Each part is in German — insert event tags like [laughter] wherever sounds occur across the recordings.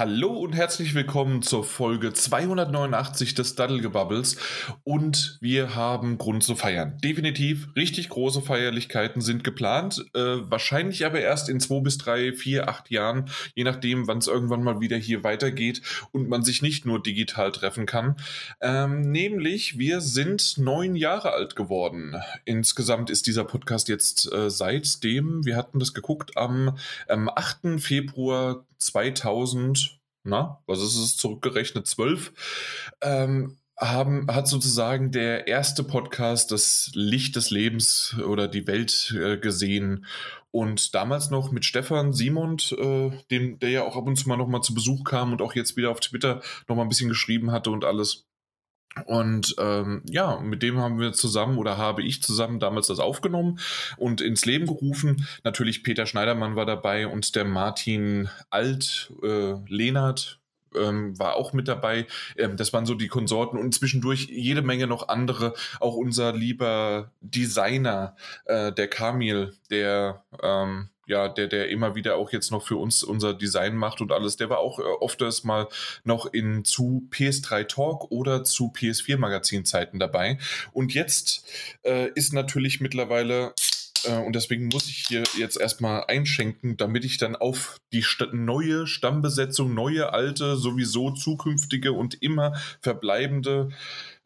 Hallo und herzlich willkommen zur Folge 289 des Daddelgebubbles und wir haben Grund zu feiern. Definitiv richtig große Feierlichkeiten sind geplant, äh, wahrscheinlich aber erst in zwei bis drei, vier, acht Jahren, je nachdem, wann es irgendwann mal wieder hier weitergeht und man sich nicht nur digital treffen kann. Ähm, nämlich, wir sind neun Jahre alt geworden. Insgesamt ist dieser Podcast jetzt äh, seitdem, wir hatten das geguckt, am, am 8. Februar 2000 na, was ist es, zurückgerechnet, zwölf, ähm, haben, hat sozusagen der erste Podcast das Licht des Lebens oder die Welt äh, gesehen. Und damals noch mit Stefan Simond, äh, dem, der ja auch ab und zu mal noch mal zu Besuch kam und auch jetzt wieder auf Twitter noch mal ein bisschen geschrieben hatte und alles. Und ähm, ja, mit dem haben wir zusammen oder habe ich zusammen damals das aufgenommen und ins Leben gerufen. Natürlich Peter Schneidermann war dabei und der Martin Alt, äh, Lehnert, ähm, war auch mit dabei. Ähm, das waren so die Konsorten und zwischendurch jede Menge noch andere. Auch unser lieber Designer, äh, der Kamil, der ähm, ja, der, der immer wieder auch jetzt noch für uns unser Design macht und alles, der war auch äh, oft mal noch in zu PS3 Talk oder zu PS4 Magazinzeiten dabei. Und jetzt äh, ist natürlich mittlerweile äh, und deswegen muss ich hier jetzt erstmal einschenken, damit ich dann auf die St neue Stammbesetzung, neue, alte, sowieso zukünftige und immer verbleibende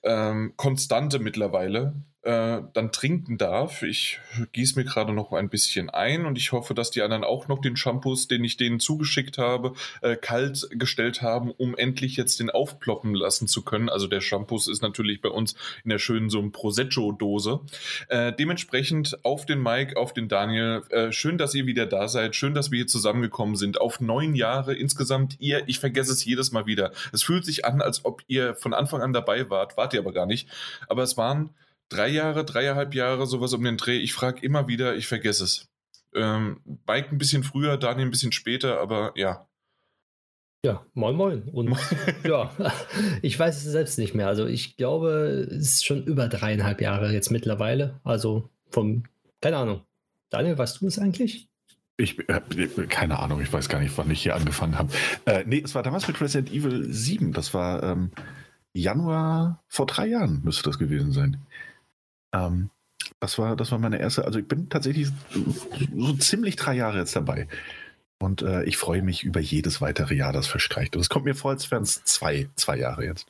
ähm, Konstante mittlerweile äh, dann trinken darf. Ich gieße mir gerade noch ein bisschen ein und ich hoffe, dass die anderen auch noch den Shampoos, den ich denen zugeschickt habe, äh, kalt gestellt haben, um endlich jetzt den aufploppen lassen zu können. Also der Shampoos ist natürlich bei uns in der schönen so ein Prosecco-Dose. Äh, dementsprechend auf den Mike, auf den Daniel. Äh, schön, dass ihr wieder da seid. Schön, dass wir hier zusammengekommen sind. Auf neun Jahre insgesamt. Ihr, ich vergesse es jedes Mal wieder. Es fühlt sich an, als ob ihr von Anfang an dabei wart. Wart ihr aber gar nicht. Aber es waren drei Jahre, dreieinhalb Jahre, sowas um den Dreh. Ich frage immer wieder, ich vergesse es. Ähm, Bike ein bisschen früher, Daniel ein bisschen später, aber ja. Ja, moin moin. Und [laughs] ja, ich weiß es selbst nicht mehr. Also ich glaube, es ist schon über dreieinhalb Jahre jetzt mittlerweile. Also vom, keine Ahnung. Daniel, weißt du es eigentlich? Ich äh, keine Ahnung, ich weiß gar nicht, wann ich hier angefangen habe. Äh, nee, es war damals mit Resident Evil 7. Das war ähm, Januar vor drei Jahren, müsste das gewesen sein. Ähm, das, war, das war meine erste, also ich bin tatsächlich so ziemlich drei Jahre jetzt dabei. Und äh, ich freue mich über jedes weitere Jahr, das verstreicht. Und es kommt mir vor, als wären es zwei, zwei Jahre jetzt.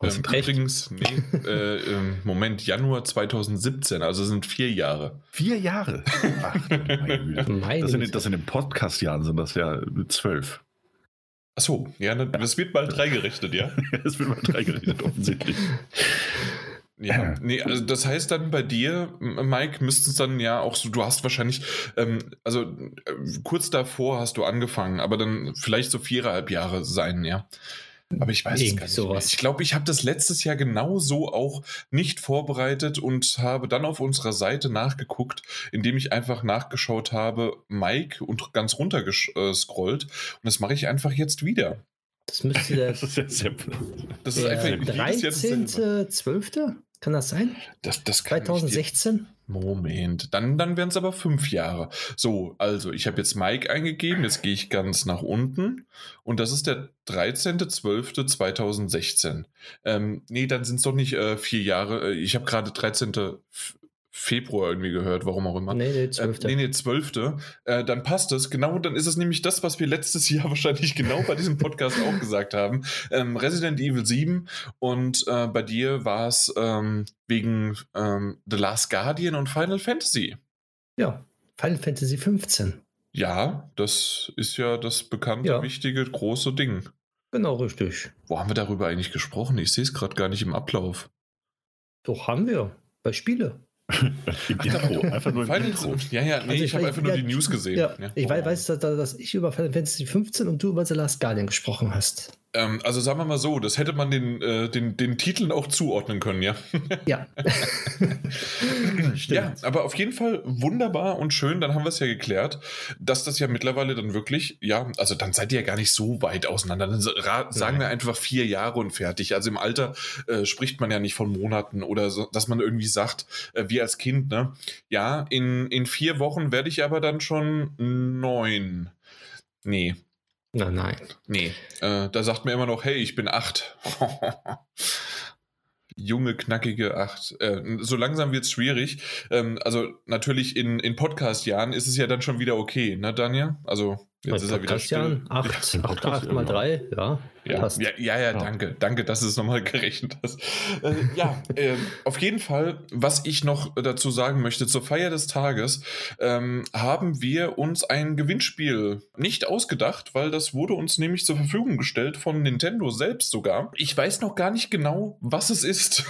Ähm, übrigens, nee, äh, Moment, Januar 2017, also sind vier Jahre. Vier Jahre? Ach, [laughs] meine das, in, das in den Podcast-Jahren sind das ja zwölf. Achso, ja, ne, das wird mal drei gerechnet, ja? [laughs] das wird mal drei gerechnet, offensichtlich. [laughs] Ja, nee, also das heißt dann bei dir, Mike, müssten es dann ja auch so, du hast wahrscheinlich, ähm, also äh, kurz davor hast du angefangen, aber dann vielleicht so viereinhalb Jahre sein, ja. Aber ich weiß Irgend es gar nicht. Mehr. Ich glaube, ich habe das letztes Jahr genauso auch nicht vorbereitet und habe dann auf unserer Seite nachgeguckt, indem ich einfach nachgeschaut habe, Mike und ganz runter gescrollt. Und das mache ich einfach jetzt wieder. Das müsste [laughs] der, das ist, ja sehr, das ist einfach 13.12. Kann das sein? Das, das 2016? Moment, dann, dann wären es aber fünf Jahre. So, also ich habe jetzt Mike eingegeben, jetzt gehe ich ganz nach unten und das ist der 13.12.2016. Ähm, nee, dann sind es doch nicht äh, vier Jahre. Äh, ich habe gerade 13. Februar irgendwie gehört, warum auch immer. Nee, nee, 12. Äh, nee, nee, 12. Äh, dann passt es. Genau, dann ist es nämlich das, was wir letztes Jahr [laughs] wahrscheinlich genau bei diesem Podcast auch gesagt haben. Ähm, Resident Evil 7 und äh, bei dir war es ähm, wegen ähm, The Last Guardian und Final Fantasy. Ja, Final Fantasy 15. Ja, das ist ja das bekannte, ja. wichtige, große Ding. Genau, richtig. Wo haben wir darüber eigentlich gesprochen? Ich sehe es gerade gar nicht im Ablauf. Doch, haben wir. Bei Spiele. [laughs] Intro, einfach nur im Intro. Ja, ja, nee, also ich, ich habe einfach nur die News gesehen. Ja, ja. Ich oh. weiß, dass, dass, ich über Final Fantasy 15 und du über The Last Guardian gesprochen hast. Ähm, also sagen wir mal so, das hätte man den, äh, den, den Titeln auch zuordnen können, ja. [laughs] Ja. ja, aber auf jeden Fall wunderbar und schön, dann haben wir es ja geklärt, dass das ja mittlerweile dann wirklich, ja, also dann seid ihr ja gar nicht so weit auseinander. Dann sagen wir einfach vier Jahre und fertig. Also im Alter äh, spricht man ja nicht von Monaten oder so, dass man irgendwie sagt, äh, wie als Kind, ne? Ja, in, in vier Wochen werde ich aber dann schon neun. Nee, Na nein. Nee, äh, da sagt man immer noch, hey, ich bin acht. [laughs] Junge, knackige acht. Äh, so langsam wird es schwierig. Ähm, also natürlich in, in Podcast-Jahren ist es ja dann schon wieder okay, ne, Daniel? Also jetzt ist er wieder still. 8, ja, 8, 8 mal 3, ja. Ja, passt. ja, ja, ja, danke. Danke, dass du es nochmal [laughs] gerechnet hast. Äh, ja, äh, auf jeden Fall, was ich noch dazu sagen möchte, zur Feier des Tages ähm, haben wir uns ein Gewinnspiel nicht ausgedacht, weil das wurde uns nämlich zur Verfügung gestellt von Nintendo selbst sogar. Ich weiß noch gar nicht genau, was es ist.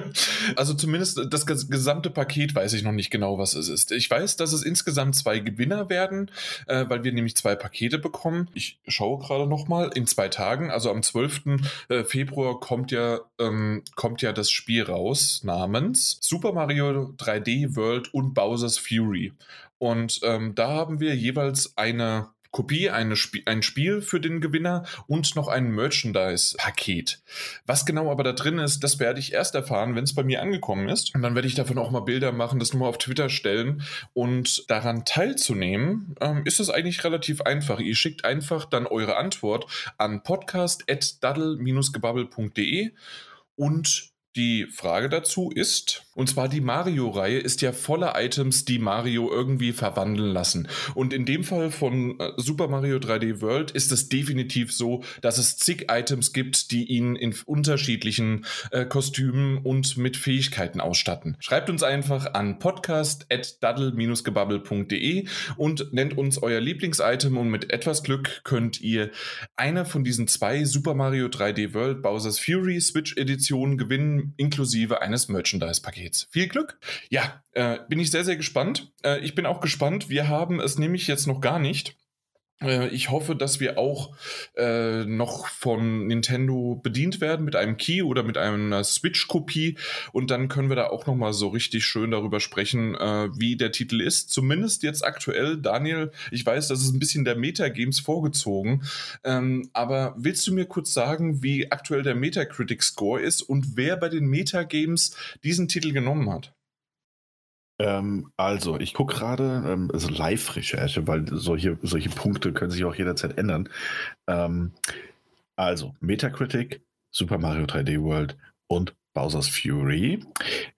[laughs] also zumindest das gesamte Paket weiß ich noch nicht genau, was es ist. Ich weiß, dass es insgesamt zwei Gewinner werden, äh, weil wir nämlich zwei Pakete bekommen. Ich schaue gerade nochmal in zwei Tagen also am 12. Äh, Februar kommt ja, ähm, kommt ja das Spiel raus namens Super Mario 3D World und Bowser's Fury. Und ähm, da haben wir jeweils eine Kopie, eine Sp ein Spiel für den Gewinner und noch ein Merchandise-Paket. Was genau aber da drin ist, das werde ich erst erfahren, wenn es bei mir angekommen ist. Und dann werde ich davon auch mal Bilder machen, das nur mal auf Twitter stellen. Und daran teilzunehmen, ähm, ist es eigentlich relativ einfach. Ihr schickt einfach dann eure Antwort an podcast.daddle-gebubble.de und die Frage dazu ist, und zwar die Mario-Reihe ist ja voller Items, die Mario irgendwie verwandeln lassen. Und in dem Fall von äh, Super Mario 3D World ist es definitiv so, dass es zig Items gibt, die ihn in unterschiedlichen äh, Kostümen und mit Fähigkeiten ausstatten. Schreibt uns einfach an podcast.daddle-gebubble.de und nennt uns euer Lieblingsitem und mit etwas Glück könnt ihr eine von diesen zwei Super Mario 3D World Bowser's Fury Switch Editionen gewinnen inklusive eines Merchandise-Pakets. Viel Glück! Ja, äh, bin ich sehr, sehr gespannt. Äh, ich bin auch gespannt. Wir haben es nämlich jetzt noch gar nicht. Äh, ich hoffe, dass wir auch äh, noch von Nintendo bedient werden mit einem Key oder mit einer Switch-Kopie und dann können wir da auch noch mal so richtig schön darüber sprechen, äh, wie der Titel ist. Zumindest jetzt aktuell, Daniel. Ich weiß, das ist ein bisschen der Metagames vorgezogen, ähm, aber willst du mir kurz sagen, wie aktuell der Metacritic-Score ist und wer bei den Metagames diesen Titel genommen hat? Ähm, also, ich gucke gerade, ähm, also Live-Recherche, weil solche, solche Punkte können sich auch jederzeit ändern. Ähm, also, Metacritic, Super Mario 3D World und Bowser's Fury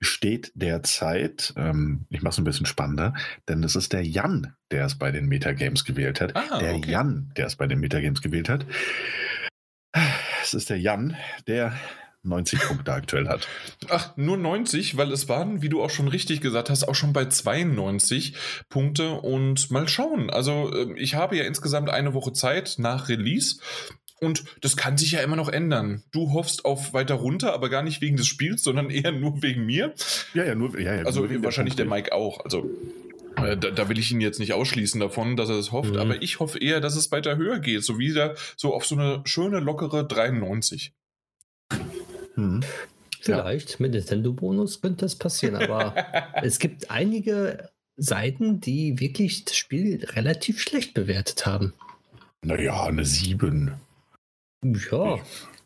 steht derzeit, ähm, ich mache es ein bisschen spannender, denn es ist der Jan, der es bei den Metagames gewählt hat. Ah, der okay. Jan, der es bei den Metagames gewählt hat. Es ist der Jan, der 90 Punkte aktuell hat. Ach, nur 90, weil es waren, wie du auch schon richtig gesagt hast, auch schon bei 92 Punkte und mal schauen. Also ähm, ich habe ja insgesamt eine Woche Zeit nach Release und das kann sich ja immer noch ändern. Du hoffst auf weiter runter, aber gar nicht wegen des Spiels, sondern eher nur wegen mir. Ja, ja, nur, ja, ja Also nur wahrscheinlich der, der Mike auch. Also äh, da, da, will ich ihn jetzt nicht ausschließen davon, dass er es hofft, mhm. aber ich hoffe eher, dass es weiter höher geht, so wieder so auf so eine schöne lockere 93. Hm. Vielleicht ja. mit Nintendo-Bonus könnte das passieren, aber [laughs] es gibt einige Seiten, die wirklich das Spiel relativ schlecht bewertet haben. Naja, eine 7. Ja.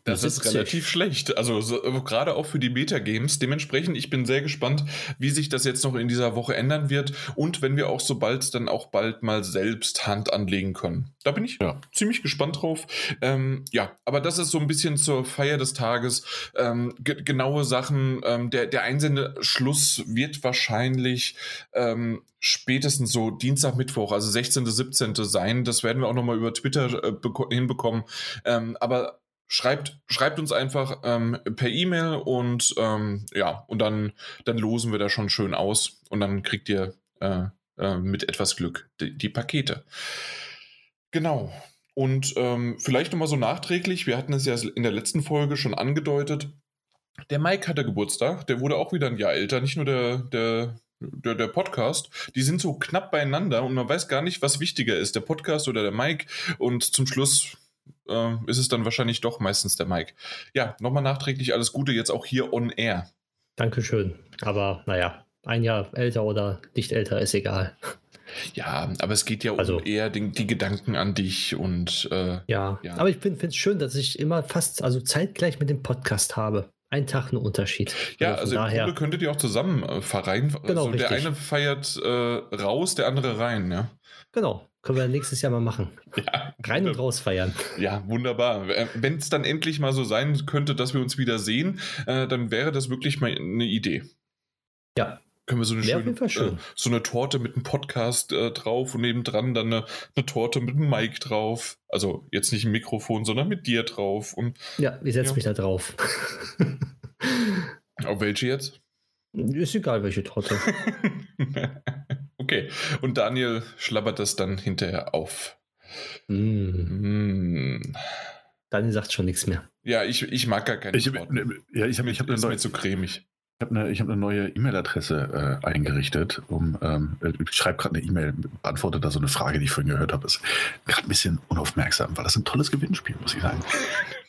Das ist relativ schlecht. Also so, gerade auch für die Meta-Games. Dementsprechend, ich bin sehr gespannt, wie sich das jetzt noch in dieser Woche ändern wird und wenn wir auch so bald dann auch bald mal selbst Hand anlegen können. Da bin ich ja. ziemlich gespannt drauf. Ähm, ja, aber das ist so ein bisschen zur Feier des Tages. Ähm, genaue Sachen. Ähm, der, der Einsendeschluss wird wahrscheinlich ähm, spätestens so Dienstag, Mittwoch, also 16., 17. sein. Das werden wir auch nochmal über Twitter äh, hinbekommen. Ähm, aber schreibt, schreibt uns einfach ähm, per E-Mail und ähm, ja, und dann, dann losen wir da schon schön aus und dann kriegt ihr äh, äh, mit etwas Glück die, die Pakete. Genau. Und ähm, vielleicht nochmal so nachträglich, wir hatten es ja in der letzten Folge schon angedeutet. Der Mike hatte Geburtstag, der wurde auch wieder ein Jahr älter, nicht nur der, der, der, der, Podcast, die sind so knapp beieinander und man weiß gar nicht, was wichtiger ist, der Podcast oder der Mike. Und zum Schluss äh, ist es dann wahrscheinlich doch meistens der Mike. Ja, nochmal nachträglich alles Gute jetzt auch hier on air. Dankeschön. Aber naja, ein Jahr älter oder nicht älter ist egal. Ja, aber es geht ja um also, eher den, die Gedanken an dich und. Äh, ja, ja, aber ich finde es schön, dass ich immer fast also zeitgleich mit dem Podcast habe. Ein Tag ein Unterschied. Ja, also, also im Grunde könntet ihr auch zusammen äh, verreinen. Genau, also der eine feiert äh, raus, der andere rein, ja. Genau, Können wir nächstes Jahr mal machen. Ja, Rein und raus feiern. Ja, wunderbar. Wenn es dann endlich mal so sein könnte, dass wir uns wieder sehen, äh, dann wäre das wirklich mal eine Idee. Ja. Können wir so eine, schöne, schön. Äh, so eine Torte mit einem Podcast äh, drauf und nebendran dann eine, eine Torte mit einem Mic drauf. Also jetzt nicht ein Mikrofon, sondern mit dir drauf. Und Ja, ich setze Ja. mich da drauf. auf welche jetzt? Ist egal, welche Torte. [laughs] okay. Und Daniel schlabbert das dann hinterher auf. Mm. Mm. Daniel sagt schon nichts mehr. Ja, ich, ich mag gar keine Ich, Torten. ja, ich habe ich hab eine ist neue, mir zu cremig. Ich habe eine, ich hab eine neue E-Mail-Adresse äh, eingerichtet. Um, ähm, ich schreibe gerade eine E-Mail, beantworte da so eine Frage, die ich vorhin gehört habe. Ist gerade ein bisschen unaufmerksam, weil das ein tolles Gewinnspiel, muss ich sagen.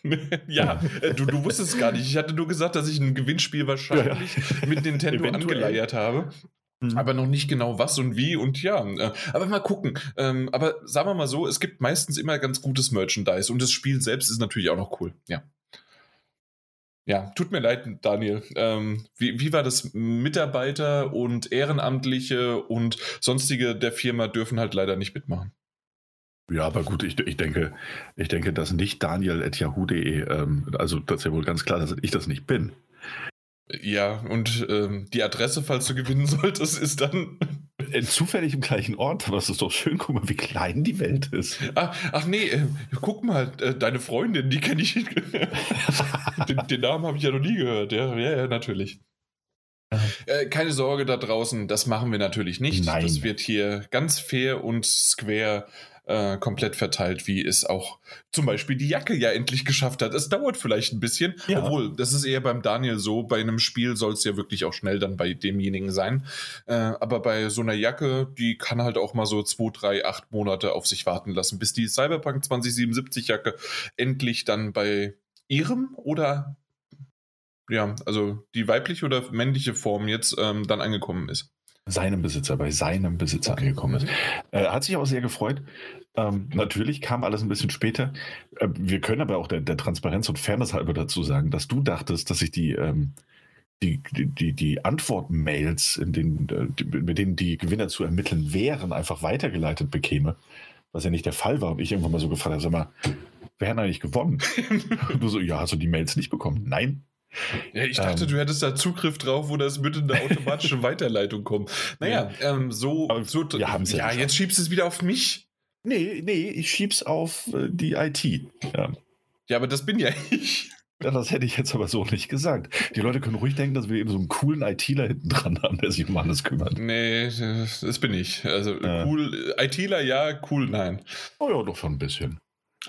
[laughs] ja, äh, du, du wusstest es gar nicht. Ich hatte nur gesagt, dass ich ein Gewinnspiel wahrscheinlich mit Nintendo angeleiert habe. Mhm. Aber noch nicht genau was und wie und ja. äh, Aber mal gucken. Ähm, Aber sagen wir mal so, es gibt meistens immer ganz gutes Merchandise und das Spiel selbst ist natürlich auch noch cool. Ja. Ja, tut mir leid, Daniel. Ähm, wie, wie war das? Mitarbeiter und Ehrenamtliche und sonstige der Firma dürfen halt leider nicht mitmachen. Ja, aber gut, ich, ich denke, ich denke, dass nicht Daniel.yahoo.de, ähm, also das ist ja wohl ganz klar, dass ich das nicht bin. Ja, und ähm, die Adresse, falls du gewinnen [laughs] solltest, ist dann. Äh, Zufällig im gleichen Ort, aber es ist doch schön, guck mal, wie klein die Welt ist. Ach, ach nee, äh, guck mal, äh, deine Freundin, die kenne ich. [laughs] den, den Namen habe ich ja noch nie gehört. Ja, ja, ja natürlich. Äh, keine Sorge da draußen, das machen wir natürlich nicht. Nein. Das wird hier ganz fair und square äh, komplett verteilt, wie es auch zum Beispiel die Jacke ja endlich geschafft hat. Es dauert vielleicht ein bisschen, Ja. obwohl das ist eher beim Daniel so. Bei einem Spiel soll es ja wirklich auch schnell dann bei demjenigen sein. Äh, aber bei so einer Jacke, die kann halt auch mal so zwei, drei, acht Monate auf sich warten lassen, bis die Cyberpunk 2077 Jacke endlich dann bei ihrem oder ja, also die weibliche oder männliche Form jetzt ähm, dann angekommen ist. Seinem Besitzer, bei seinem Besitzer angekommen ist. Äh, hat sich auch sehr gefreut. Ähm, natürlich kam alles ein bisschen später. Äh, wir können aber auch der, der Transparenz und Fairness halber dazu sagen, dass du dachtest, dass ich die, ähm, die, die, die, die Antwortmails, in denen, äh, die, mit denen die Gewinner zu ermitteln wären, einfach weitergeleitet bekäme. Was ja nicht der Fall war. Und ich irgendwann mal so gefragt habe, sag mal, wer hat eigentlich gewonnen? Und [laughs] du so, ja, hast du die Mails nicht bekommen? Nein. Ja, ich dachte, Ähm. du hättest da Zugriff drauf, wo das mit in der automatischen [laughs] Weiterleitung kommt. Naja, ähm, so, Aber so wir ja ja, jetzt schiebst du es wieder auf mich. Nee, nee, ich schieb's auf äh, die IT. Ja. Ja, aber das bin ja [laughs] ich. Ja, das hätte ich jetzt aber so nicht gesagt. Die Leute können ruhig denken, dass wir eben so einen coolen ITler hinten dran haben, der sich um alles kümmert. Nee, das bin ich. Also Ja. cool, ITler ja, cool nein. Oh ja, doch schon ein bisschen.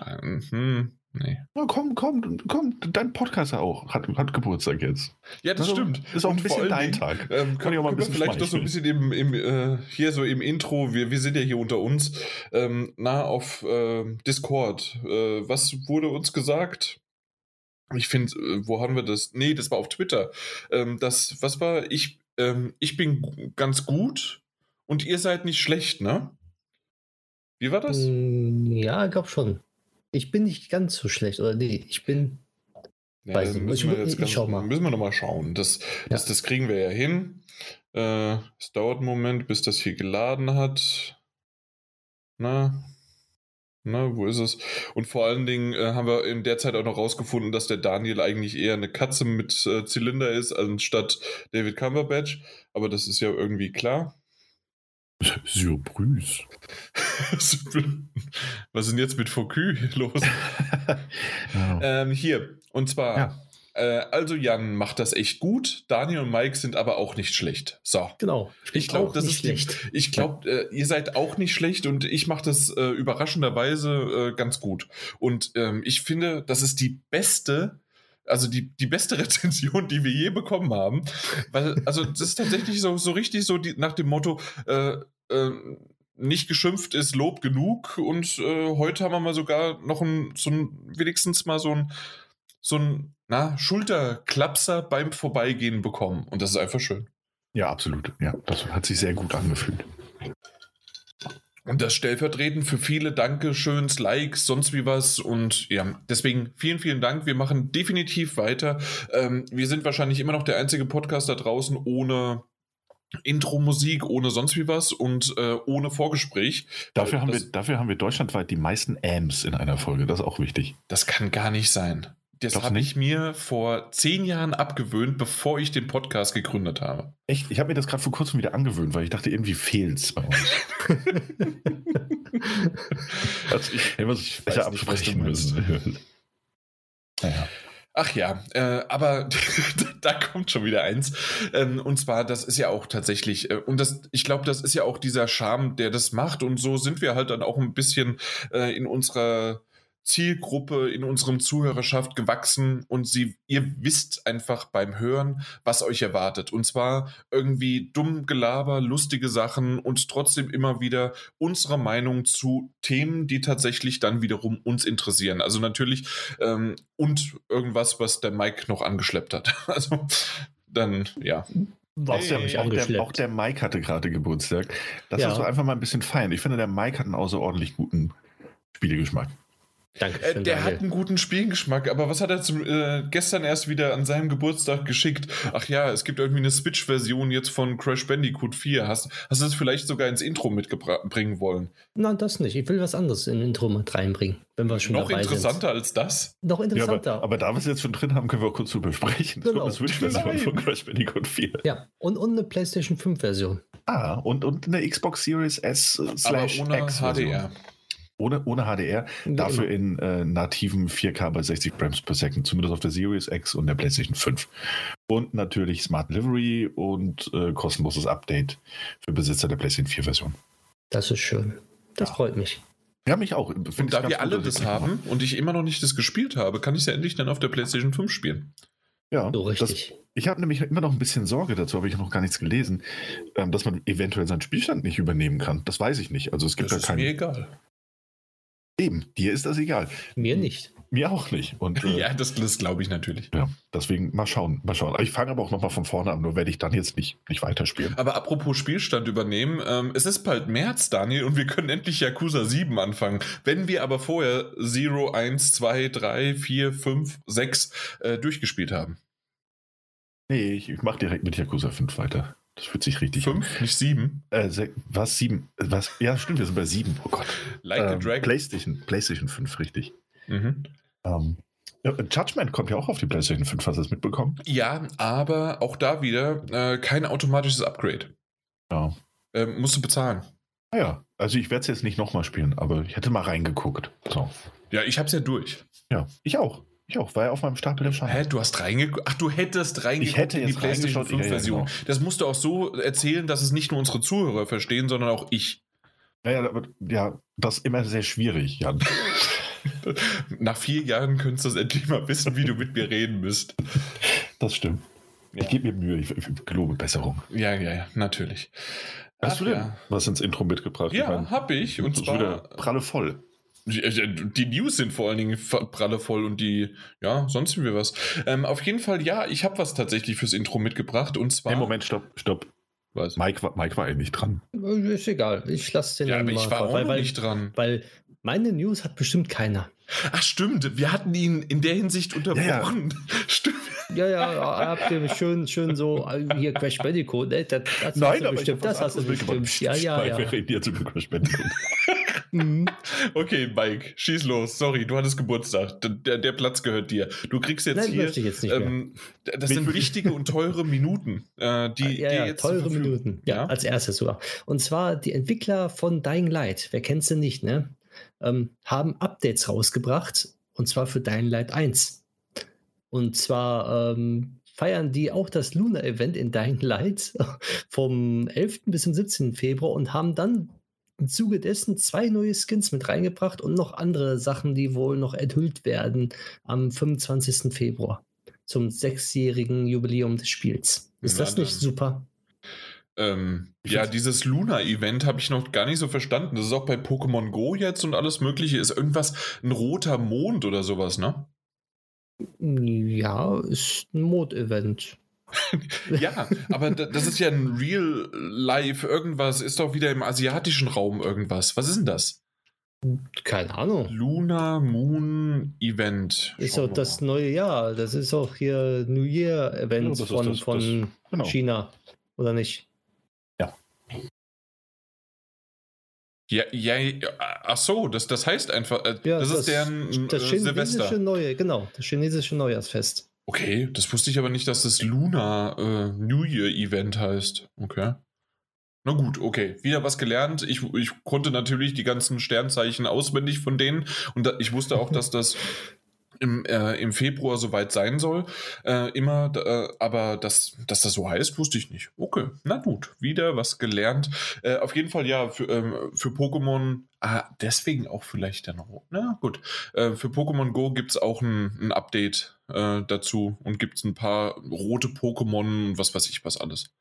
Ähm, Hm, nee. Na komm, komm, komm, dein Podcaster auch hat, hat Geburtstag jetzt. Ja, das Also, stimmt. Ist auch ein bisschen dein Dingen, Tag. Ähm, Kann ich auch mal ein bisschen vielleicht noch so ein bisschen im, im, äh, hier so im Intro, wir, wir sind ja hier unter uns, ähm, nah auf ähm, Discord. Äh, was wurde uns gesagt? Ich finde, äh, wo haben wir das? Nee, das war auf Twitter. Ähm, das, was war? Ich, ähm, ich bin ganz gut und ihr seid nicht schlecht, ne? Wie war das? Mm, Ja, ich glaube schon. Ich bin nicht ganz so schlecht, oder nee, ich bin. Ja, weiß nicht. müssen wir Ich- jetzt ganz, schau mal. Müssen wir nochmal schauen. Das, das, das kriegen wir ja hin. Äh, es dauert einen Moment, bis das hier geladen hat. Na, na, wo ist es? Und vor allen Dingen äh, haben wir in der Zeit auch noch rausgefunden, dass der Daniel eigentlich eher eine Katze mit äh, Zylinder ist, anstatt David Cumberbatch. Aber das ist ja irgendwie klar. Surprise. [laughs] Was ist denn jetzt mit Focus los? [laughs] ja. Ähm, hier, und zwar, Ja. äh, also Jan macht das echt gut, Daniel und Mike sind aber auch nicht schlecht. So. Genau. Ich glaube, das nicht ist die, schlecht. ich glaube, äh, ihr seid auch nicht schlecht und ich mache das äh, überraschenderweise äh, ganz gut. Und ähm, ich finde, das ist die beste, also die, die beste [laughs] Rezension, die wir je bekommen haben. Weil, also das ist tatsächlich so, so richtig so die, nach dem Motto, äh, äh, nicht geschimpft ist Lob genug und äh, heute haben wir mal sogar noch ein, so ein, wenigstens mal so ein, so ein, na, Schulterklapser beim Vorbeigehen bekommen. Und das ist einfach schön. ja, absolut. Ja, das hat sich sehr gut angefühlt. Und das stellvertretend für viele Dankeschöns, Likes, sonst wie was. Und ja, deswegen vielen, vielen Dank. Wir machen definitiv weiter. Ähm, wir sind wahrscheinlich immer noch der einzige Podcast da draußen ohne Intro-Musik, ohne sonst wie was und äh, ohne Vorgespräch. Dafür, haben das, wir, dafür haben wir deutschlandweit die meisten Ams in einer Folge. Das ist auch wichtig. das kann gar nicht sein. Das habe ich mir vor zehn Jahren abgewöhnt, bevor ich den Podcast gegründet habe. Echt? Ich habe mir das gerade vor kurzem wieder angewöhnt, weil ich dachte, irgendwie fehlt es bei uns. [laughs] also ich, ich nicht, was du absprechen meinst. müssen. Naja. Ach ja, äh, aber [laughs] da kommt schon wieder eins. Ähm, und zwar, das ist ja auch tatsächlich, äh, und das, ich glaube, das ist ja auch dieser Charme, der das macht. Und so sind wir halt dann auch ein bisschen äh, in unserer Zielgruppe, in unserem Zuhörerschaft gewachsen und sie, ihr wisst einfach beim Hören, was euch erwartet. Und zwar irgendwie dumm Gelaber, lustige Sachen und trotzdem immer wieder unsere Meinung zu Themen, die tatsächlich dann wiederum uns interessieren. Also natürlich ähm, und irgendwas, was der Mike noch angeschleppt hat. [laughs] Also dann, ja. Was Hey, Auch der, auch der Mike hatte gerade Geburtstag. Lass Ja. uns doch einfach mal ein bisschen feiern. Ich finde, der Mike hat einen außerordentlich guten Spielegeschmack. Danke Äh, der Daniel. hat einen guten Spielgeschmack, aber was hat er zum, äh, gestern erst wieder an seinem Geburtstag geschickt? Ach ja, es gibt irgendwie eine Switch-Version jetzt von Crash Bandicoot 4. Hast, hast du das vielleicht sogar ins Intro mitbringen wollen? Nein, das nicht. Ich will was anderes in Intro mit reinbringen, wenn wir schon Noch dabei interessanter als das? sind. Noch Ja, interessanter. aber, aber da wir es jetzt schon drin haben, können wir auch kurz drüber sprechen. Es Genau. kommt eine Switch-Version von Crash Bandicoot 4. ja, und, und eine PlayStation 5 Version. Ah, und, und eine Xbox Series S Aber slash ohne X. HDR. Ohne, ohne HDR, dafür in äh, nativen 4K bei 60 Frames per Second, zumindest auf der Series X und der PlayStation 5. Und natürlich Smart Delivery und äh, kostenloses Update für Besitzer der PlayStation 4 Version. Das ist schön. Das Ja. freut mich. Ja, mich auch. Find Und da wir alle das haben und ich immer noch nicht das gespielt habe, kann ich es ja endlich dann auf der PlayStation 5 spielen. Ja, So das, richtig. ich habe nämlich immer noch ein bisschen Sorge dazu, habe ich noch gar nichts gelesen, ähm, dass man eventuell seinen Spielstand nicht übernehmen kann. Das weiß ich nicht. Also es gibt Das da ist mir keinen. egal. Eben, dir ist das egal. Mir nicht. Mir auch nicht. Und [laughs] äh, Ja, das, das glaube ich natürlich. ja, deswegen mal schauen, mal schauen. Ich fange aber auch nochmal von vorne an, nur werde ich dann jetzt nicht, nicht weiterspielen. Aber apropos Spielstand übernehmen, ähm, es ist bald März, Daniel, und wir können endlich Yakuza 7 anfangen. Wenn wir aber vorher 0, 1, 2, 3, 4, 5, 6 äh, durchgespielt haben. Nee, ich, ich mache direkt mit Yakuza 5 weiter. Das fühlt sich richtig an. 5, nicht 7. Äh, was? Sieben? Was? Ja, stimmt, wir sind bei sieben. Oh Gott. Like a Ähm, Dragon. PlayStation, PlayStation 5, richtig. Mhm. Ähm, ja, Judgment kommt ja auch auf die PlayStation 5, hast du das mitbekommen? Ja, aber auch da wieder äh, kein automatisches Upgrade. Ja. Ähm, musst du bezahlen. Naja, also ich werde es jetzt nicht nochmal spielen, aber ich hätte mal reingeguckt. So. Ja, ich hab's ja durch. Ja, ich auch. Ich auch, war ja auf meinem Stapel der Schande. Hä, du hast reingeguckt? Ach, du hättest reingeguckt Ich hätte in die PlayStation reingeschaut, ja, ja, 5 Version. genau. Das musst du auch so erzählen, dass es nicht nur unsere Zuhörer verstehen, sondern auch ich. Naja, ja, das ist immer sehr schwierig, Jan. [laughs] Nach vier Jahren könntest du es endlich mal wissen, wie du mit mir reden müsst. Das stimmt. Ja. Ich gebe mir Mühe, ich, ich gelobe Besserung. Ja, ja, ja, natürlich. Hast Ach du denn ja. was ins Intro mitgebracht? Ja, ich mein, hab ich. Und wieder zwar. pralle voll. Die News sind vor allen Dingen pralle voll und die, ja, sonst wie was. Ähm, auf jeden Fall, ja, ich habe was tatsächlich fürs Intro mitgebracht und zwar. Nee, Moment, stopp, stopp. Was? Mike, war- Mike war eigentlich dran. Äh, Ist egal. Ich lasse den Ja, aber ich mal war vor- auch weil, weil, nicht dran. weil meine News hat bestimmt keiner. Ach, stimmt. Wir hatten ihn in der Hinsicht unterbrochen. [laughs] Stimmt. Ja, ja, habt ihr schön, schön so äh, hier Crash Bandicoot, ne? Das, das hast du aber bestimmt, das hast du bestimmt. Ja, ja, Mike, Wir ja. reden jetzt über Crash Bandicoot. Mhm. Okay, Mike, schieß los. Sorry, du hattest Geburtstag. Der- Der, Platz gehört dir. Du kriegst jetzt Nein, hier. jetzt ähm, das sind wichtige und teure Minuten, äh, die, ja, die ja, jetzt zur teure Minuten. Ja, als erstes sogar. Und zwar die Entwickler von Dying Light, wer kennt sie nicht, ne? Ähm, haben Updates rausgebracht und zwar für Dying Light 1. Und zwar ähm, feiern die auch das Luna-Event in Dying Light [laughs] vom 11. bis zum 17. Februar und haben dann im Zuge dessen zwei neue Skins mit reingebracht und noch andere Sachen, die wohl noch enthüllt werden am 25. Februar zum sechsjährigen Jubiläum des Spiels. Ist das nicht dann. super? Ähm, ja, dieses Luna-Event habe ich noch gar nicht so verstanden. Das ist auch bei Pokémon Go jetzt und alles Mögliche. Ist irgendwas ein roter Mond oder sowas, ne? Ja, ist ein Mod-Event. [laughs] Ja, aber da- das ist ja ein Real Life irgendwas. Ist doch wieder im asiatischen Raum irgendwas. Was ist denn das? Keine Ahnung. Luna Moon Event. Ist Schauen doch wir das mal. neue Jahr. Das ist auch hier New Year-Event Ja, das ist von, das- von das- genau. China. Oder nicht? Ja, ja, ja, ach so, das, das heißt einfach, äh, Ja, das, ist deren das äh, chinesische Silvester. neue, genau, das chinesische Neujahrsfest. Okay, das wusste ich aber nicht, dass das Lunar äh, New Year Event heißt. Okay. Na gut, okay. Wieder was gelernt. Ich, ich konnte natürlich die ganzen Sternzeichen auswendig von denen und da, ich wusste auch, [laughs] dass das im, äh, im Februar soweit sein soll. Äh, immer, äh, aber dass, dass das so heißt, wusste ich nicht. Okay, na gut, wieder was gelernt. Äh, auf jeden Fall ja, für, ähm, für Pokémon, ah, deswegen auch vielleicht dann noch. Na gut, äh, für Pokémon Go gibt es auch ein, ein Update äh, dazu und gibt es ein paar rote Pokémon und was weiß ich was alles.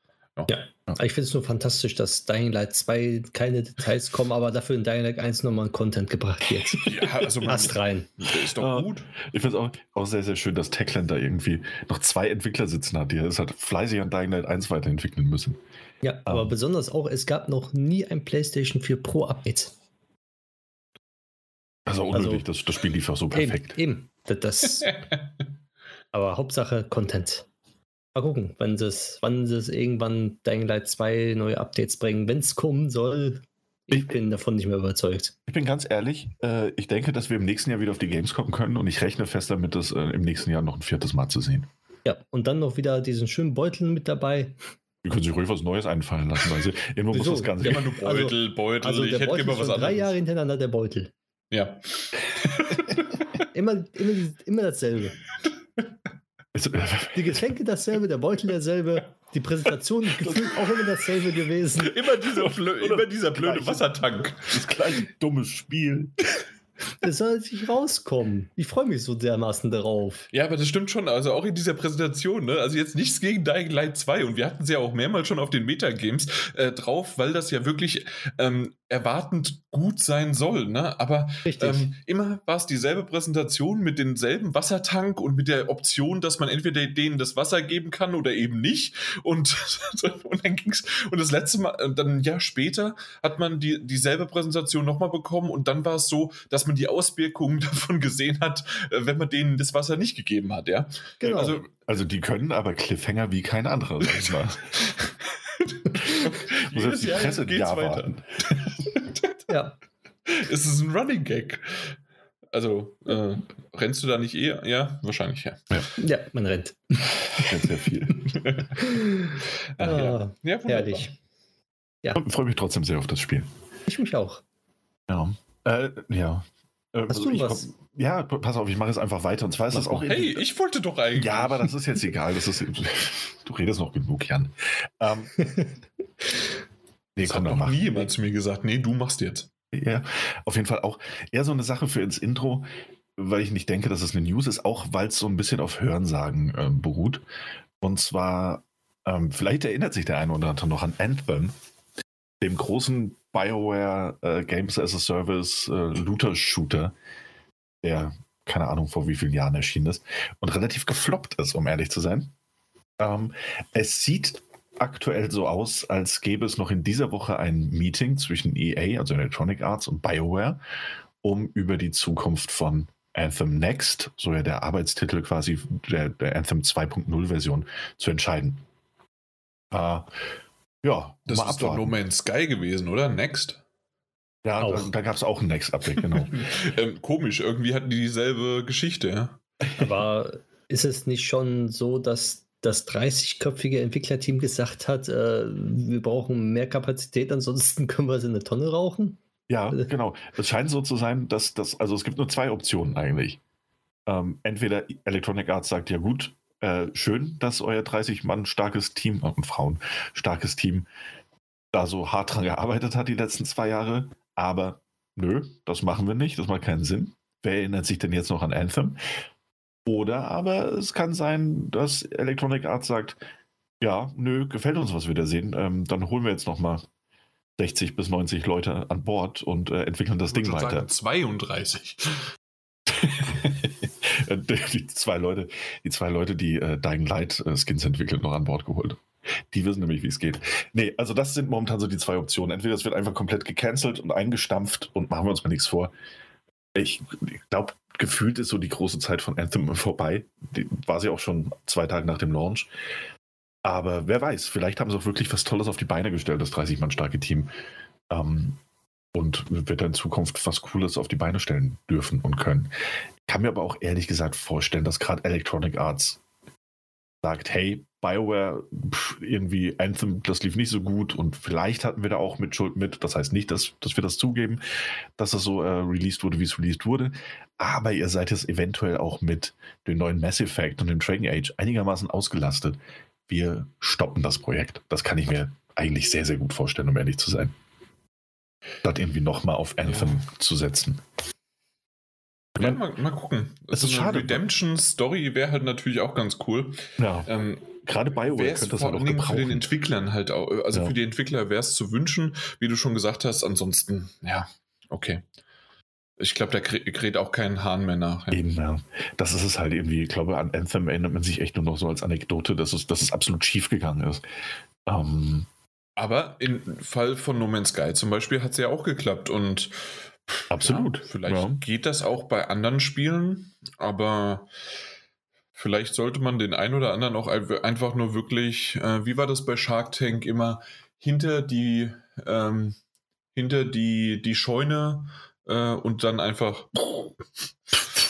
Ich finde es nur fantastisch, dass Dying Light 2 keine Details kommen, aber dafür in Dying Light 1 nochmal ein Content gebracht wird. [laughs] Ja, also man, Ast rein. ist doch gut. Ich finde es auch, auch sehr, sehr schön, dass Techland da irgendwie noch zwei Entwickler sitzen hat, die es halt fleißig an Dying Light 1 weiterentwickeln müssen. Ja, aber besonders auch, es gab noch nie ein PlayStation 4 Pro Update. Das ist auch Also- unnötig, das, das Spiel lief auch so perfekt. Eben, eben. Das, das, [laughs] aber Hauptsache Content. Mal gucken, wann sie es, wann sie es irgendwann Dying Light 2 neue Updates bringen, wenn es kommen soll. Ich Ich- bin davon nicht mehr überzeugt. Ich bin ganz ehrlich, äh, ich denke, dass wir im nächsten Jahr wieder auf die Games kommen können und ich rechne fest damit, das äh, im nächsten Jahr noch ein viertes Mal zu sehen. Ja, und dann noch wieder diesen schönen Beutel mit dabei. Die können sich ruhig was Neues einfallen lassen. [laughs] [laughs] Also irgendwo muss Wieso? das Ganze. Immer nur Beutel, Beutel. Also ich der hätte Beutel immer was schon drei anderes. Jahre hintereinander der Beutel. Ja. [laughs] Immer, immer, immer dasselbe. Die Getränke dasselbe, der Beutel derselbe, die Präsentation [laughs] gefühlt auch immer dasselbe gewesen. Immer dieser, immer dieser blöde Gleiche. Wassertank. das kleine dumme Spiel. Das soll nicht rauskommen. Ich freue mich so dermaßen darauf. Ja, aber das stimmt schon. Also auch in dieser Präsentation, ne? Also jetzt nichts gegen Dying Light 2 und wir hatten sie ja auch mehrmals schon auf den Metagames äh, drauf, weil das ja wirklich ähm, erwartend gut sein soll, ne? Aber ähm, immer war es dieselbe Präsentation mit demselben Wassertank und mit der Option, dass man entweder denen das Wasser geben kann oder eben nicht. Und, [laughs] und dann ging's. Und das letzte Mal, dann ein Jahr später, hat man die, dieselbe Präsentation nochmal bekommen und dann war es so, dass man die Auswirkungen [laughs] davon gesehen hat, äh, wenn man denen das Wasser nicht gegeben hat, ja. genau. Also Also die können aber Cliffhanger wie kein anderer, sag ich mal. [laughs] [laughs] Muss jedes jetzt die Jahr Presse ein geht's Jahr weiter. warten. [laughs] ja. Es ist ein Running Gag. Also, äh, rennst du da nicht eher? Ja, wahrscheinlich, ja. ja, man rennt. Sehr, sehr viel. [laughs] Ach, ja. Ah, ja wunderbar. herrlich. Und freue mich trotzdem sehr auf das Spiel. Ich mich auch. Ja. Äh, ja. Äh, Hast du ich was? komm- ja, pass auf, ich mache es einfach weiter. Und zwar ist das auch. Hey, ich wollte doch eigentlich. ja, aber das ist jetzt egal. Das ist, [laughs] du redest noch genug, Jan. Ähm, [laughs] nee, das komm, hat noch mach. nie jemand zu mir gesagt. Nee, du machst jetzt. Ja, auf jeden Fall auch eher so eine Sache für ins Intro, weil ich nicht denke, dass es eine News ist, auch weil es so ein bisschen auf Hörensagen äh, beruht. Und zwar, ähm, vielleicht erinnert sich der eine oder andere noch an Anthem, dem großen BioWare äh, Games as a Service äh, Looter-Shooter, der keine Ahnung vor wie vielen Jahren erschienen ist und relativ gefloppt ist, um ehrlich zu sein. Ähm, es sieht aktuell so aus, als gäbe es noch in dieser Woche ein Meeting zwischen EA, also Electronic Arts und BioWare, um über die Zukunft von Anthem Next, so ja der Arbeitstitel quasi der, der Anthem 2.0 Version, zu entscheiden. Äh, ja, Das ist doch abwarten. No Man's Sky gewesen, oder? Next. Ja, Auch. da, da gab es auch ein Next-Update, genau. [laughs] ähm, komisch, irgendwie hatten die dieselbe Geschichte, ja. Aber ist es nicht schon so, dass das 30-köpfige Entwicklerteam gesagt hat, äh, wir brauchen mehr Kapazität, ansonsten [laughs] können wir es in eine Tonne rauchen? Ja, genau. Es scheint so zu sein, dass das, also es gibt nur zwei Optionen eigentlich. Ähm, entweder Electronic Arts sagt, ja gut, äh, schön, dass euer 30 Mann starkes Team äh, und Frauen starkes Team da so hart dran gearbeitet hat die letzten zwei Jahre, aber nö, das machen wir nicht, das macht keinen Sinn. Wer erinnert sich denn jetzt noch an Anthem? Oder aber es kann sein, dass Electronic Arts sagt, ja, nö, gefällt uns, was wir da sehen, ähm, dann holen wir jetzt noch mal 60 bis 90 Leute an Bord und äh, entwickeln das Ding weiter. Sagen, 32. [laughs] [laughs] die zwei Leute, die zwei Leute, die äh, Dying Light äh, Skins entwickeln, noch an Bord geholt. Die wissen nämlich, wie es geht. Nee, also das sind momentan so die zwei Optionen. Entweder es wird einfach komplett gecancelt und eingestampft und machen wir uns mal nichts vor. Ich, ich glaube, gefühlt ist so die große Zeit von Anthem [laughs] vorbei. Die war sie auch schon zwei Tage nach dem Launch. Aber wer weiß, vielleicht haben sie auch wirklich was Tolles auf die Beine gestellt, das 30 Mann starke Team. Ähm, und wird in Zukunft was Cooles auf die Beine stellen dürfen und können. Ich kann mir aber auch ehrlich gesagt vorstellen, dass gerade Electronic Arts sagt, hey, BioWare, pff, irgendwie Anthem, das lief nicht so gut und vielleicht hatten wir da auch mit Schuld mit. Das heißt nicht, dass, dass wir das zugeben, dass das so äh, released wurde, wie es released wurde. Aber ihr seid jetzt eventuell auch mit dem neuen Mass Effect und dem Dragon Age einigermaßen ausgelastet. Wir stoppen das Projekt. Das kann ich mir eigentlich sehr, sehr gut vorstellen, um ehrlich zu sein. Statt irgendwie nochmal auf Anthem ja. zu setzen. Ja, mal, mal gucken. Es ist so eine Redemption-Story wäre halt natürlich auch ganz cool. Ja. Ähm, Gerade BioWare könnte das vor halt auch gebrauchen. für den Entwicklern halt auch, also Ja. für die Entwickler wäre es zu wünschen, wie du schon gesagt hast. Ansonsten, ja, okay. Ich glaube, da krä- kräht auch kein Hahn mehr nach. Ja. Eben, ja. Das ist es halt irgendwie. Ich glaube, an Anthem erinnert man sich echt nur noch so als Anekdote, dass es, dass es absolut schief gegangen ist. Ähm, Aber im Fall von No Man's Sky zum Beispiel hat es ja auch geklappt und absolut. Ja, vielleicht Ja. geht das auch bei anderen Spielen, aber vielleicht sollte man den einen oder anderen auch ein- einfach nur wirklich, äh, wie war das bei Shark Tank immer, hinter die, ähm, hinter die, die Scheune äh, und dann einfach. [laughs]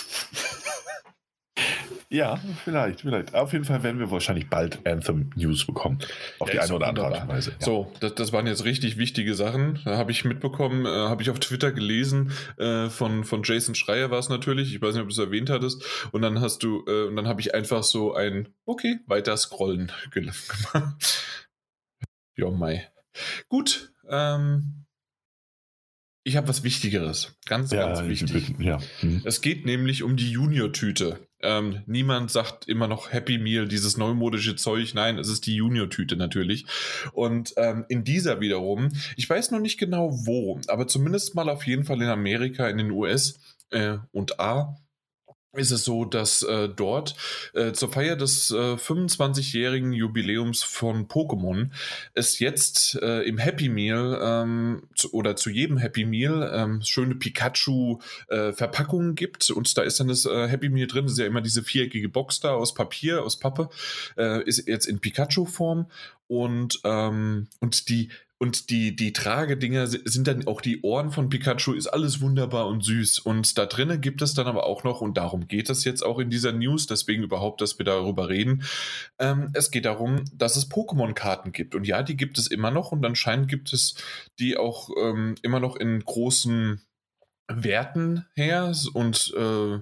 Ja, vielleicht, vielleicht. Auf jeden Fall werden wir wahrscheinlich bald Anthem News bekommen. Auf Ja, die eine oder andere Art und Weise. Ja. So, das, das waren jetzt richtig wichtige Sachen. Da habe ich mitbekommen, äh, habe ich auf Twitter gelesen, äh, von, von Jason Schreier war es natürlich. Ich weiß nicht, ob du es erwähnt hattest. Und dann hast du, äh, und dann habe ich einfach so ein, okay, weiter scrollen [laughs] gemacht. Jo, Mai. Gut, ähm, ich habe was Wichtigeres. Ganz, ganz ja, wichtig. bitte, ja. Hm. Es geht nämlich um die Junior-Tüte. Ähm, niemand sagt immer noch Happy Meal, dieses neumodische Zeug. Nein, es ist die Junior-Tüte natürlich. Und ähm, in dieser wiederum, ich weiß noch nicht genau wo, aber zumindest mal auf jeden Fall in Amerika, in den US äh, und A, ist es so, dass äh, dort äh, zur Feier des äh, 25-jährigen Jubiläums von Pokémon es jetzt äh, im Happy Meal ähm, zu, oder zu jedem Happy Meal ähm, schöne Pikachu-Verpackungen gibt. Und da ist dann das äh, Happy Meal drin. Das ist ja immer diese viereckige Box da aus Papier, aus Pappe. Äh, ist jetzt in Pikachu-Form. Und, ähm, und die und die, die Tragedinger si- sind dann auch die Ohren von Pikachu, ist alles wunderbar und süß. Und da drinnen gibt es dann aber auch noch, und darum geht es jetzt auch in dieser News, deswegen überhaupt, dass wir darüber reden. Ähm, es geht darum, dass es Pokémon-Karten gibt. Und ja, die gibt es immer noch und anscheinend gibt es die auch ähm, immer noch in großen Werten her. Und äh,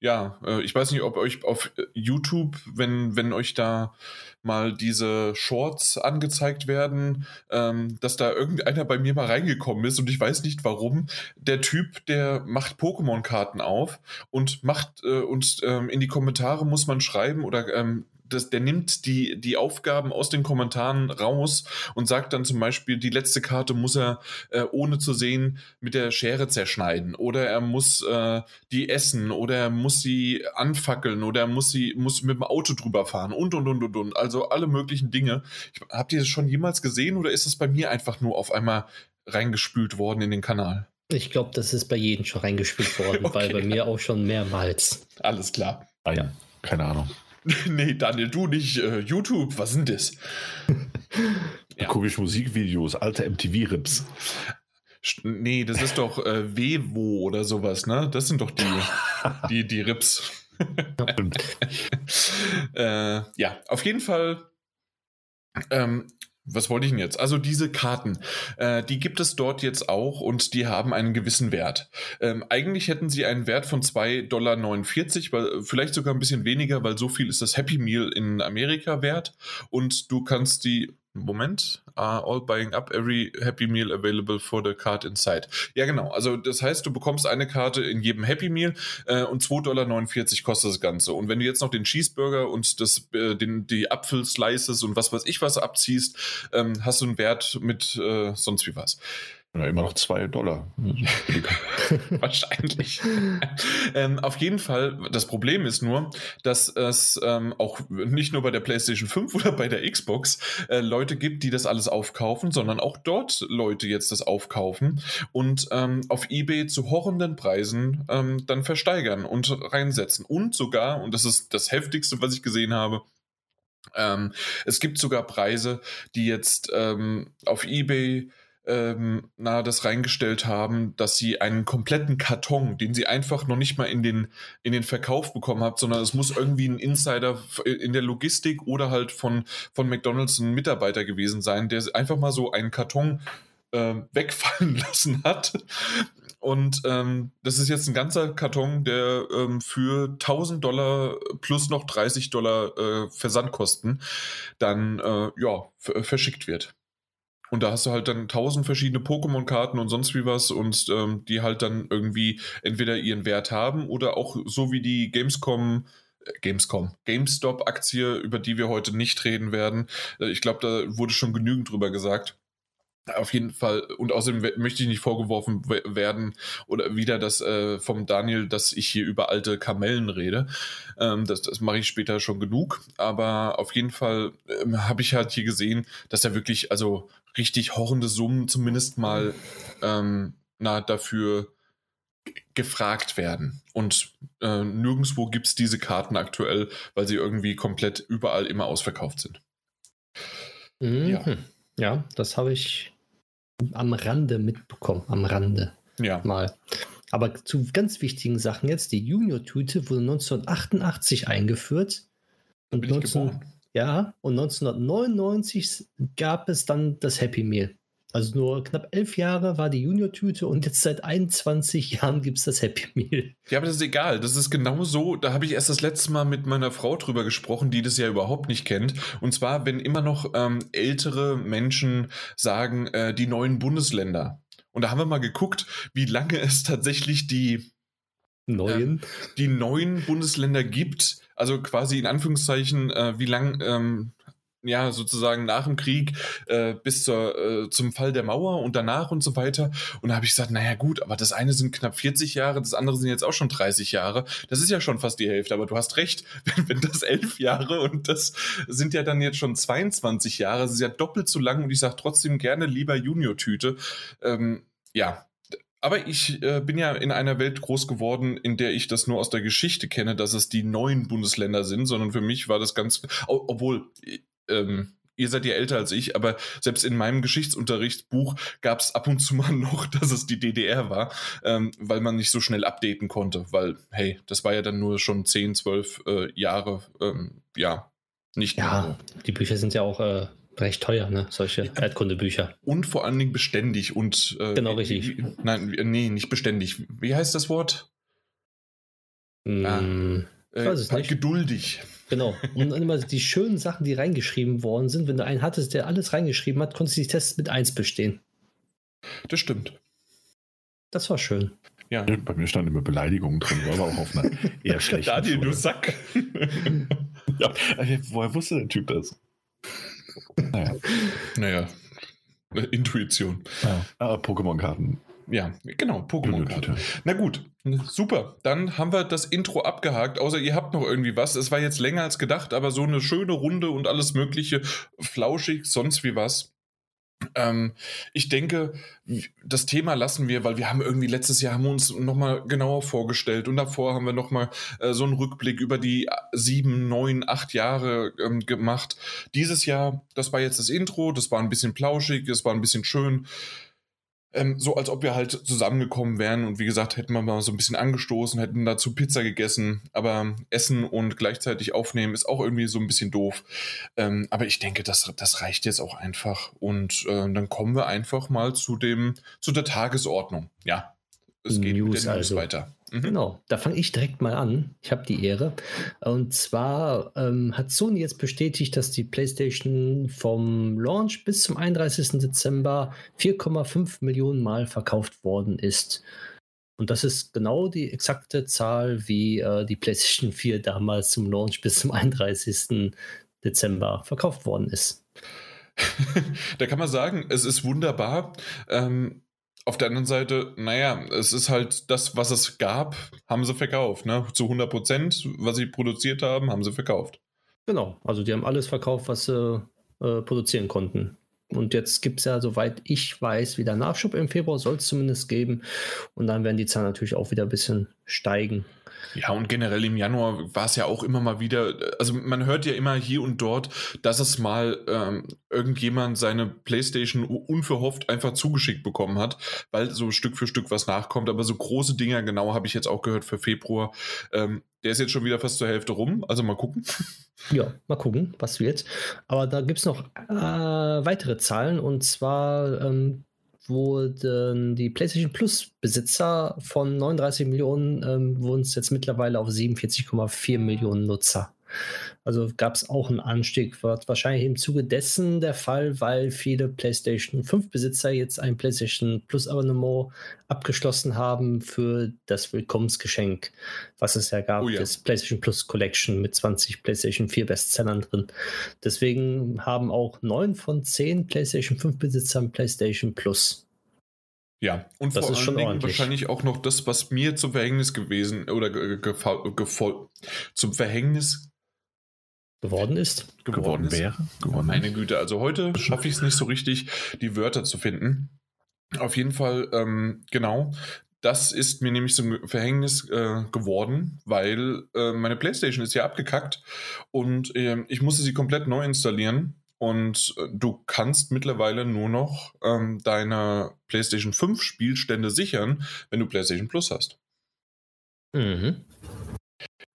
ja, äh, ich weiß nicht, ob euch auf YouTube, wenn, wenn euch da mal diese Shorts angezeigt werden, ähm, dass da irgendeiner bei mir mal reingekommen ist und ich weiß nicht warum. Der Typ, der macht Pokémon-Karten auf und macht äh, und ähm, in die Kommentare muss man schreiben oder ähm, das, der nimmt die, die Aufgaben aus den Kommentaren raus und sagt dann zum Beispiel, die letzte Karte muss er äh, ohne zu sehen mit der Schere zerschneiden oder er muss äh, die essen oder er muss sie anfackeln oder er muss sie muss mit dem Auto drüber fahren und und und und und. Also alle möglichen Dinge. Ich, habt ihr das schon jemals gesehen oder ist es bei mir einfach nur auf einmal reingespült worden in den Kanal? Ich glaube, das ist bei jedem schon reingespielt worden, Okay. [laughs] weil bei mir auch schon mehrmals. Alles klar. Ein, Ja. Keine Ahnung. [laughs] nee, Daniel, du nicht. Äh, YouTube, was sind das? [laughs] Ja. Komische Musikvideos, alte MTV-Rips. Nee, das ist doch äh, Wevo oder sowas, ne? Das sind doch die, [laughs] die, die Rips. Äh, ja, auf jeden Fall. Ähm, was wollte ich denn jetzt? Also diese Karten, äh, die gibt es dort jetzt auch und die haben einen gewissen Wert. Ähm, eigentlich hätten sie einen Wert von 2,49 Dollar, weil, vielleicht sogar ein bisschen weniger, weil so viel ist das Happy Meal in Amerika wert. Und du kannst die, Moment, are all buying up every Happy Meal available for the card inside. Ja, genau. Also das heißt, du bekommst eine Karte in jedem Happy Meal äh, und 2,49 Dollar kostet das Ganze. Und wenn du jetzt noch den Cheeseburger und das, äh, den, die Apfelslices und was weiß ich was abziehst, ähm, hast du einen Wert mit äh, sonst wie was. Ja, immer noch zwei Dollar. [laughs] Wahrscheinlich. ähm, auf jeden Fall, das Problem ist nur, dass es ähm, auch nicht nur bei der PlayStation 5 oder bei der Xbox äh, Leute gibt, die das alles aufkaufen, sondern auch dort Leute jetzt das aufkaufen und ähm, auf eBay zu horrenden Preisen ähm, dann versteigern und reinsetzen. Und sogar, und das ist das heftigste, was ich gesehen habe, Ähm, es gibt sogar Preise, die jetzt ähm, auf eBay ähm, na, das reingestellt haben, dass sie einen kompletten Karton, den sie einfach noch nicht mal in den, in den Verkauf bekommen haben, sondern es muss irgendwie ein Insider in der Logistik oder halt von, von McDonalds ein Mitarbeiter gewesen sein, der einfach mal so einen Karton äh, [laughs] wegfallen lassen hat. Und ähm, das ist jetzt ein ganzer Karton, der ähm, für 1000 Dollar plus noch 30 Dollar äh, Versandkosten dann äh, ja, verschickt wird. Und da hast du halt dann tausend verschiedene Pokémon-Karten und sonst wie was und ähm, die halt dann irgendwie entweder ihren Wert haben oder auch so wie die Gamescom, äh, Gamescom, GameStop-Aktie, über die wir heute nicht reden werden. Äh, ich glaube, da wurde schon genügend drüber gesagt auf jeden Fall, und außerdem möchte ich nicht vorgeworfen werden oder wieder das äh, vom Daniel, dass ich hier über alte Kamellen rede. Ähm, das, das mache ich später schon genug. Aber auf jeden Fall ähm, habe ich halt hier gesehen, dass er wirklich, also richtig horrende Summen zumindest mal ähm, na, dafür gefragt werden. Und äh, nirgendwo gibt es diese Karten aktuell, weil sie irgendwie komplett überall immer ausverkauft sind. Mhm. Ja. ja, das habe ich am Rande mitbekommen, am Rande. Ja. Mal. Aber zu ganz wichtigen Sachen jetzt, die Junior-Tüte wurde 1988 eingeführt. Und bin 19, ich geboren. Ja, und 1999 gab es dann das Happy Meal. Also nur knapp elf Jahre war die Junior-Tüte und jetzt seit 21 Jahren gibt es das Happy Meal. Ja, aber das ist egal. Das ist genau so. Da habe ich erst das letzte Mal mit meiner Frau drüber gesprochen, die das ja überhaupt nicht kennt. Und zwar, wenn immer noch ähm, ältere Menschen sagen, äh, die neuen Bundesländer. Und da haben wir mal geguckt, wie lange es tatsächlich die neuen, äh, die neuen Bundesländer gibt. Also quasi in Anführungszeichen, äh, wie lang ähm, ja, sozusagen nach dem Krieg äh, bis zur, äh, zum Fall der Mauer und danach und so weiter. Und da habe ich gesagt, naja gut, aber das eine sind knapp 40 Jahre, das andere sind jetzt auch schon 30 Jahre. Das ist ja schon fast die Hälfte, aber du hast recht, [laughs] wenn, wenn das elf Jahre und das sind ja dann jetzt schon 22 Jahre, das ist ja doppelt so lang und ich sage trotzdem gerne lieber Junior-Tüte. Ähm, ja, aber ich äh, bin ja in einer Welt groß geworden, in der ich das nur aus der Geschichte kenne, dass es die neuen Bundesländer sind, sondern für mich war das ganz, obwohl ähm, ihr seid ja älter als ich, aber selbst in meinem Geschichtsunterrichtsbuch gab es ab und zu mal [laughs] noch, dass es die DDR war, ähm, weil man nicht so schnell updaten konnte, weil, hey, das war ja dann nur schon 10, 12 äh, Jahre, ähm, ja, nicht Ja, mehr. die Bücher sind ja auch äh, recht teuer, ne? Solche ja. Erdkundebücher. Und vor allen Dingen beständig und äh, genau richtig. Wie, nein, nee, nicht beständig. Wie heißt das Wort? Mm, ah, äh, weiß es nicht. Geduldig. Genau. Und immer die schönen Sachen, die reingeschrieben worden sind, wenn du einen hattest, der alles reingeschrieben hat, konntest du die Tests mit 1 bestehen. Das stimmt. Das war schön. Ja. Bei mir standen immer Beleidigungen drin, war aber auch auf einer eher [laughs] schlechten Daniel, du Sack. [laughs] ja, äh, woher wusste der Typ das? Naja. Naja. Intuition. Ja. Ah, Pokémon-Karten. Ja, genau, Pokémon-Karte. Na gut, super. Dann haben wir das Intro abgehakt, außer ihr habt noch irgendwie was. Es war jetzt länger als gedacht, aber so eine schöne Runde und alles Mögliche, flauschig, sonst wie was. Ähm, ich denke, das Thema lassen wir, weil wir haben irgendwie letztes Jahr haben wir uns nochmal genauer vorgestellt und davor haben wir nochmal äh, so einen Rückblick über die sieben, neun, acht Jahre ähm, gemacht. Dieses Jahr, das war jetzt das Intro, das war ein bisschen plauschig, das war ein bisschen schön. Ähm, so als ob wir halt zusammengekommen wären und wie gesagt, hätten wir mal so ein bisschen angestoßen, hätten dazu Pizza gegessen, aber Essen und gleichzeitig aufnehmen ist auch irgendwie so ein bisschen doof. Ähm, aber ich denke, das, das reicht jetzt auch einfach und äh, dann kommen wir einfach mal zu dem, zu der Tagesordnung. Ja, es geht News, mit der News also. weiter. Mhm. Genau, da fange ich direkt mal an. Ich habe die Ehre. Und zwar ähm, hat Sony jetzt bestätigt, dass die PlayStation vom Launch bis zum 31. Dezember 4,5 Millionen Mal verkauft worden ist. Und das ist genau die exakte Zahl, wie äh, die PlayStation 4 damals zum Launch bis zum 31. Dezember verkauft worden ist. [laughs] da kann man sagen, es ist wunderbar. Ähm, auf der anderen Seite, naja, es ist halt das, was es gab, haben sie verkauft. Ne? Zu 100 Prozent, was sie produziert haben, haben sie verkauft. Genau, also die haben alles verkauft, was sie äh, produzieren konnten. Und jetzt gibt es ja, soweit ich weiß, wieder Nachschub im Februar, soll es zumindest geben. Und dann werden die Zahlen natürlich auch wieder ein bisschen steigen. Ja, und generell im Januar war es ja auch immer mal wieder, also man hört ja immer hier und dort, dass es mal ähm, irgendjemand seine Playstation unverhofft einfach zugeschickt bekommen hat, weil so Stück für Stück was nachkommt. Aber so große Dinger, genau habe ich jetzt auch gehört für Februar. Ähm, der ist jetzt schon wieder fast zur Hälfte rum, also mal gucken. [laughs] Ja, mal gucken, was wird. Aber da gibt es noch äh, weitere Zahlen und zwar ähm, wurden die PlayStation Plus Besitzer von 39 Millionen, ähm, wurden es jetzt mittlerweile auf 47,4 Millionen Nutzer. Also gab es auch einen Anstieg, war wahrscheinlich im Zuge dessen der Fall, weil viele PlayStation 5 Besitzer jetzt ein PlayStation Plus Abonnement abgeschlossen haben für das Willkommensgeschenk, was es ja gab, oh ja. das PlayStation Plus Collection mit 20 PlayStation 4 Bestsellern drin. Deswegen haben auch neun von zehn PlayStation 5 Besitzern PlayStation Plus. Ja, und das vor allen Dingen ordentlich. wahrscheinlich auch noch das, was mir zum Verhängnis gewesen oder zum Verhängnis geworden ist. Geworden, geworden wäre. Geworden Meine Güte, also heute schaffe ich es nicht so richtig, die Wörter zu finden. Auf jeden Fall, ähm, genau. Das ist mir nämlich zum Verhängnis äh, geworden, weil äh, meine PlayStation ist ja abgekackt und äh, ich musste sie komplett neu installieren. Und äh, du kannst mittlerweile nur noch ähm, deine PlayStation 5 Spielstände sichern, wenn du PlayStation Plus hast. Mhm.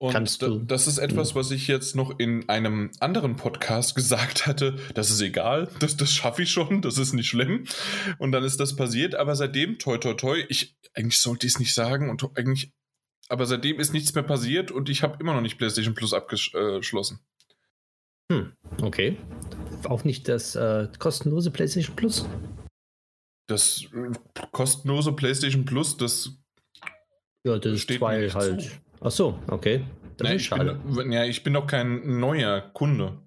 Und Kannst du? das ist etwas, hm. was ich jetzt noch in einem anderen Podcast [laughs] gesagt hatte. Das ist egal, das, das schaffe ich schon, das ist nicht schlimm. Und dann ist das passiert. Aber seitdem, toi, toi, toi, ich, eigentlich sollte ich es nicht sagen und eigentlich, aber seitdem ist nichts mehr passiert und ich habe immer noch nicht PlayStation Plus abgeschlossen. Hm, okay. Auch nicht das äh, kostenlose PlayStation Plus? Das äh, kostenlose PlayStation Plus, das. Ja, das steht zwei halt. Zu. Ach so, okay. Das nee, ist schade. Bin, ja, ich bin doch kein neuer Kunde.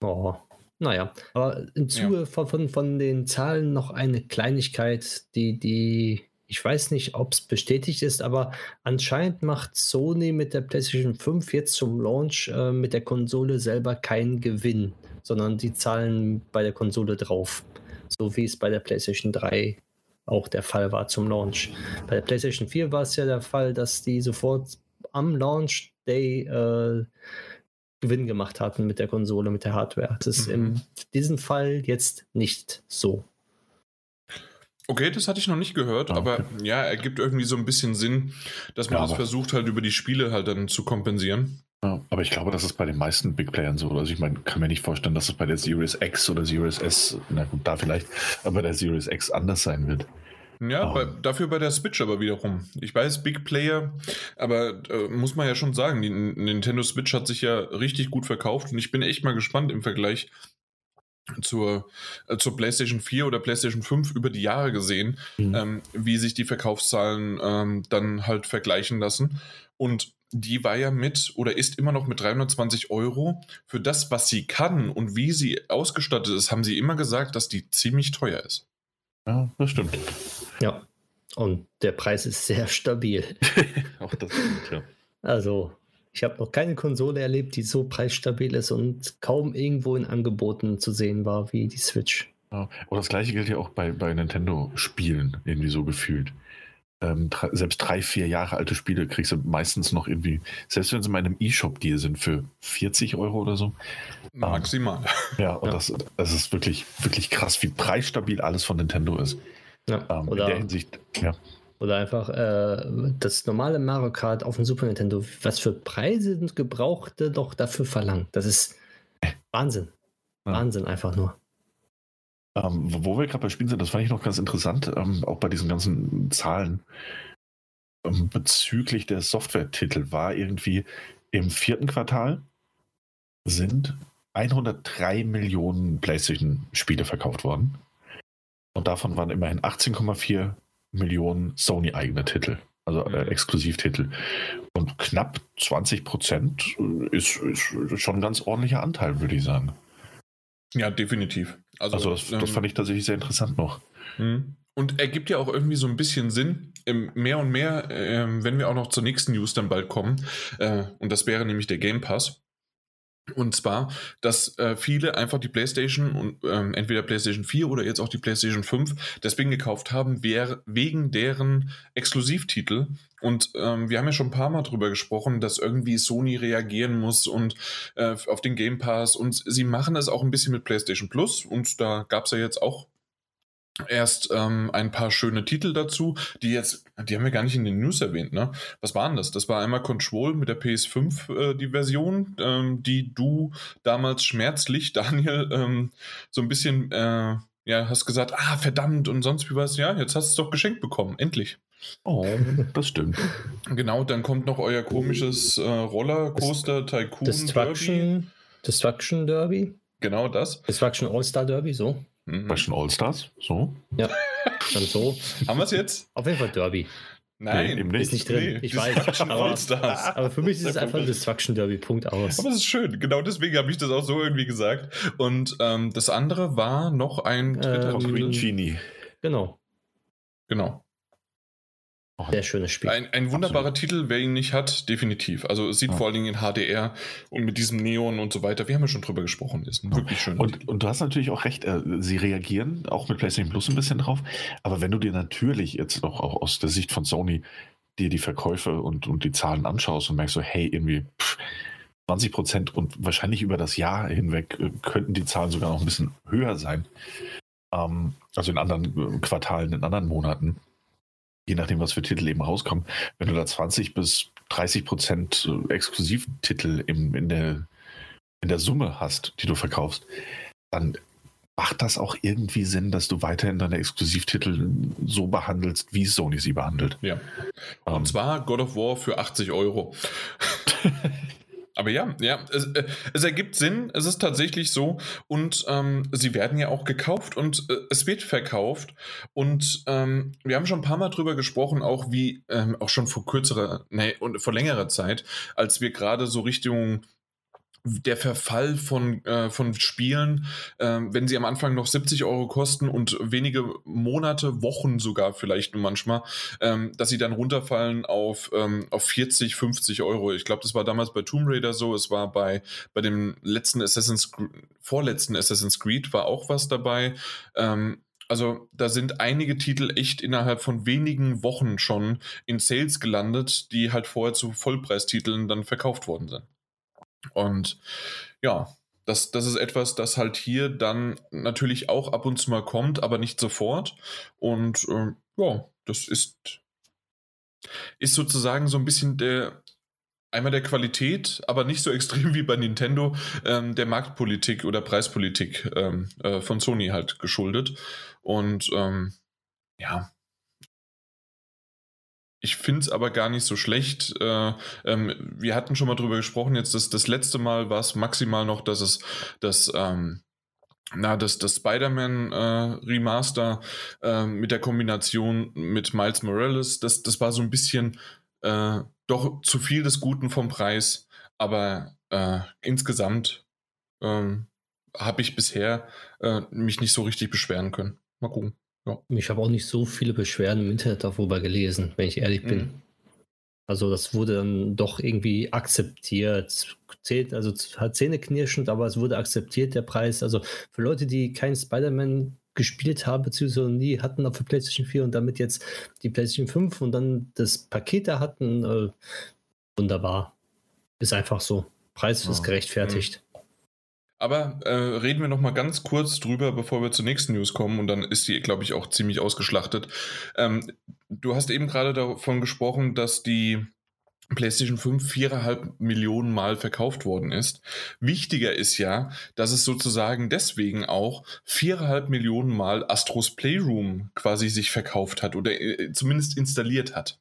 Oh, naja. Aber im Zuge ja. von, von, von den Zahlen noch eine Kleinigkeit, die, die ich weiß nicht, ob es bestätigt ist, aber anscheinend macht Sony mit der PlayStation 5 jetzt zum Launch äh, mit der Konsole selber keinen Gewinn, sondern die zahlen bei der Konsole drauf. So wie es bei der PlayStation 3 auch der Fall war zum Launch. Bei der PlayStation 4 war es ja der Fall, dass die sofort am Launch Day äh, Gewinn gemacht hatten mit der Konsole, mit der Hardware. Das ist mhm. in diesem Fall jetzt nicht so. Okay, das hatte ich noch nicht gehört, okay. aber ja, ergibt irgendwie so ein bisschen Sinn, dass man ja, das versucht halt über die Spiele halt dann zu kompensieren. Ja, aber ich glaube, das ist bei den meisten Big Playern so. Also ich meine, kann mir nicht vorstellen, dass es bei der Series X oder Series S, na gut, da vielleicht, aber bei der Series X anders sein wird. Ja, oh. bei, dafür bei der Switch aber wiederum. Ich weiß, Big Player, aber äh, muss man ja schon sagen, die Nintendo Switch hat sich ja richtig gut verkauft und ich bin echt mal gespannt im Vergleich zur, äh, zur PlayStation 4 oder PlayStation 5 über die Jahre gesehen, mhm. ähm, wie sich die Verkaufszahlen ähm, dann halt vergleichen lassen. Und die war ja mit oder ist immer noch mit 320 Euro für das, was sie kann und wie sie ausgestattet ist, haben sie immer gesagt, dass die ziemlich teuer ist. Ja, das stimmt. Ja, und der Preis ist sehr stabil. [laughs] Auch das stimmt, ja. Also, ich habe noch keine Konsole erlebt, die so preisstabil ist und kaum irgendwo in Angeboten zu sehen war wie die Switch. Ja. Und das gleiche gilt ja auch bei, bei Nintendo-Spielen, irgendwie so gefühlt ähm, selbst drei, vier Jahre alte Spiele kriegst du meistens noch irgendwie, selbst wenn sie in meinem E-Shop-Deal sind für 40 Euro oder so. Maximal. Ähm, ja, und ja. Das, das ist wirklich, wirklich krass, wie preisstabil alles von Nintendo ist. Ja, ähm, oder, in der Hinsicht, ja. Oder einfach äh, das normale Mario Kart auf dem Super Nintendo, was für Preise und Gebrauchte doch dafür verlangt. Das ist Wahnsinn. Ja. Wahnsinn einfach nur. Ähm, wo wir gerade bei Spielen sind, das fand ich noch ganz interessant, ähm, auch bei diesen ganzen Zahlen ähm, bezüglich der Software-Titel war irgendwie im vierten Quartal sind 103 Millionen PlayStation-Spiele verkauft worden. Und davon waren immerhin 18,4 Millionen Sony-eigene Titel, also äh, mhm. Exklusivtitel. Und knapp 20 Prozent ist, ist schon ein ganz ordentlicher Anteil, würde ich sagen. Ja, definitiv. Also, also das, das, fand ich tatsächlich sehr interessant noch. Mhm. Und ergibt ja auch irgendwie so ein bisschen Sinn, mehr und mehr, äh, wenn wir auch noch zur nächsten News dann bald kommen. Äh, und das wäre nämlich der Game Pass. Und zwar, dass äh, viele einfach die PlayStation und ähm, entweder PlayStation 4 oder jetzt auch die PlayStation 5 deswegen gekauft haben, wer, wegen deren Exklusivtitel. Und ähm, wir haben ja schon ein paar Mal drüber gesprochen, dass irgendwie Sony reagieren muss und äh, auf den Game Pass. Und sie machen es auch ein bisschen mit PlayStation Plus. Und da gab es ja jetzt auch erst ähm, ein paar schöne Titel dazu, die jetzt, die haben wir gar nicht in den News erwähnt, ne? Was waren das? Das war einmal Control mit der PS5, äh, die Version, ähm, die du damals schmerzlich, [laughs] Daniel, ähm, so ein bisschen, äh, ja, hast gesagt, ah, verdammt und sonst wie was, ja, jetzt hast du es doch geschenkt bekommen, endlich. Oh, das stimmt. Genau, dann kommt noch euer komisches äh, Rollercoaster Tycoon Destruction Derby. Destruction Derby. Genau das. Destruction All-Star Derby, so. Mhm. War schon All-Stars? So? Ja, dann so. Haben wir es jetzt? Auf jeden Fall Derby. Nein, Nee, eben nicht. Ist nicht drin, Nee, ich weiß. Aber, All-Stars. aber für mich ist es einfach ein. Destruction Derby, Punkt aus. Aber es ist schön, genau deswegen habe ich das auch so irgendwie gesagt. Und ähm, das andere war noch ein dritter Ähm. Green Genie. Genau, Genau. Sehr schönes Spiel. Ein, ein wunderbarer Titel, wer ihn nicht hat, definitiv. Also es sieht Ja. vor allen Dingen in HDR und mit diesem Neon und so weiter. Wir haben ja schon drüber gesprochen, ist ein wirklich schön. Und, und du hast natürlich auch recht, äh, sie reagieren auch mit PlayStation Plus ein bisschen drauf. Aber wenn du dir natürlich jetzt auch, auch aus der Sicht von Sony dir die Verkäufe und, und die Zahlen anschaust und merkst so, hey, irgendwie pff, 20 Prozent und wahrscheinlich über das Jahr hinweg äh, könnten die Zahlen sogar noch ein bisschen höher sein. Ähm, also in anderen äh, Quartalen, in anderen Monaten. Je nachdem, was für Titel eben rauskommen. Wenn du da 20 bis 30 Prozent äh, Exklusivtitel im, in, der, in der Summe hast, die du verkaufst, dann macht das auch irgendwie Sinn, dass du weiterhin deine Exklusivtitel so behandelst, wie Sony sie behandelt. ja. Ähm, Und zwar God of War für 80 Euro. [laughs] Aber ja, ja, es, äh, es ergibt Sinn, es ist tatsächlich so. Und ähm, sie werden ja auch gekauft und äh, es wird verkauft. Und ähm, wir haben schon ein paar Mal drüber gesprochen, auch wie, ähm, auch schon vor kürzerer, nee, und vor längerer Zeit, als wir gerade so Richtung der Verfall von, äh, von Spielen, ähm, wenn sie am Anfang noch 70 Euro kosten und wenige Monate, Wochen sogar vielleicht manchmal, ähm, dass sie dann runterfallen auf, ähm, auf 40, 50 Euro. Ich glaube, das war damals bei Tomb Raider so, es war bei, bei dem letzten Assassin's Creed, vorletzten Assassin's Creed war auch was dabei. Ähm, also da sind einige Titel echt innerhalb von wenigen Wochen schon in Sales gelandet, die halt vorher zu Vollpreistiteln dann verkauft worden sind. Und ja, das, das ist etwas, das halt hier dann natürlich auch ab und zu mal kommt, aber nicht sofort. Und ähm, ja, das ist, ist sozusagen so ein bisschen der, einmal der Qualität, aber nicht so extrem wie bei Nintendo, ähm, der Marktpolitik oder Preispolitik ähm, äh, von Sony halt geschuldet. Und ähm, ja, ich finde es aber gar nicht so schlecht. Äh, ähm, wir hatten schon mal drüber gesprochen, jetzt das, das letzte Mal war es maximal noch, dass es das, ähm, na, das, das Spider-Man äh, Remaster äh, mit der Kombination mit Miles Morales, das, das war so ein bisschen äh, doch zu viel des Guten vom Preis, aber äh, insgesamt ähm, habe ich bisher äh, mich nicht so richtig beschweren können. Mal gucken. Ich habe auch nicht so viele Beschwerden im Internet darüber gelesen, wenn ich ehrlich bin. Mhm. Also das wurde dann doch irgendwie akzeptiert. Also hat zähneknirschend, aber es wurde akzeptiert, der Preis. Also für Leute, die keinen Spider-Man gespielt haben, beziehungsweise nie hatten auf der PlayStation 4 und damit jetzt die PlayStation 5 und dann das Paket da hatten, äh, wunderbar. Ist einfach so. Preis ist Ja. gerechtfertigt. Aber äh, reden wir noch mal ganz kurz drüber, bevor wir zur nächsten News kommen. Und dann ist die, glaube ich, auch ziemlich ausgeschlachtet. Ähm, du hast eben gerade davon gesprochen, dass die PlayStation 5 viereinhalb Millionen Mal verkauft worden ist. Wichtiger ist ja, dass es sozusagen deswegen auch viereinhalb Millionen Mal Astros Playroom quasi sich verkauft hat oder äh, zumindest installiert hat.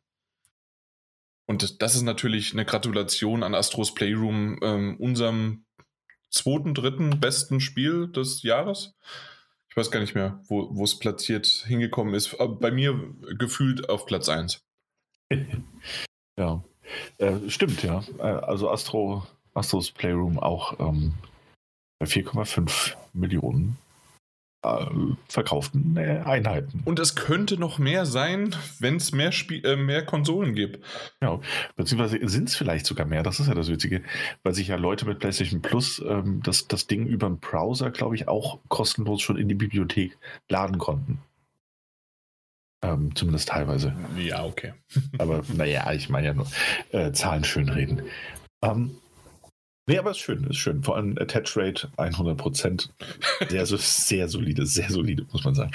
Und das ist natürlich eine Gratulation an Astros Playroom, ähm, unserem zweiten, dritten besten Spiel des Jahres. Ich weiß gar nicht mehr, wo es platziert hingekommen ist. Bei mir gefühlt auf Platz 1. [laughs] Ja, äh, stimmt, ja. Äh, also Astro, Astros Playroom auch ähm, bei 4,5 Millionen verkauften äh, Einheiten. Und es könnte noch mehr sein, wenn es mehr, äh, mehr Konsolen gibt. Ja, beziehungsweise sind es vielleicht sogar mehr, das ist ja das Witzige, weil sich ja Leute mit PlayStation Plus ähm, das, das Ding über einen Browser, glaube ich, auch kostenlos schon in die Bibliothek laden konnten. Ähm, zumindest teilweise. Ja, okay. Aber [laughs] naja, ich meine ja nur äh, Zahlen schönreden. Ähm, Nee, aber ist schön, ist schön. Vor allem Attach Rate 100 Prozent. Sehr, sehr solide, sehr solide, muss man sagen.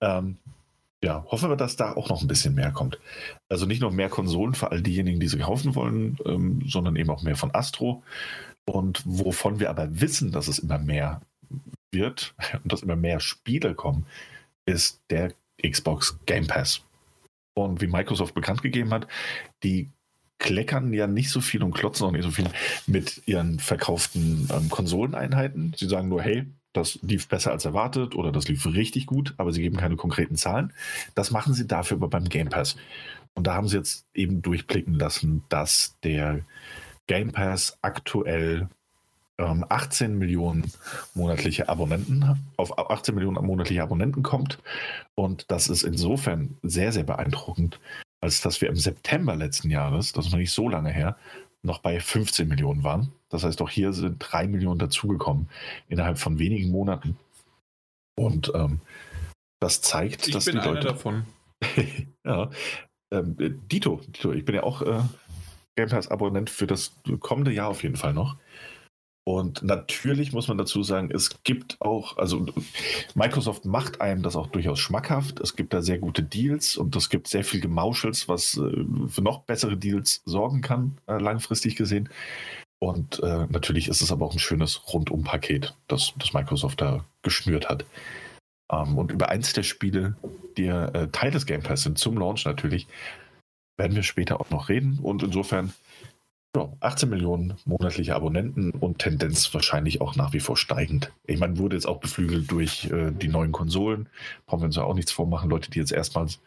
Ähm, ja, hoffen wir, dass da auch noch ein bisschen mehr kommt. Also nicht nur mehr Konsolen für all diejenigen, die sie kaufen wollen, ähm, sondern eben auch mehr von Astro. Und wovon wir aber wissen, dass es immer mehr wird [laughs] und dass immer mehr Spiele kommen, ist der Xbox Game Pass. Und wie Microsoft bekannt gegeben hat, die kleckern ja nicht so viel und klotzen auch nicht so viel mit ihren verkauften ähm, Konsoleneinheiten. Sie sagen nur, hey, das lief besser als erwartet oder das lief richtig gut, aber sie geben keine konkreten Zahlen. Das machen sie dafür aber beim Game Pass. Und da haben sie jetzt eben durchblicken lassen, dass der Game Pass aktuell ähm, 18 Millionen monatliche Abonnenten auf 18 Millionen monatliche Abonnenten kommt. Und das ist insofern sehr, sehr beeindruckend, als dass wir im September letzten Jahres, das ist noch nicht so lange her, noch bei 15 Millionen waren. Das heißt, auch hier sind drei Millionen dazugekommen innerhalb von wenigen Monaten. Und ähm, das zeigt, ich dass bin die Leute. davon. [laughs] ja. Ähm, Dito, Dito, ich bin ja auch äh, Game Pass-Abonnent für das kommende Jahr auf jeden Fall noch. Und natürlich muss man dazu sagen, es gibt auch, also Microsoft macht einem das auch durchaus schmackhaft. Es gibt da sehr gute Deals und es gibt sehr viel Gemauschels, was äh, für noch bessere Deals sorgen kann, äh, langfristig gesehen. Und äh, natürlich ist es aber auch ein schönes Rundumpaket, das, das Microsoft da geschnürt hat. Ähm, und über eins der Spiele, die äh, Teil des Game Pass sind, zum Launch natürlich, werden wir später auch noch reden. Und insofern ja, 18 Millionen monatliche Abonnenten und Tendenz wahrscheinlich auch nach wie vor steigend. Ich meine, wurde jetzt auch beflügelt durch äh, die neuen Konsolen. Brauchen wir uns ja auch nichts vormachen. Leute, die jetzt erstmals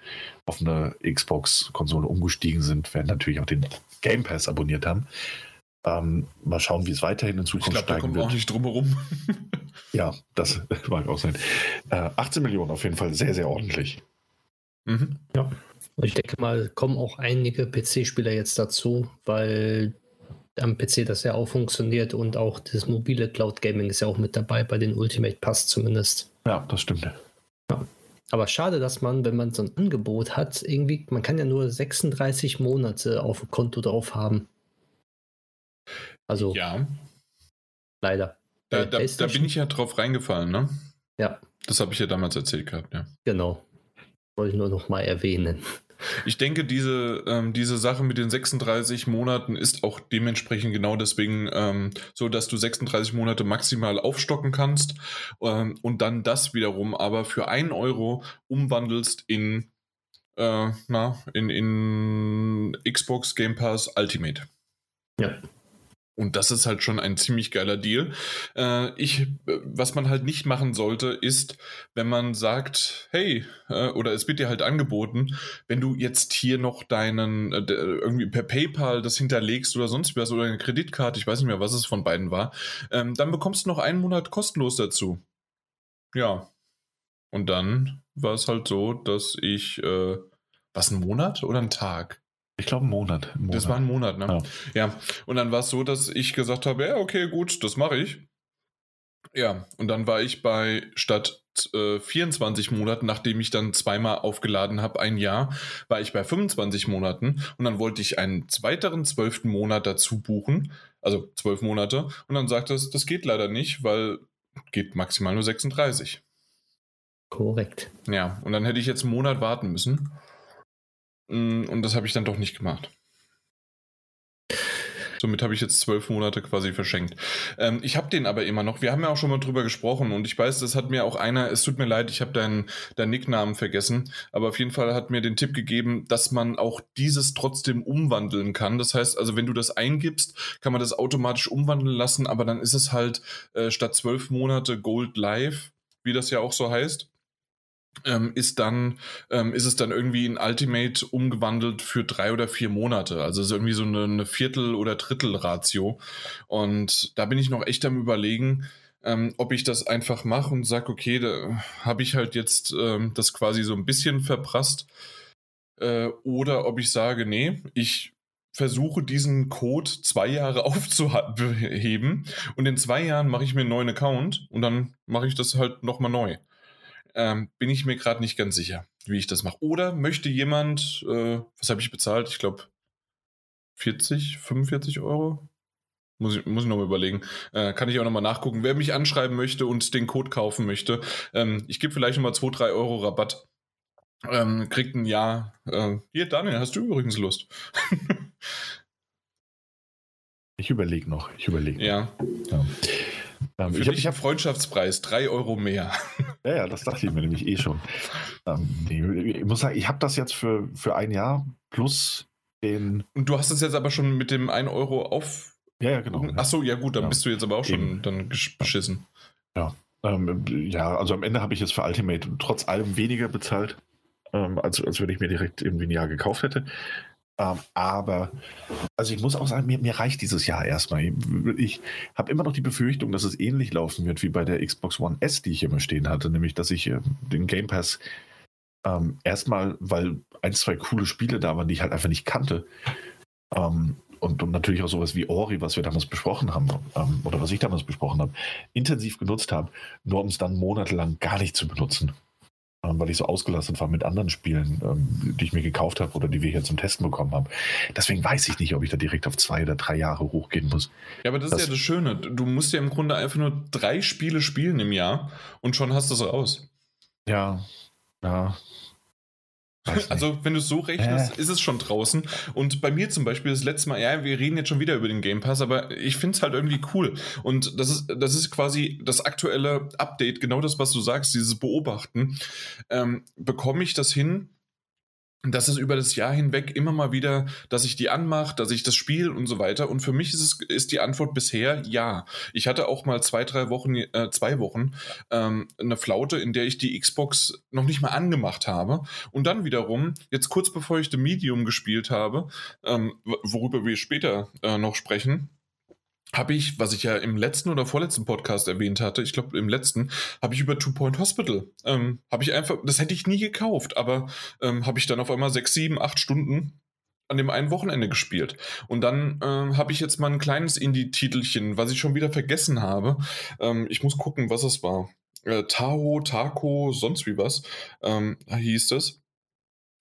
auf eine Xbox-Konsole umgestiegen sind, werden natürlich auch den Game Pass abonniert haben. Ähm, mal schauen, wie es weiterhin in Zukunft ich glaub, steigen wird. auch nicht drum herum. [laughs] ja, das [laughs] mag auch sein. Äh, 18 Millionen auf jeden Fall sehr, sehr ordentlich. Mhm. Ja. Ich denke mal, kommen auch einige PC-Spieler jetzt dazu, weil am PC das ja auch funktioniert und auch das mobile Cloud Gaming ist ja auch mit dabei bei den Ultimate Pass zumindest. Ja, das stimmt. Ja. Aber schade, dass man, wenn man so ein Angebot hat, irgendwie, man kann ja nur 36 Monate auf dem Konto drauf haben. Also. Ja. Leider. Da, da, da bin ich ja drauf reingefallen, ne? Ja. Das habe ich ja damals erzählt gehabt, ja. Genau. Wollte ich nur noch mal erwähnen. Ich denke, diese, ähm, diese Sache mit den 36 Monaten ist auch dementsprechend genau deswegen ähm, so, dass du 36 Monate maximal aufstocken kannst ähm, und dann das wiederum aber für 1 Euro umwandelst in, äh, na, in, in Xbox Game Pass Ultimate. Ja. Und das ist halt schon ein ziemlich geiler Deal. Äh, ich, was man halt nicht machen sollte, ist, wenn man sagt, hey, äh, oder es wird dir halt angeboten, wenn du jetzt hier noch deinen, äh, irgendwie per PayPal das hinterlegst oder sonst was oder eine Kreditkarte, ich weiß nicht mehr, was es von beiden war, ähm, dann bekommst du noch einen Monat kostenlos dazu. Ja. Und dann war es halt so, dass ich, äh, was, ein Monat oder ein Tag? Ich glaube, einen Monat, Monat. Das war ein Monat, ne? Ja. ja. Und dann war es so, dass ich gesagt habe: Ja, okay, gut, das mache ich. Ja, und dann war ich bei statt äh, 24 Monaten, nachdem ich dann zweimal aufgeladen habe, ein Jahr, war ich bei 25 Monaten und dann wollte ich einen weiteren zwölften Monat dazu buchen, also zwölf Monate, und dann sagte es, das geht leider nicht, weil geht maximal nur 36. Korrekt. Ja, und dann hätte ich jetzt einen Monat warten müssen. Mm, und das habe ich dann doch nicht gemacht. Somit habe ich jetzt zwölf Monate quasi verschenkt. Ähm, ich habe den aber immer noch. Wir haben ja auch schon mal drüber gesprochen und ich weiß, das hat mir auch einer, es tut mir leid, ich habe deinen, deinen Nicknamen vergessen, aber auf jeden Fall hat mir den Tipp gegeben, dass man auch dieses trotzdem umwandeln kann. Das heißt, also wenn du das eingibst, kann man das automatisch umwandeln lassen, aber dann ist es halt äh, statt zwölf Monate Gold Live, wie das ja auch so heißt ähm, ist dann ähm, ist es dann irgendwie in Ultimate umgewandelt für drei oder vier Monate. Also ist irgendwie so eine, eine Viertel- oder Drittel-Ratio. Und da bin ich noch echt am überlegen, äh, ähm, ob ich das einfach mache und sage, okay, da habe ich halt jetzt ähm, das quasi so ein bisschen verprasst. Äh, oder ob ich sage, nee, ich versuche diesen Code zwei Jahre [laughs] aufzuheben und in zwei Jahren mache ich mir einen neuen Account und dann mache ich das halt nochmal neu. Ähm, bin ich mir gerade nicht ganz sicher, wie ich das mache. Oder möchte jemand, äh, was habe ich bezahlt? Ich glaube 40, 45 Euro? Muss ich, muss ich nochmal überlegen. Äh, kann ich auch nochmal nachgucken. Wer mich anschreiben möchte und den Code kaufen möchte, ähm, ich gebe vielleicht nochmal 2, 3 Euro Rabatt. Ähm, kriegt ein Jahr. Äh, hier, Daniel, hast du übrigens Lust? [laughs] ich überlege noch. Ich überlege. Ja. ja. Ähm, Für ich habe hab Freundschaftspreis, 3 Euro mehr. [laughs] Ja, ja, das dachte ich mir nämlich eh schon. Ähm, ich muss sagen, ich habe das jetzt für, für ein Jahr plus den. Und du hast es jetzt aber schon mit dem 1 Euro auf. Ja, ja, genau. Achso, ja gut, dann ja. bist du jetzt aber auch schon Eben. dann beschissen. Ja. Ähm, ja, also am Ende habe ich jetzt für Ultimate trotz allem weniger bezahlt, ähm, als, als wenn ich mir direkt irgendwie ein Jahr gekauft hätte. Ähm, aber, also ich muss auch sagen, mir, mir reicht dieses Jahr erstmal. Ich, ich habe immer noch die Befürchtung, dass es ähnlich laufen wird wie bei der Xbox One S, die ich immer stehen hatte, nämlich dass ich äh, den Game Pass ähm, erstmal, weil ein, zwei coole Spiele da waren, die ich halt einfach nicht kannte. Ähm, und, und, natürlich auch sowas wie Ori, was wir damals besprochen haben, ähm, oder was ich damals besprochen habe, intensiv genutzt habe, nur um es dann monatelang gar nicht zu benutzen. Weil ich so ausgelastet war mit anderen Spielen, ähm, die ich mir gekauft habe oder die wir hier zum Testen bekommen haben. Deswegen weiß ich nicht, ob ich da direkt auf zwei oder drei Jahre hochgehen muss. Ja, aber das, das ist ja das Schöne. Du musst ja im Grunde einfach nur drei Spiele spielen im Jahr und schon hast du es raus. Ja, ja. Also, wenn du es so rechnest, äh. ist es schon draußen. Und bei mir zum Beispiel das letzte Mal, ja, wir reden jetzt schon wieder über den Game Pass, aber ich finde es halt irgendwie cool. Und das ist, das ist quasi das aktuelle Update, genau das, was du sagst, dieses Beobachten. Ähm, bekomme ich das hin, dass es über das Jahr hinweg immer mal wieder, dass ich die anmache, dass ich das spiele und so weiter. Und für mich ist es ist die Antwort bisher ja. Ich hatte auch mal zwei, drei Wochen, äh, zwei Wochen ähm, eine Flaute, in der ich die Xbox noch nicht mal angemacht habe. Und dann wiederum, jetzt kurz bevor ich The Medium gespielt habe, ähm, worüber wir später äh, noch sprechen, habe ich, was ich ja im letzten oder vorletzten Podcast erwähnt hatte, ich glaube im letzten, habe ich über Two Point Hospital, ähm, habe ich einfach, das hätte ich nie gekauft, aber ähm, habe ich dann auf einmal sechs, sieben, acht Stunden an dem einen Wochenende gespielt. Und dann ähm, habe ich jetzt mal ein kleines Indie-Titelchen, was ich schon wieder vergessen habe. Ähm, ich muss gucken, was es war. Äh, Taho, Taco, sonst wie was ähm, hieß es.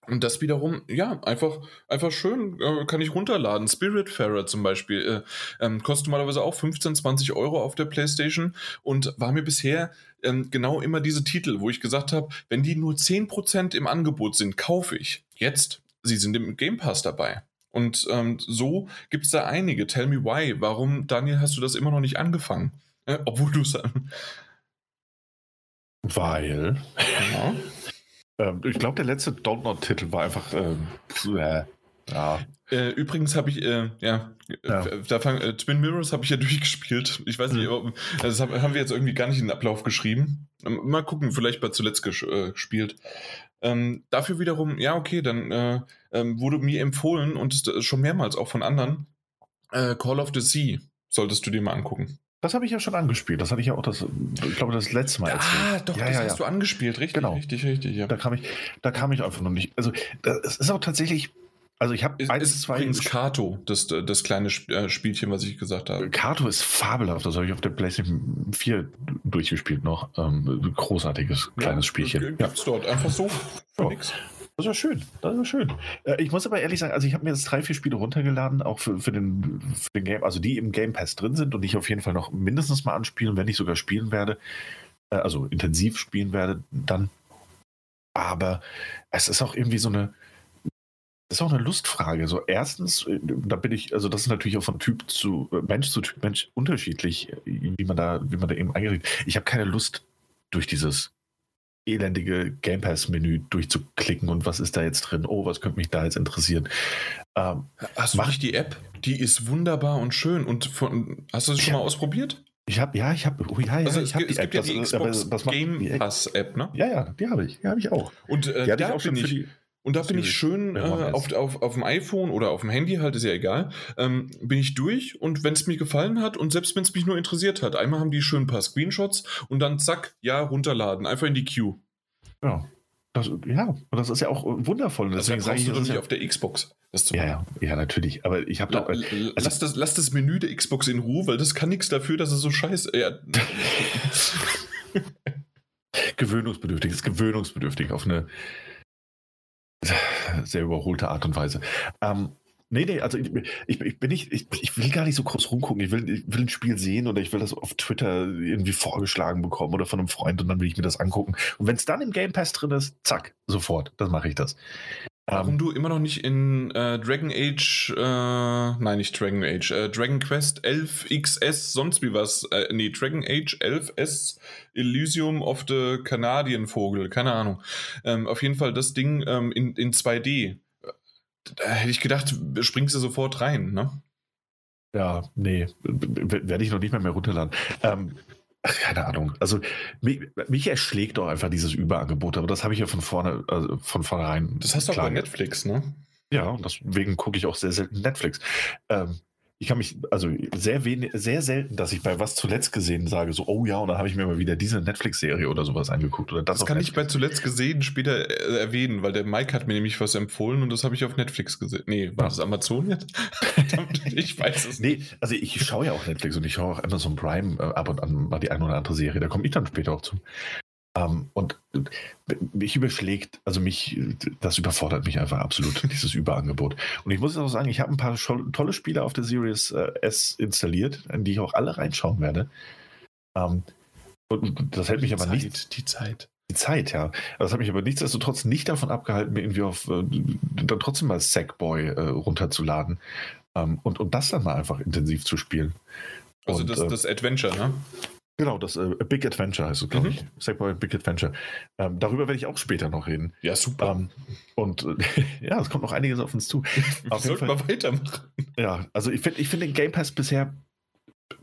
Und das wiederum, ja, einfach, einfach schön, äh, kann ich runterladen. Spiritfarer zum Beispiel äh, ähm, kostet normalerweise auch 15, 20 Euro auf der PlayStation und war mir bisher ähm, genau immer diese Titel, wo ich gesagt habe, wenn die nur 10% im Angebot sind, kaufe ich. Jetzt, sie sind im Game Pass dabei. Und ähm, so gibt es da einige. Tell me why. Warum, Daniel, hast du das immer noch nicht angefangen? Äh, obwohl du es. [laughs] Weil. Ja. Ähm, ich glaube, der letzte Dontnod-Titel war einfach. Ähm, äh, ja. Äh, übrigens habe ich, äh, ja, ja. Äh, da fang, äh, Twin Mirrors habe ich ja [laughs] durchgespielt. Ich weiß nicht, mhm. ob, das haben wir jetzt irgendwie gar nicht in den Ablauf geschrieben. Ähm, mal gucken, vielleicht bei zuletzt ges äh, gespielt. Ähm, dafür wiederum, ja, okay, dann äh, ähm, wurde mir empfohlen und schon mehrmals auch von anderen, Call of the Sea solltest du dir mal angucken. Das habe ich ja schon angespielt. Das hatte ich ja auch das, ich glaube, das letzte Mal erzählt. Ah, doch, ja, das ja, hast ja. du angespielt, richtig, genau. richtig, richtig, ja. Da kam ich, da kam ich einfach noch nicht. Also, es ist auch tatsächlich, also ich habe eins, ist zwei. Übrigens Kato, das, das kleine äh, Spielchen, was ich gesagt habe. Kato ist fabelhaft. Das habe ich auf der PlayStation 4 durchgespielt noch. Ähm, großartiges kleines ja, Spielchen. Gibt's dort einfach so für ja. nix. Das war schön, das war schön. Äh, ich muss aber ehrlich sagen, also ich habe mir jetzt drei, vier Spiele runtergeladen, auch für, für, den, für den Game, also die im Game Pass drin sind und ich auf jeden Fall noch mindestens mal anspielen, wenn ich sogar spielen werde, äh, also intensiv spielen werde, dann. Aber es ist auch irgendwie so eine, das ist auch eine Lustfrage. So, erstens, äh, da bin ich, also das ist natürlich auch von Typ zu Mensch zu Typ Mensch unterschiedlich, wie man da, wie man da eben eingeregt. Ich habe keine Lust durch dieses elendige Game Pass-Menü durchzuklicken und was ist da jetzt drin? Oh, was könnte mich da jetzt interessieren? Ähm, hast du nicht die App? Die ist wunderbar und schön. Und von, hast du das schon mal ausprobiert? Ich habe, ja, ich habe, oh, ja, ja, also ich habe die App. Ja die Xbox das, das Game Pass App, ne? Ja, ja, die habe ich, die habe ich auch. Und äh, die hatte ich auch schon für die, Und da bin ich schön äh, auf, auf, auf dem iPhone oder auf dem Handy, halt ist ja egal, ähm, bin ich durch und wenn es mir gefallen hat und selbst wenn es mich nur interessiert hat, einmal haben die schön ein paar Screenshots und dann zack, ja, runterladen, einfach in die Queue. Ja. Das, ja, und das ist ja auch wundervoll. Also deswegen sage ich das nicht auf der Xbox. Das zu ja, ja, ja, natürlich. Aber ich habe La, also, lass, das, lass das Menü der Xbox in Ruhe, weil das kann nichts dafür, dass es so scheiße. Ja. [laughs] [laughs] gewöhnungsbedürftig, ist gewöhnungsbedürftig auf eine sehr überholte Art und Weise. Ähm, Nee, nee, also ich, ich, ich bin nicht, ich, ich, will gar nicht so groß rumgucken. Ich will, ich will ein Spiel sehen oder ich will das auf Twitter irgendwie vorgeschlagen bekommen oder von einem Freund und dann will ich mir das angucken. Und wenn es dann im Game Pass drin ist, zack, sofort, dann mache ich das. Warum ähm, du immer noch nicht in äh, Dragon Age, äh, nein, nicht Dragon Age, äh, Dragon Quest 11 XS, sonst wie was, äh, nee, Dragon Age 11S Elysium of the Canadian Vogel, keine Ahnung. Ähm, auf jeden Fall das Ding ähm, in, in 2D da hätte ich gedacht, springst du sofort rein, ne? Ja, nee, werde ich noch nicht mehr, mehr runterladen. Ähm, keine Ahnung. Also mich, mich, erschlägt doch einfach dieses Überangebot, aber das habe ich ja von vorne, also von vornherein. Das hast du auch bei Netflix, ne? Ja, und deswegen gucke ich auch sehr selten Netflix. Ähm, ich kann mich, also sehr wenig, sehr selten, dass ich bei was zuletzt gesehen sage, so, oh ja, und dann habe ich mir mal wieder diese Netflix-Serie oder sowas angeguckt. Oder das, das kann Netflix. ich bei zuletzt gesehen später äh, erwähnen, weil der Mike hat mir nämlich was empfohlen und das habe ich auf Netflix gesehen. Nee, war das Amazon jetzt? [laughs] ich weiß es nicht. Nee, also ich schaue ja auch Netflix und ich schaue auch Amazon Prime äh, ab und an mal die eine oder andere Serie. Da komme ich dann später auch zu. Ähm, und mich überschlägt, also mich, das überfordert mich einfach absolut, [laughs] dieses Überangebot. Und ich muss auch sagen, ich habe ein paar tolle Spiele auf der Series äh, S installiert, in die ich auch alle reinschauen werde. Ähm, und das hält mich aber Zeit, nicht. Die Zeit. Die Zeit, ja. Das hat mich aber nichtsdestotrotz nicht davon abgehalten, mir irgendwie auf äh, dann trotzdem mal Sackboy äh, runterzuladen. Ähm, und, und das dann mal einfach intensiv zu spielen. Also und, das, das Adventure, ne? Genau, das äh, Big Adventure heißt es, glaube mhm. ich. Sackboy Big Adventure. Ähm, darüber werde ich auch später noch reden. Ja, super. Ähm, und äh, [laughs] ja, es kommt noch einiges auf uns zu. [laughs] Wir auf sollten mal weitermachen. Ja, also ich finde ich find den Game Pass bisher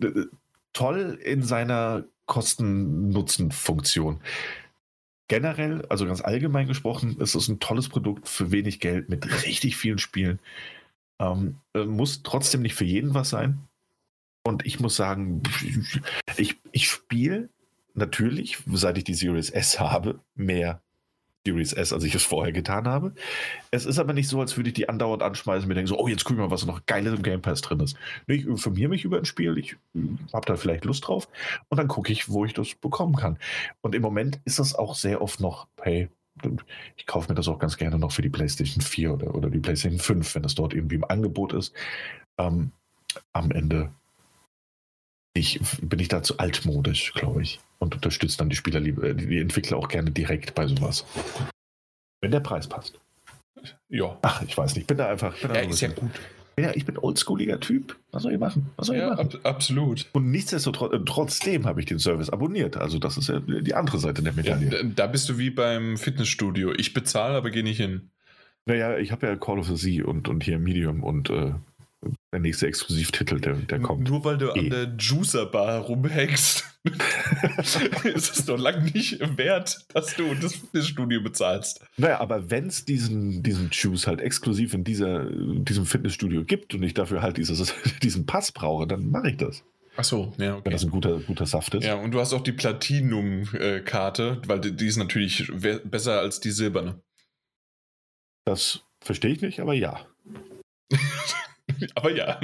äh, toll in seiner Kosten-Nutzen-Funktion. Generell, also ganz allgemein gesprochen, ist es ein tolles Produkt für wenig Geld mit richtig vielen Spielen. Ähm, äh, muss trotzdem nicht für jeden was sein. Und ich muss sagen, ich, ich spiele natürlich, seit ich die Series S habe, mehr Series S, als ich es vorher getan habe. Es ist aber nicht so, als würde ich die andauernd anschmeißen und mir denken, so, oh, jetzt gucken wir mal, was noch Geiles im Game Pass drin ist. Ich informiere mich über ein Spiel, ich habe da vielleicht Lust drauf und dann gucke ich, wo ich das bekommen kann. Und im Moment ist das auch sehr oft noch, hey, ich kaufe mir das auch ganz gerne noch für die PlayStation 4 oder, oder die PlayStation 5, wenn das dort irgendwie im Angebot ist. Ähm, am Ende ich, bin ich da zu altmodisch, glaube ich. Und unterstütze dann die Spieler, äh, die Entwickler auch gerne direkt bei sowas. Wenn der Preis passt. Ja. Ach, ich weiß nicht. Ich bin da einfach. Bin ja, ist ja gut. Ja, ich bin oldschooliger Typ. Was soll ich machen? Was soll ja, ich machen? Ab absolut. Und nichtsdestotrotz, äh, trotzdem habe ich den Service abonniert. Also, das ist ja die andere Seite der Medaille. Ja, da bist du wie beim Fitnessstudio. Ich bezahle, aber gehe nicht hin. Naja, ich habe ja Call of the Sea und, und hier Medium und äh, der nächste Exklusivtitel, der, der kommt. Nur weil du e. an der Juicer-Bar rumhängst, [laughs] ist es doch lang nicht wert, dass du das, das Studio bezahlst. Naja, aber wenn es diesen, diesen Juice halt exklusiv in dieser, diesem Fitnessstudio gibt und ich dafür halt dieses, [laughs] diesen Pass brauche, dann mache ich das. Ach so, ja, okay. Wenn das ein guter, guter Saft ist. Ja, und du hast auch die Platinum-Karte, weil die ist natürlich besser als die silberne. Das verstehe ich nicht, aber ja. [laughs] [laughs] Aber ja.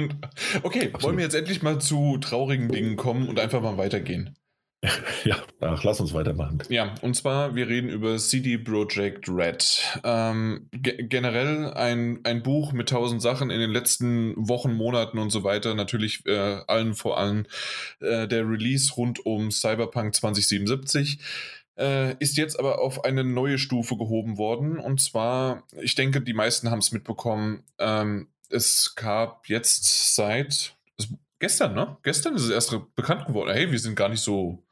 Okay, Absolut. wollen wir jetzt endlich mal zu traurigen Dingen kommen und einfach mal weitergehen? [laughs] Ja, ach, lass uns weitermachen. Ja, und zwar, wir reden über CD Projekt Red. Ähm, ge generell ein, ein Buch mit tausend Sachen in den letzten Wochen, Monaten und so weiter. Natürlich äh, allen vor allem äh, der Release rund um Cyberpunk 2077 äh, ist jetzt aber auf eine neue Stufe gehoben worden. Und zwar, ich denke, die meisten haben es mitbekommen, ähm, es gab jetzt seit gestern, ne? Gestern ist es erst bekannt geworden. Hey, wir sind gar nicht so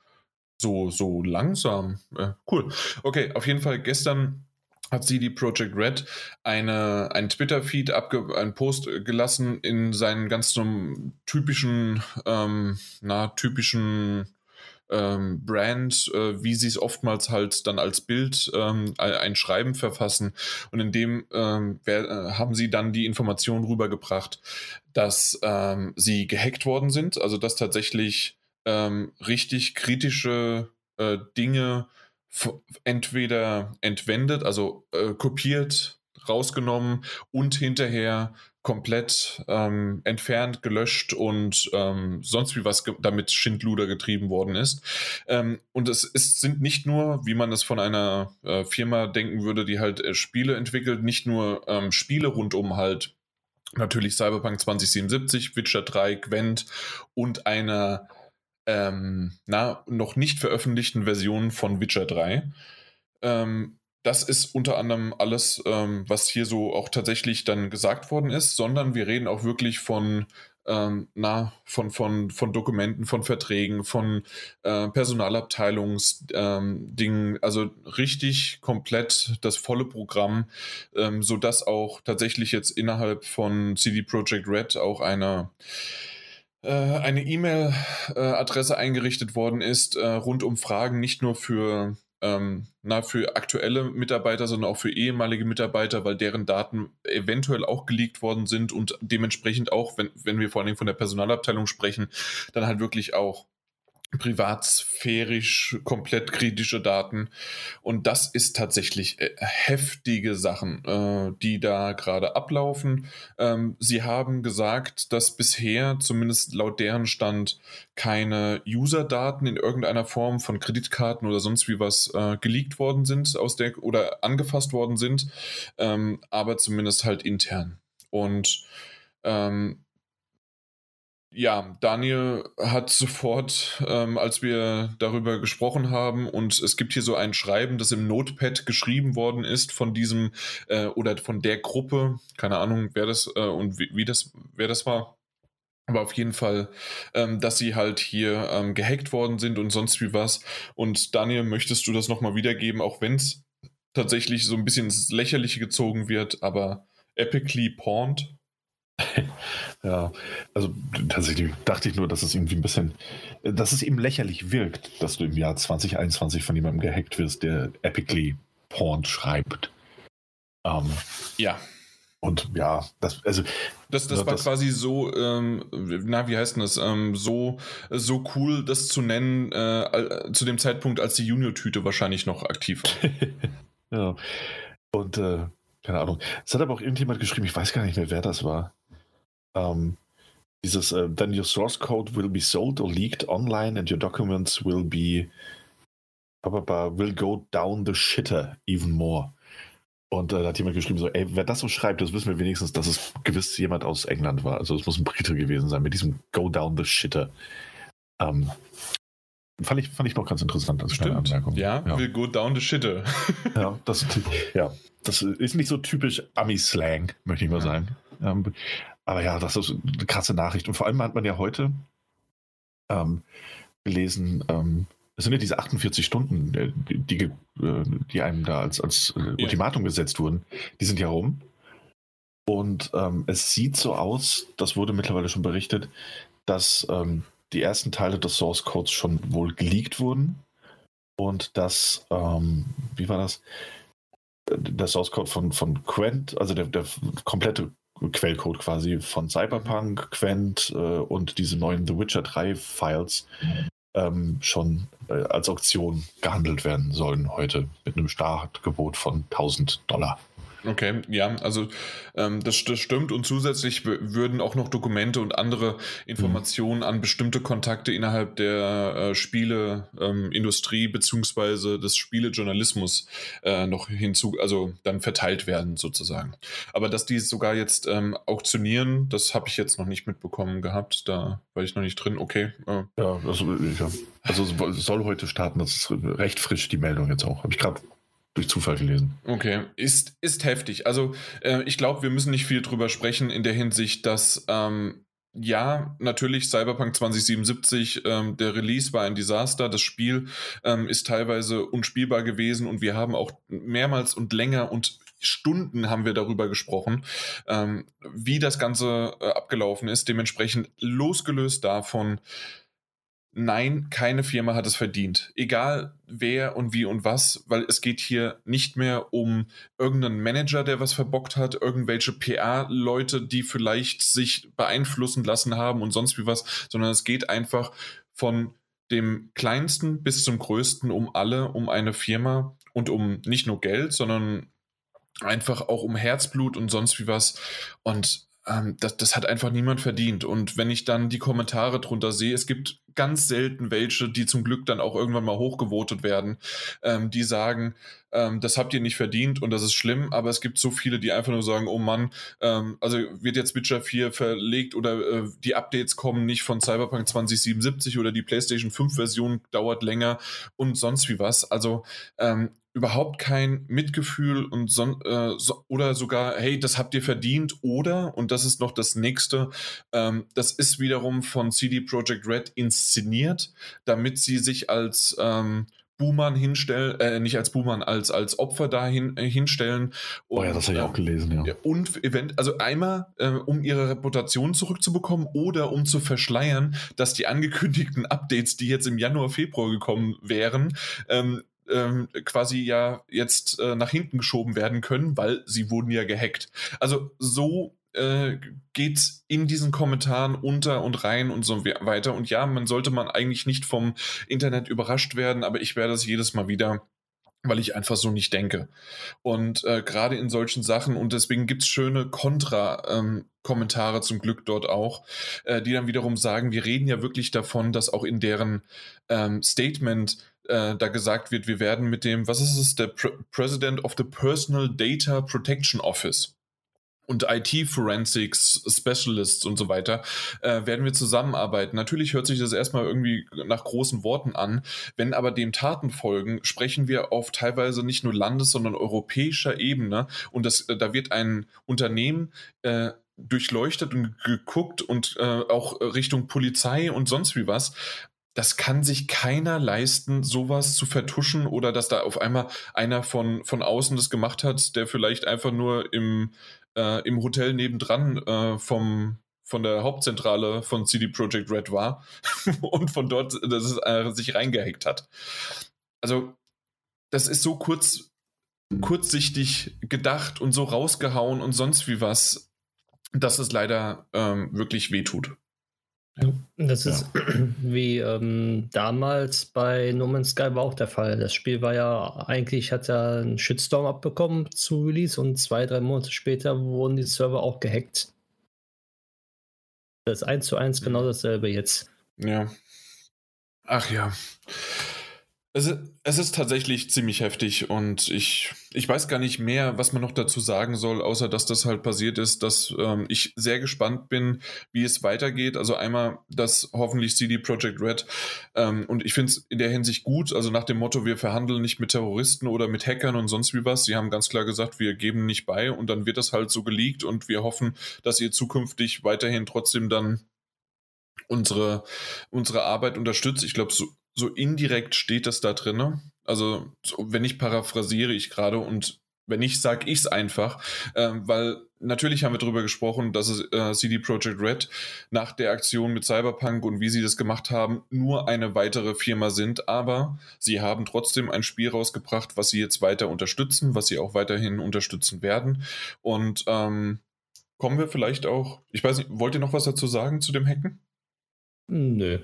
so so langsam. Äh, cool. Okay, auf jeden Fall gestern hat sie die Project Red eine, einen Twitter-Feed, einen Post gelassen in seinen ganz typischen, ähm, na, typischen ähm, Brand, äh, wie sie es oftmals halt dann als Bild ähm, ein Schreiben verfassen. Und in dem ähm, wer, äh, haben sie dann die Information rübergebracht, dass ähm, sie gehackt worden sind, also dass tatsächlich ähm, richtig kritische äh, Dinge entweder entwendet, also äh, kopiert, rausgenommen und hinterher komplett ähm, entfernt, gelöscht und ähm, sonst wie was damit Schindluder getrieben worden ist. Ähm, und es ist, sind nicht nur, wie man es von einer äh, Firma denken würde, die halt äh, Spiele entwickelt, nicht nur ähm, Spiele rund um halt natürlich Cyberpunk 2077, Witcher 3, Gwent und einer ähm, na, noch nicht veröffentlichten Version von Witcher 3. Ähm, das ist unter anderem alles, ähm, was hier so auch tatsächlich dann gesagt worden ist, sondern wir reden auch wirklich von, ähm, na, von, von, von Dokumenten, von Verträgen, von äh, Personalabteilungsdingen, ähm, also richtig komplett das volle Programm, ähm, sodass auch tatsächlich jetzt innerhalb von CD Projekt Red auch eine äh, eine E-Mail-Adresse eingerichtet worden ist, äh, rund um Fragen nicht nur für ähm, na, für aktuelle Mitarbeiter, sondern auch für ehemalige Mitarbeiter, weil deren Daten eventuell auch geleakt worden sind und dementsprechend auch, wenn, wenn wir vor allem von der Personalabteilung sprechen, dann halt wirklich auch privatsphärisch komplett kritische Daten. Und das ist tatsächlich äh, heftige Sachen, äh, die da gerade ablaufen. Ähm, sie haben gesagt, dass bisher, zumindest laut deren Stand, keine User-Daten in irgendeiner Form von Kreditkarten oder sonst wie was äh, geleakt worden sind aus der oder angefasst worden sind, ähm, aber zumindest halt intern. Und ähm, ja, Daniel hat sofort, ähm, als wir darüber gesprochen haben, und es gibt hier so ein Schreiben, das im Notepad geschrieben worden ist von diesem äh, oder von der Gruppe, keine Ahnung, wer das äh, und wie, wie, das, wer das war. Aber auf jeden Fall, ähm, dass sie halt hier ähm, gehackt worden sind und sonst wie was. Und Daniel, möchtest du das nochmal wiedergeben, auch wenn es tatsächlich so ein bisschen ins Lächerliche gezogen wird, aber epically pawned? [laughs] ja, also tatsächlich dachte ich nur, dass es irgendwie ein bisschen, dass es eben lächerlich wirkt, dass du im Jahr 2021 von jemandem gehackt wirst, der epically Porn schreibt. Ähm, ja. Und ja, das, also. Das, das war das, quasi so, ähm, na, wie heißt denn das? Ähm, so, so cool, das zu nennen, äh, zu dem Zeitpunkt, als die Junior-Tüte wahrscheinlich noch aktiv war. [laughs] ja. Und, äh, keine Ahnung. Es hat aber auch irgendjemand geschrieben, ich weiß gar nicht mehr, wer das war ähm, dieses, äh, then your source code will be sold or leaked online and your documents will be will go down the shitter even more. Und äh, da hat jemand geschrieben, so, ey, wer das so schreibt, das wissen wir wenigstens, dass es gewiss jemand aus England war. Also es muss ein Brite gewesen sein mit diesem Go down the shitter. Ähm, fand, ich, fand ich noch ganz interessant als Stimmt. Anmerkung. Ja, ja, will go down the shitter. [laughs] ja, das, ja, das ist nicht so typisch Ami-Slang, möchte ich mal ja. sagen. Ähm, aber ja, das ist eine krasse Nachricht. Und vor allem hat man ja heute ähm, gelesen, ähm, es sind ja diese 48 Stunden, äh, die, äh, die einem da als, als äh, Ultimatum gesetzt wurden, die sind ja rum. Und ähm, es sieht so aus, das wurde mittlerweile schon berichtet, dass ähm, die ersten Teile des Source Codes schon wohl geleakt wurden. Und dass, ähm, wie war das? Der Source Code von, von Quent, also der, der komplette Quellcode quasi von Cyberpunk, Quent äh, und diese neuen The Witcher 3 Files ähm, schon äh, als Auktion gehandelt werden sollen heute mit einem Startgebot von 1000 Dollar. Okay, ja, also ähm, das, das, stimmt und zusätzlich würden auch noch Dokumente und andere Informationen mhm. an bestimmte Kontakte innerhalb der äh, Spieleindustrie ähm, beziehungsweise des Spielejournalismus äh, noch hinzu, also dann verteilt werden sozusagen. Aber dass die sogar jetzt ähm, auktionieren, das habe ich jetzt noch nicht mitbekommen gehabt, da war ich noch nicht drin. Okay. Äh. Ja, also, ja, also es soll heute starten, das ist recht frisch die Meldung jetzt auch. Habe ich gerade durch Zufall gelesen. Okay, ist, ist heftig. Also äh, ich glaube, wir müssen nicht viel drüber sprechen in der Hinsicht, dass ähm, ja, natürlich Cyberpunk 2077, ähm, der Release war ein Desaster. Das Spiel ähm, ist teilweise unspielbar gewesen und wir haben auch mehrmals und länger und Stunden haben wir darüber gesprochen, ähm, wie das Ganze äh, abgelaufen ist. Dementsprechend losgelöst davon, nein, keine Firma hat es verdient. Egal wer und wie und was, weil es geht hier nicht mehr um irgendeinen Manager, der was verbockt hat, irgendwelche PA-Leute, die vielleicht sich beeinflussen lassen haben und sonst wie was, sondern es geht einfach von dem kleinsten bis zum größten um alle, um eine Firma und um nicht nur Geld, sondern einfach auch um Herzblut und sonst wie was. Und ähm, das, das hat einfach niemand verdient. Und wenn ich dann die Kommentare drunter sehe, es gibt ganz selten welche, die zum Glück dann auch irgendwann mal hochgevotet werden, ähm, die sagen, ähm, das habt ihr nicht verdient und das ist schlimm, aber es gibt so viele, die einfach nur sagen, oh Mann, ähm, also wird jetzt Witcher 4 verlegt oder äh, die Updates kommen nicht von Cyberpunk 2077 oder die PlayStation 5 Version dauert länger und sonst wie was. Also ähm, überhaupt kein Mitgefühl und son, äh, so, oder sogar, hey, das habt ihr verdient oder, und das ist noch das nächste, ähm, das ist wiederum von CD Projekt Red inszeniert, damit sie sich als ähm, Buhmann hinstellen, äh, nicht als Buhmann, als, als Opfer dahin äh, hinstellen. Und, oh ja, das habe ich auch gelesen, ja. Und event, also einmal, äh, um ihre Reputation zurückzubekommen oder um zu verschleiern, dass die [laughs] angekündigten Updates, die jetzt im Januar, Februar gekommen wären, ähm, ähm, quasi ja jetzt äh, nach hinten geschoben werden können, weil sie wurden ja gehackt. Also so äh, geht's in diesen Kommentaren unter und rein und so weiter. Und ja, man sollte man eigentlich nicht vom Internet überrascht werden, aber ich werde es jedes Mal wieder weil ich einfach so nicht denke. Und äh, gerade in solchen Sachen, und deswegen gibt's schöne Kontra-Kommentare ähm, zum Glück dort auch, äh, die dann wiederum sagen, wir reden ja wirklich davon, dass auch in deren ähm, Statement äh, da gesagt wird, wir werden mit dem, was ist es, der Pre President of the Personal Data Protection Office und IT Forensics Specialists und so weiter, äh, werden wir zusammenarbeiten. Natürlich hört sich das erstmal irgendwie nach großen Worten an. Wenn aber dem Taten folgen, sprechen wir auf teilweise nicht nur Landes-, sondern europäischer Ebene. Und das, äh, da wird ein Unternehmen äh, durchleuchtet und geguckt und äh, auch Richtung Polizei und sonst wie was, das kann sich keiner leisten, sowas zu vertuschen oder dass da auf einmal einer von, von außen das gemacht hat, der vielleicht einfach nur im, äh, im Hotel nebendran äh, vom, von der Hauptzentrale von CD Projekt Red war [laughs] und von dort das ist, äh, sich reingehackt hat. Also, das ist so kurz, kurzsichtig gedacht und so rausgehauen und sonst wie was, dass es leider ähm, wirklich wehtut. Das ist ja. [clears throat] wie ähm, damals bei No Man's Sky war auch der Fall. Das Spiel war ja eigentlich, hat ja einen Shitstorm abbekommen zu Release und zwei, drei Monate später wurden die Server auch gehackt. Das ist eins zu eins genau dasselbe jetzt. Ja. Ach ja. Es, es, ist tatsächlich ziemlich heftig und ich, ich weiß gar nicht mehr, was man noch dazu sagen soll, außer dass das halt passiert ist, dass ähm, ich sehr gespannt bin, wie es weitergeht. Also einmal, dass hoffentlich CD Projekt Red ähm, und ich finde es in der Hinsicht gut, also nach dem Motto, wir verhandeln nicht mit Terroristen oder mit Hackern und sonst wie was. Sie haben ganz klar gesagt, wir geben nicht bei und dann wird das halt so geleakt und wir hoffen, dass ihr zukünftig weiterhin trotzdem dann unsere, unsere Arbeit unterstützt. Ich glaube, so, so indirekt steht das da drin. Also, wenn ich paraphrasiere ich gerade und wenn ich sage ich es einfach, äh, weil natürlich haben wir darüber gesprochen, dass äh, CD Projekt Red nach der Aktion mit Cyberpunk und wie sie das gemacht haben, nur eine weitere Firma sind, aber sie haben trotzdem ein Spiel rausgebracht, was sie jetzt weiter unterstützen, was sie auch weiterhin unterstützen werden. Und ähm, kommen wir vielleicht auch, ich weiß nicht, wollt ihr noch was dazu sagen zu dem Hacken? Nö.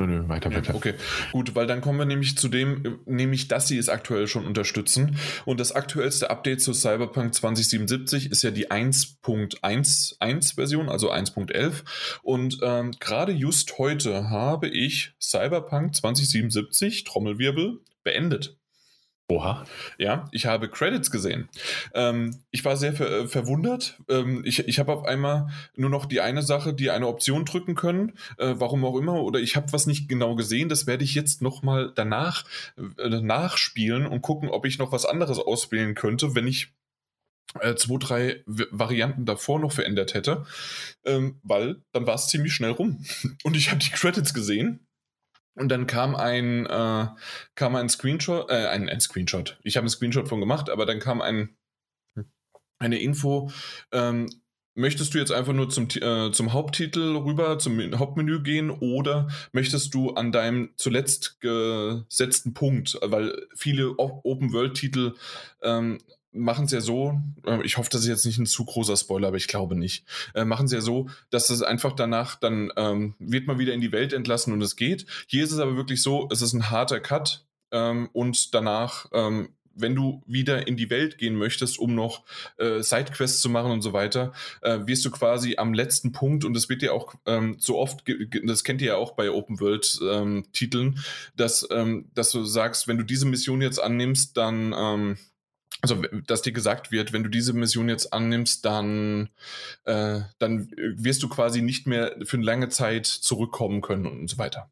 Nö, weiter bitte. Ja, okay, gut, weil dann kommen wir nämlich zu dem, nämlich, dass sie es aktuell schon unterstützen. Und das aktuellste Update zu Cyberpunk 2077 ist ja die 1.11 Version, also 1.11. Und ähm, gerade just heute habe ich Cyberpunk 2077, Trommelwirbel, beendet. Oha. Ja, ich habe Credits gesehen. Ähm, ich war sehr ver äh, verwundert. Ähm, ich ich habe auf einmal nur noch die eine Sache, die eine Option drücken können, äh, warum auch immer, oder ich habe was nicht genau gesehen. Das werde ich jetzt nochmal danach äh, nachspielen und gucken, ob ich noch was anderes auswählen könnte, wenn ich äh, zwei, drei Varianten davor noch verändert hätte, ähm, weil dann war es ziemlich schnell rum. [laughs] Und ich habe die Credits gesehen und dann kam ein, äh, kam ein Screenshot, äh, ein, ein Screenshot. Ich habe einen Screenshot von gemacht, aber dann kam ein, eine Info, ähm, möchtest du jetzt einfach nur zum, äh, zum Haupttitel rüber, zum Hauptmenü gehen oder möchtest du an deinem zuletzt gesetzten Punkt, weil viele Open-World-Titel ähm, machen es ja so, äh, ich hoffe, das ist jetzt nicht ein zu großer Spoiler, aber ich glaube nicht, äh, machen es ja so, dass es einfach danach dann ähm, wird man wieder in die Welt entlassen und es geht. Hier ist es aber wirklich so, es ist ein harter Cut ähm, und danach ähm, wenn du wieder in die Welt gehen möchtest, um noch äh, Sidequests zu machen und so weiter, äh, wirst du quasi am letzten Punkt, und das wird ja auch ähm, so oft, das kennt ihr ja auch bei Open World ähm, dass, ähm, dass du sagst, wenn du diese Mission jetzt annimmst, dann ähm, also dass dir gesagt wird, wenn du diese Mission jetzt annimmst, dann, äh, dann wirst du quasi nicht mehr für eine lange Zeit zurückkommen können und so weiter.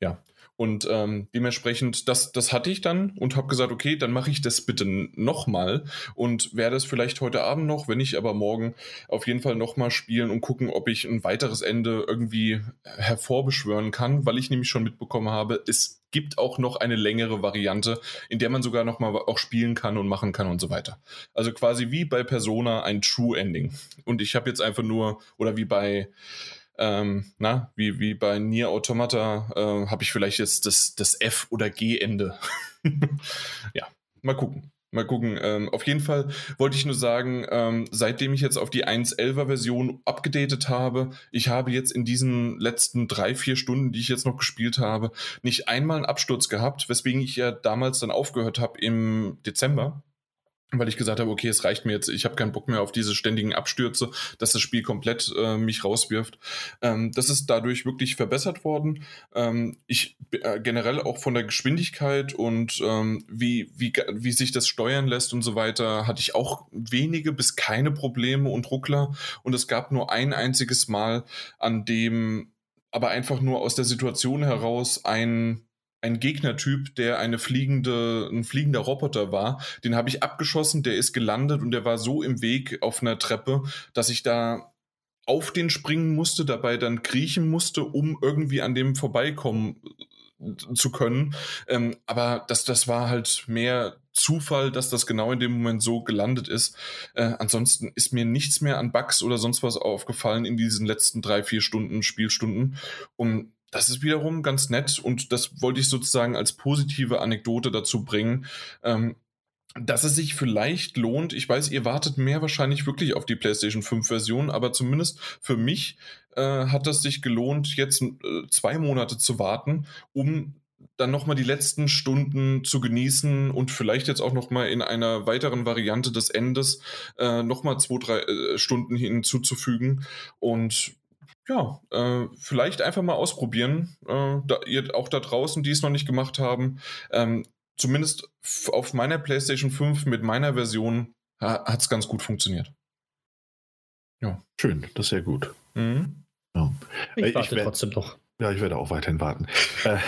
Ja. Und ähm, dementsprechend, das, das hatte ich dann und habe gesagt, okay, dann mache ich das bitte nochmal und werde es vielleicht heute Abend noch, wenn nicht aber morgen auf jeden Fall nochmal spielen und gucken, ob ich ein weiteres Ende irgendwie hervorbeschwören kann, weil ich nämlich schon mitbekommen habe, es gibt auch noch eine längere Variante, in der man sogar nochmal auch spielen kann und machen kann und so weiter. Also quasi wie bei Persona ein True Ending. Und ich habe jetzt einfach nur, oder wie bei ähm, na, wie, wie bei Nier Automata äh, habe ich vielleicht jetzt das, das F- oder G-Ende. [laughs] ja, mal gucken. Mal gucken. Ähm, auf jeden Fall wollte ich nur sagen, ähm, seitdem ich jetzt auf die 1.11er Version abgedatet habe, ich habe jetzt in diesen letzten drei, vier Stunden, die ich jetzt noch gespielt habe, nicht einmal einen Absturz gehabt, weswegen ich ja damals dann aufgehört habe im Dezember weil ich gesagt habe, okay, es reicht mir jetzt, ich habe keinen Bock mehr auf diese ständigen Abstürze, dass das Spiel komplett äh, mich rauswirft. Ähm, das ist dadurch wirklich verbessert worden. Ähm, ich äh, generell auch von der Geschwindigkeit und ähm, wie, wie, wie sich das steuern lässt und so weiter, hatte ich auch wenige bis keine Probleme und Ruckler. Und es gab nur ein einziges Mal, an dem aber einfach nur aus der Situation heraus ein ein Gegnertyp, der eine fliegende, ein fliegender Roboter war. Den habe ich abgeschossen, der ist gelandet und der war so im Weg auf einer Treppe, dass ich da auf den springen musste, dabei dann kriechen musste, um irgendwie an dem vorbeikommen äh, zu können. Ähm, aber das, das war halt mehr Zufall, dass das genau in dem Moment so gelandet ist. Äh, ansonsten ist mir nichts mehr an Bugs oder sonst was aufgefallen in diesen letzten drei, vier Stunden, Spielstunden. Und das ist wiederum ganz nett und das wollte ich sozusagen als positive Anekdote dazu bringen, ähm, dass es sich vielleicht lohnt. Ich weiß, ihr wartet mehr wahrscheinlich wirklich auf die PlayStation 5 Version, aber zumindest für mich äh, hat es sich gelohnt, jetzt äh, zwei Monate zu warten, um dann nochmal die letzten Stunden zu genießen und vielleicht jetzt auch nochmal in einer weiteren Variante des Endes äh, nochmal zwei, drei äh, Stunden hinzuzufügen. Und ja, äh, vielleicht einfach mal ausprobieren. Äh, da, ihr auch da draußen, die es noch nicht gemacht haben. Ähm, zumindest auf meiner PlayStation 5 mit meiner Version ha, hat es ganz gut funktioniert. Ja. Schön, das ist sehr gut. Mhm. Ja. Ich äh, warte ich trotzdem noch. Ja, ich werde auch weiterhin warten. Äh,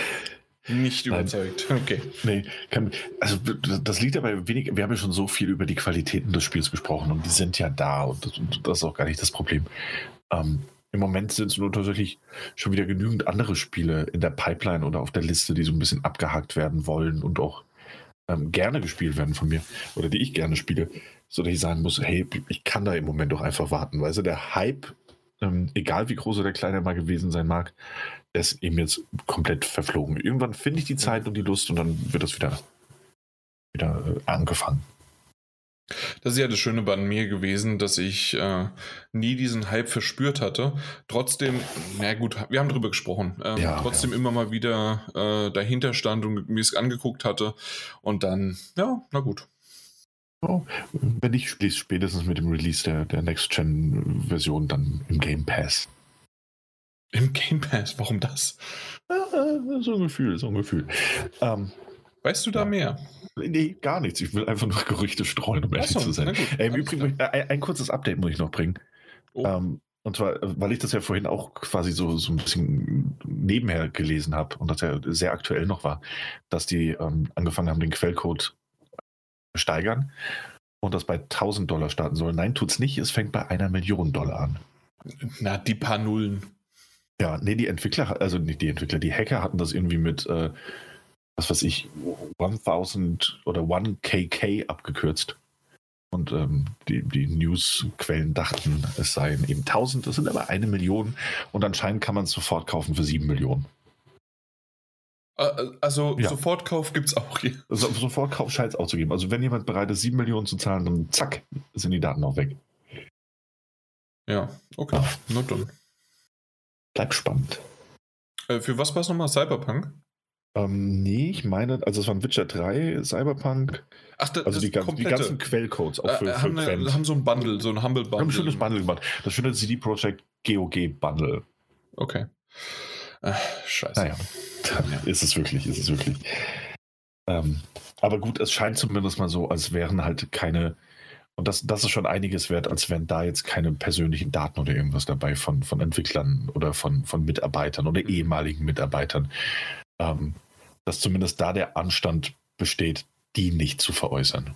nicht überzeugt. Okay. Nee, kann, also das liegt aber wenig. Wir haben ja schon so viel über die Qualitäten des Spiels gesprochen und die sind ja da und das, und das ist auch gar nicht das Problem. Ähm, im Moment sind es nur tatsächlich schon wieder genügend andere Spiele in der Pipeline oder auf der Liste, die so ein bisschen abgehakt werden wollen und auch ähm, gerne gespielt werden von mir oder die ich gerne spiele, sodass ich sagen muss, hey, ich kann da im Moment doch einfach warten. Weißt du, der Hype, ähm, egal wie groß oder klein er mal gewesen sein mag, der ist eben jetzt komplett verflogen. Irgendwann finde ich die Zeit und die Lust und dann wird das wieder, wieder äh, angefangen. Das ist ja das Schöne bei mir gewesen, dass ich äh, nie diesen Hype verspürt hatte. Trotzdem, na gut, wir haben drüber gesprochen. Ähm, ja, trotzdem ja. immer mal wieder äh, dahinter stand und mir es angeguckt hatte. Und dann, ja, na gut. Oh, wenn ich spätestens mit dem Release der, der Next-Gen-Version dann im Game Pass. Im Game Pass? Warum das? so ein Gefühl, so ein Gefühl. Ähm, weißt du da ja. mehr? Nee, gar nichts. Ich will einfach nur Gerüchte streuen, um ehrlich so, zu sein. Äh, Im Übrigen, ein, ein, kurzes Update muss ich noch bringen. Oh. Ähm, und zwar, weil ich das ja vorhin auch quasi so, so ein bisschen nebenher gelesen habe und das ja sehr aktuell noch war, dass die ähm, angefangen haben, den Quellcode steigern und das bei 1000 Dollar starten soll. Nein, tut's nicht. Es fängt bei einer Million Dollar an. Na, die paar Nullen. Ja, nee, die Entwickler, also nicht die Entwickler, die Hacker hatten das irgendwie mit äh, was weiß ich, 1000 oder 1KK abgekürzt. Und ähm, die, die Newsquellen dachten, es seien eben 1000, das sind aber eine Million. Und anscheinend kann man es sofort kaufen für 7 Millionen. Also ja. Sofortkauf gibt es auch hier. Also, Sofortkauf scheint es auch zu geben. Also wenn jemand bereit ist, 7 Millionen zu zahlen, dann zack, sind die Daten auch weg. Ja, okay. Ja. Na dann. Bleibt spannend. Äh, für was war es nochmal? Cyberpunk? Ähm, nee, ich meine, also es waren Witcher 3, Cyberpunk. Ach, das, also die, ganzen, die ganzen Quellcodes auch für, äh, haben, für eine, haben so ein Bundle, so ein Humble Bundle. Haben ein schönes Bundle gemacht. Das schöne CD Projekt GOG Bundle. Okay. Ach, scheiße. Naja, ist es wirklich, ist es wirklich. Ähm, aber gut, es scheint zumindest mal so, als wären halt keine, und das, das ist schon einiges wert, als wären da jetzt keine persönlichen Daten oder irgendwas dabei von, von Entwicklern oder von, von Mitarbeitern oder ehemaligen Mitarbeitern. Ähm, dass zumindest da der Anstand besteht, die nicht zu veräußern.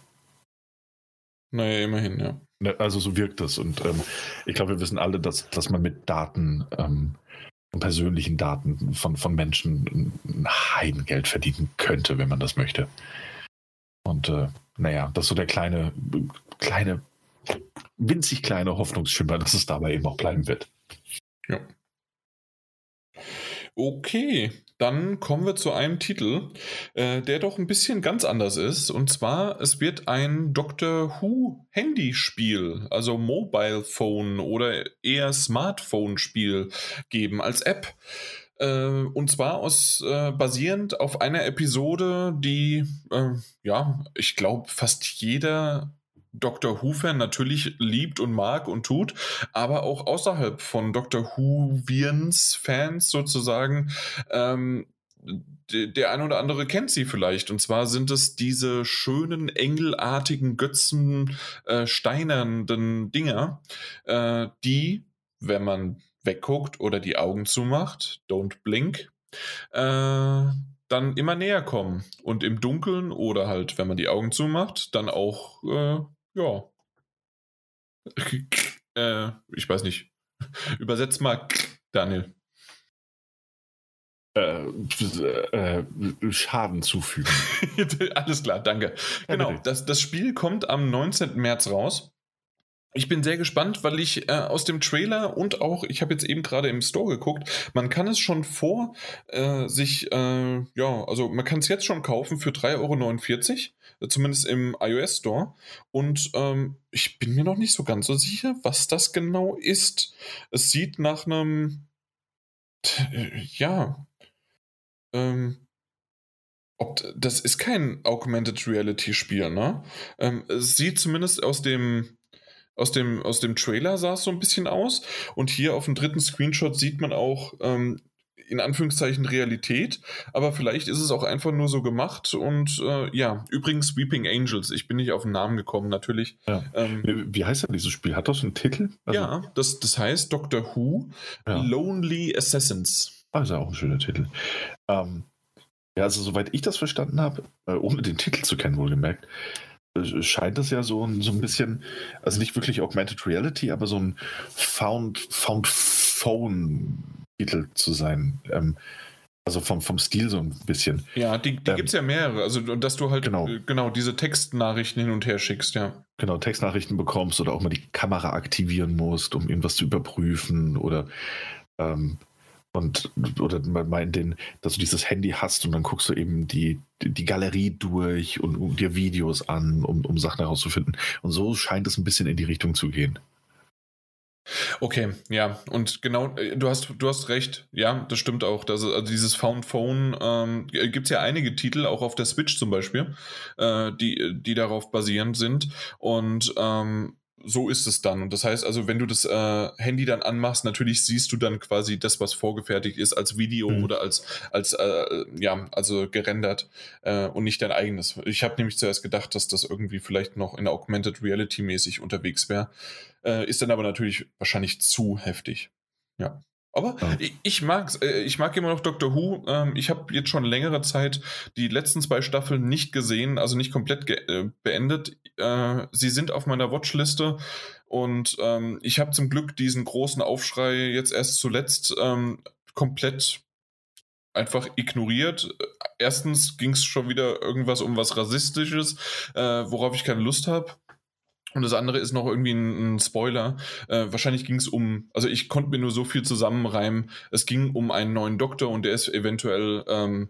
Naja, immerhin, ja. Ne, also so wirkt das. Und ähm, ich glaube, wir wissen alle, dass, dass man mit Daten ähm, persönlichen Daten von, von Menschen ein Heidengeld verdienen könnte, wenn man das möchte. Und äh, naja, das ist so der kleine, kleine, winzig kleine Hoffnungsschimmer, dass es dabei eben auch bleiben wird. Ja. Okay, dann kommen wir zu einem Titel, äh, der doch ein bisschen ganz anders ist. Und zwar, es wird ein Doctor Who Handyspiel, also Mobile Phone oder eher Smartphone-Spiel geben als App. Äh, und zwar aus, äh, basierend auf einer Episode, die, äh, ja, ich glaube, fast jeder Dr. Who-Fan natürlich liebt und mag und tut, aber auch außerhalb von Dr. Who-Viens Fans sozusagen ähm, der ein oder andere kennt sie vielleicht. Und zwar sind es diese schönen, engelartigen, Götzen, äh, steinernden Dinger, äh, die, wenn man wegguckt oder die Augen zumacht, don't blink, äh, dann immer näher kommen. Und im Dunkeln oder halt, wenn man die Augen zumacht, dann auch äh, ja. [laughs] äh, ich weiß nicht. [laughs] Übersetzt mal, [laughs] Daniel. Äh, äh, Schaden zufügen. Alles klar, danke. Genau, das, das Spiel kommt am 19. März raus. Ich bin sehr gespannt, weil ich äh, aus dem Trailer und auch, ich habe jetzt eben gerade im Store geguckt, man kann es schon vor äh, sich, äh, ja, also man kann es jetzt schon kaufen für 3,49 Euro, äh, zumindest im iOS Store. Und ähm, ich bin mir noch nicht so ganz so sicher, was das genau ist. Es sieht nach einem, äh, ja, ähm, ob, das ist kein Augmented Reality Spiel, ne? Ähm, es sieht zumindest aus dem aus dem, aus dem Trailer sah es so ein bisschen aus. Und hier auf dem dritten Screenshot sieht man auch ähm, in Anführungszeichen Realität, aber vielleicht ist es auch einfach nur so gemacht. Und äh, ja, übrigens Weeping Angels, ich bin nicht auf den Namen gekommen, natürlich. Ja. Ähm, Wie heißt denn dieses Spiel? Hat das einen Titel? Also, ja, das, das heißt Doctor Who ja. Lonely Assassins. Ist ja auch ein schöner Titel. Ähm, ja, also soweit ich das verstanden habe, äh, ohne den Titel zu kennen, wohlgemerkt, scheint es ja so ein, so ein bisschen, also nicht wirklich Augmented Reality, aber so ein Found, Found Phone-Titel zu sein. Ähm, also vom, vom Stil so ein bisschen. Ja, die, die ähm, gibt es ja mehrere. Also, dass du halt genau. Äh, genau diese Textnachrichten hin und her schickst, ja. Genau, Textnachrichten bekommst oder auch mal die Kamera aktivieren musst, um irgendwas zu überprüfen oder ähm, und oder mal in den, dass du dieses Handy hast und dann guckst du eben die, die Galerie durch und, und dir Videos an, um, um Sachen herauszufinden. Und so scheint es ein bisschen in die Richtung zu gehen. Okay, ja, und genau, äh, du hast, du hast recht, ja, das stimmt auch. Das, also dieses Found Phone ähm, gibt es ja einige Titel, auch auf der Switch zum Beispiel, äh, die, die darauf basierend sind. Und ähm, so ist es dann. Und das heißt also, wenn du das äh, Handy dann anmachst, natürlich siehst du dann quasi das, was vorgefertigt ist, als Video mhm. oder als, als äh, ja, also gerendert äh, und nicht dein eigenes. Ich habe nämlich zuerst gedacht, dass das irgendwie vielleicht noch in Augmented Reality mäßig unterwegs wäre. Äh, ist dann aber natürlich wahrscheinlich zu heftig. Ja. Aber ja. ich, ich mag's. Äh, ich mag immer noch Doctor Who. Ähm, ich habe jetzt schon längere Zeit die letzten zwei Staffeln nicht gesehen, also nicht komplett äh, beendet. Äh, sie sind auf meiner Watchliste und ähm, ich habe zum Glück diesen großen Aufschrei jetzt erst zuletzt ähm, komplett einfach ignoriert. Erstens ging es schon wieder irgendwas um was Rassistisches, worauf ich keine Lust habe. Und das andere ist noch irgendwie ein, ein Spoiler. Äh, wahrscheinlich ging es um, also ich konnte mir nur so viel zusammenreimen. Es ging um einen neuen Doktor und der ist eventuell, ähm,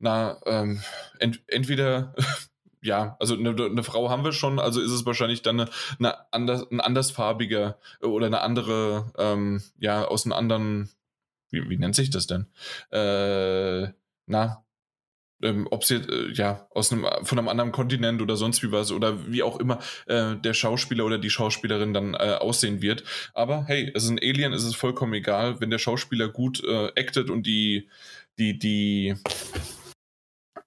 na, ähm, ent, entweder, [laughs] ja, also eine, eine, Frau haben wir schon, also ist es wahrscheinlich dann eine, eine anders, ein andersfarbiger oder eine andere, ähm, ja, aus einem anderen, wie, wie nennt sich das denn? Äh, na, ähm, ob sie äh, ja aus einem von einem anderen Kontinent oder sonst wie was oder wie auch immer äh, der Schauspieler oder die Schauspielerin dann äh, aussehen wird. Aber hey, es ist ein Alien, es ist vollkommen egal, wenn der Schauspieler gut äh, actet und die die die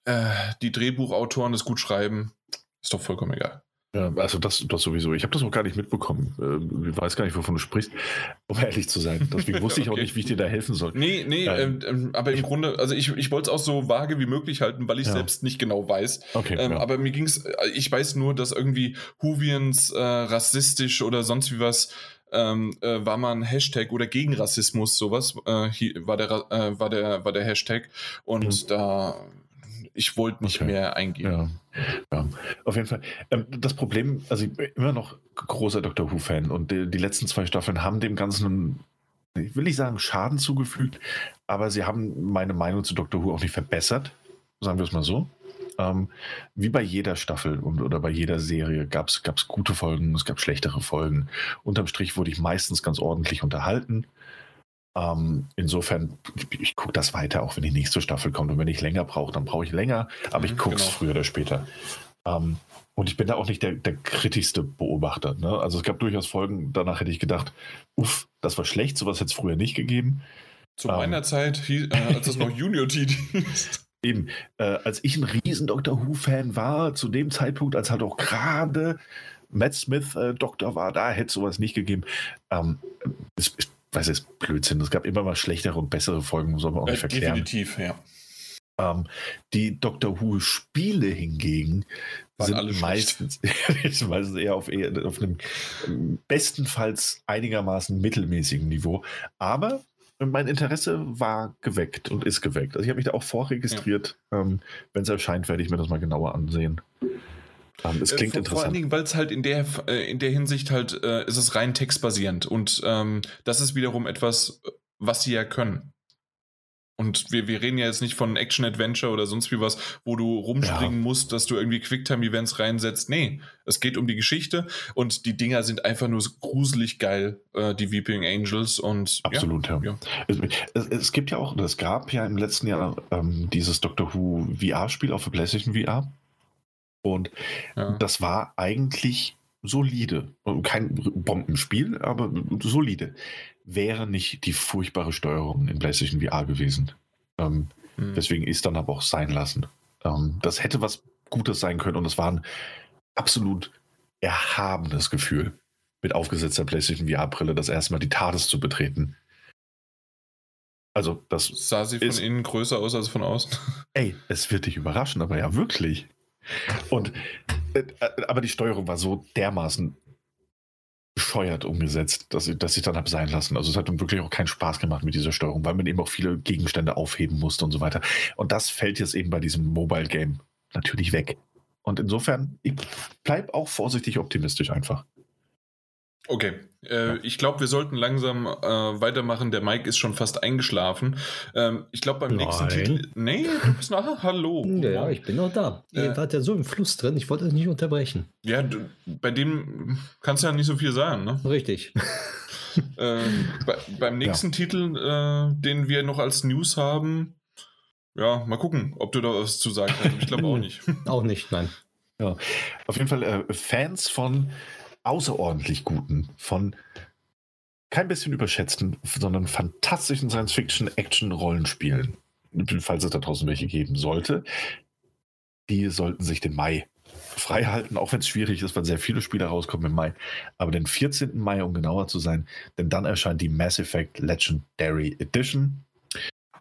äh, die Drehbuchautoren das gut schreiben, ist doch vollkommen egal. Ja, also das, das sowieso. Ich habe das auch gar nicht mitbekommen. Äh, ich weiß gar nicht, wovon du sprichst, [laughs] um ehrlich zu sein. Deswegen [laughs] wusste ich okay. auch nicht, wie ich dir da helfen soll. Nee, nee, ähm, ähm, aber im Grunde, also ich, ich wollte es auch so vage wie möglich halten, weil ich ja. selbst nicht genau weiß. Okay, ähm, ja. Aber mir ging es, äh, ich weiß nur, dass irgendwie Huvians äh, rassistisch oder sonst wie was ähm, äh, war mal ein Hashtag oder gegen Rassismus, sowas äh, hier, war, der, äh, war, der, war der Hashtag. Und mhm. da ich wollte nicht okay. mehr eingehen. Ja. ja. auf jeden Fall. Ähm, das Problem, also ich bin immer noch großer Doctor Who-Fan und die, die, letzten zwei Staffeln haben dem Ganzen, ich will nicht sagen Schaden zugefügt, aber sie haben meine Meinung zu Doctor Who auch nicht verbessert, sagen wir es mal so. Ähm, wie bei jeder Staffel und, oder bei jeder Serie gab es gute Folgen, es gab schlechtere Folgen. Unterm Strich wurde ich meistens ganz ordentlich unterhalten. Ähm, insofern, ich, ich gucke das weiter, auch wenn die nächste Staffel kommt. Und wenn ich länger brauche, dann brauche ich länger. Aber ich mhm, gucke es genau. früher oder später. Ähm, und ich bin da auch nicht der, der kritischste Beobachter. Ne? Also es gab durchaus Folgen, danach hätte ich gedacht, uff, das war schlecht, sowas hätte es früher nicht gegeben. Zu ähm, meiner Zeit, äh, als es noch Junior T hieß. Eben, äh, als ich ein riesen Doctor Who-Fan war, zu dem Zeitpunkt, als halt auch gerade Matt Smith äh, Doktor war, da hätte es sowas nicht gegeben. Ähm, es, es weiß ist Blödsinn. Es gab immer mal schlechtere und bessere Folgen, soll man auch nicht äh, verklären. Definitiv, ja. Ähm, die Doctor Who-Spiele hingegen Waren sind meistens, [laughs] meistens eher auf, eher auf einem bestenfalls einigermaßen mittelmäßigen Niveau. Aber mein Interesse war geweckt und ist geweckt. Also ich habe mich da auch vorregistriert. Ja. Ähm, Wenn es erscheint, werde ich mir das mal genauer ansehen. Um, es äh, klingt vor, interessant. Vor allen Dingen, weil es halt in der, äh, in der Hinsicht halt, äh, ist es rein textbasierend und ähm, das ist wiederum etwas, was sie ja können. Und wir, wir reden ja jetzt nicht von Action-Adventure oder sonst wie was, wo du rumspringen ja. musst, dass du irgendwie Quicktime-Events reinsetzt. Nee, es geht um die Geschichte und die Dinger sind einfach nur gruselig geil, äh, die Weeping Angels. Und, Absolut, ja. ja. Es, es, es, gibt ja auch, es gab ja im letzten Jahr ähm, dieses Doctor Who VR-Spiel auf der PlayStation VR. Und ja. das war eigentlich solide. Kein Bombenspiel, aber solide. Wäre nicht die furchtbare Steuerung in PlayStation VR gewesen. Ähm, hm. Deswegen ist dann aber auch sein lassen. Ähm, das hätte was Gutes sein können und es war ein absolut erhabenes Gefühl, mit aufgesetzter PlayStation VR-Brille das erste Mal die TARDIS zu betreten. Also, das sah sie von innen größer aus als von außen. Ey, es wird dich überraschen, aber ja, wirklich. Und äh, aber die Steuerung war so dermaßen bescheuert umgesetzt, dass ich, dass ich dann habe sein lassen. Also es hat wirklich auch keinen Spaß gemacht mit dieser Steuerung, weil man eben auch viele Gegenstände aufheben musste und so weiter. Und das fällt jetzt eben bei diesem Mobile Game natürlich weg. Und insofern, ich bleibe auch vorsichtig optimistisch einfach. Okay, äh, ich glaube, wir sollten langsam äh, weitermachen. Der Mike ist schon fast eingeschlafen. Ähm, ich glaube, beim Nein. nächsten Titel. Nee, du bist nachher. [laughs] Hallo. Ja, ja, ich bin noch da. Äh, Ihr wart ja so im Fluss drin, ich wollte es nicht unterbrechen. Ja, du, bei dem kannst du ja nicht so viel sagen, ne? Richtig. [laughs] äh, bei, beim nächsten ja. Titel, äh, den wir noch als News haben, ja, mal gucken, ob du da was zu sagen hast. Ich glaube auch [laughs] nicht. auch nicht, nein. Ja, auf jeden Fall äh, Fans von außerordentlich guten, von kein bisschen überschätzten, sondern fantastischen Science-Fiction-Action-Rollenspielen, falls es da draußen welche geben sollte, die sollten sich den Mai frei halten, auch wenn es schwierig ist, weil sehr viele Spiele rauskommen im Mai. Aber den 14. Mai, um genauer zu sein, denn dann erscheint die Mass Effect Legendary Edition,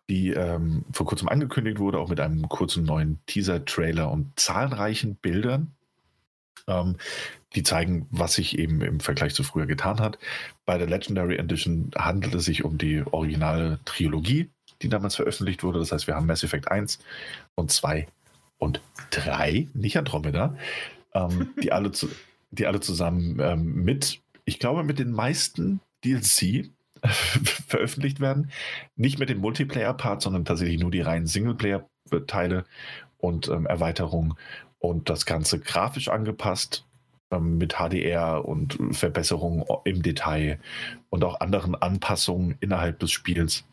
die ähm, vor kurzem angekündigt wurde, auch mit einem kurzen neuen Teaser-Trailer und zahlreichen Bildern. Ähm, die zeigen, was sich eben im Vergleich zu früher getan hat. Bei der Legendary Edition handelt es sich um die originale Trilogie, die damals veröffentlicht wurde. Das heißt, wir haben Mass Effect 1 und 2 und 3, nicht Andromeda, ähm, [laughs] die, alle zu, die alle zusammen ähm, mit, ich glaube, mit den meisten DLC [laughs] veröffentlicht werden. Nicht mit dem Multiplayer-Part, sondern tatsächlich nur die reinen Singleplayer-Teile und ähm, Erweiterungen und das Ganze grafisch angepasst ähm, mit HDR und Verbesserungen im Detail und auch anderen Anpassungen innerhalb des Spiels.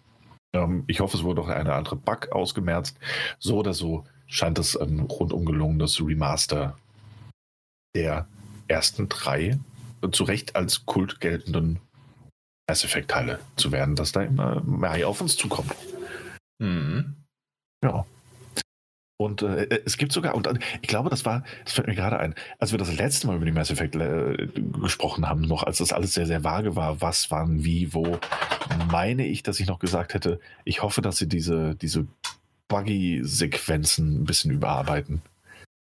Ähm, ich hoffe, es wurde auch eine andere Bug ausgemerzt. So oder so scheint es ein rundum gelungenes Remaster der ersten drei zu Recht als Kult geltenden Mass Effect-Teile zu werden, dass da immer mehr auf uns zukommt. Mhm. Ja. Und äh, äh, es gibt sogar, und äh, ich glaube, das war, das fällt mir gerade ein, als wir das letzte Mal über die Mass Effect äh, gesprochen haben, noch als das alles sehr, sehr vage war, was, wann, wie, wo, meine ich, dass ich noch gesagt hätte, ich hoffe, dass sie diese, diese Buggy-Sequenzen ein bisschen überarbeiten.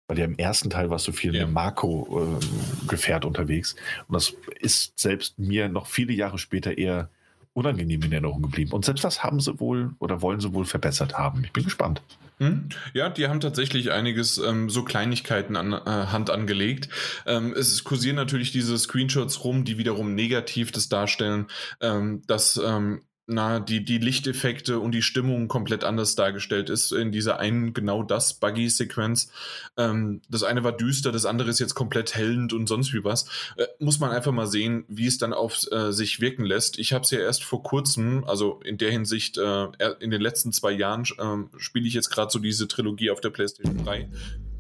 Weil ja im ersten Teil warst du viel ja. mit Marco-Gefährt äh, unterwegs. Und das ist selbst mir noch viele Jahre später eher unangenehm in Erinnerung geblieben. Und selbst das haben sie wohl oder wollen sie wohl verbessert haben. Ich bin gespannt. Hm? Ja, die haben tatsächlich einiges ähm, so Kleinigkeiten an äh, Hand angelegt. Ähm, es kursieren natürlich diese Screenshots rum, die wiederum negativ das darstellen, ähm, dass ähm, na, die, die Lichteffekte und die Stimmung komplett anders dargestellt ist in dieser einen genau das Buggy-Sequenz. Ähm, das eine war düster, das andere ist jetzt komplett hellend und sonst wie was. Äh, muss man einfach mal sehen, wie es dann auf äh, sich wirken lässt. Ich habe es ja erst vor kurzem, also in der Hinsicht, äh, in den letzten zwei Jahren ähm, spiele ich jetzt gerade so diese Trilogie auf der PlayStation 3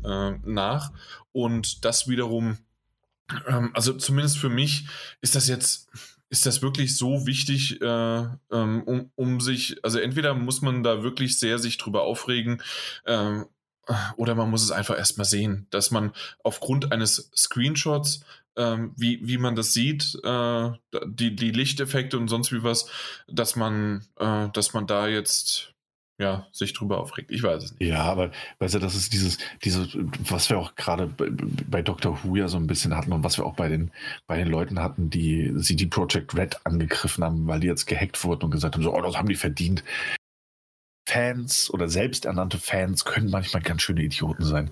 äh, nach. Und das wiederum, ähm, also zumindest für mich ist das jetzt ist das wirklich so wichtig, äh, ähm, um, um sich, also entweder muss man da wirklich sehr sich drüber aufregen, äh, oder man muss es einfach erstmal sehen, dass man aufgrund eines Screenshots, ähm, wie, wie man das sieht, äh, die, die Lichteffekte und sonst wie was, dass man, äh, dass man da jetzt ja, sich drüber aufregt. Ich weiß es nicht. Ja, aber weißt du, das ist dieses, dieses, was wir auch gerade bei, bei Doctor Who ja so ein bisschen hatten und was wir auch bei den, bei den Leuten hatten, die CD Projekt Red angegriffen haben, weil die jetzt gehackt wurden und gesagt haben, so, oh, das haben die verdient. Fans oder selbsternannte Fans können manchmal ganz schöne Idioten sein.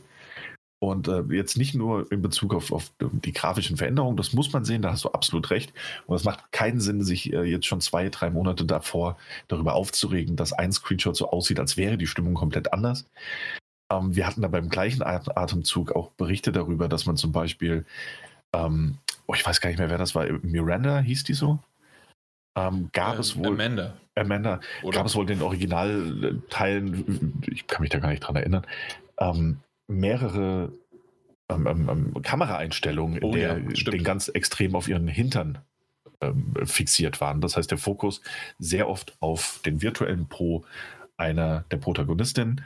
Und äh, jetzt nicht nur in Bezug auf, auf, die grafischen Veränderungen, das muss man sehen, da hast du absolut recht. Und es macht keinen Sinn, sich äh, jetzt schon zwei, drei Monate davor darüber aufzuregen, dass ein Screenshot so aussieht, als wäre die Stimmung komplett anders. Ähm, wir hatten da beim gleichen Atemzug auch Berichte darüber, dass man zum Beispiel, ähm, oh, ich weiß gar nicht mehr, wer das war, Miranda hieß die so? Ähm, gab ähm, es wohl. Amanda. Amanda. Oder? Gab es wohl den Originalteilen, ich kann mich da gar nicht dran erinnern, ähm, mehrere ähm, ähm, ähm, Kameraeinstellungen, in oh, der ja, den ganz extrem auf ihren Hintern ähm, fixiert waren. Das heißt, der Fokus sehr oft auf den virtuellen Po einer der Protagonistinnen.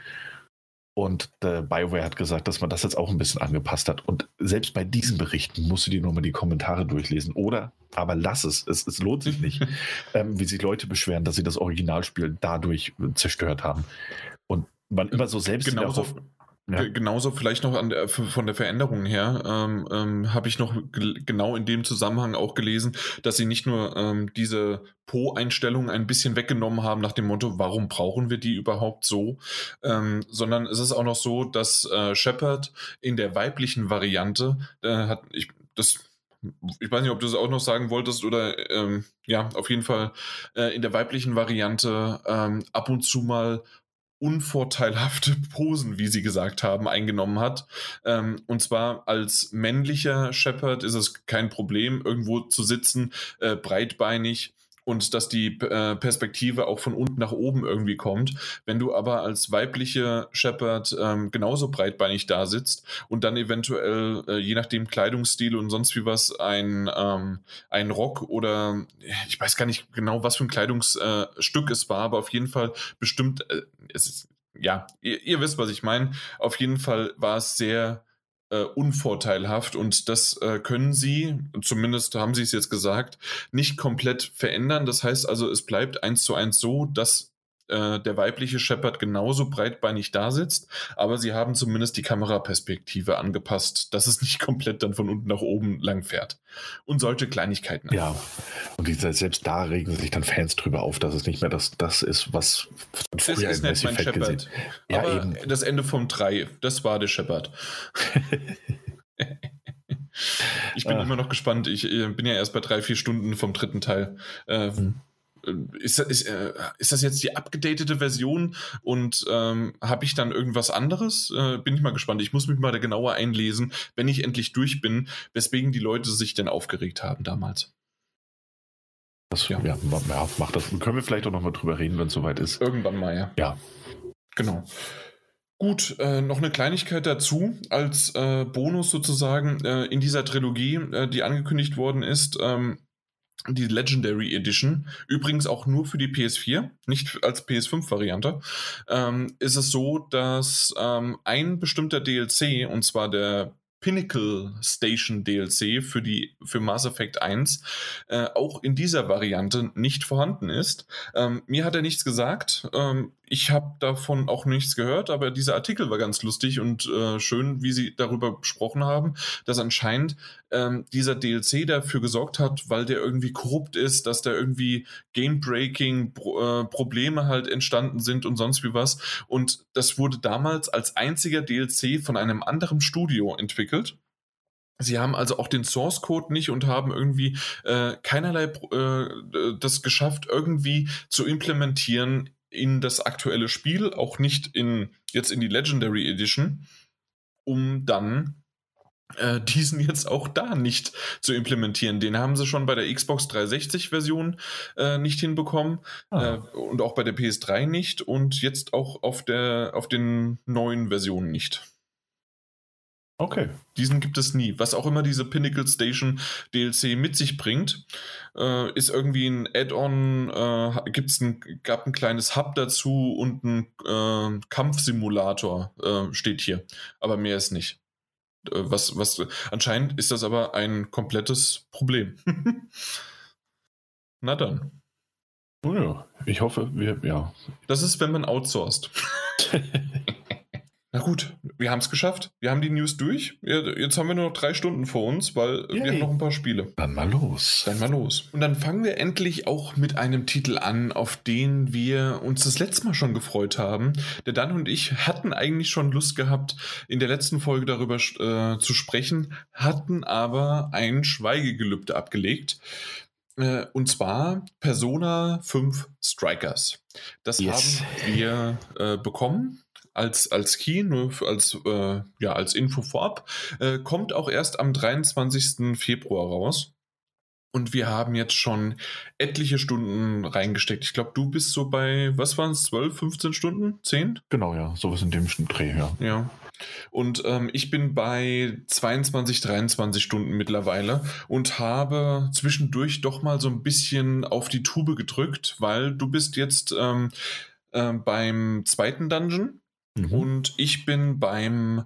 Und äh, BioWare hat gesagt, dass man das jetzt auch ein bisschen angepasst hat. Und selbst bei diesen Berichten musst du dir nur mal die Kommentare durchlesen. Oder, aber lass es, es, es lohnt sich nicht, [laughs] ähm, wie sich Leute beschweren, dass sie das Originalspiel dadurch zerstört haben. Und man immer so selbst genauso, ja. Genauso vielleicht noch der, von der Veränderung her ähm, ähm, habe ich noch genau in dem Zusammenhang auch gelesen, dass sie nicht nur ähm, diese Po-Einstellung ein bisschen weggenommen haben nach dem Motto, warum brauchen wir die überhaupt so, ähm, sondern es ist auch noch so, dass äh, Shepard in der weiblichen Variante äh, hat, ich, das ich weiß nicht, ob du es auch noch sagen wolltest oder ähm, ja, auf jeden Fall äh, in der weiblichen Variante ähm, ab und zu mal unvorteilhafte [laughs] Posen, wie sie gesagt haben, eingenommen hat. Ähm, und zwar als männlicher Shepherd ist es kein Problem, irgendwo zu sitzen, äh, breitbeinig und dass die äh, Perspektive auch von unten nach oben irgendwie kommt. Wenn du aber als weibliche Shepherd ähm, genauso breitbeinig da sitzt und dann eventuell, äh, je nachdem Kleidungsstil und sonst wie was, ein, ähm, ein Rock oder ich weiß gar nicht genau, was für ein Kleidungsstück äh, es war, aber auf jeden Fall bestimmt, äh, es ist, ja, ihr, ihr wisst, was ich meine. Auf jeden Fall war es sehr äh, unvorteilhaft und das äh, können sie, zumindest haben sie es jetzt gesagt, nicht komplett verändern. Das heißt also, es bleibt eins zu eins so, dass äh, der weibliche Shepard genauso breitbeinig da sitzt, aber sie haben zumindest die Kameraperspektive angepasst, dass es nicht [laughs] komplett dann von unten nach oben lang fährt. Und solche Kleinigkeiten. Ja, und die, selbst da regen sich dann Fans drüber auf, dass es nicht mehr das, das ist, was das ist nicht mein Shepard. Ja, aber eben. das Ende vom 3, das war der Shepard. [laughs] Ich bin äh. immer noch gespannt. Ich äh, bin ja erst bei drei, vier Stunden vom dritten Teil. Äh, mhm. Ist, ist, äh, ist, das jetzt die abgedatete Version und ähm, habe ich dann irgendwas anderes? Äh, bin ich mal gespannt. Ich muss mich mal da genauer einlesen, wenn ich endlich durch bin, weswegen die Leute sich denn aufgeregt haben damals. Das, ja. Ja, macht das. Können wir vielleicht auch noch mal drüber reden, wenn es soweit ist. Irgendwann mal, ja. Ja. Genau. Gut, äh, noch eine Kleinigkeit dazu, als äh, Bonus sozusagen äh, in dieser Trilogie, äh, die angekündigt worden ist. Ähm, die Legendary Edition, übrigens auch nur für die PS4, nicht als PS5-Variante, ähm, ist es so, dass ähm, ein bestimmter DLC, und zwar der Pinnacle Station DLC für die für Mass Effect 1 äh, auch in dieser Variante nicht vorhanden ist. Ähm, mir hat er nichts gesagt. Ähm, ich habe davon auch nichts gehört, aber dieser Artikel war ganz lustig und äh, schön, wie sie darüber gesprochen haben, dass anscheinend ähm, dieser DLC dafür gesorgt hat, weil der irgendwie korrupt ist, dass da irgendwie Game-Breaking äh, halt entstanden sind und sonst wie was. Und das wurde damals als einziger DLC von einem anderen Studio entwickelt. Sie haben also auch den Source Code nicht und haben irgendwie äh, keinerlei äh, das geschafft, irgendwie zu implementieren in das aktuelle Spiel, auch nicht in jetzt in die Legendary Edition, um dann äh, [laughs] diesen jetzt auch da nicht zu implementieren. Den haben sie schon bei der Xbox 360 Version äh, nicht hinbekommen ah. äh, und auch bei der PS3 nicht und jetzt auch auf der auf den neuen Versionen nicht. Okay. Diesen gibt es nie. Was auch immer diese Pinnacle Station DLC mit sich bringt, äh, ist irgendwie ein Add-on, äh, gibt's ein, gab ein kleines Hub dazu und ein äh, Kampfsimulator äh, steht hier. Aber mehr ist nicht. Äh, was, was, anscheinend ist das aber ein komplettes Problem. [laughs] Na dann. Oh ja, ich hoffe, wir, ja. Das ist, wenn man outsourced. [laughs] Na gut, wir haben es geschafft. Wir haben die News durch. Jetzt haben wir nur noch drei Stunden vor uns, weil Yay. wir haben noch ein paar Spiele. Dann mal los. Dann mal los. Und dann fangen wir endlich auch mit einem Titel an, auf den wir uns das letzte Mal schon gefreut haben. Der Dan und ich hatten eigentlich schon Lust gehabt, in der letzten Folge darüber äh, zu sprechen, hatten aber ein Schweigegelübde abgelegt. Äh, und zwar Persona 5 Strikers. Das yes. haben wir äh, bekommen als, als Key, nur als, äh, ja, als Info vorab, äh, kommt auch erst am 23. Februar raus. Und wir haben jetzt schon etliche Stunden reingesteckt. Ich glaube, du bist so bei, was waren es, 12, 15 Stunden? 10? Genau, ja, sowas in dem Dreh, ja. Ja. Und ähm, ich bin bei 22, 23 Stunden mittlerweile und habe zwischendurch doch mal so ein bisschen auf die Tube gedrückt, weil du bist jetzt ähm, äh, beim zweiten Dungeon Mhm. Und ich bin beim,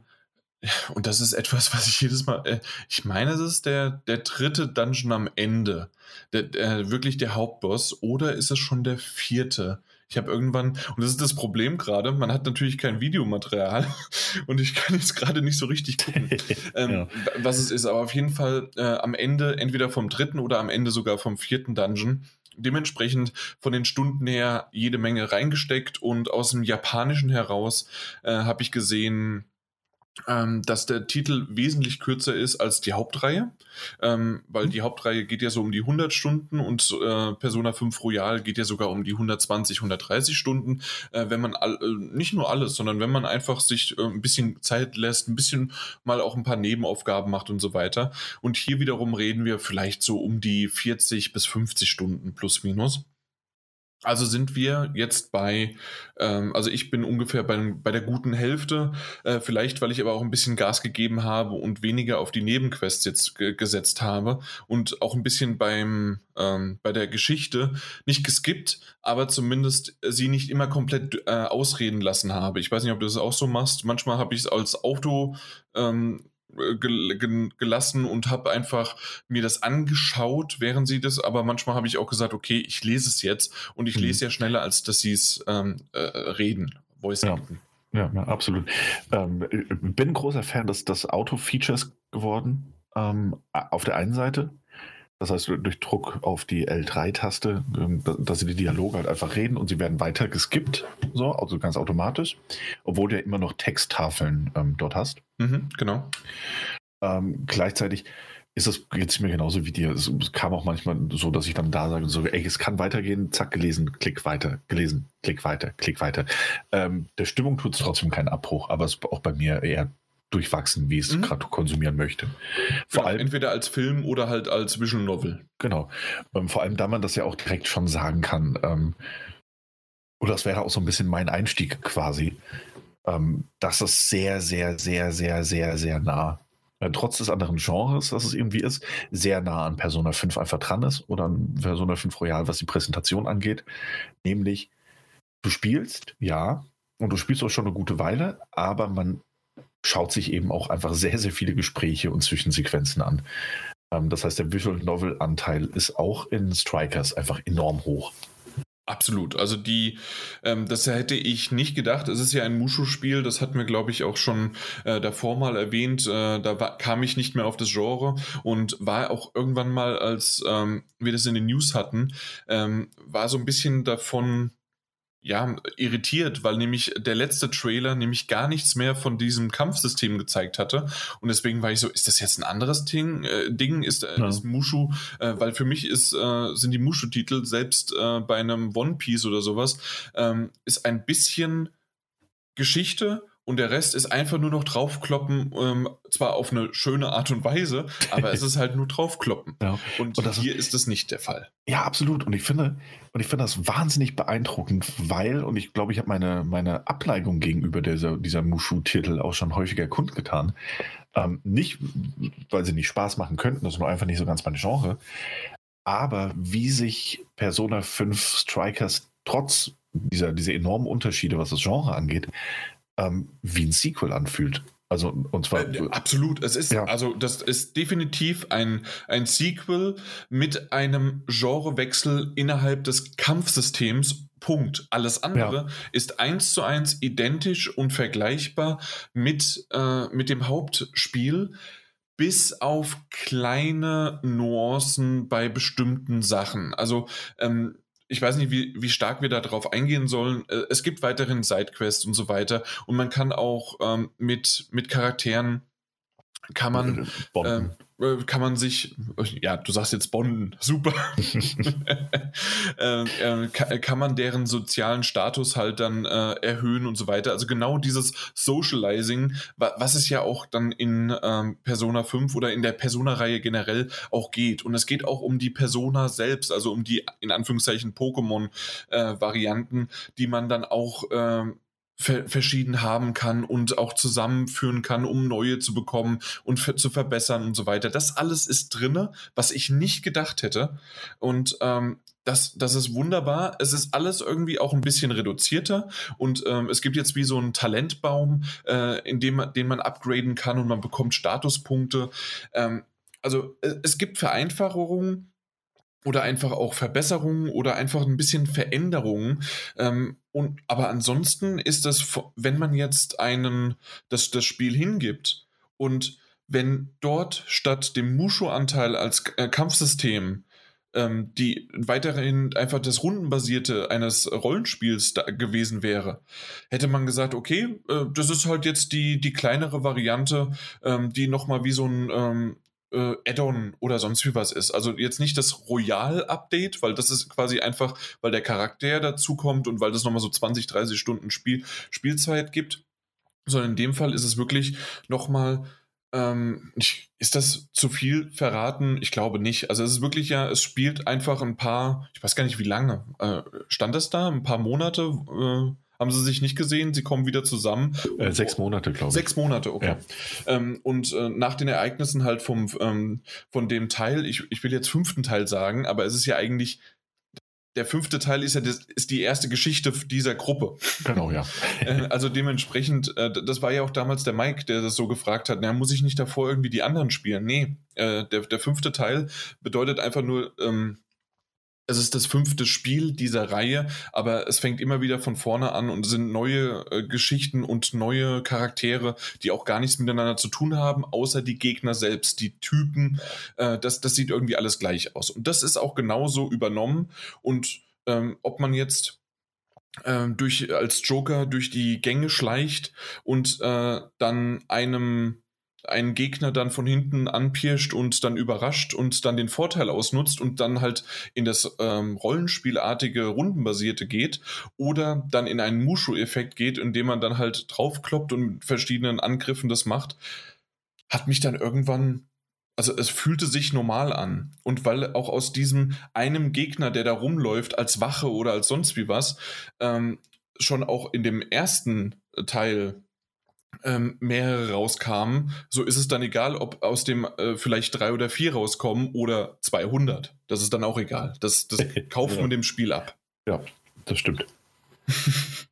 [laughs] und das ist etwas, was ich jedes Mal, äh, ich meine, es ist der, der dritte Dungeon am Ende. Der, der, wirklich der Hauptboss. Oder ist es schon der vierte? Ich habe irgendwann, und das ist das Problem gerade, man hat natürlich kein Videomaterial [laughs] und ich kann jetzt gerade nicht so richtig gucken, [laughs] ähm, ja. was es ist. Aber auf jeden Fall äh, am Ende, entweder vom dritten oder am Ende sogar vom vierten Dungeon, dementsprechend von den Stunden her jede Menge reingesteckt und aus dem Japanischen heraus äh, habe ich gesehen, ähm, dass der Titel wesentlich kürzer ist als die Hauptreihe, ähm, weil die Hauptreihe geht ja so um die 100 Stunden und äh, Persona 5 Royal geht ja sogar um die 120, 130 Stunden. Äh, wenn man all, äh, nicht nur alles, sondern wenn man einfach sich äh, ein bisschen Zeit lässt, ein bisschen mal auch ein paar Nebenaufgaben macht und so weiter. Und hier wiederum reden wir vielleicht so um die 40 bis 50 Stunden plus minus. Also sind wir jetzt bei, ähm, also ich bin ungefähr bei, bei der guten Hälfte, äh, vielleicht weil ich aber auch ein bisschen Gas gegeben habe und weniger auf die Nebenquests jetzt gesetzt habe und auch ein bisschen beim, ähm, bei der Geschichte nicht geskippt, aber zumindest sie nicht immer komplett äh, ausreden lassen habe. Ich weiß nicht, ob du das auch so machst. Manchmal habe ich es als Auto ähm, gelassen und habe einfach mir das angeschaut, während sie das, aber manchmal habe ich auch gesagt, okay, ich lese es jetzt und ich mhm. lese ja schneller, als dass sie es ähm, äh, reden, Voice ja. Ja, ja, absolut. Ähm, bin großer Fan des, des Auto-Features geworden. Ähm, auf der einen Seite, das heißt, durch Druck auf die L3-Taste, ähm, dass sie die Dialoge halt einfach reden und sie werden weiter geskippt, so, also ganz automatisch, obwohl du ja immer noch Texttafeln ähm, dort hast. Mhm, genau. Ähm, gleichzeitig ist es jetzt mir genauso wie dir. Es kam auch manchmal so, dass ich dann da sage, so, ey, es kann weitergehen, zack, gelesen, klick weiter, gelesen, klick weiter, klick weiter. Ähm, der Stimmung tut es trotzdem keinen Abbruch, aber es ist auch bei mir eher durchwachsen, wie es mhm. gerade konsumieren möchte. Vor genau, allem entweder als Film oder halt als Visual Novel. Genau. Ähm, vor allem, da man das ja auch direkt schon sagen kann. Ähm, oder das wäre auch so ein bisschen mein Einstieg quasi. Ähm, das ist sehr, sehr, sehr, sehr, sehr, sehr nah. Äh, trotz des anderen Genres, was es irgendwie ist, sehr nah an Persona 5 einfach dran ist oder an Persona 5 Royal, was die Präsentation angeht. Nämlich, du spielst, ja, und du spielst auch schon eine gute Weile, aber man schaut sich eben auch einfach sehr, sehr viele Gespräche und Zwischensequenzen an. Ähm, das heißt, der Visual Novel Anteil ist auch in Strikers einfach enorm hoch. Absolut. Also die, ähm, das hätte ich nicht gedacht. Es ist ja ein Mushu-Spiel, das hatten wir, glaube ich, auch schon äh, davor mal erwähnt. Äh, da war, kam ich nicht mehr auf das Genre und war auch irgendwann mal, als ähm, wir das in den News hatten, ähm, war so ein bisschen davon ja, irritiert, weil nämlich der letzte Trailer nämlich gar nichts mehr von diesem Kampfsystem gezeigt hatte. Und deswegen war ich so, ist das jetzt ein anderes Ding? Äh, Ding ist, äh, ja. ist Mushu, äh, weil für mich ist, äh, sind die Mushu-Titel selbst äh, bei einem One Piece oder sowas, ähm, ist ein bisschen Geschichte und der Rest ist einfach nur noch draufkloppen, ähm, zwar auf eine schöne Art und Weise, aber es [laughs] ist halt nur draufkloppen. Ja. Und, und hier ist, es nicht der Fall. Ja, absolut. Und ich finde, und ich finde das wahnsinnig beeindruckend, weil, und ich glaube, ich habe meine, meine Abneigung gegenüber dieser, dieser Mushu-Titel auch schon häufiger kundgetan. Ähm, nicht, weil sie nicht Spaß machen könnten, das ist nur einfach nicht so ganz mein Genre. Aber wie sich Persona 5 Strikers trotz dieser, dieser enormen Unterschiede, was das Genre angeht, ähm, wie ein Sequel anfühlt. Also, und zwar. Äh, absolut. Es ist, ja. also, das ist definitiv ein, ein Sequel mit einem Genrewechsel innerhalb des Kampfsystems. Punkt. Alles andere ja. ist eins zu eins identisch und vergleichbar mit, äh, mit dem Hauptspiel bis auf kleine Nuancen bei bestimmten Sachen. Also ähm, ich weiß nicht, wie, wie stark wir darauf eingehen sollen. Äh, es gibt weiterhin Sidequests und so weiter. Und man kann auch ähm, mit, mit Charakteren kann man, äh, äh, kann man sich, ja, du sagst jetzt Bonden, super, [laughs] äh, äh, kann, kann, man deren sozialen Status halt dann äh, erhöhen und so weiter. Also genau dieses Socializing, was es ja auch dann in ähm, Persona 5 oder in der Persona-Reihe generell auch geht. Und es geht auch um die Persona selbst, also um die in Anführungszeichen Pokémon-Varianten, äh, die man dann auch ähm, verschieden haben kann und auch zusammenführen kann, um neue zu bekommen und zu verbessern und so weiter. Das alles ist drinne, was ich nicht gedacht hätte. Und ähm, das, das ist wunderbar. Es ist alles irgendwie auch ein bisschen reduzierter und ähm, es gibt jetzt wie so einen Talentbaum, äh, in dem man, den man upgraden kann und man bekommt Statuspunkte. Ähm, also äh, es gibt Vereinfachungen oder einfach auch Verbesserungen oder einfach ein bisschen Veränderungen. Ähm, und, aber ansonsten ist das, wenn man jetzt einen, das, das Spiel hingibt und wenn dort statt dem Mushu-Anteil als äh, Kampfsystem ähm, die weiterhin einfach das Rundenbasierte eines Rollenspiels gewesen wäre, hätte man gesagt, okay, äh, das ist halt jetzt die, die kleinere Variante, ähm, die nochmal wie so ein ähm, äh, Add-on oder sonst wie was ist. Also jetzt nicht das Royal-Update, weil das ist quasi einfach, weil der Charakter dazukommt und weil das nochmal so 20, 30 Stunden Spiel, Spielzeit gibt, sondern in dem Fall ist es wirklich nochmal ähm, ist das zu viel verraten? Ich glaube nicht. Also es ist wirklich ja, es spielt einfach ein paar, ich weiß gar nicht wie lange. Äh, stand das da? Ein paar Monate? Äh, haben sie sich nicht gesehen, sie kommen wieder zusammen. Äh, sechs Monate, glaube ich. Sechs Monate, okay. Ja. Ähm, und äh, nach den Ereignissen halt vom, ähm, von dem Teil, ich, ich will jetzt fünften Teil sagen, aber es ist ja eigentlich der fünfte Teil ist ja das, ist die erste Geschichte dieser Gruppe. Genau, ja. [laughs] Äh, also dementsprechend, äh, das war ja auch damals der Mike, der das so gefragt hat, na, muss ich nicht davor irgendwie die anderen spielen? Nee, äh, der, der fünfte Teil bedeutet einfach nur, ähm, es ist das fünfte Spiel dieser Reihe, aber es fängt immer wieder von vorne an und es sind neue äh, Geschichten und neue Charaktere, die auch gar nichts miteinander zu tun haben, außer die Gegner selbst, die Typen. Äh, das, das sieht irgendwie alles gleich aus. Und das ist auch genauso übernommen. Und ähm, ob man jetzt ähm, durch, als Joker durch die Gänge schleicht und äh, dann einem einen Gegner dann von hinten anpirscht und dann überrascht und dann den Vorteil ausnutzt und dann halt in das ähm, Rollenspielartige, rundenbasierte geht oder dann in einen Mushu-Effekt geht, indem man dann halt draufkloppt und mit verschiedenen Angriffen das macht, hat mich dann irgendwann also es fühlte sich normal an. Und weil auch aus diesem einem Gegner, der da rumläuft, als Wache oder als sonst wie was, ähm, schon auch in dem ersten Teil ähm, mehrere rauskamen, so ist es dann egal, ob aus dem äh, vielleicht drei oder vier rauskommen oder 200. Das ist dann auch egal. Das, das [laughs] kauft man dem Spiel ab. Ja, das stimmt. [laughs]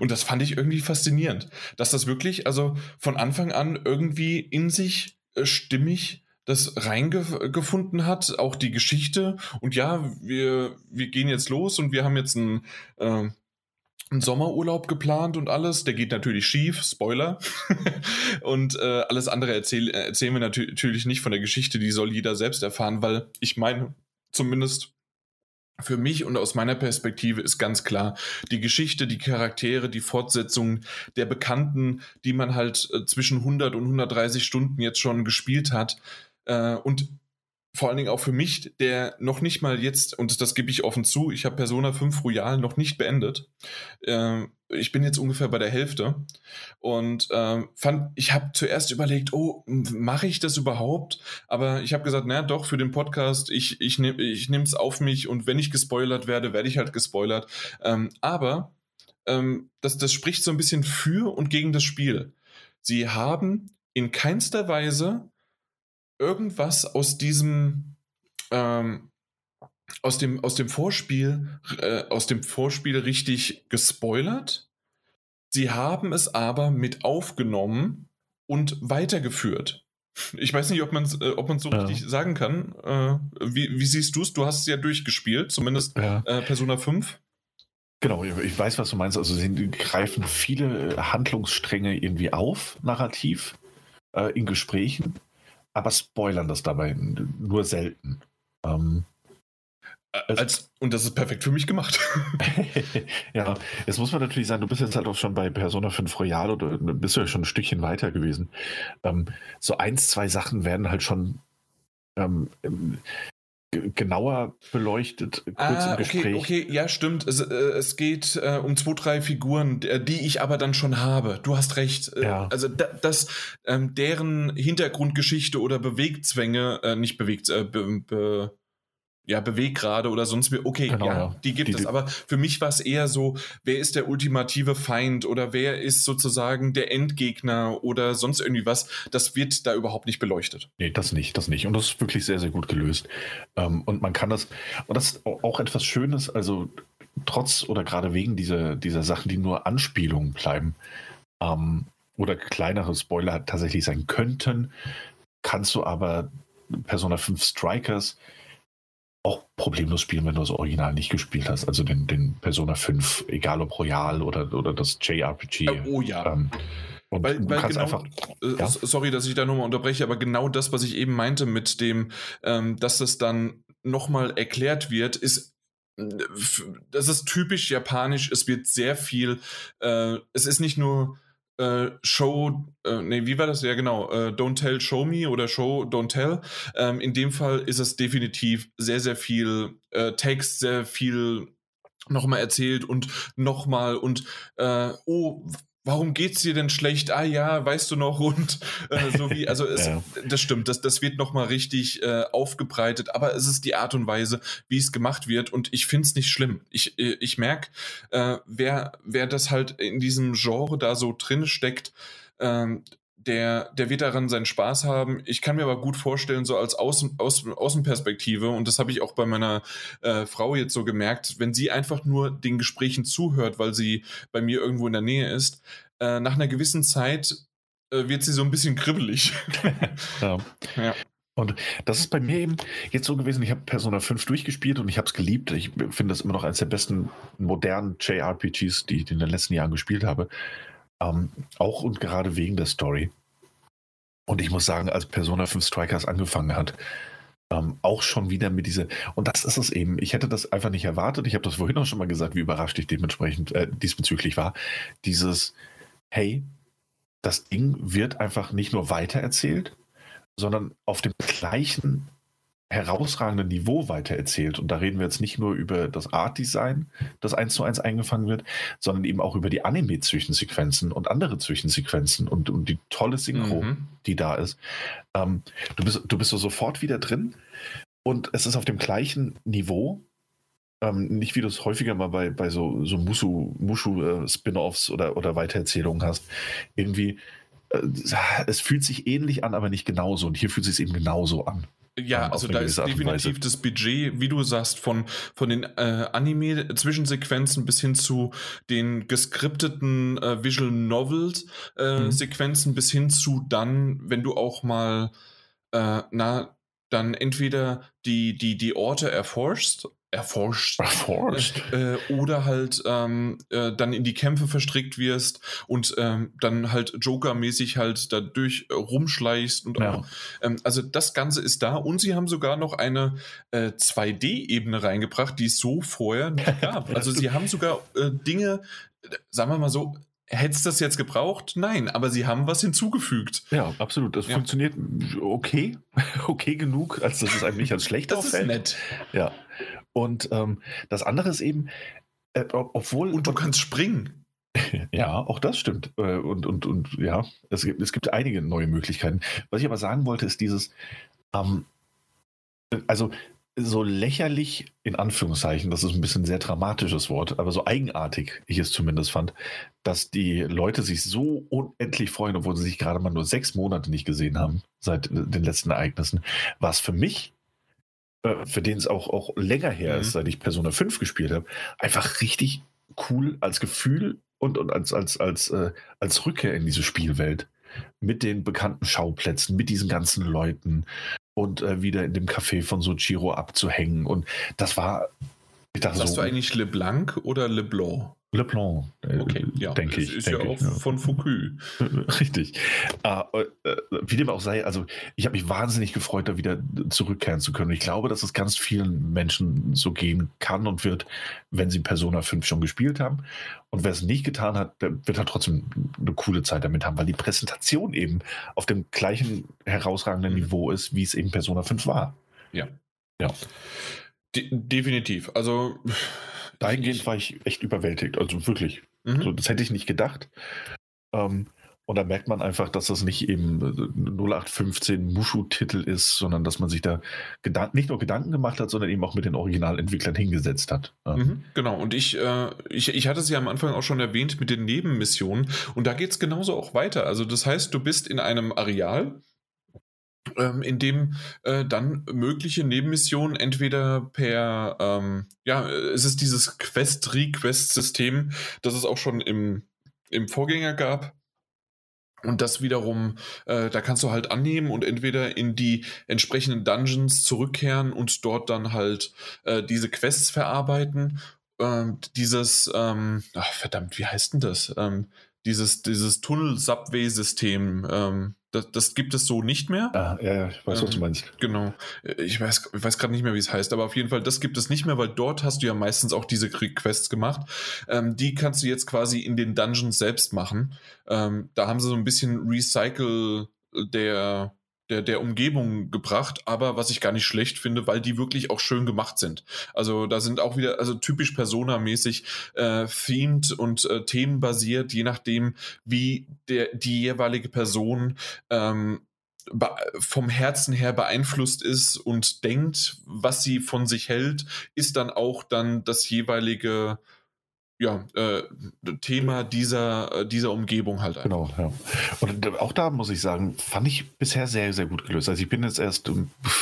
Und das fand ich irgendwie faszinierend, dass das wirklich, also von Anfang an irgendwie in sich äh, stimmig das reingefunden hat, auch die Geschichte. Und ja, wir, wir gehen jetzt los und wir haben jetzt ein, äh, einen Sommerurlaub geplant und alles. Der geht natürlich schief, Spoiler. [laughs] und äh, alles andere erzähl, erzählen wir natür natürlich nicht von der Geschichte, die soll jeder selbst erfahren, weil ich meine, zumindest für mich und aus meiner Perspektive ist ganz klar, die Geschichte, die Charaktere, die Fortsetzung der Bekannten, die man halt äh, zwischen 100 und 130 Stunden jetzt schon gespielt hat. Äh, und vor allen Dingen auch für mich, der noch nicht mal jetzt, und das gebe ich offen zu, ich habe Persona 5 Royal noch nicht beendet. Äh, ich bin jetzt ungefähr bei der Hälfte und äh, fand, ich habe zuerst überlegt, oh, mache ich das überhaupt? Aber ich habe gesagt, naja, doch, für den Podcast, ich, ich nehme ich es auf mich und wenn ich gespoilert werde, werde ich halt gespoilert. Ähm, aber ähm, das, das spricht so ein bisschen für und gegen das Spiel. Sie haben in keinster Weise irgendwas aus diesem ähm, aus dem aus dem Vorspiel äh, aus dem Vorspiel richtig gespoilert. Sie haben es aber mit aufgenommen und weitergeführt. Ich weiß nicht, ob man es äh, ob man so ja. richtig sagen kann. Äh, wie, wie, siehst du es? Du hast es ja durchgespielt, zumindest ja. Äh, Persona 5. Genau, ich weiß, was du meinst. Also sie greifen viele Handlungsstränge irgendwie auf, narrativ, äh, in Gesprächen aber spoilern das dabei nur selten. Ähm, also, Als, und das ist perfekt für mich gemacht. [laughs] ja, jetzt muss man natürlich sagen, du bist jetzt halt auch schon bei Persona 5 Royal oder bist du ja schon ein Stückchen weiter gewesen. Ähm, so eins, zwei Sachen werden halt schon ähm, genauer beleuchtet, kurz ah, im Gespräch. Okay, okay, ja, stimmt. Es, äh, es geht äh, um zwei, drei Figuren, die ich aber dann schon habe. Du hast recht. Äh, ja. Also da, das, ähm, deren Hintergrundgeschichte oder Bewegzwänge, äh, nicht bewegt, äh, be, be, ja, Beweggrade oder sonst wie. Okay, genau, ja, die gibt die, es. Aber für mich war es eher so, wer ist der ultimative Feind oder wer ist sozusagen der Endgegner oder sonst irgendwie was. Das wird da überhaupt nicht beleuchtet. Nee, das nicht, das nicht. Und das ist wirklich sehr, sehr gut gelöst. Ähm, und man kann das, und das ist auch etwas Schönes, also trotz oder gerade wegen dieser, dieser Sachen, die nur Anspielungen bleiben ähm, oder kleinere Spoiler tatsächlich sein könnten, kannst du aber Persona 5 Strikers auch problemlos spielen, wenn du das Original nicht gespielt hast. Also den, den Persona 5, egal ob Royal oder, oder das JRPG. Oh ja. Ähm, und weil, du weil kannst genau, einfach. Äh, ja? Sorry, dass ich da nochmal unterbreche, aber genau das, was ich eben meinte mit dem, ähm, dass das dann nochmal erklärt wird, ist das ist typisch japanisch. Es wird sehr viel, äh, es ist nicht nur äh, Show, äh, nee, wie war das? Ja, genau, äh, Don't Tell, Show Me oder Show, Don't Tell. Ähm, in dem Fall ist es definitiv sehr, sehr viel äh, Text, sehr viel nochmal erzählt und nochmal und äh, oh, warum geht's dir denn schlecht? Ah ja, weißt du noch und äh, so wie, also es, [laughs] ja. das stimmt, das, das wird nochmal richtig äh, aufgebreitet, aber es ist die Art und Weise, wie es gemacht wird und ich finde es nicht schlimm. Ich, äh, ich merke, äh, wer, wer das halt in diesem Genre da so drin steckt, ähm, der, der wird daran seinen Spaß haben. Ich kann mir aber gut vorstellen, so als Außen, Außen, Außenperspektive, und das habe ich auch bei meiner äh, Frau jetzt so gemerkt, wenn sie einfach nur den Gesprächen zuhört, weil sie bei mir irgendwo in der Nähe ist, äh, nach einer gewissen Zeit äh, wird sie so ein bisschen kribbelig. [laughs] ja. ja. Und das ist bei mir eben jetzt so gewesen, ich habe Persona 5 durchgespielt und ich habe es geliebt. Ich finde das immer noch eines der besten modernen JRPGs, die ich in den letzten Jahren gespielt habe. Ähm, auch und gerade wegen der Story. Und ich muss sagen, als Persona 5 Strikers angefangen hat, ähm, auch schon wieder mit dieser, und das ist es eben, ich hätte das einfach nicht erwartet, ich habe das vorhin auch schon mal gesagt, wie überrascht ich dementsprechend äh, diesbezüglich war, dieses, hey, das Ding wird einfach nicht nur weitererzählt, sondern auf dem gleichen herausragenden Niveau weitererzählt. Und da reden wir jetzt nicht nur über das Art-Design, das eins zu eins eingefangen wird, sondern eben auch über die Anime-Zwischensequenzen und andere Zwischensequenzen und, und die tolle Synchro, mhm. die da ist. Ähm, du, bist, du bist so sofort wieder drin und es ist auf dem gleichen Niveau. Ähm, nicht wie du es häufiger mal bei, bei so, so Mushu-Spin-Offs äh, oder, oder Weitererzählungen hast. Irgendwie, äh, es fühlt sich ähnlich an, aber nicht genauso. Und hier fühlt es sich eben genauso an. Ja, also da ist definitiv das Budget, wie du sagst, von, von den äh, Anime-Zwischensequenzen bis hin zu den geskripteten äh, Visual Novels-Sequenzen äh, mhm. bis hin zu dann, wenn du auch mal äh, na, dann entweder die, die, die Orte erforschst erforscht, erforscht. Äh, oder halt ähm, äh, dann in die Kämpfe verstrickt wirst und ähm, dann halt Joker-mäßig halt dadurch äh, rumschleichst und ja. auch, ähm, also das Ganze ist da und sie haben sogar noch eine äh, 2D-Ebene reingebracht, die es so vorher nicht [laughs] gab. also sie haben sogar äh, Dinge, sagen wir mal so, Hättest du das jetzt gebraucht? Nein, aber sie haben was hinzugefügt. Ja, absolut. Das ja. funktioniert okay, [laughs] okay genug, als dass es einem nicht als schlecht das auffällt. Das ist nett. Ja. Und ähm, das andere ist eben, äh, obwohl. Und du kannst springen. [laughs] Ja, auch das stimmt. Äh, und, und, und ja, es gibt, es gibt einige neue Möglichkeiten. Was ich aber sagen wollte, ist dieses, ähm, also so lächerlich, in Anführungszeichen, das ist ein bisschen ein sehr dramatisches Wort, aber so eigenartig ich es zumindest fand, dass die Leute sich so unendlich freuen, obwohl sie sich gerade mal nur sechs Monate nicht gesehen haben seit äh, den letzten Ereignissen, war es für mich für den es auch, auch länger her mhm. ist, seit ich Persona 5 gespielt habe, einfach richtig cool als Gefühl und, und als, als, als, äh, als Rückkehr in diese Spielwelt. Mit den bekannten Schauplätzen, mit diesen ganzen Leuten und äh, wieder in dem Café von Sochiro abzuhängen. Und das war. Ich dachte Sagst so, du eigentlich LeBlanc oder LeBlanc? Le Plan, äh, okay, ja, denke ich. Ist denk ja auch ja. von Foucault. [laughs] Richtig. Äh, äh, wie dem auch sei, also ich habe mich wahnsinnig gefreut, da wieder zurückkehren zu können. Ich glaube, dass es ganz vielen Menschen so gehen kann und wird, wenn sie Persona 5 schon gespielt haben. Und wer es nicht getan hat, der wird halt trotzdem eine coole Zeit damit haben, weil die Präsentation eben auf dem gleichen herausragenden mhm. Niveau ist, wie es eben Persona 5 war. Ja. Ja. De definitiv. Also dahingehend war ich echt überwältigt. Also wirklich. Mhm. So, das hätte ich nicht gedacht. Ähm, und da merkt man einfach, dass das nicht eben 0815 Mushu-Titel ist, sondern dass man sich da nicht nur Gedanken gemacht hat, sondern eben auch mit den Originalentwicklern hingesetzt hat. Mhm, genau, und ich, äh, ich, ich hatte es ja am Anfang auch schon erwähnt mit den Nebenmissionen und da geht es genauso auch weiter. Also das heißt, du bist in einem Areal, ähm, in dem äh, dann mögliche Nebenmissionen entweder per, ähm, ja, es ist dieses Quest-Request-System, das es auch schon im, im Vorgänger gab. Und das wiederum, äh, da kannst du halt annehmen und entweder in die entsprechenden Dungeons zurückkehren und dort dann halt äh, diese Quests verarbeiten. Ähm, dieses, ähm, ach, verdammt, wie heißt denn das? Ähm, dieses, dieses Tunnel-Subway-System, ähm, das, das, gibt es so nicht mehr. Ah, ja, ja, ich weiß, was du ähm, meinst. Genau. Ich weiß, ich weiß gerade nicht mehr, wie es heißt, aber auf jeden Fall, das gibt es nicht mehr, weil dort hast du ja meistens auch diese Quests gemacht. Ähm, die kannst du jetzt quasi in den Dungeons selbst machen. Ähm, da haben sie so ein bisschen Recycle der der, der Umgebung gebracht, aber was ich gar nicht schlecht finde, weil die wirklich auch schön gemacht sind. Also da sind auch wieder, also typisch Persona-mäßig äh, themed und äh, themenbasiert, je nachdem, wie der, die jeweilige Person ähm, vom Herzen her beeinflusst ist und denkt, was sie von sich hält, ist dann auch dann das jeweilige ja, äh, Thema dieser, äh, dieser Umgebung halt. Genau, ja. Und äh, auch da muss ich sagen, fand ich bisher sehr, sehr gut gelöst. Also ich bin jetzt erst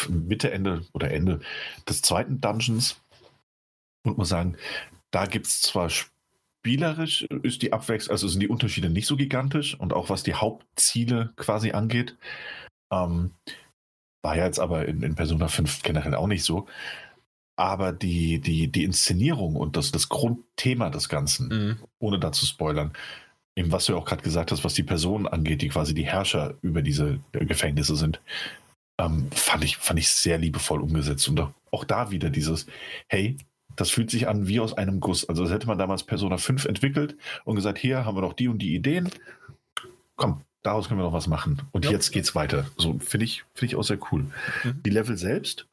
Mitte, Ende oder Ende des zweiten Dungeons und muss sagen, da gibt es zwar spielerisch, ist die Abwechslung, also sind die Unterschiede nicht so gigantisch und auch was die Hauptziele quasi angeht. Ähm, war ja jetzt aber in, in Persona 5 generell auch nicht so. Aber die, die, die Inszenierung und das, das Grundthema des Ganzen, mhm. ohne da zu spoilern, eben was du ja auch gerade gesagt hast, was die Personen angeht, die quasi die Herrscher über diese äh, Gefängnisse sind, ähm, fand, ich, fand ich sehr liebevoll umgesetzt. Und auch da wieder dieses, hey, das fühlt sich an wie aus einem Guss. Also das hätte man damals Persona 5 entwickelt und gesagt, hier haben wir noch die und die Ideen. Komm, daraus können wir noch was machen. Und Ja. jetzt geht's weiter. So finde ich, finde ich auch sehr cool. Mhm. Die Level selbst,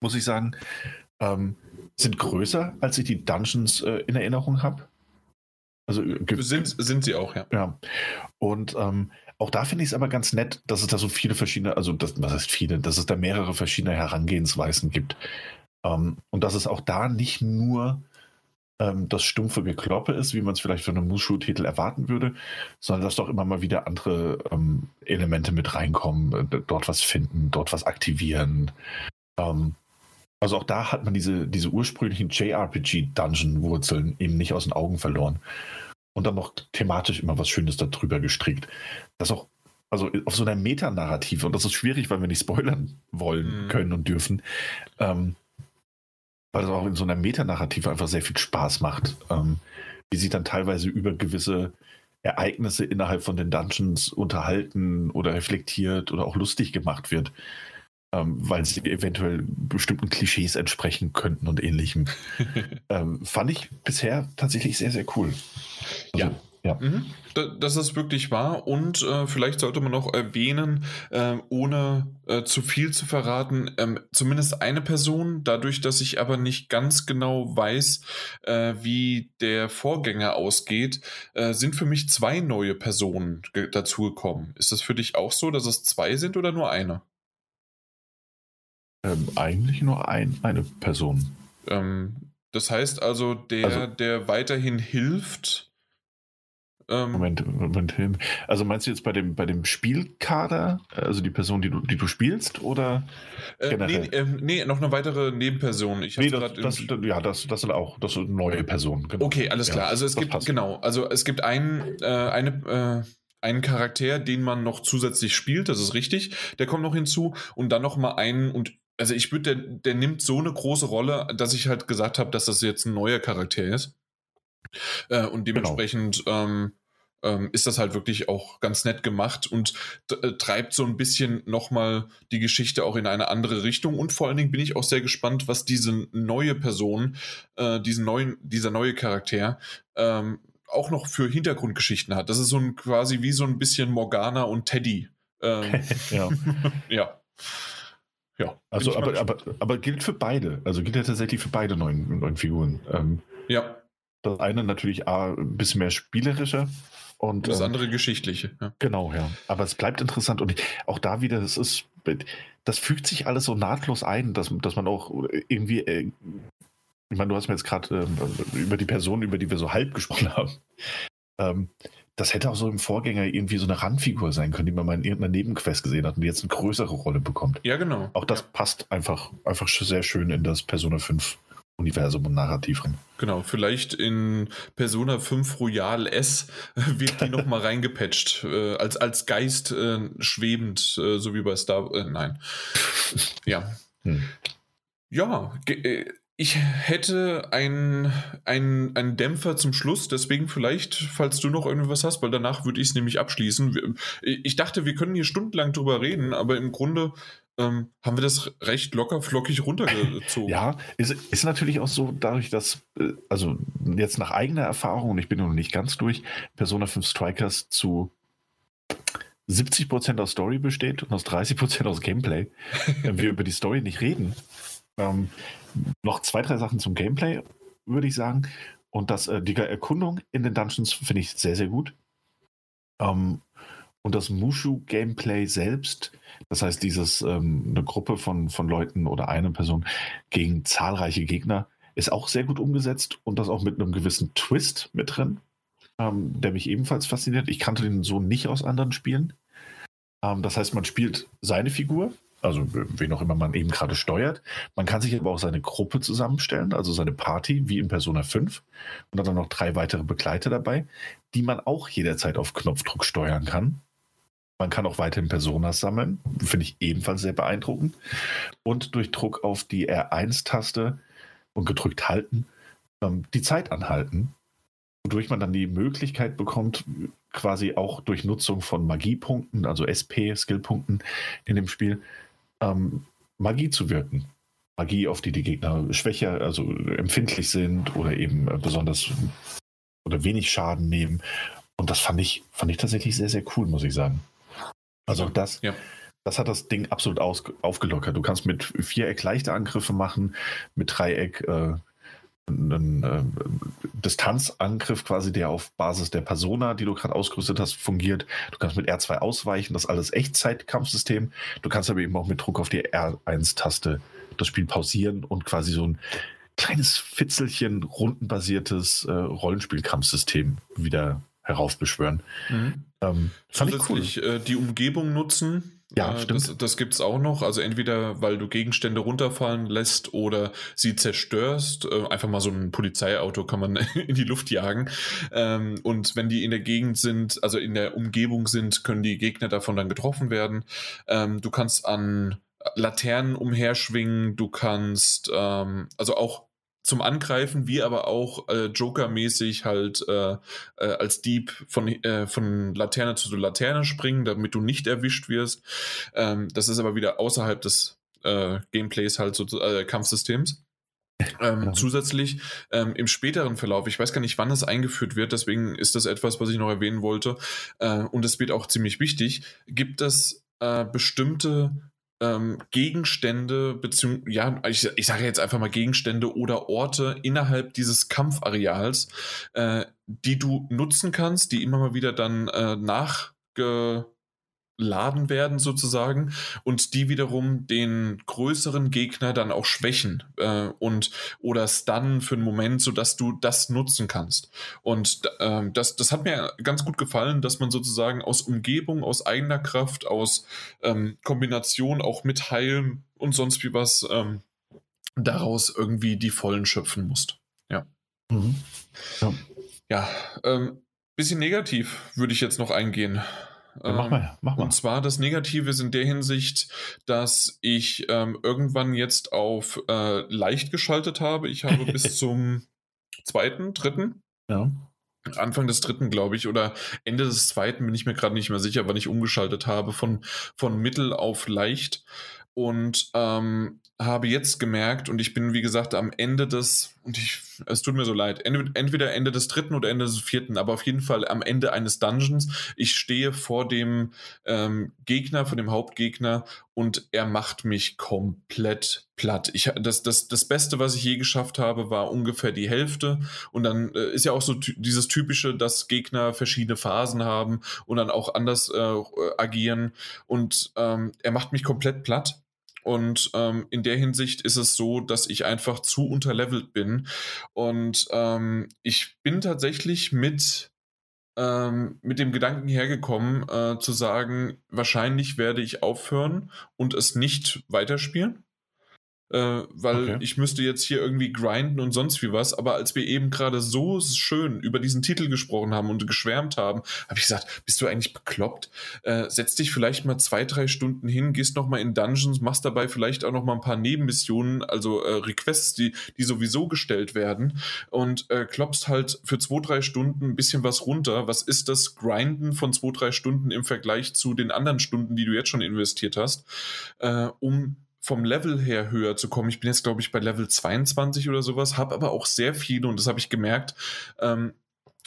muss ich sagen, ähm, sind größer, als ich die Dungeons äh, in Erinnerung habe. Also äh, Sind, sind sie auch, ja. ja. Und ähm, auch da finde ich es aber ganz nett, dass es da so viele verschiedene, also das, was heißt viele, dass es da mehrere verschiedene Herangehensweisen gibt. Ähm, und dass es auch da nicht nur ähm, das stumpfe Gekloppe ist, wie man es vielleicht für einen Mushu-Titel erwarten würde, sondern dass doch immer mal wieder andere ähm, Elemente mit reinkommen, äh, dort was finden, dort was aktivieren. Ähm, also auch da hat man diese, diese ursprünglichen JRPG-Dungeon-Wurzeln eben nicht aus den Augen verloren. Und dann noch thematisch immer was Schönes darüber gestrickt. Das auch, also auf so einer Metanarrative, und das ist schwierig, weil wir nicht spoilern wollen, Mhm. können und dürfen, ähm, weil es auch in so einer Metanarrative einfach sehr viel Spaß macht, ähm, wie sich dann teilweise über gewisse Ereignisse innerhalb von den Dungeons unterhalten oder reflektiert oder auch lustig gemacht wird, ähm, weil sie eventuell bestimmten Klischees entsprechen könnten und ähnlichem. [laughs] ähm, fand ich bisher tatsächlich sehr, sehr cool. Also, Ja. ja. Mhm. Da- Das ist wirklich wahr und äh, vielleicht sollte man noch erwähnen, äh, ohne äh, zu viel zu verraten, ähm, zumindest eine Person, dadurch, dass ich aber nicht ganz genau weiß, äh, wie der Vorgänger ausgeht, äh, sind für mich zwei neue Personen ge- dazugekommen. Ist das für dich auch so, dass es zwei sind oder nur eine? Ähm, eigentlich nur ein, eine Person. Ähm, das heißt also, der, Also- der weiterhin hilft. Ähm, Moment, Moment hin. Also meinst du jetzt bei dem, bei dem Spielkader, also die Person, die du, die du spielst, oder? äh, nee, ähm, nee, noch eine weitere Nebenperson. Ich Nee, das, das, ja, das, das sind auch das sind neue Personen. Genau. Okay, alles Ja, klar. Also es gibt passt. genau, also es gibt einen, äh, eine, äh, einen Charakter, den man noch zusätzlich spielt, das ist richtig. Der kommt noch hinzu und dann noch mal einen und also ich würde, der, der nimmt so eine große Rolle, dass ich halt gesagt habe, dass das jetzt ein neuer Charakter ist. Äh, und Genau. dementsprechend ähm, ähm, ist das halt wirklich auch ganz nett gemacht und äh, treibt so ein bisschen nochmal die Geschichte auch in eine andere Richtung. Und vor allen Dingen bin ich auch sehr gespannt, was diese neue Person, äh, diesen neuen, dieser neue Charakter, ähm, auch noch für Hintergrundgeschichten hat. Das ist so ein quasi wie so ein bisschen Morgana und Teddy. Ähm, [laughs] Ja. [laughs] ja. Ja. Also, aber, aber, aber gilt für beide. Also gilt ja tatsächlich für beide neuen, neuen Figuren. Ähm, Ja, das eine natürlich A, ein bisschen mehr spielerischer. Und das ähm, andere geschichtliche. Ja. Genau, ja. Aber es bleibt interessant und auch da wieder, es ist, das fügt sich alles so nahtlos ein, dass, dass man auch irgendwie, äh, ich meine, du hast mir jetzt gerade ähm, über die Person, über die wir so halb gesprochen haben, ähm, das hätte auch so im Vorgänger irgendwie so eine Randfigur sein können, die man mal in irgendeiner Nebenquest gesehen hat und die jetzt eine größere Rolle bekommt. ja, genau. Auch das ja, passt einfach, einfach sehr schön in das Persona 5 Universum und Narrativ rein. genau. Vielleicht in Persona 5 Royal S [laughs] wird die nochmal reingepatcht. Äh, als, als Geist äh, schwebend, äh, so wie bei Star. Äh, nein. [laughs] Ja. Hm. Ja, ge- äh, ich hätte einen einen Dämpfer zum Schluss, deswegen vielleicht, falls du noch irgendwas hast, weil danach würde ich es nämlich abschließen. Wir- Ich dachte, wir können hier stundenlang drüber reden, aber im Grunde ähm, haben wir das recht locker flockig runtergezogen. Ja, ist, ist natürlich auch so, dadurch, dass, äh, also jetzt nach eigener Erfahrung, und ich bin noch nicht ganz durch, Persona 5 Strikers zu 70% aus Story besteht und aus 30% aus Gameplay, [laughs] wenn wir über die Story nicht reden. Ähm, noch zwei, drei Sachen zum Gameplay, würde ich sagen. Und das, äh, die Erkundung in den Dungeons finde ich sehr, sehr gut. Ähm, und das Mushu-Gameplay selbst, das heißt, dieses ähm, eine Gruppe von, von Leuten oder eine Person gegen zahlreiche Gegner, ist auch sehr gut umgesetzt und das auch mit einem gewissen Twist mit drin, ähm, der mich ebenfalls fasziniert. Ich kannte den so nicht aus anderen Spielen. Ähm, das heißt, man spielt seine Figur, also wen auch immer man eben gerade steuert. Man kann sich aber auch seine Gruppe zusammenstellen, also seine Party, wie in Persona 5. Und hat dann noch drei weitere Begleiter dabei, die man auch jederzeit auf Knopfdruck steuern kann. Man kann auch weiterhin Personas sammeln, finde ich ebenfalls sehr beeindruckend. Und durch Druck auf die R1-Taste und gedrückt halten, ähm, die Zeit anhalten, wodurch man dann die Möglichkeit bekommt, quasi auch durch Nutzung von Magiepunkten, also SP, Skillpunkten in dem Spiel, ähm, Magie zu wirken. Magie, auf die die Gegner schwächer, also empfindlich sind oder eben äh, besonders oder wenig Schaden nehmen. Und das fand ich, fand ich tatsächlich sehr, sehr cool, muss ich sagen. Also das, ja. das hat das Ding absolut aus, aufgelockert. Du kannst mit Viereck leichte Angriffe machen, mit Dreieck äh, einen äh, Distanzangriff quasi, der auf Basis der Persona, die du gerade ausgerüstet hast, fungiert. Du kannst mit R2 ausweichen, das ist alles Echtzeit-Kampfsystem. Du kannst aber eben auch mit Druck auf die R1-Taste das Spiel pausieren und quasi so ein kleines Fitzelchen rundenbasiertes äh, Rollenspiel-Kampfsystem wieder heraufbeschwören. Mhm. Ähm, Zusätzlich cool. äh, die Umgebung nutzen. Ja, äh, stimmt. Das, das gibt es auch noch. Also entweder, weil du Gegenstände runterfallen lässt oder sie zerstörst. Äh, einfach mal so ein Polizeiauto kann man [laughs] in die Luft jagen. Ähm, und wenn die in der Gegend sind, also in der Umgebung sind, können die Gegner davon dann getroffen werden. Ähm, du kannst an Laternen umherschwingen, du kannst ähm, also auch zum Angreifen, wie aber auch äh, Joker-mäßig halt äh, äh, als Dieb von, äh, von Laterne zu Laterne springen, damit du nicht erwischt wirst. Ähm, das ist aber wieder außerhalb des äh, Gameplays halt so äh, Kampfsystems. Ähm, ja. Zusätzlich ähm, im späteren Verlauf, ich weiß gar nicht, wann es eingeführt wird, deswegen ist das etwas, was ich noch erwähnen wollte, äh, und es wird auch ziemlich wichtig, gibt es äh, bestimmte ähm, Gegenstände, beziehungsweise, ja, ich, ich sage jetzt einfach mal Gegenstände oder Orte innerhalb dieses Kampfareals, äh, die du nutzen kannst, die immer mal wieder dann äh, nachge laden werden sozusagen und die wiederum den größeren Gegner dann auch schwächen äh, und oder stunnen für einen Moment, sodass du das nutzen kannst. Und äh, das, das hat mir ganz gut gefallen, dass man sozusagen aus Umgebung, aus eigener Kraft, aus ähm, Kombination auch mit Heilen und sonst wie was ähm, daraus irgendwie die Vollen schöpfen musst. Ja. Mhm. Ja, ja ähm, bisschen negativ würde ich jetzt noch eingehen. Ja, mach mal, mach mal. Und zwar das Negative ist in der Hinsicht, dass ich ähm, irgendwann jetzt auf äh, leicht geschaltet habe. Ich habe bis [laughs] zum zweiten, dritten. Ja. Anfang des dritten, glaube ich, oder Ende des zweiten bin ich mir gerade nicht mehr sicher, wann ich umgeschaltet habe, von, von mittel auf leicht. Und ähm, habe jetzt gemerkt, und ich bin, wie gesagt, am Ende des, und ich, es tut mir so leid, entweder Ende des dritten oder Ende des vierten, aber auf jeden Fall am Ende eines Dungeons. Ich stehe vor dem ähm, Gegner, vor dem Hauptgegner und er macht mich komplett platt. Ich, das, das, das Beste, was ich je geschafft habe, war ungefähr die Hälfte. Und dann äh, ist ja auch so dieses typische, dass Gegner verschiedene Phasen haben und dann auch anders äh, agieren. Und ähm, er macht mich komplett platt. Und ähm, in der Hinsicht ist es so, dass ich einfach zu unterlevelt bin. Und ähm, ich bin tatsächlich mit, ähm, mit dem Gedanken hergekommen, äh, zu sagen, wahrscheinlich werde ich aufhören und es nicht weiterspielen äh, weil okay. ich müsste jetzt hier irgendwie grinden und sonst wie was. Aber als wir eben gerade so schön über diesen Titel gesprochen haben und geschwärmt haben, habe ich gesagt, bist du eigentlich bekloppt? Äh, setz dich vielleicht mal zwei, drei Stunden hin, gehst noch mal in Dungeons, machst dabei vielleicht auch noch mal ein paar Nebenmissionen, also äh, Requests, die, die sowieso gestellt werden und äh, klopfst halt für zwei, drei Stunden ein bisschen was runter. Was ist das Grinden von zwei, drei Stunden im Vergleich zu den anderen Stunden, die du jetzt schon investiert hast, äh, um vom Level her höher zu kommen. Ich bin jetzt, glaube ich, bei Level 22 oder sowas, habe aber auch sehr viele, und das habe ich gemerkt, ähm,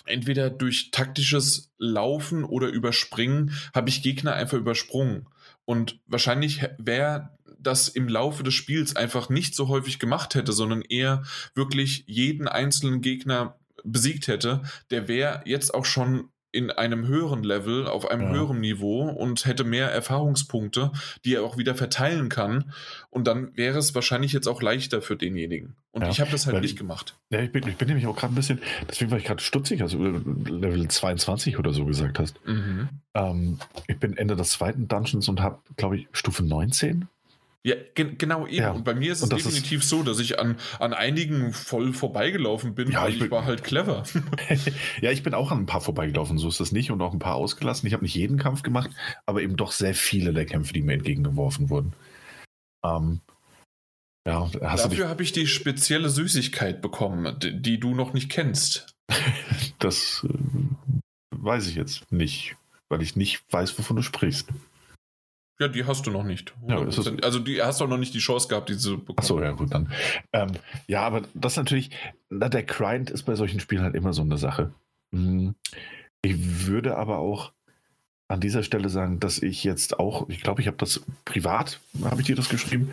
entweder durch taktisches Laufen oder Überspringen habe ich Gegner einfach übersprungen. Und wahrscheinlich wäre das im Laufe des Spiels einfach nicht so häufig gemacht hätte, sondern eher wirklich jeden einzelnen Gegner besiegt hätte, der wäre jetzt auch schon in einem höheren Level, auf einem ja. höheren Niveau und hätte mehr Erfahrungspunkte, die er auch wieder verteilen kann. Und dann wäre es wahrscheinlich jetzt auch leichter für denjenigen. Und ja, ich habe das halt nicht gemacht. Ja, ich bin, ich bin nämlich auch gerade ein bisschen, deswegen war ich gerade stutzig, als du Level 22 oder so gesagt hast. Mhm. Ähm, ich bin Ende des zweiten Dungeons und habe, glaube ich, Stufe 19 ja, ge genau eben. Ja. Und bei mir ist es definitiv ist so, dass ich an, an einigen voll vorbeigelaufen bin, ja, weil ich, ich war halt clever. [laughs] ja, ich bin auch an ein paar vorbeigelaufen, so ist das nicht und auch ein paar ausgelassen. Ich habe nicht jeden Kampf gemacht, aber eben doch sehr viele der Kämpfe, die mir entgegengeworfen wurden. Ähm, ja, Dafür habe ich die spezielle Süßigkeit bekommen, die, die du noch nicht kennst. [laughs] das äh, weiß ich jetzt nicht, weil ich nicht weiß, wovon du sprichst. Ja, die hast du noch nicht. Ja, also die hast du noch nicht die Chance gehabt, die zu bekommen. Achso, ja, gut, dann. Ähm, ja, aber das natürlich, na, der Grind ist bei solchen Spielen halt immer so eine Sache. Mhm. Ich würde aber auch an dieser Stelle sagen, dass ich jetzt auch, ich glaube, ich habe das privat, habe ich dir das geschrieben,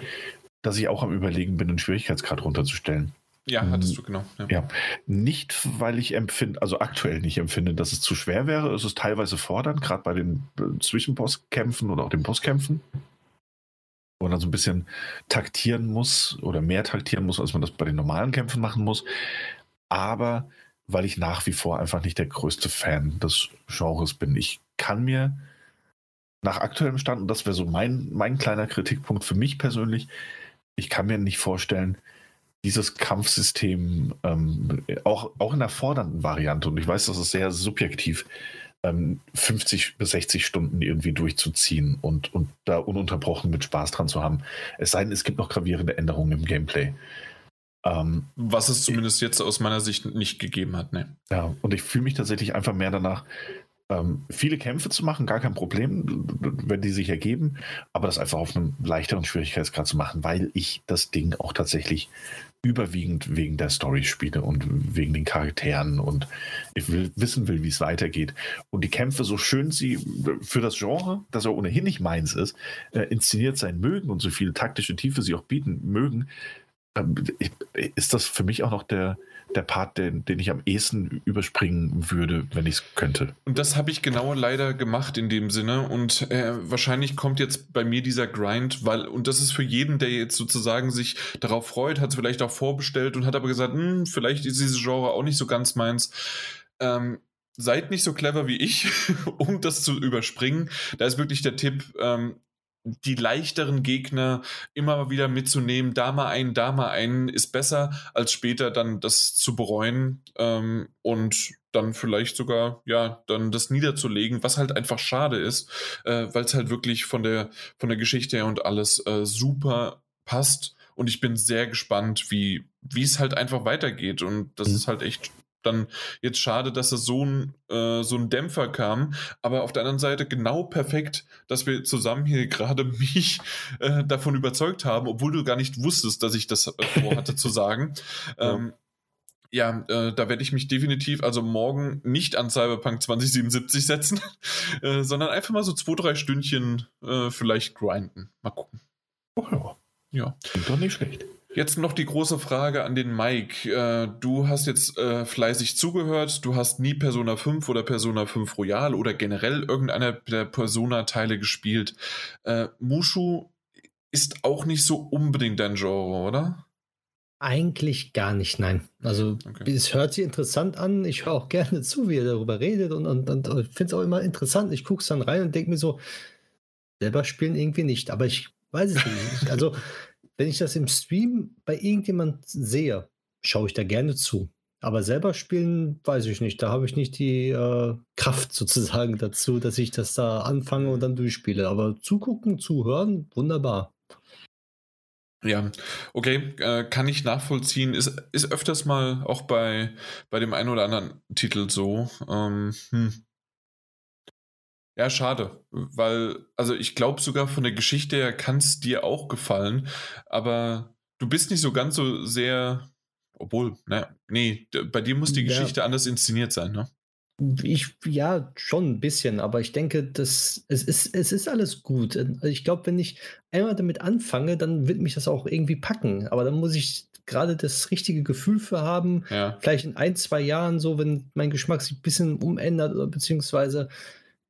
dass ich auch am Überlegen bin, den Schwierigkeitsgrad runterzustellen. Ja, hattest du, genau. Ja. ja. Nicht, weil ich empfinde, also aktuell nicht empfinde, dass es zu schwer wäre. Es ist teilweise fordernd, gerade bei den äh, Zwischenbosskämpfen oder auch den Bosskämpfen. Wo man dann so ein bisschen taktieren muss oder mehr taktieren muss, als man das bei den normalen Kämpfen machen muss. Aber weil ich nach wie vor einfach nicht der größte Fan des Genres bin. Ich kann mir nach aktuellem Stand, und das wäre so mein, mein kleiner Kritikpunkt für mich persönlich, ich kann mir nicht vorstellen, dieses Kampfsystem ähm, auch, auch in der fordernden Variante, und ich weiß, das ist sehr subjektiv, ähm, 50 bis 60 Stunden irgendwie durchzuziehen und, und da ununterbrochen mit Spaß dran zu haben. Es sei denn, es gibt noch gravierende Änderungen im Gameplay. Ähm, Was es zumindest jetzt aus meiner Sicht nicht gegeben hat, ne? Ja, und ich fühle mich tatsächlich einfach mehr danach, ähm, viele Kämpfe zu machen, gar kein Problem, wenn die sich ergeben, aber das einfach auf einem leichteren Schwierigkeitsgrad zu machen, weil ich das Ding auch tatsächlich überwiegend wegen der Story spiele und wegen den Charakteren und ich will, wissen will, wie es weitergeht. Und die Kämpfe, so schön sie für das Genre, das ja ohnehin nicht meins ist, äh, inszeniert sein mögen und so viel taktische Tiefe sie auch bieten mögen, ähm, ist das für mich auch noch der, der Part, den, den ich am ehesten überspringen würde, wenn ich es könnte. Und das habe ich genau leider gemacht in dem Sinne. Und äh, wahrscheinlich kommt jetzt bei mir dieser Grind, weil, und das ist für jeden, der jetzt sozusagen sich darauf freut, hat es vielleicht auch vorbestellt und hat aber gesagt, hm, vielleicht ist dieses Genre auch nicht so ganz meins. Ähm, seid nicht so clever wie ich, [laughs] um das zu überspringen. Da ist wirklich der Tipp, ähm, die leichteren Gegner immer wieder mitzunehmen, da mal einen, da mal einen, ist besser, als später dann das zu bereuen ähm, und dann vielleicht sogar, ja, dann das niederzulegen, was halt einfach schade ist, äh, weil es halt wirklich von der, von der Geschichte her und alles äh, super passt. Und ich bin sehr gespannt, wie, wie es halt einfach weitergeht. Und das mhm. ist halt echt dann jetzt schade, dass es so ein, äh, so ein Dämpfer kam, aber auf der anderen Seite genau perfekt, dass wir zusammen hier gerade [laughs] mich äh, davon überzeugt haben, obwohl du gar nicht wusstest, dass ich das äh, vorhatte zu sagen. [laughs] Ähm, ja, äh, da werde ich mich definitiv, also morgen nicht an Cyberpunk 2077 setzen, [laughs] äh, sondern einfach mal so zwei, drei Stündchen äh, vielleicht grinden. Mal gucken. Oh ja. Ja. Klingt doch nicht schlecht. Jetzt noch die große Frage an den Mike. Äh, du hast jetzt äh, fleißig zugehört. Du hast nie Persona 5 oder Persona 5 Royal oder generell irgendeiner der Persona-Teile gespielt. Äh, Mushu ist auch nicht so unbedingt dein Genre, oder? Eigentlich gar nicht, nein. Also okay. es hört sich interessant an. Ich höre auch gerne zu, wie er darüber redet und, und, und finde es auch immer interessant. Ich gucke es dann rein und denke mir so, selber spielen irgendwie nicht. Aber ich weiß es nicht. Also wenn ich das im Stream bei irgendjemand sehe, schaue ich da gerne zu. Aber selber spielen, weiß ich nicht. Da habe ich nicht die äh, Kraft [laughs] sozusagen dazu, dass ich das da anfange und dann durchspiele. Aber zugucken, zuhören, wunderbar. Ja, okay, äh, kann ich nachvollziehen. Ist, ist öfters mal auch bei, bei dem einen oder anderen Titel so. Ähm, hm. Ja, schade, weil, also ich glaube sogar von der Geschichte her kann es dir auch gefallen, aber du bist nicht so ganz so sehr, obwohl, ne, nee, bei dir muss die ja. Geschichte anders inszeniert sein, ne? Ich, ja, schon ein bisschen, aber ich denke, das, es, ist, es ist alles gut. Ich glaube, wenn ich einmal damit anfange, dann wird mich das auch irgendwie packen. Aber dann muss ich gerade das richtige Gefühl für haben. Ja. Vielleicht in ein, zwei Jahren so, wenn mein Geschmack sich ein bisschen umändert oder beziehungsweise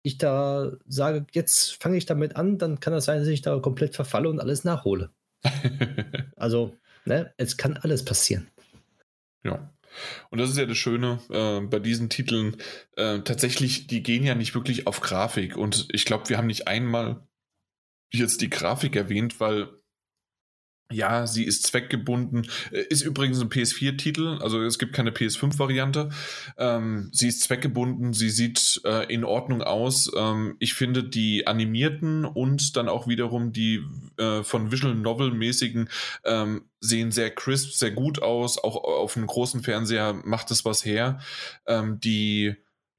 ich da sage, jetzt fange ich damit an, dann kann das sein, dass ich da komplett verfalle und alles nachhole. [laughs] also, ne, es kann alles passieren. Ja. Und das ist ja das Schöne äh, bei diesen Titeln. Äh, tatsächlich, die gehen ja nicht wirklich auf Grafik. Und ich glaube, wir haben nicht einmal jetzt die Grafik erwähnt, weil ja, sie ist zweckgebunden. Äh, ist übrigens ein PS4-Titel, also es gibt keine PS5-Variante. Ähm, sie ist zweckgebunden, sie sieht äh, in Ordnung aus. Ähm, ich finde die animierten und dann auch wiederum die äh, von Visual Novel-mäßigen ähm, sehen sehr crisp, sehr gut aus. Auch auf einem großen Fernseher macht es was her. Ähm, die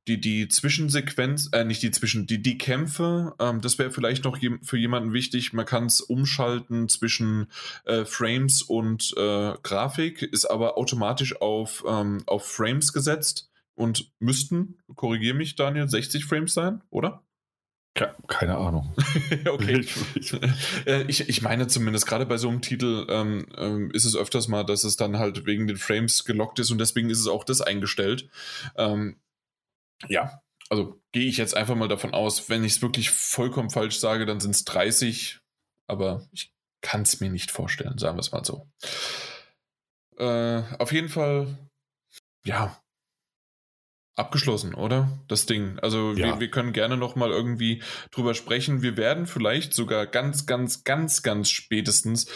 die, die Zwischensequenz, äh, nicht die Zwischen, die, die Kämpfe, ähm, das wäre vielleicht noch je, für jemanden wichtig. Man kann es umschalten zwischen äh, Frames und äh, Grafik, ist aber automatisch auf, ähm, auf Frames gesetzt. und müssten, korrigiere mich Daniel, 60 Frames sein, oder? Keine Ahnung. [laughs] okay. Äh, ich, ich meine zumindest, gerade bei so einem Titel ähm, ähm, ist es öfters mal, dass es dann halt wegen den Frames gelockt ist und deswegen ist es auch das eingestellt. Ähm, ja, also gehe ich jetzt einfach mal davon aus, wenn ich es wirklich vollkommen falsch sage, dann sind es 30, aber ich kann es mir nicht vorstellen, sagen wir es mal so. Äh, auf jeden Fall, ja, abgeschlossen, oder? Das Ding. Also ja. wir, wir, können gerne noch mal irgendwie drüber sprechen. Wir werden vielleicht sogar ganz, ganz, ganz, ganz spätestens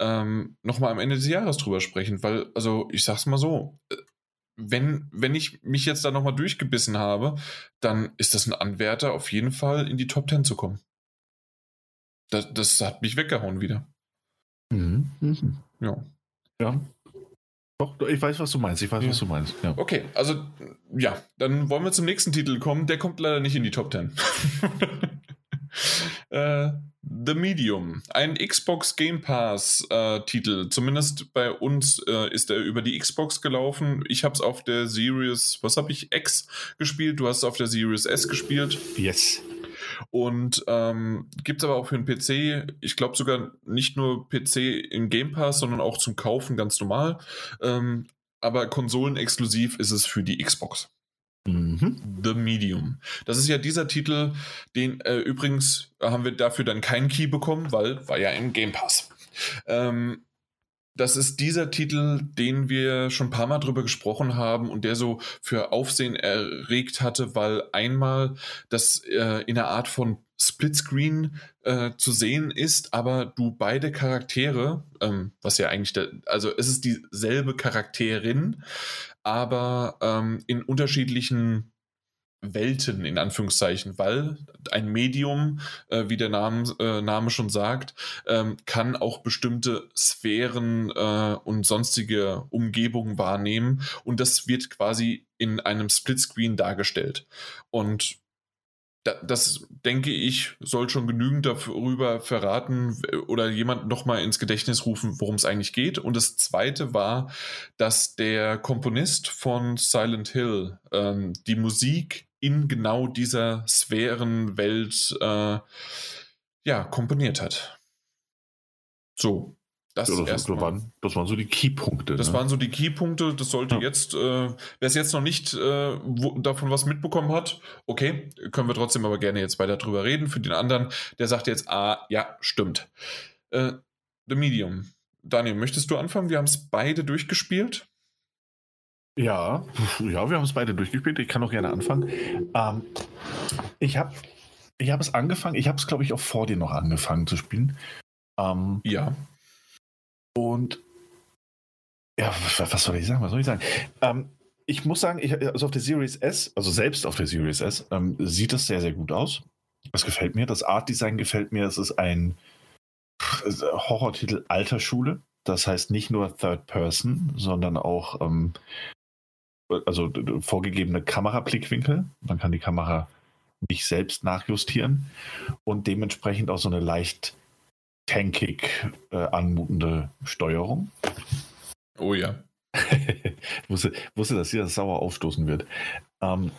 ähm, noch mal am Ende des Jahres drüber sprechen, weil, also ich sag's mal so, äh, wenn, wenn ich mich jetzt da noch mal durchgebissen habe, dann ist das ein Anwärter auf jeden Fall in die Top 10 zu kommen. Das, das hat mich weggehauen wieder. Mhm. Mhm. Ja. Ja, doch, ich weiß, was du meinst. Ich weiß, ja. was du meinst. Ja. Okay, also ja, dann wollen wir zum nächsten Titel kommen. Der kommt leider nicht in die Top 10. [laughs] äh, The Medium, ein Xbox Game Pass äh, Titel. Zumindest bei uns äh, ist er über die Xbox gelaufen. Ich habe es auf der Series, was habe ich, X gespielt. Du hast es auf der Series S gespielt. Yes. Und ähm, gibt es aber auch für den PC, ich glaube sogar nicht nur PC im Game Pass, sondern auch zum Kaufen ganz normal. Ähm, aber konsolenexklusiv ist es für die Xbox. Mhm. The Medium. Das ist ja dieser Titel, den äh, übrigens haben wir dafür dann keinen Key bekommen, weil war ja im Game Pass. Ähm, das ist dieser Titel, den wir schon ein paar Mal drüber gesprochen haben und der so für Aufsehen erregt hatte, weil einmal das äh, in einer Art von Splitscreen äh, zu sehen ist, aber du beide Charaktere, ähm, was ja eigentlich, der, also es ist dieselbe Charakterin, aber ähm, in unterschiedlichen Welten in Anführungszeichen, weil ein Medium, äh, wie der Name, äh, Name schon sagt, ähm, kann auch bestimmte Sphären äh, und sonstige Umgebungen wahrnehmen und das wird quasi in einem Splitscreen dargestellt. Und das denke ich, soll schon genügend darüber verraten oder jemand nochmal ins Gedächtnis rufen, worum es eigentlich geht. Und das zweite war, dass der Komponist von Silent Hill ähm, die Musik in genau dieser Sphärenwelt äh, ja, komponiert hat. So, das, ja, das, waren, das waren so die Keypunkte. Das ne? waren so die Keypunkte. Das sollte ja. jetzt, äh, wer es jetzt noch nicht äh, wo, davon was mitbekommen hat, okay, können wir trotzdem aber gerne jetzt weiter drüber reden. Für den anderen, der sagt jetzt, ah, ja, stimmt. Äh, The Medium. Daniel, möchtest du anfangen? Wir haben es beide durchgespielt. Ja, ja, wir haben es beide durchgespielt. Ich kann auch gerne anfangen. Ähm, ich habe ich hab es angefangen, ich habe es, glaube ich, auch vor dir noch angefangen zu spielen. Ähm, ja. Und ja, was soll ich sagen? Was soll ich sagen? Ähm, ich muss sagen, ich, also auf der Series S, also selbst auf der Series S, ähm, sieht das sehr, sehr gut aus. Das gefällt mir. Das Art Design gefällt mir. Es ist ein Horrortitel alter Schule. Das heißt nicht nur Third Person, sondern auch ähm, also vorgegebene Kamerablickwinkel. Man kann die Kamera nicht selbst nachjustieren und dementsprechend auch so eine leicht tankig äh, anmutende Steuerung. Oh ja. [laughs] wusste, wusste, dass hier das sauer aufstoßen wird. Ähm,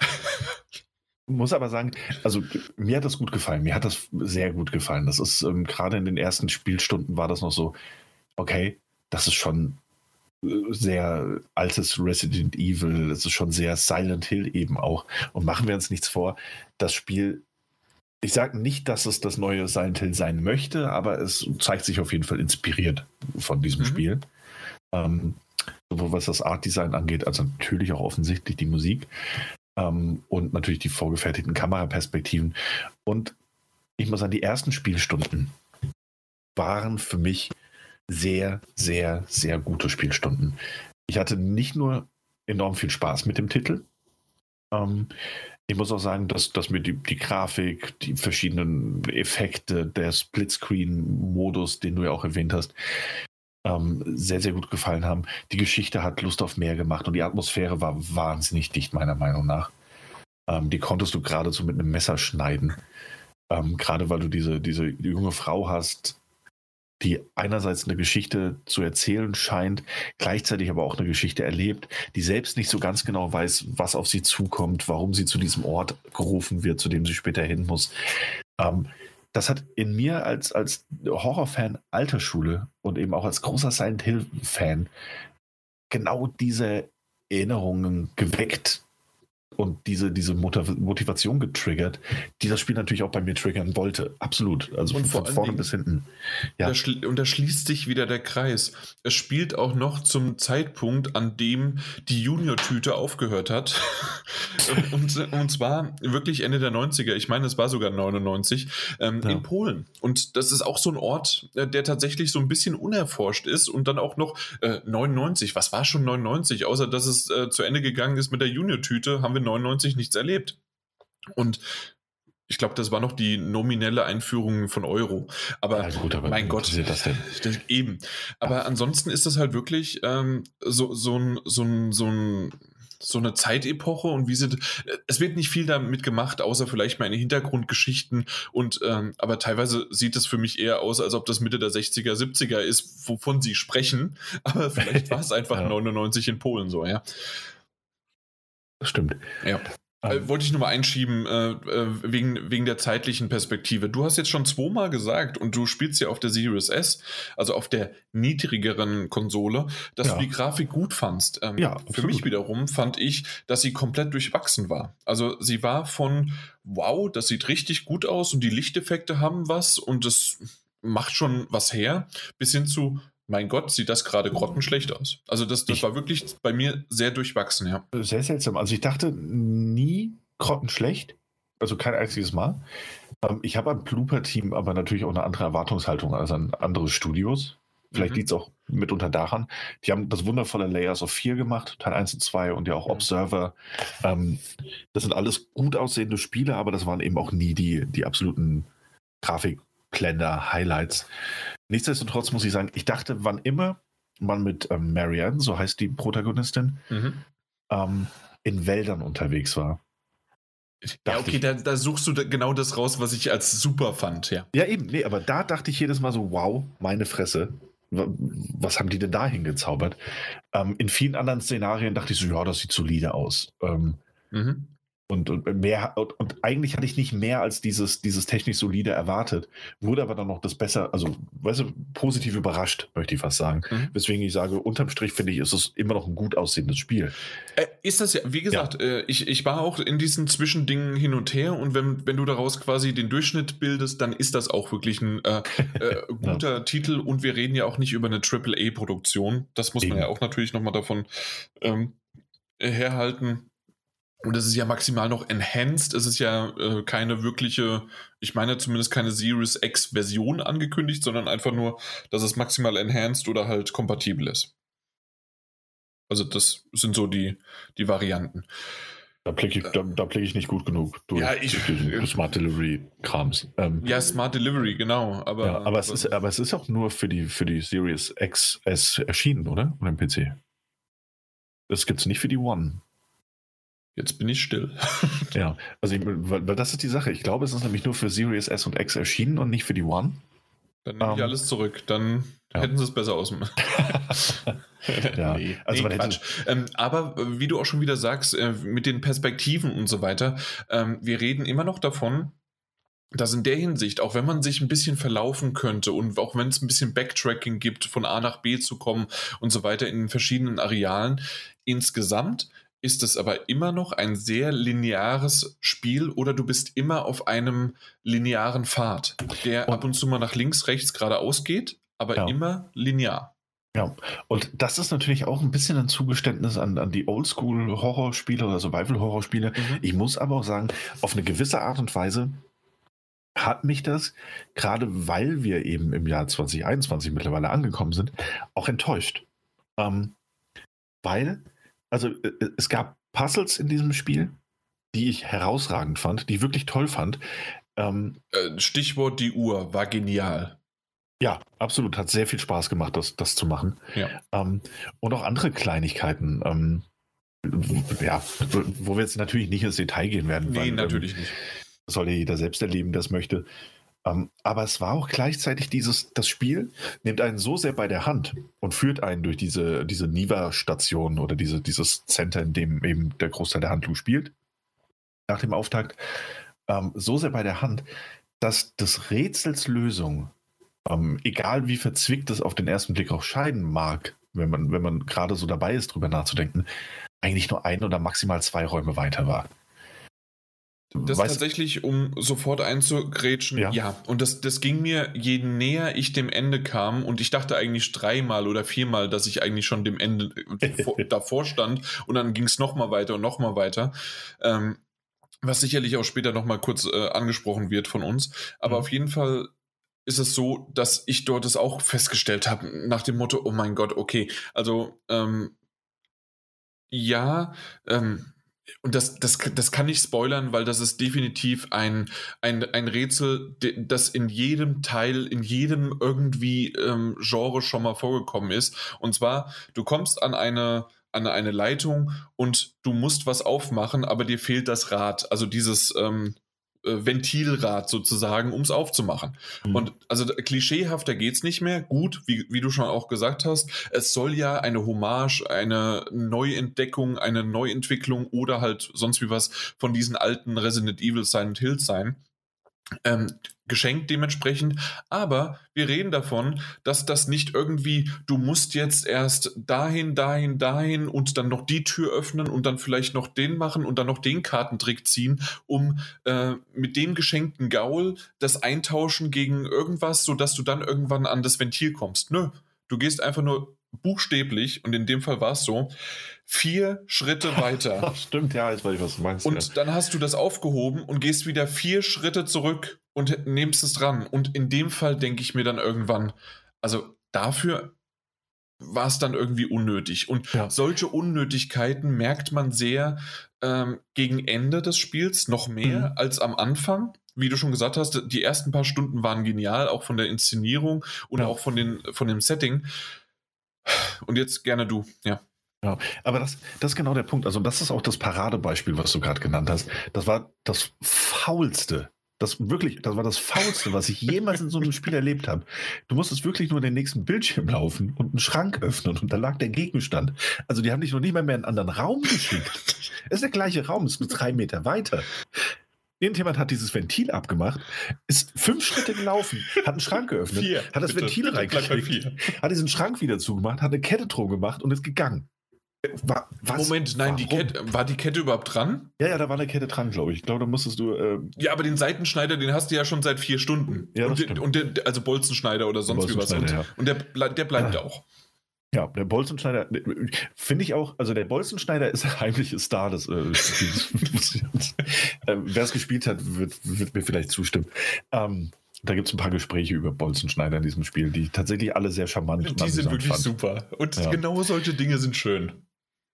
[laughs] muss aber sagen, also mir hat das gut gefallen. Mir hat das sehr gut gefallen. Das ist ähm, gerade in den ersten Spielstunden war das noch so, okay, das ist schon sehr altes Resident Evil, es ist schon sehr Silent Hill eben auch. Und machen wir uns nichts vor, das Spiel, ich sage nicht, dass es das neue Silent Hill sein möchte, aber es zeigt sich auf jeden Fall inspiriert von diesem mhm. Spiel. Ähm, sowohl was das Art Design angeht, also natürlich auch offensichtlich die Musik ähm, und natürlich die vorgefertigten Kameraperspektiven. Und ich muss sagen, die ersten Spielstunden waren für mich sehr, sehr, sehr gute Spielstunden. Ich hatte nicht nur enorm viel Spaß mit dem Titel. Ähm, ich muss auch sagen, dass, dass mir die, die Grafik, die verschiedenen Effekte, der Splitscreen-Modus, den du ja auch erwähnt hast, ähm, sehr, sehr gut gefallen haben. Die Geschichte hat Lust auf mehr gemacht und die Atmosphäre war wahnsinnig dicht, meiner Meinung nach. Ähm, die konntest du geradezu mit einem Messer schneiden. Ähm, gerade weil du diese, diese junge Frau hast, die einerseits eine Geschichte zu erzählen scheint, gleichzeitig aber auch eine Geschichte erlebt, die selbst nicht so ganz genau weiß, was auf sie zukommt, warum sie zu diesem Ort gerufen wird, zu dem sie später hin muss. Ähm, das hat in mir als, als Horrorfan alter Schule und eben auch als großer Silent Hill-Fan genau diese Erinnerungen geweckt, und diese, diese Motivation getriggert, die das Spiel natürlich auch bei mir triggern wollte. Absolut. Also und von vorne Dingen, bis hinten. Ja. Da und da schließt sich wieder der Kreis. Es spielt auch noch zum Zeitpunkt, an dem die Junior-Tüte aufgehört hat. [laughs] und, und zwar wirklich Ende der 90er. Ich meine, es war sogar 99 ähm, ja. in Polen. Und das ist auch so ein Ort, äh, der tatsächlich so ein bisschen unerforscht ist und dann auch noch äh, 99. Was war schon 99? Außer dass es äh, zu Ende gegangen ist mit der Junior-Tüte, haben wir 99 nichts erlebt. Und ich glaube, das war noch die nominelle Einführung von Euro. Aber, also gut, aber mein Gott, das denn? [laughs] eben. Aber ja. ansonsten ist das halt wirklich ähm, so, so, ein, so, ein, so, ein, so eine Zeitepoche und wie sie. Es wird nicht viel damit gemacht, außer vielleicht meine Hintergrundgeschichten. Und ähm, aber teilweise sieht es für mich eher aus, als ob das Mitte der 60er, 70er ist, wovon sie sprechen. [laughs] Aber vielleicht war es [laughs] einfach ja. 99 in Polen so, ja. Das stimmt. Ja. Ähm. Äh, wollte ich nur mal einschieben, äh, äh, wegen, wegen der zeitlichen Perspektive. Du hast jetzt schon zweimal gesagt und du spielst ja auf der Series S, also auf der niedrigeren Konsole, dass ja. du die Grafik gut fandst. Ähm, ja, für mich wiederum fand ich, dass sie komplett durchwachsen war. Also sie war von wow, das sieht richtig gut aus und die Lichteffekte haben was und das macht schon was her, bis hin zu mein Gott, sieht das gerade grottenschlecht aus. Also das, das ich, war wirklich bei mir sehr durchwachsen, ja. Sehr seltsam. Also ich dachte nie grottenschlecht, also kein einziges Mal. Ähm, ich habe am Blooper-Team aber natürlich auch eine andere Erwartungshaltung als an andere Studios. Vielleicht mhm. liegt es auch mitunter daran. Die haben das wundervolle Layers of 4 gemacht, Teil 1 und 2 und ja auch mhm. Observer. Ähm, das sind alles gut aussehende Spiele, aber das waren eben auch nie die, die absoluten Grafikblender, Highlights. Nichtsdestotrotz muss ich sagen, ich dachte, wann immer man mit ähm, Marianne, so heißt die Protagonistin, mhm. ähm, in Wäldern unterwegs war. Ja, okay, ich, da, da, suchst du da genau das raus, was ich als super fand, ja. Ja, eben, nee, aber da dachte ich jedes Mal so, wow, meine Fresse. Was haben die denn da hingezaubert? Ähm, in vielen anderen Szenarien dachte ich so, ja, das sieht solide aus. Ähm, mhm. Und, und, mehr, und, und, eigentlich hatte ich nicht mehr als dieses, dieses technisch solide erwartet. Wurde aber dann noch das besser, also, weißt du, positiv überrascht, möchte ich fast sagen. Mhm. Weswegen ich sage, unterm Strich finde ich, ist es immer noch ein gut aussehendes Spiel. Äh, ist das ja, wie gesagt, ja. Äh, ich, ich war auch in diesen Zwischendingen hin und her und wenn, wenn du daraus quasi den Durchschnitt bildest, dann ist das auch wirklich ein äh, äh [laughs] guter ja. Titel und wir reden ja auch nicht über eine AAA-Produktion. Das muss Eben. man ja auch natürlich nochmal davon ähm, herhalten. Und es ist ja maximal noch enhanced. Es ist ja äh, keine wirkliche, ich meine zumindest keine Series X-Version angekündigt, sondern einfach nur, dass es maximal enhanced oder halt kompatibel ist. Also das sind so die, die Varianten. Da blicke ich, da, da blick ich nicht gut genug durch, ja, ich, Smart Delivery Krams. Ähm, ja, Smart Delivery, genau. Aber, ja, aber, es ist, aber es ist auch nur für die, für die Series XS erschienen, oder? Oder im PC? Das gibt es nicht für die One. Jetzt bin ich still. [laughs] ja, also ich, weil, weil, das ist die Sache. Ich glaube, es ist nämlich nur für Series S und X erschienen und nicht für die One. Dann nehme um, ich ähm, alles zurück. Dann ja. hätten sie es besser aus. [laughs] ja, [laughs] nee, also nee, Quatsch. Ähm, aber wie du auch schon wieder sagst, äh, mit den Perspektiven und so weiter, ähm, wir reden immer noch davon, dass in der Hinsicht, auch wenn man sich ein bisschen verlaufen könnte und auch wenn es ein bisschen Backtracking gibt, von A nach B zu kommen und so weiter in verschiedenen Arealen, insgesamt ist es aber immer noch ein sehr lineares Spiel oder du bist immer auf einem linearen Pfad, der und ab und zu mal nach links, rechts, geradeaus geht, aber ja. immer linear. Ja, und das ist natürlich auch ein bisschen ein Zugeständnis an, an die Oldschool-Horrorspiele oder Survival-Horrorspiele. Mhm. Ich muss aber auch sagen, auf eine gewisse Art und Weise hat mich das, gerade weil wir eben im Jahr 2021 mittlerweile angekommen sind, auch enttäuscht. Ähm, weil also äh, äh, es gab Puzzles in diesem Spiel, die ich herausragend fand, die ich wirklich toll fand. Ähm, äh, Stichwort die Uhr war genial. Ja, absolut. Hat sehr viel Spaß gemacht, das, das zu machen. Ja. Ähm, und auch andere Kleinigkeiten. Ähm, ja, wo wir jetzt natürlich nicht ins Detail gehen werden. Nee, weil, natürlich ähm, nicht. Soll ja jeder selbst erleben, das möchte. Ähm, aber es war auch gleichzeitig dieses, das Spiel nimmt einen so sehr bei der Hand und führt einen durch diese, diese Niva-Station oder diese, dieses Center, in dem eben der Großteil der Handlung spielt, nach dem Auftakt, ähm, so sehr bei der Hand, dass des Rätsels Lösung, ähm, egal wie verzwickt es auf den ersten Blick auch scheiden mag, wenn man, wenn man gerade so dabei ist, drüber nachzudenken, eigentlich nur ein oder maximal zwei Räume weiter war. Das weißt, tatsächlich, um sofort einzugrätschen, ja. ja. Und das, das ging mir, je näher ich dem Ende kam, und ich dachte eigentlich dreimal oder viermal, dass ich eigentlich schon dem Ende äh, [laughs] davor stand, und dann ging es nochmal weiter und nochmal weiter. Ähm, was sicherlich auch später nochmal kurz äh, angesprochen wird von uns. Aber mhm. auf jeden Fall ist es so, dass ich dort es auch festgestellt habe, nach dem Motto, oh mein Gott, okay, also ähm, ja, ähm, und das, das, das kann ich spoilern, weil das ist definitiv ein, ein, ein Rätsel, das in jedem Teil, in jedem irgendwie ähm, Genre schon mal vorgekommen ist. Und zwar, du kommst an eine, an eine Leitung und du musst was aufmachen, aber dir fehlt das Rad, also dieses ähm, äh, Ventilrad sozusagen, um es aufzumachen. Mhm. Und also klischeehafter geht es nicht mehr. Gut, wie, wie du schon auch gesagt hast, es soll ja eine Hommage, eine Neuentdeckung, eine Neuentwicklung oder halt sonst wie was von diesen alten Resident Evil Silent Hills sein ähm, geschenkt dementsprechend. Aber wir reden davon, dass das nicht irgendwie, du musst jetzt erst dahin, dahin, dahin und dann noch die Tür öffnen und dann vielleicht noch den machen und dann noch den Kartentrick ziehen, um äh, mit dem geschenkten Gaul das eintauschen gegen irgendwas, sodass du dann irgendwann an das Ventil kommst. Nö, du gehst einfach nur buchstäblich, und in dem Fall war es so, vier Schritte [laughs] weiter. Stimmt, ja, jetzt weiß ich, was du meinst. Und ja. dann hast du das aufgehoben und gehst wieder vier Schritte zurück und nimmst es dran. Und in dem Fall denke ich mir dann irgendwann, also dafür war es dann irgendwie unnötig. Und ja. solche Unnötigkeiten merkt man sehr ähm, gegen Ende des Spiels noch mehr mhm. als am Anfang. Wie du schon gesagt hast, die ersten paar Stunden waren genial, auch von der Inszenierung und ja. auch von, den, von dem Setting. Und jetzt gerne du, ja. Ja, aber das, das ist genau der Punkt. Also, das ist auch das Paradebeispiel, was du gerade genannt hast. Das war das faulste. Das wirklich, das war das faulste, was ich jemals in so einem Spiel erlebt habe. Du musstest wirklich nur den nächsten Bildschirm laufen und einen Schrank öffnen und da lag der Gegenstand. Also, die haben dich noch nicht mal mehr in einen anderen Raum geschickt. Es ist der gleiche Raum, es ist nur drei Meter weiter. Irgendjemand hat dieses Ventil abgemacht, ist fünf Schritte gelaufen, hat einen Schrank geöffnet, vier, hat das bitte, Ventil reingekriegt, hat diesen Schrank wieder zugemacht, hat eine Kette drum gemacht und ist gegangen. War, Moment, nein, die Kette, war die Kette überhaupt dran? Ja, ja, da war eine Kette dran, glaube ich. Ich glaube, da musstest du. Äh ja, aber den Seitenschneider, den hast du ja schon seit vier Stunden. Ja, und, den, und der, also Bolzenschneider oder sonst wie was. Und, ja. und der, der bleibt ja. auch. Ja, der Bolzenschneider, finde ich auch, also der Bolzenschneider ist der heimliche Star des äh, Spiels. [laughs] äh, Wer es gespielt hat, wird, wird, mir vielleicht zustimmen. Ähm, da gibt es ein paar Gespräche über Bolzenschneider in diesem Spiel, die tatsächlich alle sehr charmant sind. Die sind wirklich fand. super. Und ja. genau solche Dinge sind schön.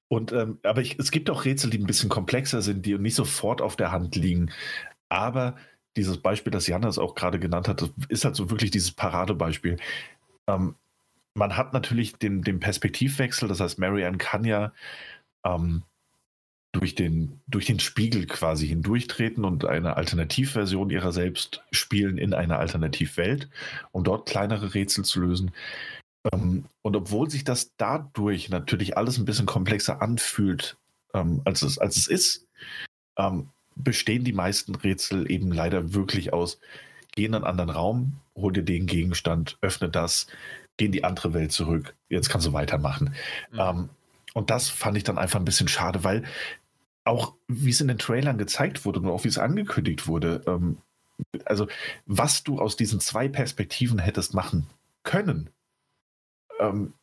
Und ähm, aber ich, es gibt auch Rätsel, die ein bisschen komplexer sind, die nicht sofort auf der Hand liegen. Aber dieses Beispiel, das Janas auch gerade genannt hat, ist halt so wirklich dieses Paradebeispiel. Ähm, man hat natürlich den, den Perspektivwechsel, das heißt, Marianne kann ja ähm, durch, den, durch den Spiegel quasi hindurchtreten und eine Alternativversion ihrer selbst spielen in einer Alternativwelt, um dort kleinere Rätsel zu lösen. Ähm, und obwohl sich das dadurch natürlich alles ein bisschen komplexer anfühlt, ähm, als, es, als es ist, ähm, bestehen die meisten Rätsel eben leider wirklich aus, geh in einen anderen Raum, hol dir den Gegenstand, öffne das, geh in die andere Welt zurück, jetzt kannst du weitermachen. Mhm. Ähm, und das fand ich dann einfach ein bisschen schade, weil auch wie es in den Trailern gezeigt wurde und auch wie es angekündigt wurde, ähm, also was du aus diesen zwei Perspektiven hättest machen können, ähm,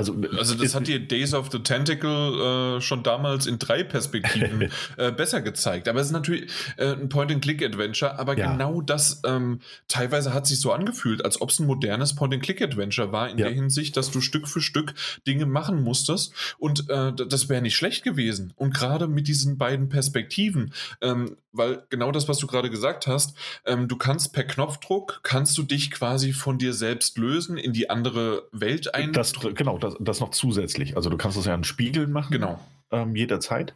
also, also das hat dir Days of the Tentacle äh, schon damals in drei Perspektiven [laughs] äh, besser gezeigt. Aber es ist natürlich äh, ein Point-and-Click-Adventure, aber ja. genau das ähm, teilweise hat sich so angefühlt, als ob es ein modernes Point-and-Click-Adventure war, in ja. der Hinsicht, dass du Stück für Stück Dinge machen musstest und äh, das wäre nicht schlecht gewesen. Und gerade mit diesen beiden Perspektiven, ähm, weil genau das, was du gerade gesagt hast, ähm, du kannst per Knopfdruck, kannst du dich quasi von dir selbst lösen, in die andere Welt ein. Das, genau, das, das noch zusätzlich. Also du kannst das ja an Spiegeln machen. Genau. Ähm, jederzeit.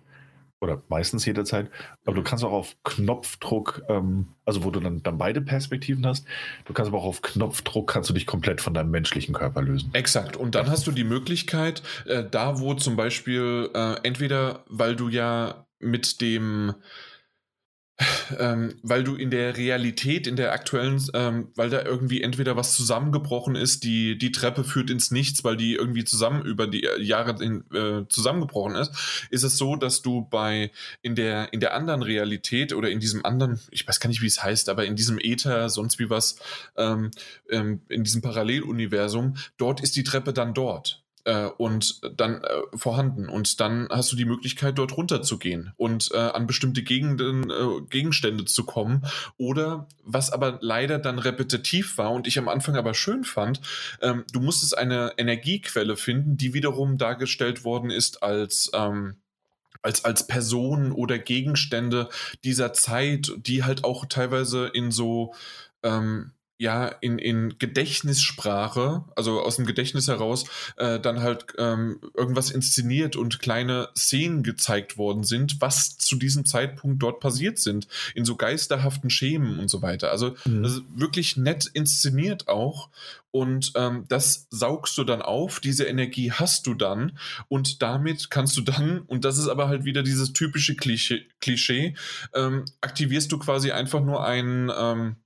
oder meistens jederzeit, aber du kannst auch auf Knopfdruck, ähm, also wo du dann, dann beide Perspektiven hast, du kannst aber auch auf Knopfdruck, kannst du dich komplett von deinem menschlichen Körper lösen. Exakt. Und dann hast du die Möglichkeit, äh, da wo zum Beispiel äh, entweder, weil du ja mit dem ähm, weil du in der Realität, in der aktuellen, ähm, weil da irgendwie entweder was zusammengebrochen ist, die, die Treppe führt ins Nichts, weil die irgendwie zusammen über die Jahre in, äh, zusammengebrochen ist, ist es so, dass du bei in der, in der anderen Realität oder in diesem anderen, ich weiß gar nicht, wie es heißt, aber in diesem Äther, sonst wie was, ähm, ähm in diesem Paralleluniversum, dort ist die Treppe dann dort äh, und dann äh, vorhanden. Und dann hast du die Möglichkeit, dort runterzugehen und äh, an bestimmte Gegenden, äh, Gegenstände zu kommen. Oder was aber leider dann repetitiv war und ich am Anfang aber schön fand, ähm, du musstest eine Energiequelle finden, die wiederum dargestellt worden ist als ähm, als, als Personen oder Gegenstände dieser Zeit, die halt auch teilweise in so ähm, ja, in, in Gedächtnissprache, also aus dem Gedächtnis heraus, äh, dann halt ähm, irgendwas inszeniert und kleine Szenen gezeigt worden sind, was zu diesem Zeitpunkt dort passiert sind, in so geisterhaften Schemen und so weiter. Also mhm. wirklich nett inszeniert auch. Und ähm, das saugst du dann auf, diese Energie hast du dann und damit kannst du dann, und das ist aber halt wieder dieses typische Klischee, Klischee ähm, aktivierst du quasi einfach nur ein, ähm,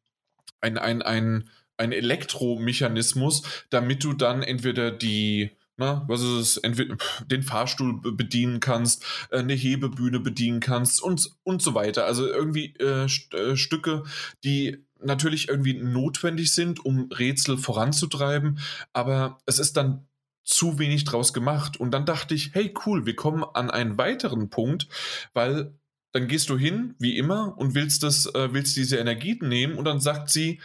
ein, ein, ein, ein Elektromechanismus, damit du dann entweder die, na, was ist es, entweder den Fahrstuhl bedienen kannst, äh, eine Hebebühne bedienen kannst und, und so weiter. Also irgendwie äh, St äh, Stücke, die natürlich irgendwie notwendig sind, um Rätsel voranzutreiben, aber es ist dann zu wenig draus gemacht. Und dann dachte ich, hey cool, wir kommen an einen weiteren Punkt, weil dann gehst du hin, wie immer, und willst, das, äh, willst diese Energie nehmen und dann sagt sie,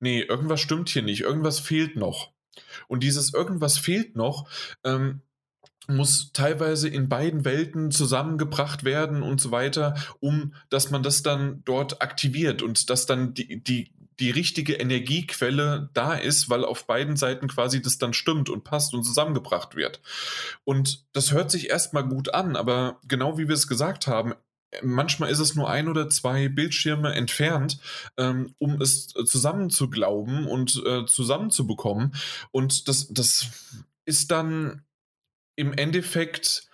nee, irgendwas stimmt hier nicht, irgendwas fehlt noch. Und dieses irgendwas fehlt noch, ähm, muss teilweise in beiden Welten zusammengebracht werden und so weiter, um dass man das dann dort aktiviert und dass dann die, die, die richtige Energiequelle da ist, weil auf beiden Seiten quasi das dann stimmt und passt und zusammengebracht wird. Und das hört sich erstmal gut an, aber genau wie wir es gesagt haben, manchmal ist es nur ein oder zwei Bildschirme entfernt, ähm, um es zusammen zu glauben und äh, zusammenzubekommen. Und das, das ist dann im Endeffekt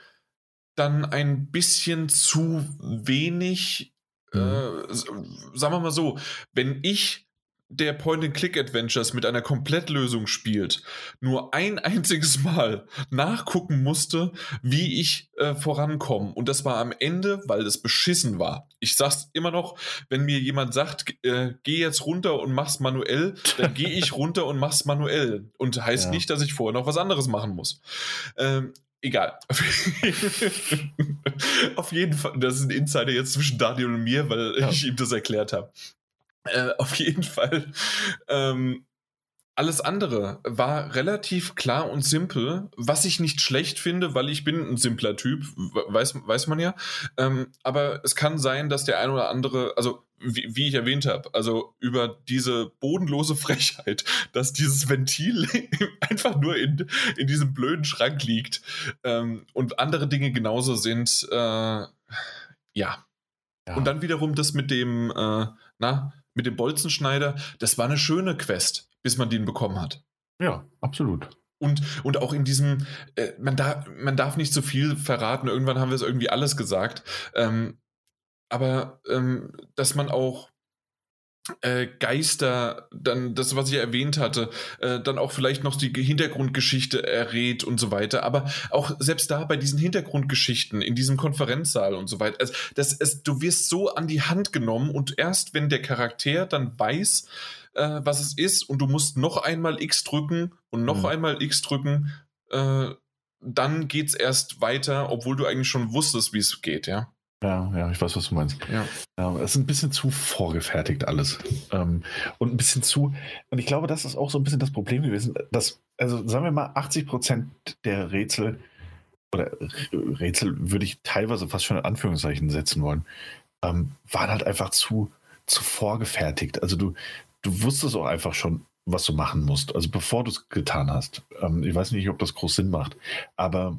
dann ein bisschen zu wenig. Mhm. Äh, sagen wir mal so, wenn ich der Point-and-Click-Adventures mit einer Komplettlösung spielt, nur ein [laughs] einziges Mal nachgucken musste, wie ich äh, vorankomme. Und das war am Ende, weil das beschissen war. Ich sag's immer noch, wenn mir jemand sagt, äh, geh jetzt runter und mach's manuell, dann gehe ich [laughs] runter und mach's manuell. Und heißt ja. nicht, dass ich vorher noch was anderes machen muss. Ähm, Egal. [laughs] Auf jeden Fall, das ist ein Insider jetzt zwischen Daniel und mir, weil ja. ich ihm das erklärt habe. Äh, [laughs] auf jeden Fall. Ähm, alles andere war relativ klar und simpel, was ich nicht schlecht finde, weil ich bin ein simpler Typ, weiß, weiß man ja. Ähm, aber es kann sein, dass der ein oder andere, also wie, wie ich erwähnt habe, also über diese bodenlose [laughs] Frechheit, dass dieses Ventil [laughs] einfach nur in, in diesem blöden Schrank liegt ähm, und andere Dinge genauso sind, äh, ja. ja. Und dann wiederum das mit dem, äh, na, mit dem Bolzenschneider, das war eine schöne Quest, bis man den bekommen hat. Ja, absolut. Und, und auch in diesem, äh, man, darf, man darf nicht zu so viel verraten, irgendwann haben wir es irgendwie alles gesagt. Ähm, aber ähm, dass man auch Geister, dann das, was ich erwähnt hatte, äh, dann auch vielleicht noch die Hintergrundgeschichte errät und so weiter. Aber auch selbst da bei diesen Hintergrundgeschichten in diesem Konferenzsaal und so weiter, also das, es, du wirst so an die Hand genommen und erst wenn der Charakter dann weiß, äh, was es ist und du musst noch einmal X drücken und noch mhm. einmal X drücken, äh, dann geht's erst weiter, obwohl du eigentlich schon wusstest, wie es geht, ja. Ja, ja, ich weiß, was du meinst. Ja. ja es ist ein bisschen zu vorgefertigt alles. Ähm, und ein bisschen zu, und ich glaube, das ist auch so ein bisschen das Problem gewesen, dass, also sagen wir mal, 80 Prozent der Rätsel, oder Rätsel würde ich teilweise fast schon in Anführungszeichen setzen wollen, ähm, waren halt einfach zu, zu vorgefertigt. Also du, du wusstest auch einfach schon, was du machen musst. Also bevor du es getan hast. Ähm, ich weiß nicht, ob das groß Sinn macht, aber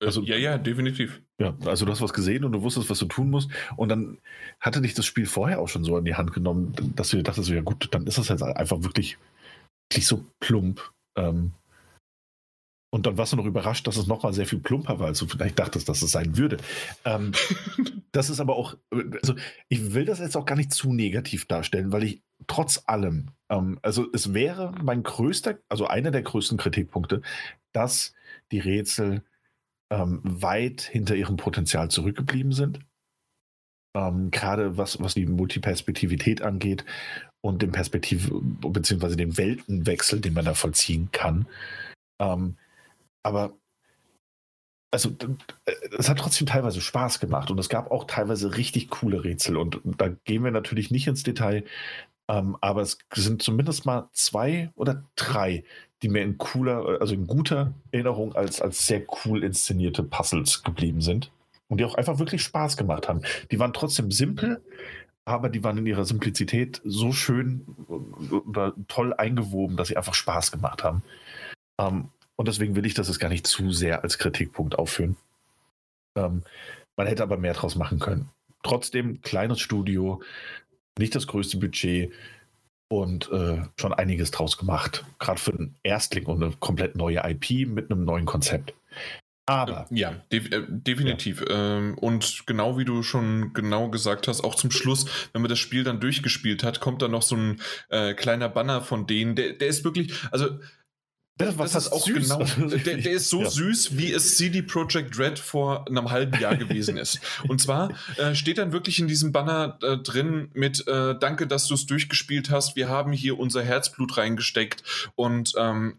Also, ja, ja, definitiv. Ja, also du hast was gesehen und du wusstest, was du tun musst. Und dann hatte dich das Spiel vorher auch schon so in die Hand genommen, dass du dir dachtest, ja gut, dann ist das jetzt einfach wirklich, wirklich so plump. Ähm, und dann warst du noch überrascht, dass es nochmal sehr viel plumper war, als du vielleicht dachtest, dass es sein würde. Ähm, [laughs] das ist aber auch, also ich will das jetzt auch gar nicht zu negativ darstellen, weil ich trotz allem, ähm, also es wäre mein größter, also einer der größten Kritikpunkte, dass die Rätsel ähm, weit hinter ihrem Potenzial zurückgeblieben sind. Ähm, Gerade was, was die Multiperspektivität angeht und den Perspektiv- bzw. den Weltenwechsel, den man da vollziehen kann. Ähm, aber also es hat trotzdem teilweise Spaß gemacht und es gab auch teilweise richtig coole Rätsel und da gehen wir natürlich nicht ins Detail, ähm, aber es sind zumindest mal zwei oder drei, die mir in cooler, also in guter Erinnerung als, als sehr cool inszenierte Puzzles geblieben sind und die auch einfach wirklich Spaß gemacht haben. Die waren trotzdem simpel, aber die waren in ihrer Simplizität so schön oder toll eingewoben, dass sie einfach Spaß gemacht haben. Ähm, und deswegen will ich das jetzt gar nicht zu sehr als Kritikpunkt aufführen. Ähm, man hätte aber mehr draus machen können. Trotzdem, kleines Studio, nicht das größte Budget, und äh, schon einiges draus gemacht. Gerade für einen Erstling und eine komplett neue IP mit einem neuen Konzept. Aber. Ja, de äh, definitiv. Ja. Ähm, und genau wie du schon genau gesagt hast, auch zum Schluss, wenn man das Spiel dann durchgespielt hat, kommt dann noch so ein äh, kleiner Banner von denen. Der, der ist wirklich, also das, das ist auch süß. genau. [laughs] Der, der, ist so ja. süß, wie es CD Projekt Red vor einem halben Jahr gewesen ist. Und zwar äh, steht dann wirklich in diesem Banner äh, drin mit äh, Danke, dass du es durchgespielt hast. Wir haben hier unser Herzblut reingesteckt und ähm,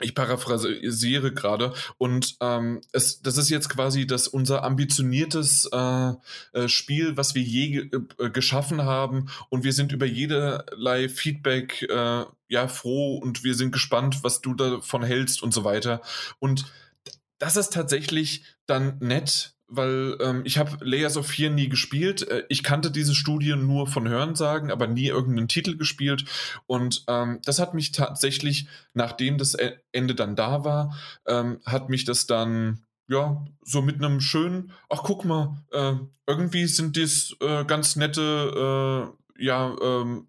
ich paraphrasiere gerade und ähm, es, das ist jetzt quasi das unser ambitioniertes äh, äh, Spiel, was wir je äh, geschaffen haben und wir sind über jederlei Feedback äh, ja froh und wir sind gespannt, was du davon hältst und so weiter. Und das ist tatsächlich dann nett, weil ähm, ich habe Layers of Fear nie gespielt. Äh, ich kannte diese Studie nur von Hörensagen, aber nie irgendeinen Titel gespielt. Und ähm, das hat mich tatsächlich, nachdem das e-, Ende dann da war, ähm, hat mich das dann ja, so mit einem schönen, ach guck mal, äh, irgendwie sind dies äh, ganz nette, äh, ja, ähm,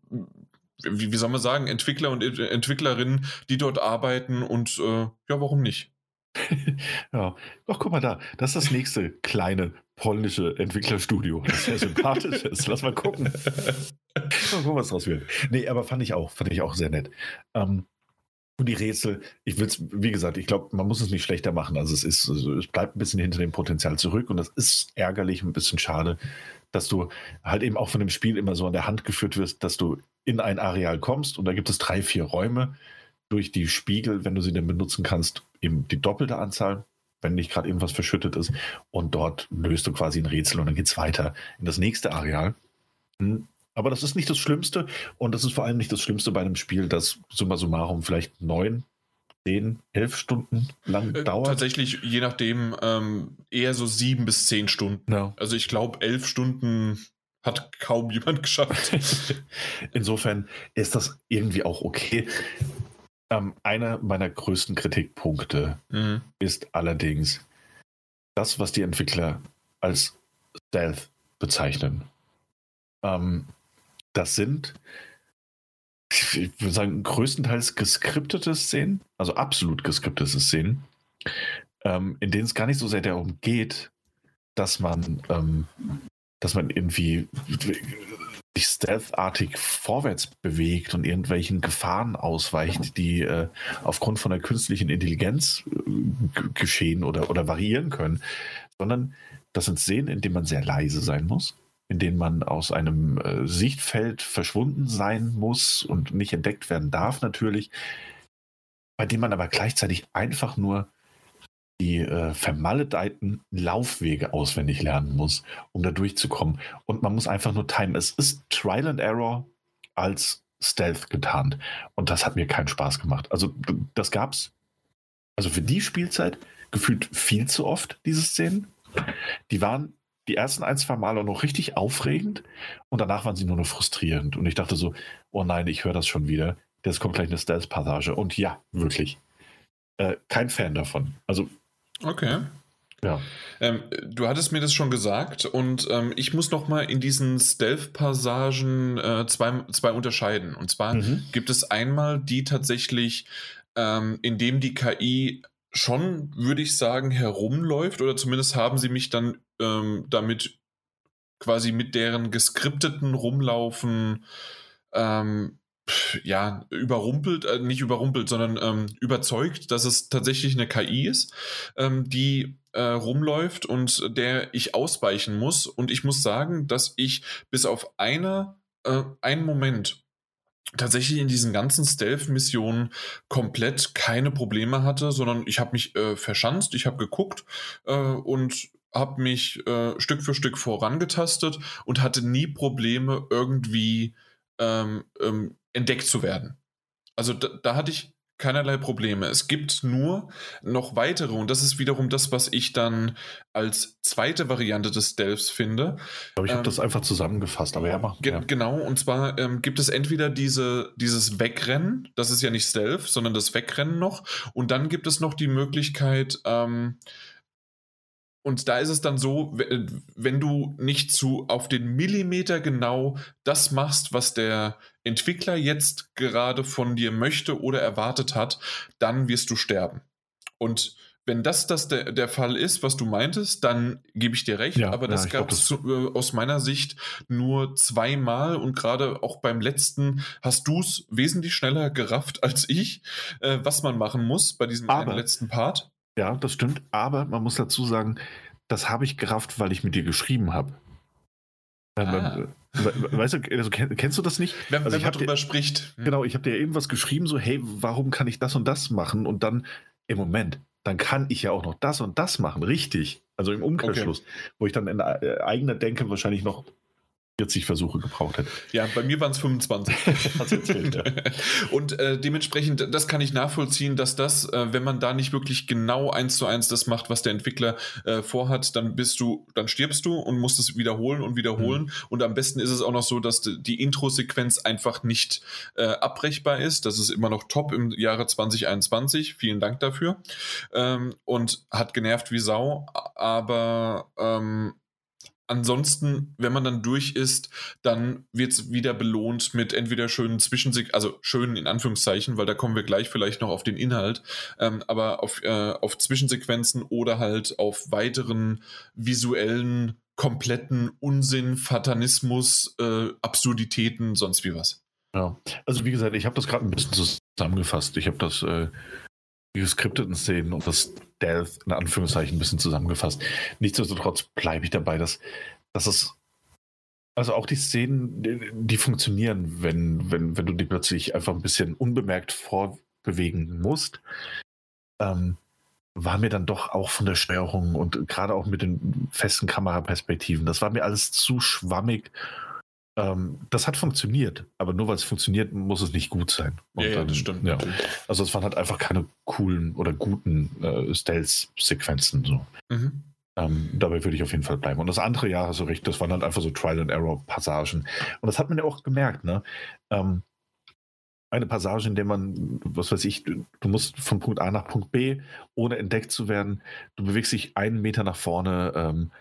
wie, wie, soll man sagen, Entwickler und Entwicklerinnen, die dort arbeiten und äh, ja, warum nicht? [laughs] ja, ach guck mal da, das ist das nächste kleine polnische Entwicklerstudio, das sehr sympathisch [laughs] ist. Lass mal gucken. mal gucken, was draus wird. Nee, aber fand ich auch, fand ich auch sehr nett. Ähm, und die Rätsel, ich will es, wie gesagt, ich glaube, man muss es nicht schlechter machen. Also es ist, also es bleibt ein bisschen hinter dem Potenzial zurück und das ist ärgerlich, ein bisschen schade, dass du halt eben auch von dem Spiel immer so an der Hand geführt wirst, dass du in ein Areal kommst und da gibt es drei, vier Räume durch die Spiegel, wenn du sie denn benutzen kannst, eben die doppelte Anzahl, wenn nicht gerade irgendwas verschüttet ist. Und dort löst du quasi ein Rätsel und dann geht es weiter in das nächste Areal. Hm, aber das ist nicht das Schlimmste und das ist vor allem nicht das Schlimmste bei einem Spiel, das summa summarum vielleicht neun, zehn, elf Stunden lang äh, dauert. Tatsächlich, je nachdem, ähm, eher so sieben bis zehn Stunden. Ja. Also ich glaube, elf Stunden hat kaum jemand [laughs] geschafft. [laughs] Insofern ist das irgendwie auch okay. Ähm, einer meiner größten Kritikpunkte mhm. ist allerdings das, was die Entwickler als Stealth bezeichnen. Ähm, das sind, ich würde sagen, größtenteils geskriptete Szenen, also absolut geskriptete Szenen, ähm, in denen es gar nicht so sehr darum geht, dass man, ähm, dass man irgendwie sich stealthartig vorwärts bewegt und irgendwelchen Gefahren ausweicht, die äh, aufgrund von der künstlichen Intelligenz äh, geschehen oder, oder variieren können, sondern das sind Szenen, in denen man sehr leise sein muss, in denen man aus einem äh, Sichtfeld verschwunden sein muss und nicht entdeckt werden darf natürlich, bei dem man aber gleichzeitig einfach nur die äh, vermaledeiten Laufwege auswendig lernen muss, um da durchzukommen. Und man muss einfach nur timen. Es ist Trial and Error als Stealth getarnt. Und das hat mir keinen Spaß gemacht. Also, das gab's, also für die Spielzeit gefühlt viel zu oft, diese Szenen. Die waren die ersten ein, zwei Male noch richtig aufregend und danach waren sie nur noch frustrierend. Und ich dachte so, oh nein, ich höre das schon wieder. Jetzt kommt gleich eine Stealth-Passage. Und ja, wirklich. Äh, kein Fan davon. Also Okay. Ja. Ähm, du hattest mir das schon gesagt und ähm, ich muss noch mal in diesen Stealth-Passagen äh, zwei, zwei unterscheiden. Und zwar Mhm. gibt es einmal die tatsächlich, ähm, in dem die KI schon, würde ich sagen, herumläuft oder zumindest haben sie mich dann ähm, damit quasi mit deren geskripteten Rumlaufen ähm, ja, überrumpelt, äh, nicht überrumpelt, sondern ähm, überzeugt, dass es tatsächlich eine KI ist, ähm, die äh, rumläuft und der ich ausweichen muss. Und ich muss sagen, dass ich bis auf eine, äh, einen Moment tatsächlich in diesen ganzen Stealth-Missionen komplett keine Probleme hatte, sondern ich habe mich äh, verschanzt, ich habe geguckt äh, und habe mich äh, Stück für Stück vorangetastet und hatte nie Probleme, irgendwie ähm, ähm, entdeckt zu werden. Also da, da hatte ich keinerlei Probleme. Es gibt nur noch weitere und das ist wiederum das, was ich dann als zweite Variante des Stealths finde. Ich glaube, ich habe Ähm, das einfach zusammengefasst, aber ja, mach. Ge ja. Genau, und zwar ähm, gibt es entweder diese, dieses Wegrennen, das ist ja nicht Stealth, sondern das Wegrennen noch, und dann gibt es noch die Möglichkeit, ähm, und da ist es dann so, we- wenn du nicht zu auf den Millimeter genau das machst, was der Entwickler jetzt gerade von dir möchte oder erwartet hat, dann wirst du sterben. Und wenn das, das der, der Fall ist, was du meintest, dann gebe ich dir recht, Ja, aber ja, das glaub, gab es äh, aus meiner Sicht nur zweimal und gerade auch beim letzten hast du es wesentlich schneller gerafft [laughs] als ich, äh, was man machen muss bei diesem Aber- letzten Part. Ja, das stimmt, aber man muss dazu sagen, das habe ich gerafft, weil ich mit dir geschrieben habe. Ähm, Ah. We- Weißt du, also, kenn- kennst du das nicht? Wenn, Also wenn ich man drüber dir- spricht. Hm. Genau, ich habe dir irgendwas geschrieben, so, hey, warum kann ich das und das machen? Und dann, im Moment, dann kann ich ja auch noch das und das machen, richtig. Also im Umkehrschluss, wo ich dann in äh, eigener Denke wahrscheinlich noch 40 Versuche gebraucht hätte. Ja, bei mir waren es 25. Hast du erzählt, ja. [laughs] Und äh, dementsprechend, das kann ich nachvollziehen, dass das, äh, wenn man da nicht wirklich genau eins zu eins das macht, was der Entwickler äh, vorhat, dann bist du, dann stirbst du und musst es wiederholen und wiederholen. Und am besten ist es auch noch so, dass die- die Intro-Sequenz einfach nicht äh, abbrechbar ist. Das ist immer noch top im Jahre 2021. Vielen Dank dafür. Ähm, und hat genervt wie Sau. Aber ähm, ansonsten, wenn man dann durch ist, dann wird es wieder belohnt mit entweder schönen Zwischensek also schönen in Anführungszeichen, weil da kommen wir gleich vielleicht noch auf den Inhalt, ähm, aber auf, äh, auf Zwischensequenzen oder halt auf weiteren visuellen, kompletten Unsinn, Fatanismus, äh, Absurditäten, sonst wie was. Ja, also wie gesagt, ich habe das gerade ein bisschen zusammengefasst. Ich habe das, äh, geskripteten Szenen und das Stealth in Anführungszeichen ein bisschen zusammengefasst. Nichtsdestotrotz bleibe ich dabei, dass, dass es, also auch die Szenen, die, die funktionieren, wenn, wenn, wenn du die plötzlich einfach ein bisschen unbemerkt vorbewegen musst, ähm, war mir dann doch auch von der Steuerung und gerade auch mit den festen Kameraperspektiven, das war mir alles zu schwammig ähm, das hat funktioniert, aber nur weil es funktioniert, muss es nicht gut sein. Und dann- Ja. natürlich. Also es waren halt einfach keine coolen oder guten äh, Stealth-Sequenzen. So. Mhm. Ähm, dabei würde ich auf jeden Fall bleiben. Und das andere Jahr du recht, das waren halt einfach so Trial-and-Error-Passagen. Und das hat man ja auch gemerkt, ne? Ähm, eine Passage, in der man, was weiß ich, du, du musst von Punkt A nach Punkt B, ohne entdeckt zu werden. Du bewegst dich einen Meter nach vorne, ähm,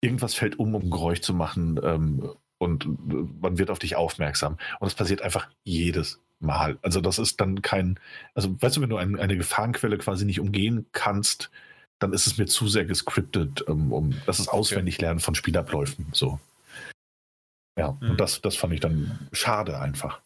irgendwas fällt um, um ein Geräusch zu machen ähm, und äh, man wird auf dich aufmerksam. Und das passiert einfach jedes Mal. Also das ist dann kein, also weißt du, wenn du ein, eine Gefahrenquelle quasi nicht umgehen kannst, dann ist es mir zu sehr gescriptet, um, um das ist auswendig lernen von Spielabläufen. So. Ja, Mhm. und das, das fand ich dann schade einfach.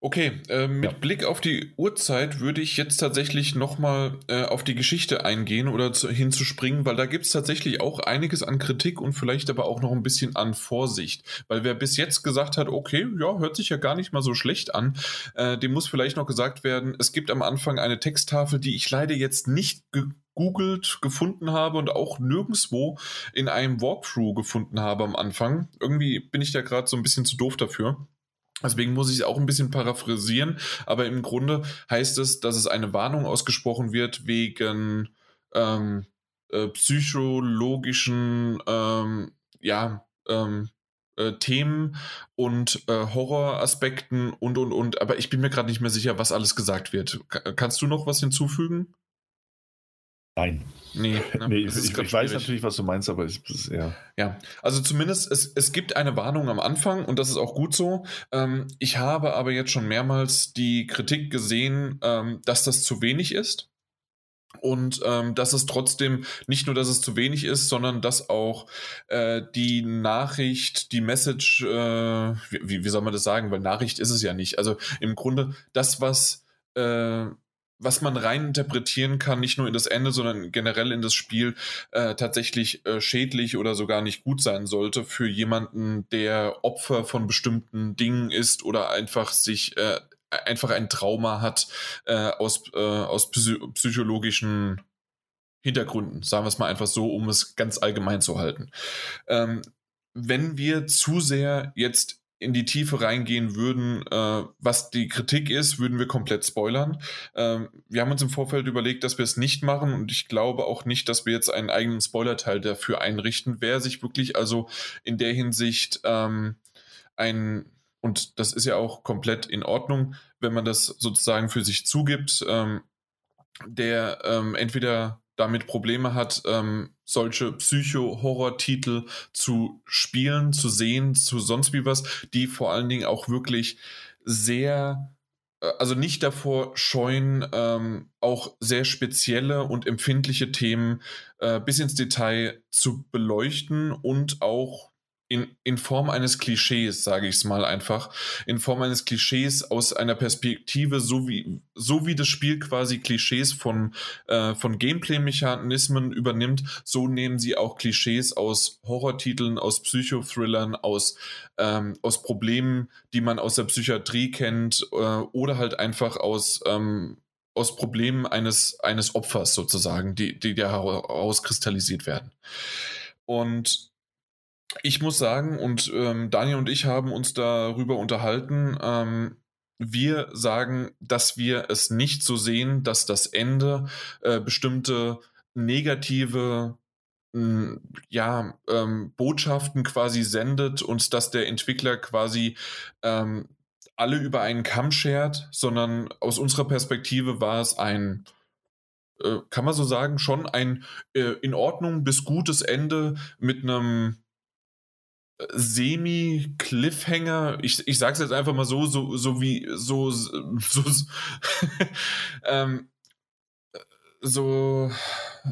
Okay, äh, mit Ja. Blick auf die Uhrzeit würde ich jetzt tatsächlich nochmal äh, auf die Geschichte eingehen oder zu, hinzuspringen, weil da gibt es tatsächlich auch einiges an Kritik und vielleicht aber auch noch ein bisschen an Vorsicht. Weil wer bis jetzt gesagt hat, okay, ja, hört sich ja gar nicht mal so schlecht an, äh, dem muss vielleicht noch gesagt werden, es gibt am Anfang eine Texttafel, die ich leider jetzt nicht gegoogelt gefunden habe und auch nirgendwo in einem Walkthrough gefunden habe am Anfang. Irgendwie bin ich da gerade so ein bisschen zu doof dafür. Deswegen muss ich es auch ein bisschen paraphrasieren, aber im Grunde heißt es, dass es eine Warnung ausgesprochen wird wegen ähm, äh, psychologischen ähm, ja, ähm, äh, Themen und äh, Horroraspekten und und und. Aber ich bin mir gerade nicht mehr sicher, was alles gesagt wird. Ka- Kannst du noch was hinzufügen? Nein. Nee, [laughs] ne? nee ich, ich weiß natürlich, was du meinst, aber es ist ja. Ja, also zumindest es, es gibt eine Warnung am Anfang und das ist auch gut so. Ähm, ich habe aber jetzt schon mehrmals die Kritik gesehen, ähm, dass das zu wenig ist. Und ähm, dass es trotzdem nicht nur, dass es zu wenig ist, sondern dass auch äh, die Nachricht, die Message, äh, wie, wie soll man das sagen? Weil Nachricht ist es ja nicht. Also im Grunde das, was äh, was man rein interpretieren kann, nicht nur in das Ende, sondern generell in das Spiel, äh, tatsächlich äh, schädlich oder sogar nicht gut sein sollte für jemanden, der Opfer von bestimmten Dingen ist oder einfach sich äh, einfach ein Trauma hat äh, aus, äh, aus psychologischen Hintergründen, sagen wir es mal einfach so, um es ganz allgemein zu halten. Ähm, wenn wir zu sehr jetzt in die Tiefe reingehen würden, äh, was die Kritik ist, würden wir komplett spoilern. Ähm, wir haben uns im Vorfeld überlegt, dass wir es nicht machen und ich glaube auch nicht, dass wir jetzt einen eigenen Spoilerteil dafür einrichten. Wer sich wirklich also in der Hinsicht ähm, ein, und das ist ja auch komplett in Ordnung, wenn man das sozusagen für sich zugibt, ähm, der ähm, entweder damit Probleme hat, ähm, solche Psycho-Horror-Titel zu spielen, zu sehen, zu sonst wie was, die vor allen Dingen auch wirklich sehr, äh, also nicht davor scheuen, ähm, auch sehr spezielle und empfindliche Themen äh, bis ins Detail zu beleuchten und auch in, in Form eines Klischees, sage ich es mal einfach, in Form eines Klischees aus einer Perspektive, so wie, so wie das Spiel quasi Klischees von, äh, von Gameplay-Mechanismen übernimmt, so nehmen sie auch Klischees aus Horrortiteln, aus Psychothrillern, aus, ähm, aus Problemen, die man aus der Psychiatrie kennt, äh, oder halt einfach aus, ähm, aus Problemen eines, eines Opfers sozusagen, die, die da herauskristallisiert werden. Und ich muss sagen, und ähm, Daniel und ich haben uns darüber unterhalten, ähm, wir sagen, dass wir es nicht so sehen, dass das Ende äh, bestimmte negative hm, ja, ähm, Botschaften quasi sendet und dass der Entwickler quasi ähm, alle über einen Kamm schert, sondern aus unserer Perspektive war es ein, äh, kann man so sagen, schon ein äh, in Ordnung bis gutes Ende mit einem Semi-Cliffhanger, ich, ich sag's jetzt einfach mal so, so, so wie, so, so, so, [laughs] ähm, so,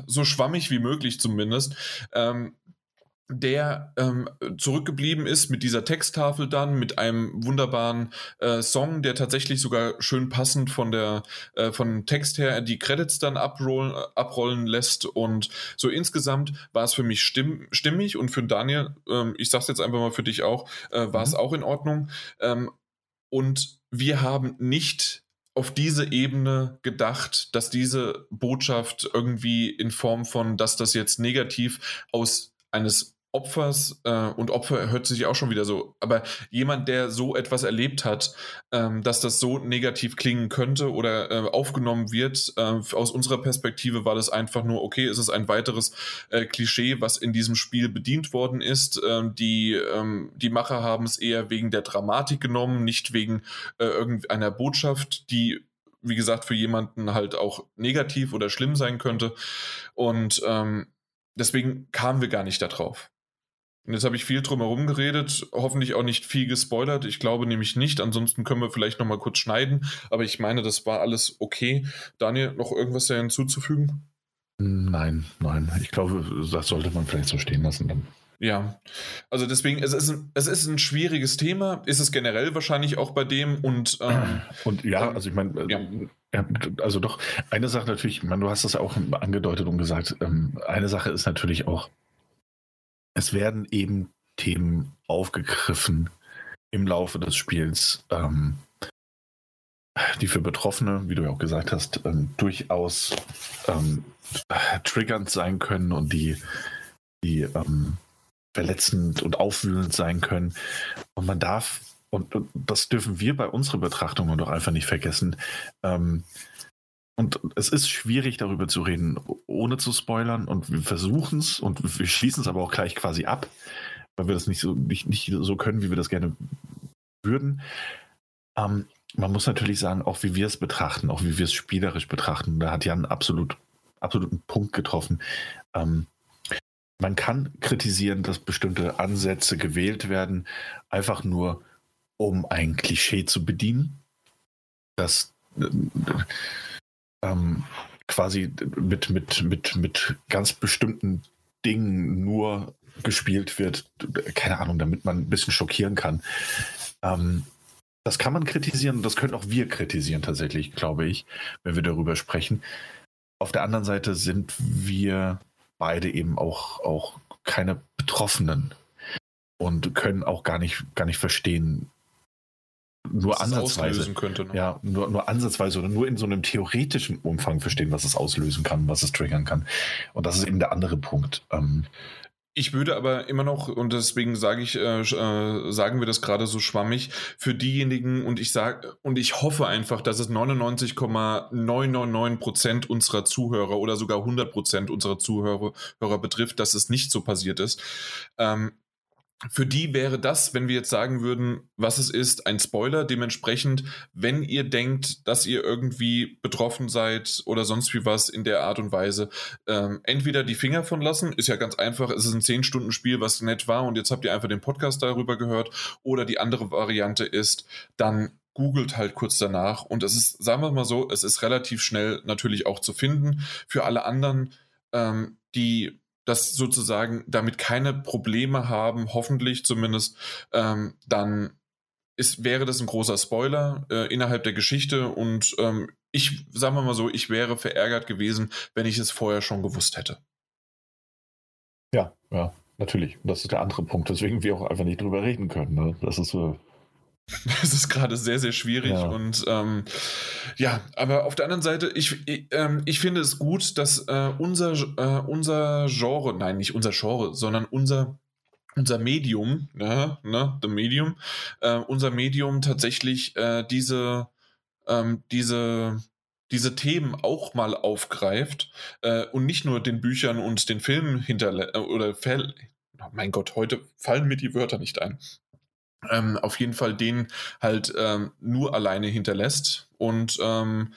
so schwammig wie möglich zumindest. Ähm, der ähm, zurückgeblieben ist mit dieser Texttafel dann, mit einem wunderbaren äh, Song, der tatsächlich sogar schön passend von der äh, von Text her die Credits dann abrollen, abrollen lässt und so insgesamt war es für mich stimm, stimmig und für Daniel, ähm, ich sag's jetzt einfach mal für dich auch, äh, war es mhm. auch in Ordnung ähm, und wir haben nicht auf diese Ebene gedacht, dass diese Botschaft irgendwie in Form von, dass das jetzt negativ aus eines Opfers, äh, und Opfer hört sich auch schon wieder so, aber jemand, der so etwas erlebt hat, ähm, dass das so negativ klingen könnte oder äh, aufgenommen wird, äh, aus unserer Perspektive war das einfach nur, okay, es ist ein weiteres äh, Klischee, was in diesem Spiel bedient worden ist. Ähm, die, ähm, die Macher haben es eher wegen der Dramatik genommen, nicht wegen äh, irgendeiner Botschaft, die wie gesagt, für jemanden halt auch negativ oder schlimm sein könnte. Und ähm, deswegen kamen wir gar nicht darauf. Und jetzt habe ich viel drumherum geredet, hoffentlich auch nicht viel gespoilert. Ich glaube nämlich nicht. Ansonsten können wir vielleicht noch mal kurz schneiden. Aber ich meine, das war alles okay. Daniel, noch irgendwas da hinzuzufügen? Nein, nein. Ich glaube, das sollte man vielleicht so stehen lassen dann. Ja, also deswegen, es ist, ein, es ist ein schwieriges Thema, ist es generell wahrscheinlich auch bei dem und ähm, [clears throat] und ja, also ich meine, ja. ja. also doch, eine Sache natürlich, ich meine, du hast das ja auch angedeutet und gesagt, ähm, eine Sache ist natürlich auch, es werden eben Themen aufgegriffen im Laufe des Spiels, ähm, die für Betroffene, wie du ja auch gesagt hast, ähm, durchaus ähm, triggernd sein können und die, die ähm, verletzend und aufwühlend sein können. Und man darf, und, und das dürfen wir bei unserer Betrachtung doch einfach nicht vergessen, ähm, und es ist schwierig, darüber zu reden, ohne zu spoilern. Und wir versuchen es und wir schließen es aber auch gleich quasi ab, weil wir das nicht so, nicht, nicht so können, wie wir das gerne würden. Ähm, man muss natürlich sagen, auch wie wir es betrachten, auch wie wir es spielerisch betrachten. Da hat Jan absolut absoluten Punkt getroffen. Ähm, man kann kritisieren, dass bestimmte Ansätze gewählt werden, einfach nur um ein Klischee zu bedienen, das äh, ähm, quasi mit, mit, mit, mit ganz bestimmten Dingen nur gespielt wird, keine Ahnung, damit man ein bisschen schockieren kann. Ähm, das kann man kritisieren, das können auch wir kritisieren tatsächlich, glaube ich, wenn wir darüber sprechen. Auf der anderen Seite sind wir beide eben auch, auch keine Betroffenen und können auch gar nicht, gar nicht verstehen, nur ansatzweise könnte, ne? ja nur, nur ansatzweise oder nur in so einem theoretischen Umfang verstehen, was es auslösen kann, was es triggern kann. Und das ist eben der andere Punkt. Ähm, ich würde aber immer noch, und deswegen sage ich, äh, äh, sagen wir das gerade so schwammig, für diejenigen, und ich sage, und ich hoffe einfach, dass es 99,999 Prozent unserer Zuhörer oder sogar 100 Prozent unserer Zuhörer Hörer betrifft, dass es nicht so passiert ist. Ähm, für die wäre das, wenn wir jetzt sagen würden, was es ist, ein Spoiler. Dementsprechend, wenn ihr denkt, dass ihr irgendwie betroffen seid oder sonst wie was in der Art und Weise, ähm, entweder die Finger von lassen, ist ja ganz einfach, es ist ein 10-Stunden-Spiel, was nett war und jetzt habt ihr einfach den Podcast darüber gehört, oder die andere Variante ist, dann googelt halt kurz danach und es ist, sagen wir mal so, es ist relativ schnell natürlich auch zu finden. Für alle anderen, ähm, die das sozusagen damit keine Probleme haben, hoffentlich zumindest, ähm, dann ist, wäre das ein großer Spoiler äh, innerhalb der Geschichte und ähm, ich, sagen wir mal so, ich wäre verärgert gewesen, wenn ich es vorher schon gewusst hätte. Ja, ja, natürlich. Das ist der andere Punkt, weswegen wir auch einfach nicht drüber reden können. Ne? Das ist so. [laughs] Es ist gerade sehr, sehr schwierig ja. und ähm, ja, aber auf der anderen Seite, ich, ich, ähm, ich finde es gut, dass äh, unser, äh, unser Genre, nein, nicht unser Genre, sondern unser unser Medium, ne, ne, the Medium, äh, unser Medium tatsächlich äh, diese, ähm, diese, diese Themen auch mal aufgreift äh, und nicht nur den Büchern und den Filmen hinterlässt oder oh mein Gott, heute fallen mir die Wörter nicht ein ähm, auf jeden Fall den halt ähm, nur alleine hinterlässt. Und ähm,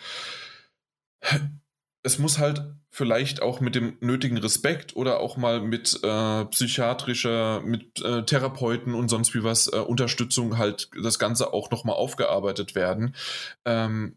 es muss halt vielleicht auch mit dem nötigen Respekt oder auch mal mit äh, psychiatrischer, mit äh, Therapeuten und sonst wie was äh, Unterstützung halt das Ganze auch nochmal aufgearbeitet werden. Ähm,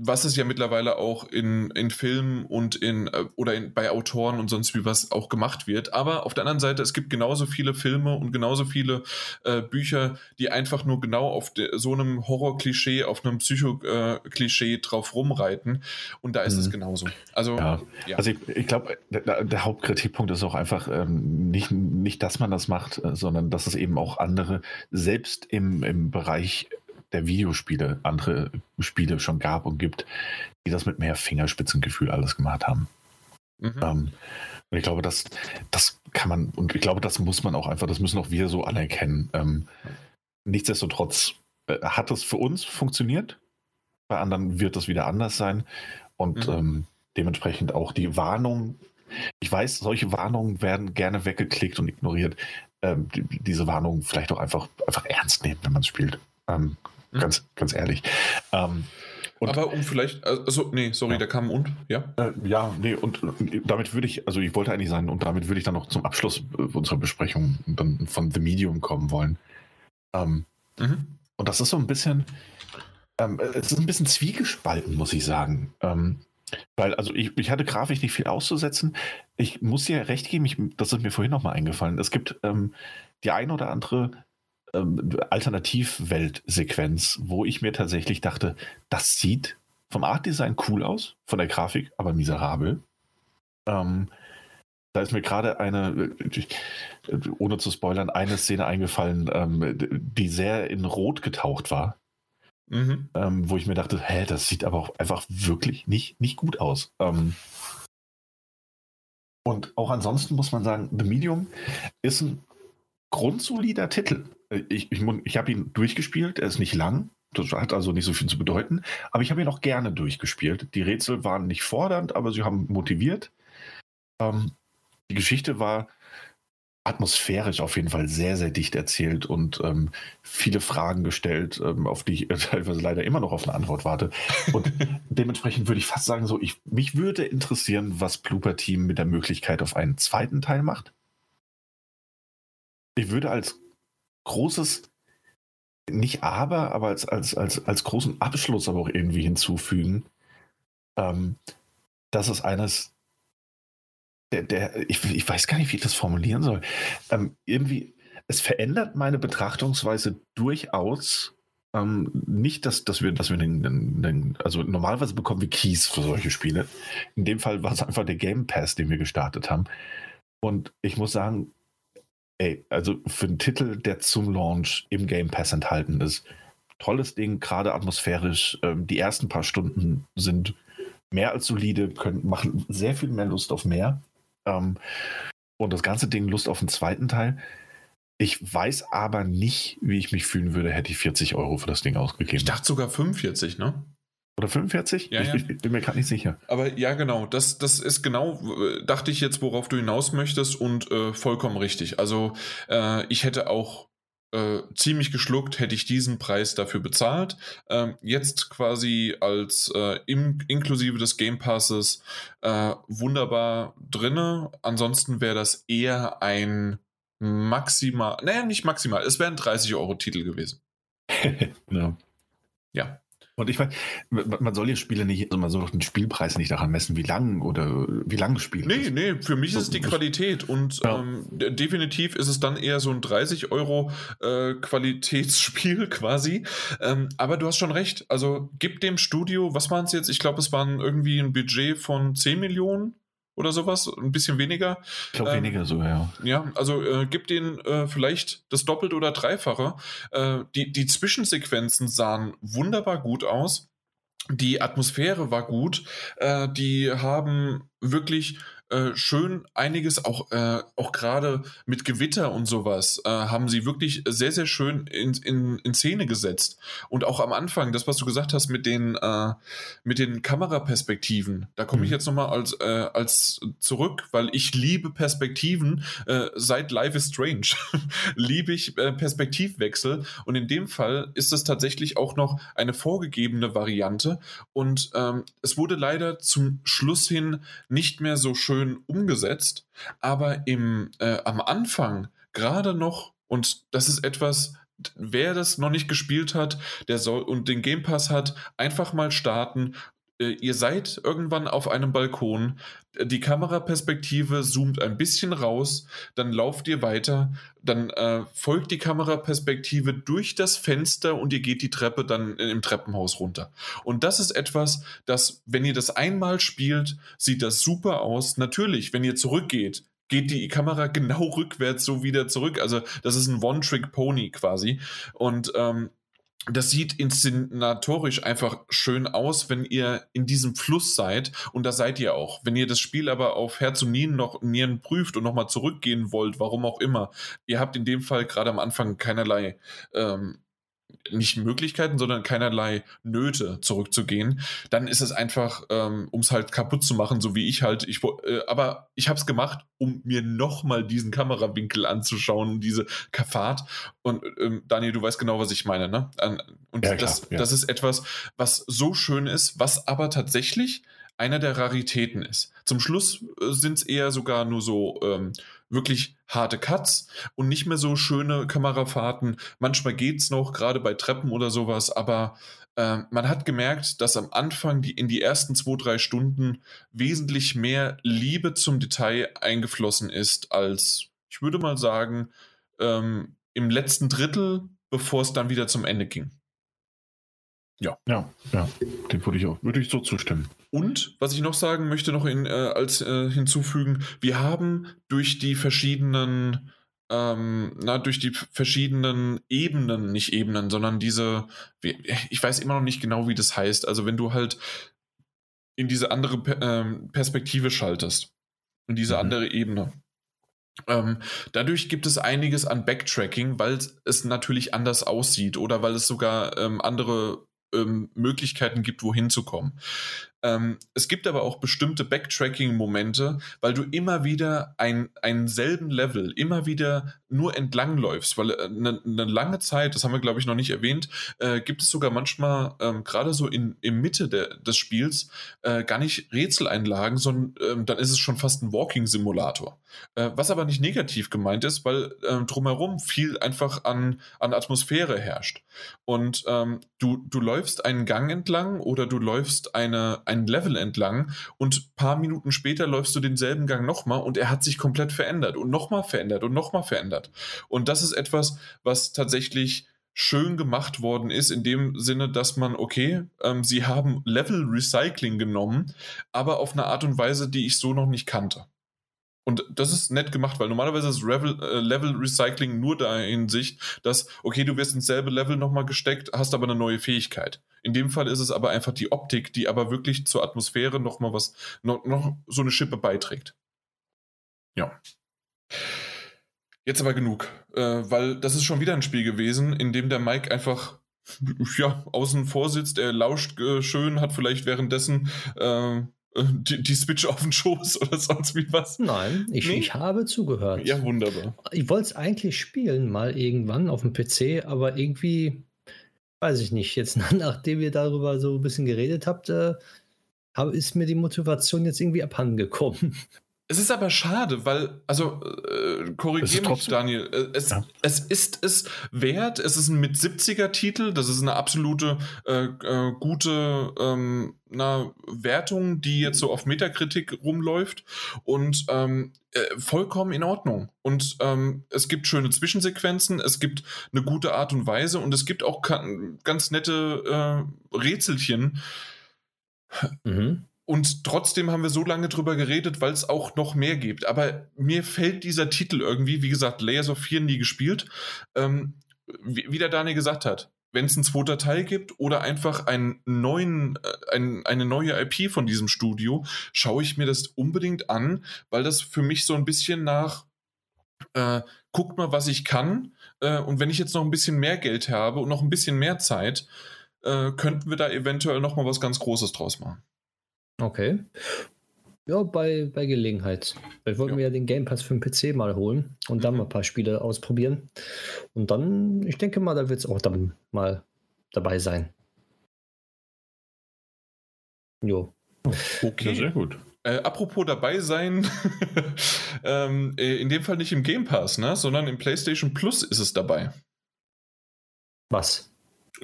was es ja mittlerweile auch in, in Filmen und in äh, oder in, bei Autoren und sonst wie was auch gemacht wird. Aber auf der anderen Seite, es gibt genauso viele Filme und genauso viele äh, Bücher, die einfach nur genau auf de, so einem Horror-Klischee, auf einem Psycho-Klischee äh, drauf rumreiten. Und da ist mhm. es genauso. Also, ja. Ja. also ich, ich glaube, der, der, Hauptkritikpunkt ist auch einfach ähm, nicht, nicht, dass man das macht, äh, sondern dass es eben auch andere, selbst im, im Bereich der Videospiele andere Spiele schon gab und gibt, die das mit mehr Fingerspitzengefühl alles gemacht haben. Mhm. Ähm, und ich glaube, das, das kann man, und ich glaube, das muss man auch einfach, das müssen auch wir so anerkennen. Ähm, nichtsdestotrotz äh, hat das für uns funktioniert. Bei anderen wird das wieder anders sein. Und mhm. ähm, dementsprechend auch die Warnung. Ich weiß, solche Warnungen werden gerne weggeklickt und ignoriert. Ähm, die, diese Warnungen vielleicht auch einfach, einfach ernst nehmen, wenn man es spielt. Ähm, Mhm. Ganz, ganz ehrlich. Ähm, aber um vielleicht, also, nee, sorry, ja. da kam und, ja? Äh, ja, nee, und, und, damit würde ich, also ich wollte eigentlich sagen, und damit würde ich dann noch zum Abschluss äh, unserer Besprechung dann von The Medium kommen wollen. Ähm, mhm. Und das ist so ein bisschen, ähm, es ist ein bisschen zwiegespalten, muss ich sagen. Ähm, weil, also ich, ich hatte grafisch nicht viel auszusetzen. Ich muss dir recht geben, ich, das ist mir vorhin nochmal eingefallen. Es gibt ähm, die eine oder andere ähm, Alternativweltsequenz, wo ich mir tatsächlich dachte, das sieht vom Artdesign cool aus, von der Grafik aber miserabel. Ähm, da ist mir gerade eine, ohne zu spoilern, eine Szene eingefallen, ähm, die sehr in Rot getaucht war. Mhm. Ähm, wo ich mir dachte, hä, das sieht aber auch einfach wirklich nicht, nicht gut aus. Ähm, und auch ansonsten muss man sagen, The Medium ist ein grundsolider Titel. Ich, ich, ich habe ihn durchgespielt, er ist nicht lang, das hat also nicht so viel zu bedeuten, aber ich habe ihn auch gerne durchgespielt. Die Rätsel waren nicht fordernd, aber sie haben motiviert. Ähm, die Geschichte war atmosphärisch auf jeden Fall sehr, sehr dicht erzählt und ähm, viele Fragen gestellt, ähm, auf die ich [laughs] teilweise leider immer noch auf eine Antwort warte. Und [laughs] dementsprechend würde ich fast sagen, so, ich, mich würde interessieren, was Blooper Team mit der Möglichkeit auf einen zweiten Teil macht. Ich würde als großes, nicht aber, aber als, als, als, als großen Abschluss aber auch irgendwie hinzufügen, ähm, dass es eines der, der ich, ich, weiß gar nicht, wie ich das formulieren soll. Ähm, irgendwie, es verändert meine Betrachtungsweise durchaus. Ähm, nicht, dass, dass wir, dass wir den, den, den, also normalerweise bekommen wir Keys für solche Spiele. In dem Fall war es einfach der Game Pass, den wir gestartet haben. Und ich muss sagen, ey, also für einen Titel, der zum Launch im Game Pass enthalten ist, tolles Ding, gerade atmosphärisch. Ähm, die ersten paar Stunden sind mehr als solide, können, machen sehr viel mehr Lust auf mehr. Ähm, und das ganze Ding Lust auf den zweiten Teil. Ich weiß aber nicht, wie ich mich fühlen würde, hätte ich 40 Euro für das Ding ausgegeben. Ich dachte sogar 45, ne? Oder 45? Ja, ich, ja. ich, bin mir gerade nicht sicher. Aber ja, genau. Das, das ist genau, dachte ich jetzt, worauf du hinaus möchtest und äh, vollkommen richtig. Also äh, ich hätte auch äh, ziemlich geschluckt, hätte ich diesen Preis dafür bezahlt. Ähm, jetzt quasi als äh, im, inklusive des Game Passes äh, wunderbar drinne. Ansonsten wäre das eher ein maximal, naja, nicht maximal, es wäre ein 30-Euro-Titel gewesen. [laughs] ja. Ja. Und ich meine, man soll ja Spiele nicht, also man soll den Spielpreis nicht daran messen, wie lang oder wie lang das Spiel nee, ist. Nee, nee, für mich ist es die Qualität und ja. ähm, definitiv ist es dann eher so ein 30 Euro äh, Qualitätsspiel [laughs] quasi. Ähm, aber du hast schon recht, also gib dem Studio, was waren es jetzt? Ich glaube, es waren irgendwie ein Budget von 10 Millionen oder sowas, ein bisschen weniger. Ich glaube ähm, weniger so, ja. Ja, also äh, gib denen äh, vielleicht das Doppelte oder Dreifache. Äh, die, die Zwischensequenzen sahen wunderbar gut aus. Die Atmosphäre war gut. Äh, die haben wirklich äh, schön einiges, auch, äh, auch gerade mit Gewitter und sowas, äh, haben sie wirklich sehr, sehr schön in, in, in Szene gesetzt. Und auch am Anfang, das, was du gesagt hast mit den, äh, mit den Kameraperspektiven, da komme ich mhm. jetzt nochmal als, äh, als zurück, weil ich liebe Perspektiven seit Life is Strange. [laughs] liebe ich Perspektivwechsel. Und in dem Fall ist es tatsächlich auch noch eine vorgegebene Variante. Und ähm, es wurde leider zum Schluss hin nicht mehr so schön schön umgesetzt, aber im, äh, am Anfang gerade noch, und das ist etwas, wer das noch nicht gespielt hat, der soll und den Game Pass hat, einfach mal starten. Äh, ihr seid irgendwann auf einem Balkon, die Kameraperspektive zoomt ein bisschen raus, dann lauft ihr weiter, dann äh, folgt die Kameraperspektive durch das Fenster und ihr geht die Treppe dann im Treppenhaus runter. Und das ist etwas, das, wenn ihr das einmal spielt, sieht das super aus. Natürlich, wenn ihr zurückgeht, geht die Kamera genau rückwärts so wieder zurück. Also das ist ein One-Trick-Pony quasi. Und ähm, das sieht inszenatorisch einfach schön aus, wenn ihr in diesem Fluss seid. Und da seid ihr auch. Wenn ihr das Spiel aber auf Herz und Nieren noch Nieren prüft und nochmal zurückgehen wollt, warum auch immer, ihr habt in dem Fall gerade am Anfang keinerlei ähm, nicht Möglichkeiten, sondern keinerlei Nöte zurückzugehen, dann ist es einfach, ähm, um es halt kaputt zu machen, so wie ich halt. Ich, äh, aber ich habe es gemacht, um mir nochmal diesen Kamerawinkel anzuschauen, diese Fahrt. Und ähm, Daniel, du weißt genau, was ich meine, ne? Und ja, das, klar, ja. das ist etwas, was so schön ist, was aber tatsächlich einer der Raritäten ist. Zum Schluss äh, sind es eher sogar nur so ähm, wirklich harte Cuts und nicht mehr so schöne Kamerafahrten. Manchmal geht es noch, gerade bei Treppen oder sowas, aber äh, man hat gemerkt, dass am Anfang die, in die ersten zwei, drei Stunden wesentlich mehr Liebe zum Detail eingeflossen ist, als ich würde mal sagen, ähm, im letzten Drittel, bevor es dann wieder zum Ende ging. Ja. Ja, ja, dem würde ich auch, würde ich so zustimmen. Und was ich noch sagen möchte, noch in, äh, als äh, hinzufügen, wir haben durch die verschiedenen, ähm, na, durch die verschiedenen Ebenen, nicht Ebenen, sondern diese, ich weiß immer noch nicht genau, wie das heißt. Also wenn du halt in diese andere ähm, Perspektive schaltest, in diese mhm. andere Ebene. Ähm, dadurch gibt es einiges an Backtracking, weil es natürlich anders aussieht oder weil es sogar ähm, andere ähm, Möglichkeiten gibt, wohin zu kommen. Ähm, es gibt aber auch bestimmte Backtracking-Momente, weil du immer wieder ein, einen selben Level, immer wieder nur entlangläufst, weil eine, eine lange Zeit, das haben wir glaube ich noch nicht erwähnt, äh, gibt es sogar manchmal, ähm, gerade so in, in Mitte der, des Spiels, äh, gar nicht Rätseleinlagen, sondern ähm, dann ist es schon fast ein Walking-Simulator. Äh, was aber nicht negativ gemeint ist, weil ähm, drumherum viel einfach an, an Atmosphäre herrscht. Und ähm, du, du läufst einen Gang entlang oder du läufst eine, ein Level entlang und paar Minuten später läufst du denselben Gang nochmal und er hat sich komplett verändert und nochmal verändert und nochmal verändert. Und das ist etwas, was tatsächlich schön gemacht worden ist, in dem Sinne, dass man, okay, ähm, sie haben Level Recycling genommen, aber auf eine Art und Weise, die ich so noch nicht kannte. Und das ist nett gemacht, weil normalerweise ist Level, äh, Level Recycling nur da in Sicht, dass, okay, du wirst ins selbe Level nochmal gesteckt, hast aber eine neue Fähigkeit. In dem Fall ist es aber einfach die Optik, die aber wirklich zur Atmosphäre nochmal was, noch, noch so eine Schippe beiträgt. Ja. Jetzt aber genug, äh, weil das ist schon wieder ein Spiel gewesen, in dem der Mike einfach ja, außen vor sitzt, er lauscht äh, schön, hat vielleicht währenddessen äh, die, die, Switch auf den Schoß oder sonst wie was? Nein, ich, nee? ich habe zugehört. Ja, wunderbar. Ich wollte es eigentlich spielen, mal irgendwann auf dem PC, aber irgendwie, weiß ich nicht, jetzt [laughs] nachdem ihr darüber so ein bisschen geredet habt, äh, ist mir die Motivation jetzt irgendwie abhandengekommen. Es ist aber schade, weil, also, äh, korrigiere mich, Daniel. Äh, es, ja. es ist es wert. Es ist ein mit 70er-Titel. Das ist eine absolute äh, äh, gute ähm, na, Wertung, die jetzt so auf Metakritik rumläuft. Und ähm, äh, vollkommen in Ordnung. Und ähm, es gibt schöne Zwischensequenzen, es gibt eine gute Art und Weise und es gibt auch ganz nette äh, Rätselchen. Mhm und trotzdem haben wir so lange drüber geredet, weil es auch noch mehr gibt. Aber mir fällt dieser Titel irgendwie, wie gesagt, Layers of Fear nie gespielt, ähm, wie, wie der Daniel gesagt hat, wenn es einen zweiter Teil gibt oder einfach einen neuen, äh, ein, eine neue IP von diesem Studio, schaue ich mir das unbedingt an, weil das für mich so ein bisschen nach äh, guckt mal, was ich kann. Äh, und wenn ich jetzt noch ein bisschen mehr Geld habe und noch ein bisschen mehr Zeit, äh, könnten wir da eventuell noch mal was ganz Großes draus machen. Okay. Ja, bei, bei Gelegenheit. Vielleicht wollten ja. wir ja den Game Pass für den PC mal holen und dann mal ein paar Spiele ausprobieren. Und dann, ich denke mal, da wird es auch dann mal dabei sein. Jo. Okay, ja, sehr gut. Äh, apropos dabei sein, [laughs] ähm, äh, in dem Fall nicht im Game Pass, ne, sondern im PlayStation Plus ist es dabei. Was?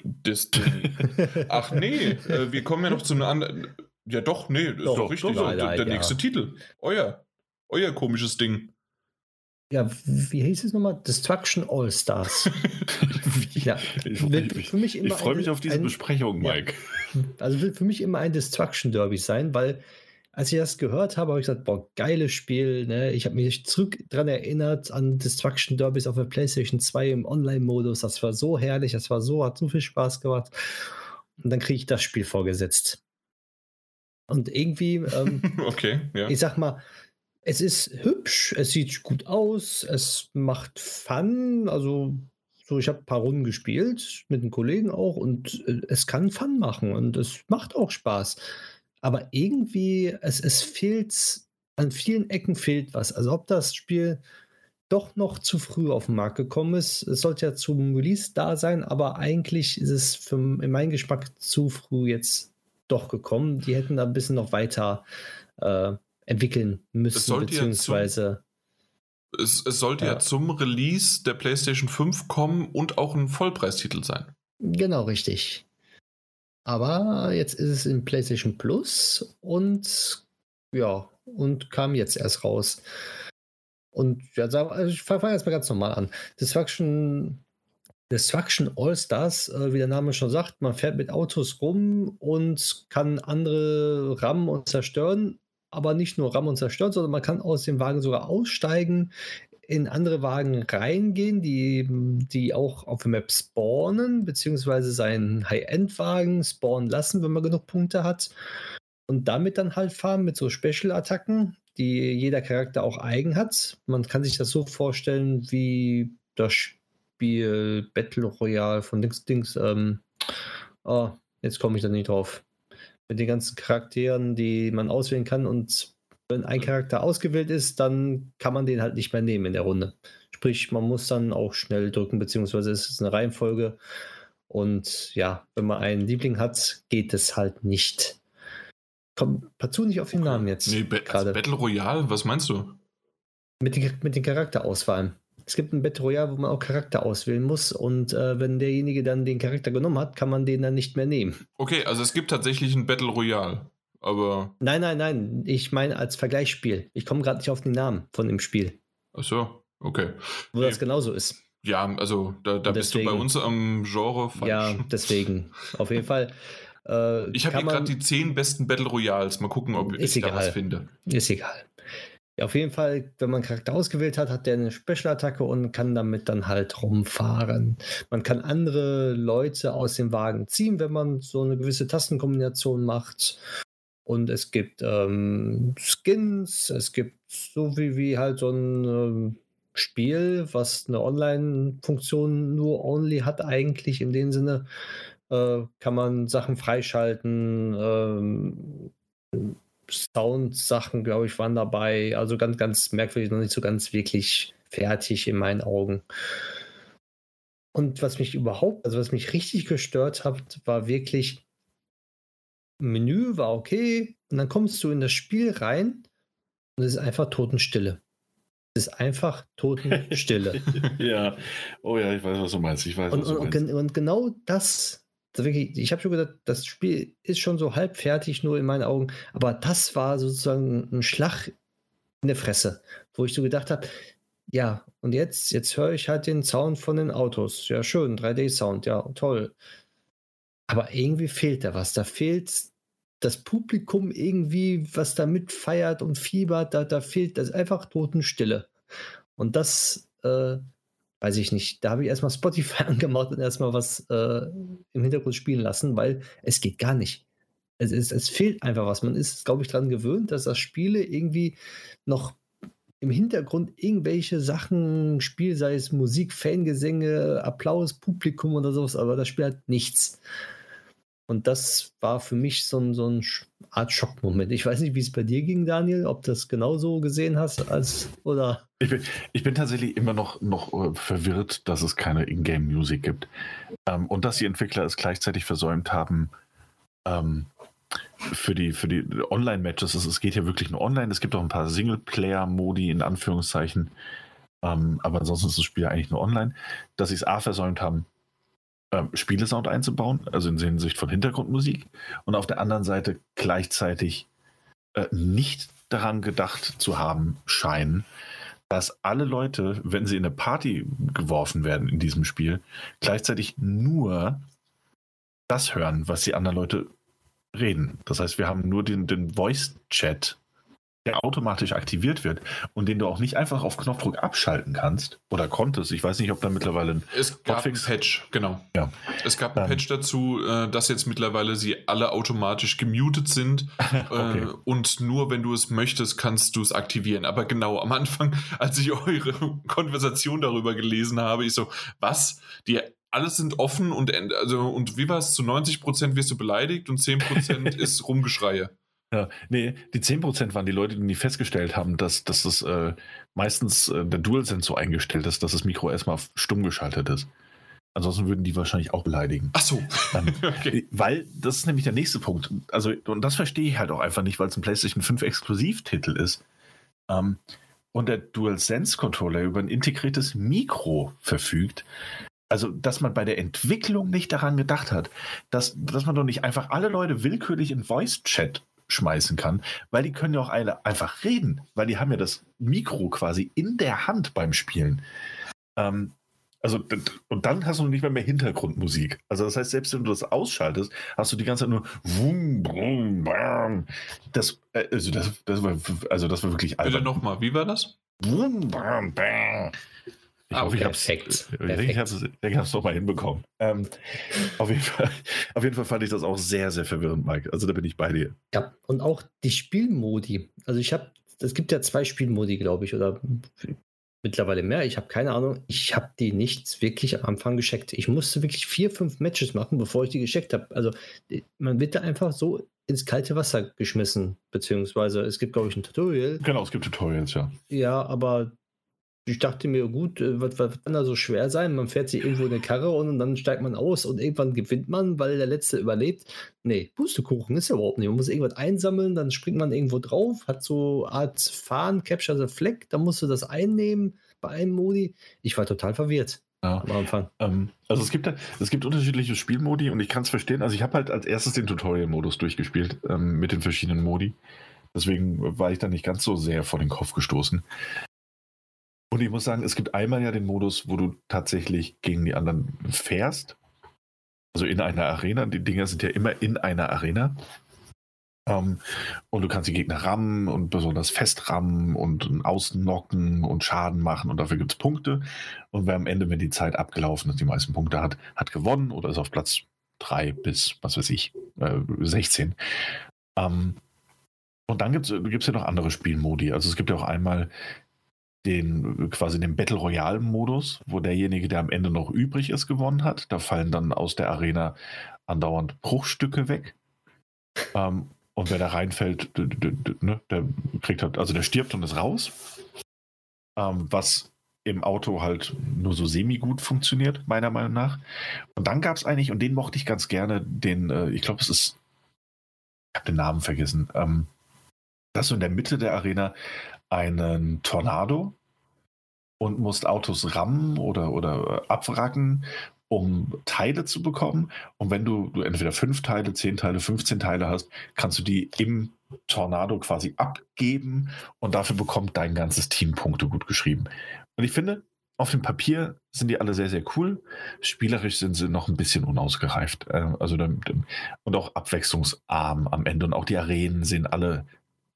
Destiny. [laughs] Ach nee, äh, wir kommen ja noch zu einem anderen. Ja, doch, nee, ist doch, doch richtig. Doch, der, der ja. nächste Titel. Euer. Euer komisches Ding. Ja, wie hieß es nochmal? Destruction All Stars. [laughs] ja, ich, ich, für mich immer ich freue mich auf diese ein, Besprechung, Mike. Ja, [laughs] also wird für mich immer ein Destruction Derby sein, weil als ich das gehört habe, habe ich gesagt, boah, geiles Spiel. Ne? Ich habe mich zurück daran erinnert an Destruction Derbys auf der PlayStation 2 im Online-Modus. Das war so herrlich, das war so, hat so viel Spaß gemacht. Und dann kriege ich das Spiel vorgesetzt. Und irgendwie, ähm, [laughs] okay, ja. ich sag mal, es ist hübsch, es sieht gut aus, es macht Fun. Also, so, ich habe ein paar Runden gespielt, mit einem Kollegen auch, und äh, es kann Fun machen und es macht auch Spaß. Aber irgendwie, es, es fehlt, an vielen Ecken fehlt was. Also, ob das Spiel doch noch zu früh auf den Markt gekommen ist. Es sollte ja zum Release da sein, aber eigentlich ist es für, in meinem Geschmack zu früh jetzt doch gekommen. Die hätten da ein bisschen noch weiter äh, entwickeln müssen, beziehungsweise. Ja zum, es, es, sollte ja. ja zum Release der PlayStation 5 kommen und auch ein Vollpreistitel sein. Genau, richtig. Aber jetzt ist es in PlayStation Plus und ja, und kam jetzt erst raus. Und ja, also ich fange jetzt mal ganz normal an. Destruction Destruction All-Stars, äh, wie der Name schon sagt, man fährt mit Autos rum und kann andere rammen und zerstören, aber nicht nur rammen und zerstören, sondern man kann aus dem Wagen sogar aussteigen, in andere Wagen reingehen, die, die auch auf der Map spawnen, beziehungsweise seinen High-End-Wagen spawnen lassen, wenn man genug Punkte hat. Und damit dann halt fahren mit so Special-Attacken, die jeder Charakter auch eigen hat. Man kann sich das so vorstellen wie das Spiel Battle Royale von Dings Dings. Ähm, oh, jetzt komme ich da nicht drauf. mit den ganzen Charakteren, die man auswählen kann. Und wenn ein Charakter ausgewählt ist, dann kann man den halt nicht mehr nehmen in der Runde. Sprich, man muss dann auch schnell drücken, beziehungsweise es ist eine Reihenfolge. Und ja, wenn man einen Liebling hat, geht es halt nicht. Komm, partout nicht auf den Namen jetzt. Nee, ba also Battle Royale, was meinst du? Mit den, mit den Charakterauswahlen. Es gibt ein Battle Royale, wo man auch Charakter auswählen muss und äh, wenn derjenige dann den Charakter genommen hat, kann man den dann nicht mehr nehmen. Okay, also es gibt tatsächlich ein Battle Royale, aber. Nein, nein, nein. Ich meine als Vergleichsspiel. Ich komme gerade nicht auf den Namen von dem Spiel. Ach so, okay. Wo nee. das genauso ist. Ja, also da, da bist du bei uns am Genre falsch. Ja, deswegen. Auf jeden Fall. Äh, ich habe hier gerade die zehn besten Battle Royals. Mal gucken, ob ich egal. da was finde. Ist egal. Ja, auf jeden Fall, wenn man einen Charakter ausgewählt hat, hat der eine Special-Attacke und kann damit dann halt rumfahren. Man kann andere Leute aus dem Wagen ziehen, wenn man so eine gewisse Tastenkombination macht. Und es gibt ähm, Skins, es gibt so wie, wie halt so ein ähm, Spiel, was eine Online-Funktion nur only hat, eigentlich in dem Sinne, äh, kann man Sachen freischalten. Ähm, Sound-Sachen, glaube ich, waren dabei. Also ganz, ganz merkwürdig, noch nicht so ganz wirklich fertig in meinen Augen. Und was mich überhaupt, also was mich richtig gestört hat, war wirklich, Menü war okay, und dann kommst du in das Spiel rein und es ist einfach Totenstille. Es ist einfach Totenstille. [laughs] ja, oh ja, ich weiß, was du meinst. Ich weiß, und, was du meinst. und genau das wirklich, ich habe schon gesagt, das Spiel ist schon so halb fertig, nur in meinen Augen. Aber das war sozusagen ein Schlag in der Fresse, wo ich so gedacht habe, ja, und jetzt, jetzt höre ich halt den Sound von den Autos. Ja, schön, 3D-Sound, ja, toll. Aber irgendwie fehlt da was. Da fehlt das Publikum irgendwie, was da mitfeiert und fiebert. Da, da fehlt das einfach Totenstille. Und das äh, weiß ich nicht, da habe ich erstmal Spotify [laughs] angemacht und erstmal was äh, im Hintergrund spielen lassen, weil es geht gar nicht. Es, es, es fehlt einfach was. Man ist, glaube ich, daran gewöhnt, dass das Spiele irgendwie noch im Hintergrund irgendwelche Sachen spielt, sei es Musik, Fangesänge, Applaus, Publikum oder sowas, aber das Spiel hat nichts. Und das war für mich so ein, so ein Art Schockmoment. Ich weiß nicht, wie es bei dir ging, Daniel, ob du das genauso gesehen hast als oder. Ich bin, ich bin tatsächlich immer noch, noch äh, verwirrt, dass es keine Ingame-Music gibt. Ähm, und dass die Entwickler es gleichzeitig versäumt haben, ähm, für die, für die Online-Matches, es, geht ja wirklich nur online. Es gibt auch ein paar Singleplayer-Modi in Anführungszeichen. Ähm, aber ansonsten ist das Spiel eigentlich nur online. Dass sie es A versäumt haben, ähm, Spielesound einzubauen, also in Hinsicht von Hintergrundmusik, und auf der anderen Seite gleichzeitig äh, nicht daran gedacht zu haben scheinen, dass alle Leute, wenn sie in eine Party geworfen werden in diesem Spiel, gleichzeitig nur das hören, was die anderen Leute reden. Das heißt, wir haben nur den, den Voice-Chat der automatisch aktiviert wird und den du auch nicht einfach auf Knopfdruck abschalten kannst oder konntest. Ich weiß nicht, ob da mittlerweile ein Es gab Hotfix ein Patch, genau. Ja. Es gab ein Patch dazu, äh, dass jetzt mittlerweile sie alle automatisch gemutet sind [laughs] okay. Äh, und nur wenn du es möchtest, kannst du es aktivieren. Aber genau am Anfang, [laughs] als ich eure Konversation darüber gelesen habe, ich so, was? Die alles sind offen und also und wie war es? Zu 90 Prozent wirst du beleidigt und 10 Prozent [laughs] ist Rumgeschreie. Ja, nee, die 10% waren die Leute, die festgestellt haben, dass, dass das äh, meistens äh, der DualSense so eingestellt ist, dass das Mikro erstmal stumm geschaltet ist. Ansonsten würden die wahrscheinlich auch beleidigen. Ach so. Ähm, [laughs] okay. Weil das ist nämlich der nächste Punkt. Also, und das verstehe ich halt auch einfach nicht, weil es ein PlayStation 5 Exklusivtitel ist. Ähm, und der DualSense-Controller über ein integriertes Mikro verfügt. Also, dass man bei der Entwicklung nicht daran gedacht hat, dass, dass man doch nicht einfach alle Leute willkürlich in Voice-Chat schmeißen kann, weil die können ja auch alle einfach reden, weil die haben ja das Mikro quasi in der Hand beim Spielen. Ähm, also, und dann hast du nicht mehr mehr Hintergrundmusik. Also, das heißt, selbst wenn du das ausschaltest, hast du die ganze Zeit nur wum, brum, bam. Das, äh, also, das, das war, also, das war wirklich albern. Bitte nochmal, wie war das? Wum, bam, bam. Ich ah, hoffe, ich habe es ich hab's doch mal hinbekommen. Ähm, auf, jeden Fall, auf jeden Fall fand ich das auch sehr, sehr verwirrend, Mike. Also da bin ich bei dir. Ja, und auch die Spielmodi. Also ich habe, es gibt ja zwei Spielmodi, glaube ich, oder mittlerweile mehr. Ich habe keine Ahnung. Ich habe die nicht wirklich am Anfang gescheckt. Ich musste wirklich vier, fünf Matches machen, bevor ich die gescheckt habe. Also man wird da einfach so ins kalte Wasser geschmissen, beziehungsweise es gibt, glaube ich, ein Tutorial. Genau, es gibt Tutorials, ja. Ja, aber ich dachte mir, gut, äh, was, was kann da so schwer sein? Man fährt sich irgendwo in eine Karre und dann steigt man aus und irgendwann gewinnt man, weil der Letzte überlebt. Nee, Pustekuchen ist ja überhaupt nicht. Man muss irgendwas einsammeln, dann springt man irgendwo drauf, hat so Art Fahren, Capture the Flag, dann musst du das einnehmen bei einem Modi. Ich war total verwirrt. Ja. Am Anfang. Ähm, also es gibt, es gibt unterschiedliche Spielmodi und ich kann es verstehen. Also ich habe halt als erstes den Tutorial-Modus durchgespielt ähm, mit den verschiedenen Modi. Deswegen war ich da nicht ganz so sehr vor den Kopf gestoßen. Und ich muss sagen, es gibt einmal ja den Modus, wo du tatsächlich gegen die anderen fährst. Also in einer Arena. Die Dinger sind ja immer in einer Arena. Um, ähm, und du kannst die Gegner rammen und besonders festrammen und ausnocken und Schaden machen und dafür gibt es Punkte. Und wer am Ende, wenn die Zeit abgelaufen ist, die meisten Punkte hat, hat gewonnen oder ist auf Platz 3 bis, was weiß ich, äh, 16. Um, und dann gibt es ja noch andere Spielmodi. Also es gibt ja auch einmal den quasi den Battle Royale Modus, wo derjenige, der am Ende noch übrig ist, gewonnen hat. Da fallen dann aus der Arena andauernd Bruchstücke weg. Ähm, und wer da reinfällt, ne, der kriegt halt, also der stirbt und ist raus. Ähm, was im Auto halt nur so semi-gut funktioniert, meiner Meinung nach. Und dann gab es eigentlich, und den mochte ich ganz gerne, den, äh, ich glaube, es ist, ich habe den Namen vergessen, ähm, dass du in der Mitte der Arena einen Tornado und musst Autos rammen oder, oder abwracken, um Teile zu bekommen. Und wenn du, du entweder fünf Teile, zehn Teile, 15 Teile hast, kannst du die im Tornado quasi abgeben und dafür bekommt dein ganzes Team Punkte gut geschrieben. Und ich finde, auf dem Papier sind die alle sehr, sehr cool. Spielerisch sind sie noch ein bisschen unausgereift. Äh, also und auch abwechslungsarm am Ende. Und auch die Arenen sehen alle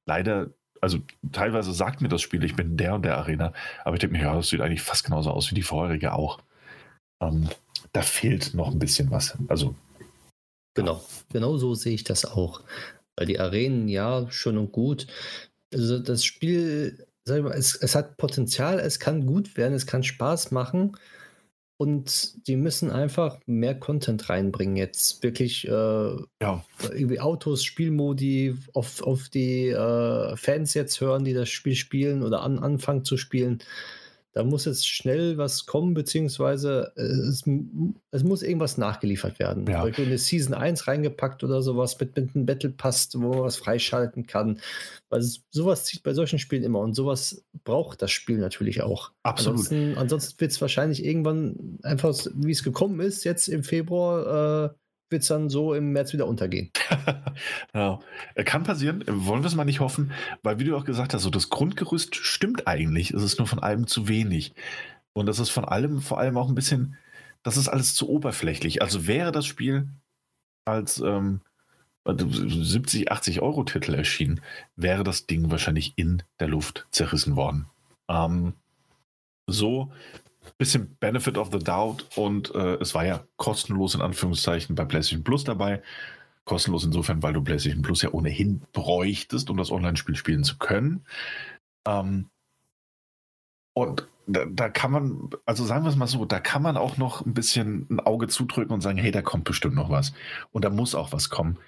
leider also teilweise sagt mir das Spiel, ich bin der und der Arena, aber ich denke mir, ja, das sieht eigentlich fast genauso aus wie die vorherige auch. Ähm, da fehlt noch ein bisschen was. Also. Genau, genau so sehe ich das auch. Weil die Arenen, ja, schon und gut. Also das Spiel, sag ich mal, es, es hat Potenzial, es kann gut werden, es kann Spaß machen. Und die müssen einfach mehr Content reinbringen jetzt. Wirklich äh, ja. irgendwie Autos, Spielmodi auf, auf die äh, Fans jetzt hören, die das Spiel spielen oder an, anfangen zu spielen. Da muss jetzt schnell was kommen, beziehungsweise äh, es, es muss irgendwas nachgeliefert werden. Ja. Beispiel eine Season 1 reingepackt oder sowas mit, mit einem Battle Pass, wo man was freischalten kann. Weil sowas zieht bei solchen Spielen immer und sowas braucht das Spiel natürlich auch. Absolut. Ansonsten, ansonsten wird es wahrscheinlich irgendwann einfach, wie es gekommen ist, jetzt im Februar, äh, wird es dann so im März wieder untergehen. ja. [laughs] Äh, kann passieren, wollen wir es mal nicht hoffen, weil wie du auch gesagt hast, so das Grundgerüst stimmt eigentlich, es ist nur von allem zu wenig. Und das ist von allem vor allem auch ein bisschen, das ist alles zu oberflächlich. Also wäre das Spiel als ähm, 70, 80 Euro Titel erschienen, wäre das Ding wahrscheinlich in der Luft zerrissen worden. Ähm, so bisschen Benefit of the Doubt und äh, es war ja kostenlos in Anführungszeichen bei PlayStation Plus dabei. Kostenlos insofern, weil du PlayStation Plus ja ohnehin bräuchtest, um das Online-Spiel spielen zu können. Ähm, und da, da, kann man, also sagen wir es mal so, da kann man auch noch ein bisschen ein Auge zudrücken und sagen, hey, da kommt bestimmt noch was. Und da muss auch was kommen,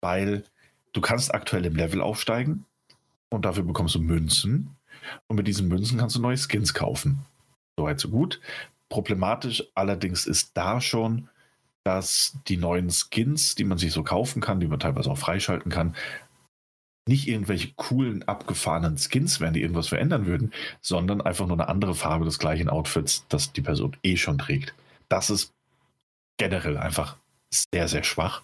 weil du kannst aktuell im Level aufsteigen und dafür bekommst du Münzen. Und mit diesen Münzen kannst du neue Skins kaufen. Soweit so gut. Problematisch allerdings ist da schon, dass die neuen Skins, die man sich so kaufen kann, die man teilweise auch freischalten kann, nicht irgendwelche coolen, abgefahrenen Skins wären, die irgendwas verändern würden, sondern einfach nur eine andere Farbe des gleichen Outfits, das die Person eh schon trägt. Das ist generell einfach sehr, sehr schwach.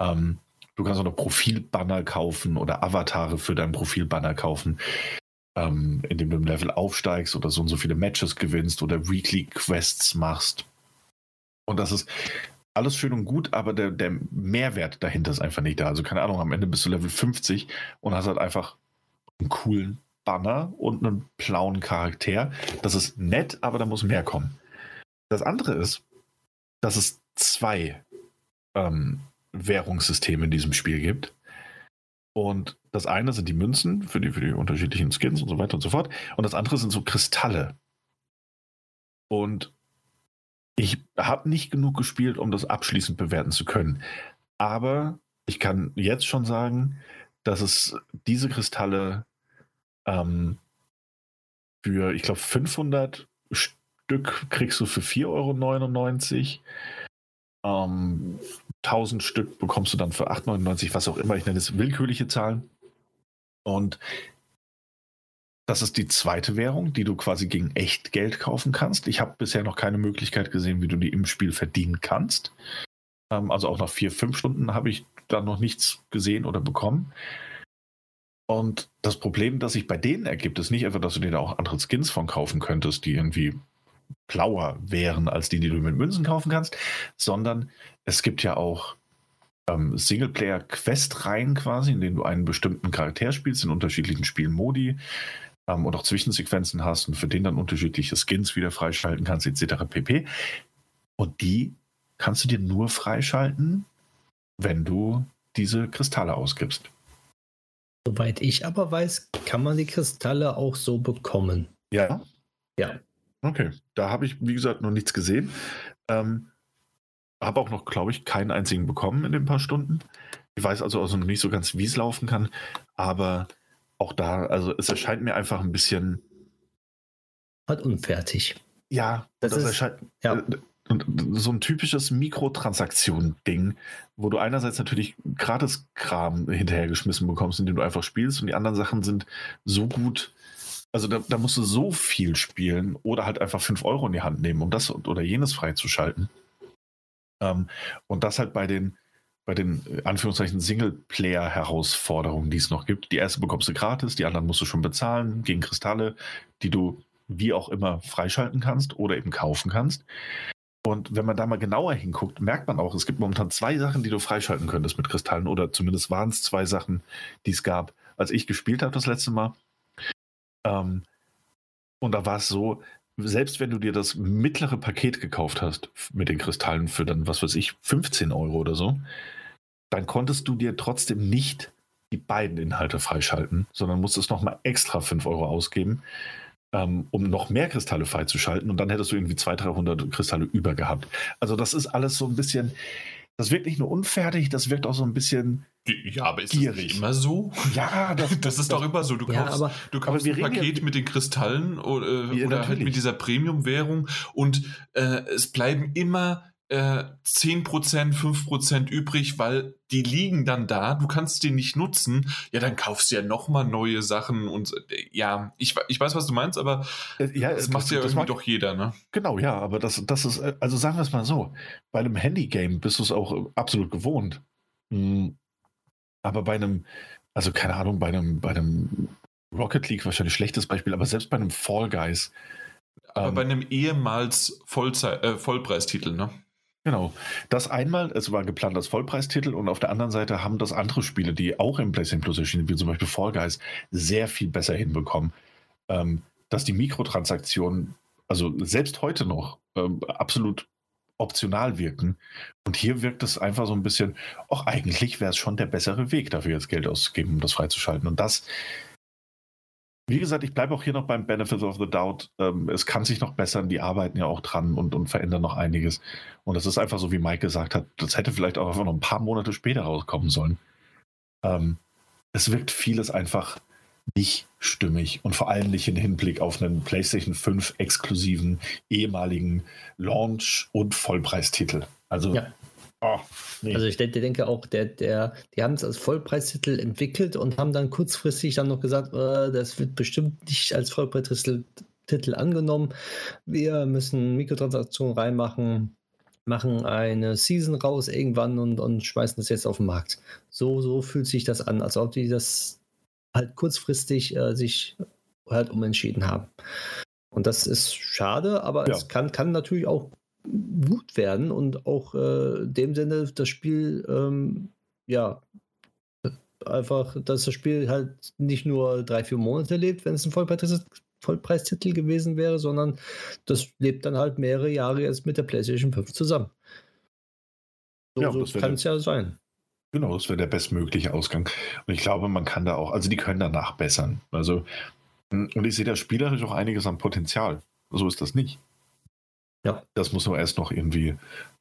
Ähm, du kannst auch noch Profilbanner kaufen oder Avatare für dein Profilbanner kaufen ähm, indem du im Level aufsteigst oder so und so viele Matches gewinnst oder Weekly Quests machst. Und das ist alles schön und gut, aber der, der Mehrwert dahinter ist einfach nicht da. Also keine Ahnung, am Ende bist du Level 50 und hast halt einfach einen coolen Banner und einen blauen Charakter. Das ist nett, aber da muss mehr kommen. Das andere ist, dass es zwei ähm, Währungssysteme in diesem Spiel gibt. Und das eine sind die Münzen für die, für die unterschiedlichen Skins und so weiter und so fort. Und das andere sind so Kristalle. Und ich habe nicht genug gespielt, um das abschließend bewerten zu können. Aber ich kann jetzt schon sagen, dass es diese Kristalle ähm, für, ich glaube, 500 Stück kriegst du für 4,99 Euro. Ähm, 1000 Stück bekommst du dann für 8,99, was auch immer. Ich nenne es willkürliche Zahlen. Und das ist die zweite Währung, die du quasi gegen echt Geld kaufen kannst. Ich habe bisher noch keine Möglichkeit gesehen, wie du die im Spiel verdienen kannst. Ähm, also auch nach vier, fünf Stunden habe ich da noch nichts gesehen oder bekommen. Und das Problem, das sich bei denen ergibt, ist nicht einfach, dass du dir da auch andere Skins von kaufen könntest, die irgendwie blauer wären als die, die du mit Münzen kaufen kannst, sondern es gibt ja auch ähm, Singleplayer-Quest-Reihen quasi, in denen du einen bestimmten Charakter spielst in unterschiedlichen Spielmodi ähm, und auch Zwischensequenzen hast und für den dann unterschiedliche Skins wieder freischalten kannst, etc. pp. Und die kannst du dir nur freischalten, wenn du diese Kristalle ausgibst. Soweit ich aber weiß, kann man die Kristalle auch so bekommen. Ja? Ja. Okay, da habe ich, wie gesagt, noch nichts gesehen. Ähm, habe auch noch, glaube ich, keinen einzigen bekommen in den paar Stunden. Ich weiß also, also noch nicht so ganz, wie es laufen kann, aber auch da, also es erscheint mir einfach ein bisschen. Halt unfertig. Ja, das, das ist, erscheint. ja. Äh, und so ein typisches Mikrotransaktion-Ding, wo du einerseits natürlich Gratis-Kram hinterhergeschmissen bekommst, indem du einfach spielst und die anderen Sachen sind so gut, also da, da musst du so viel spielen oder halt einfach 5 Euro in die Hand nehmen, um das oder jenes freizuschalten. Ähm, und das halt bei den, bei den äh, Anführungszeichen Singleplayer-Herausforderungen, die es noch gibt. Die erste bekommst du gratis, die anderen musst du schon bezahlen gegen Kristalle, die du wie auch immer freischalten kannst oder eben kaufen kannst. Und wenn man da mal genauer hinguckt, merkt man auch, es gibt momentan zwei Sachen, die du freischalten könntest mit Kristallen. Oder zumindest waren es zwei Sachen, die es gab, als ich gespielt habe das letzte Mal. Ähm, und da war es so, selbst wenn du dir das mittlere Paket gekauft hast mit den Kristallen für dann, was weiß ich, 15 Euro oder so, dann konntest du dir trotzdem nicht die beiden Inhalte freischalten, sondern musstest nochmal extra 5 Euro ausgeben ähm, um noch mehr Kristalle freizuschalten. Und dann hättest du irgendwie 200, 300 Kristalle über gehabt. Also das ist alles so ein bisschen, das wirkt nicht nur unfertig, das wirkt auch so ein bisschen ja, aber ist gierig. das nicht immer so? Ja, das, [laughs] das ist doch immer so. Du ja, kaufst, aber, du kaufst ein Paket mit den Kristallen oder, ja, oder halt mit dieser Premium-Währung und äh, es bleiben immer äh, 10%, 5% übrig, weil die liegen dann da, du kannst die nicht nutzen, ja, dann kaufst du ja nochmal neue Sachen und äh, ja, ich, ich weiß, was du meinst, aber äh, ja, das, das macht ja das irgendwie macht, doch jeder, ne? Genau, ja, aber das, das ist, äh, also sagen wir es mal so, bei einem Handy-Game bist du es auch absolut gewohnt. Mhm. Aber bei einem, also keine Ahnung, bei einem, bei einem Rocket League wahrscheinlich schlechtes Beispiel, aber selbst bei einem Fall Guys. Aber ähm, bei einem ehemals Vollzeit, äh, Vollpreistitel, ne? Genau. Das einmal, es war geplant als Vollpreistitel und auf der anderen Seite haben das andere Spiele, die auch im PlayStation Plus erschienen, wie zum Beispiel Fall Guys, sehr viel besser hinbekommen. Ähm, dass die Mikrotransaktionen, also selbst heute noch, ähm, absolut optional wirken. Und hier wirkt es einfach so ein bisschen, ach, eigentlich wäre es schon der bessere Weg, dafür jetzt Geld auszugeben, um das freizuschalten. Und das wie gesagt, ich bleibe auch hier noch beim Benefit of the Doubt. Ähm, es kann sich noch bessern, die arbeiten ja auch dran und, und verändern noch einiges. Und das ist einfach so, wie Mike gesagt hat, das hätte vielleicht auch einfach noch ein paar Monate später rauskommen sollen. Ähm, es wirkt vieles einfach nicht stimmig und vor allem nicht im Hinblick auf einen PlayStation 5 exklusiven ehemaligen Launch- und Vollpreistitel. Also ja. Oh, nee. Also ich denke, auch, der, der, die haben es als Vollpreistitel entwickelt und haben dann kurzfristig dann noch gesagt, äh, das wird bestimmt nicht als Vollpreistitel Titel angenommen. Wir müssen Mikrotransaktionen reinmachen, machen eine Season raus irgendwann und, und schmeißen das jetzt auf den Markt. So, so fühlt sich das an, als ob die das halt kurzfristig äh, sich halt umentschieden haben. Und das ist schade, aber ja. es kann, kann natürlich auch gut werden und auch äh, in dem Sinne das Spiel, ähm, ja, einfach, dass das Spiel halt nicht nur drei, vier Monate lebt, wenn es ein Vollpreis Vollpreistitel gewesen wäre, sondern das lebt dann halt mehrere Jahre jetzt mit der PlayStation 5 zusammen. So, ja, so kann es ja sein. Genau, das wäre der bestmögliche Ausgang. Und ich glaube, man kann da auch, also die können danach bessern. Also, und ich sehe da spielerisch auch einiges an Potenzial. So ist das nicht. Ja. Das muss nur erst noch irgendwie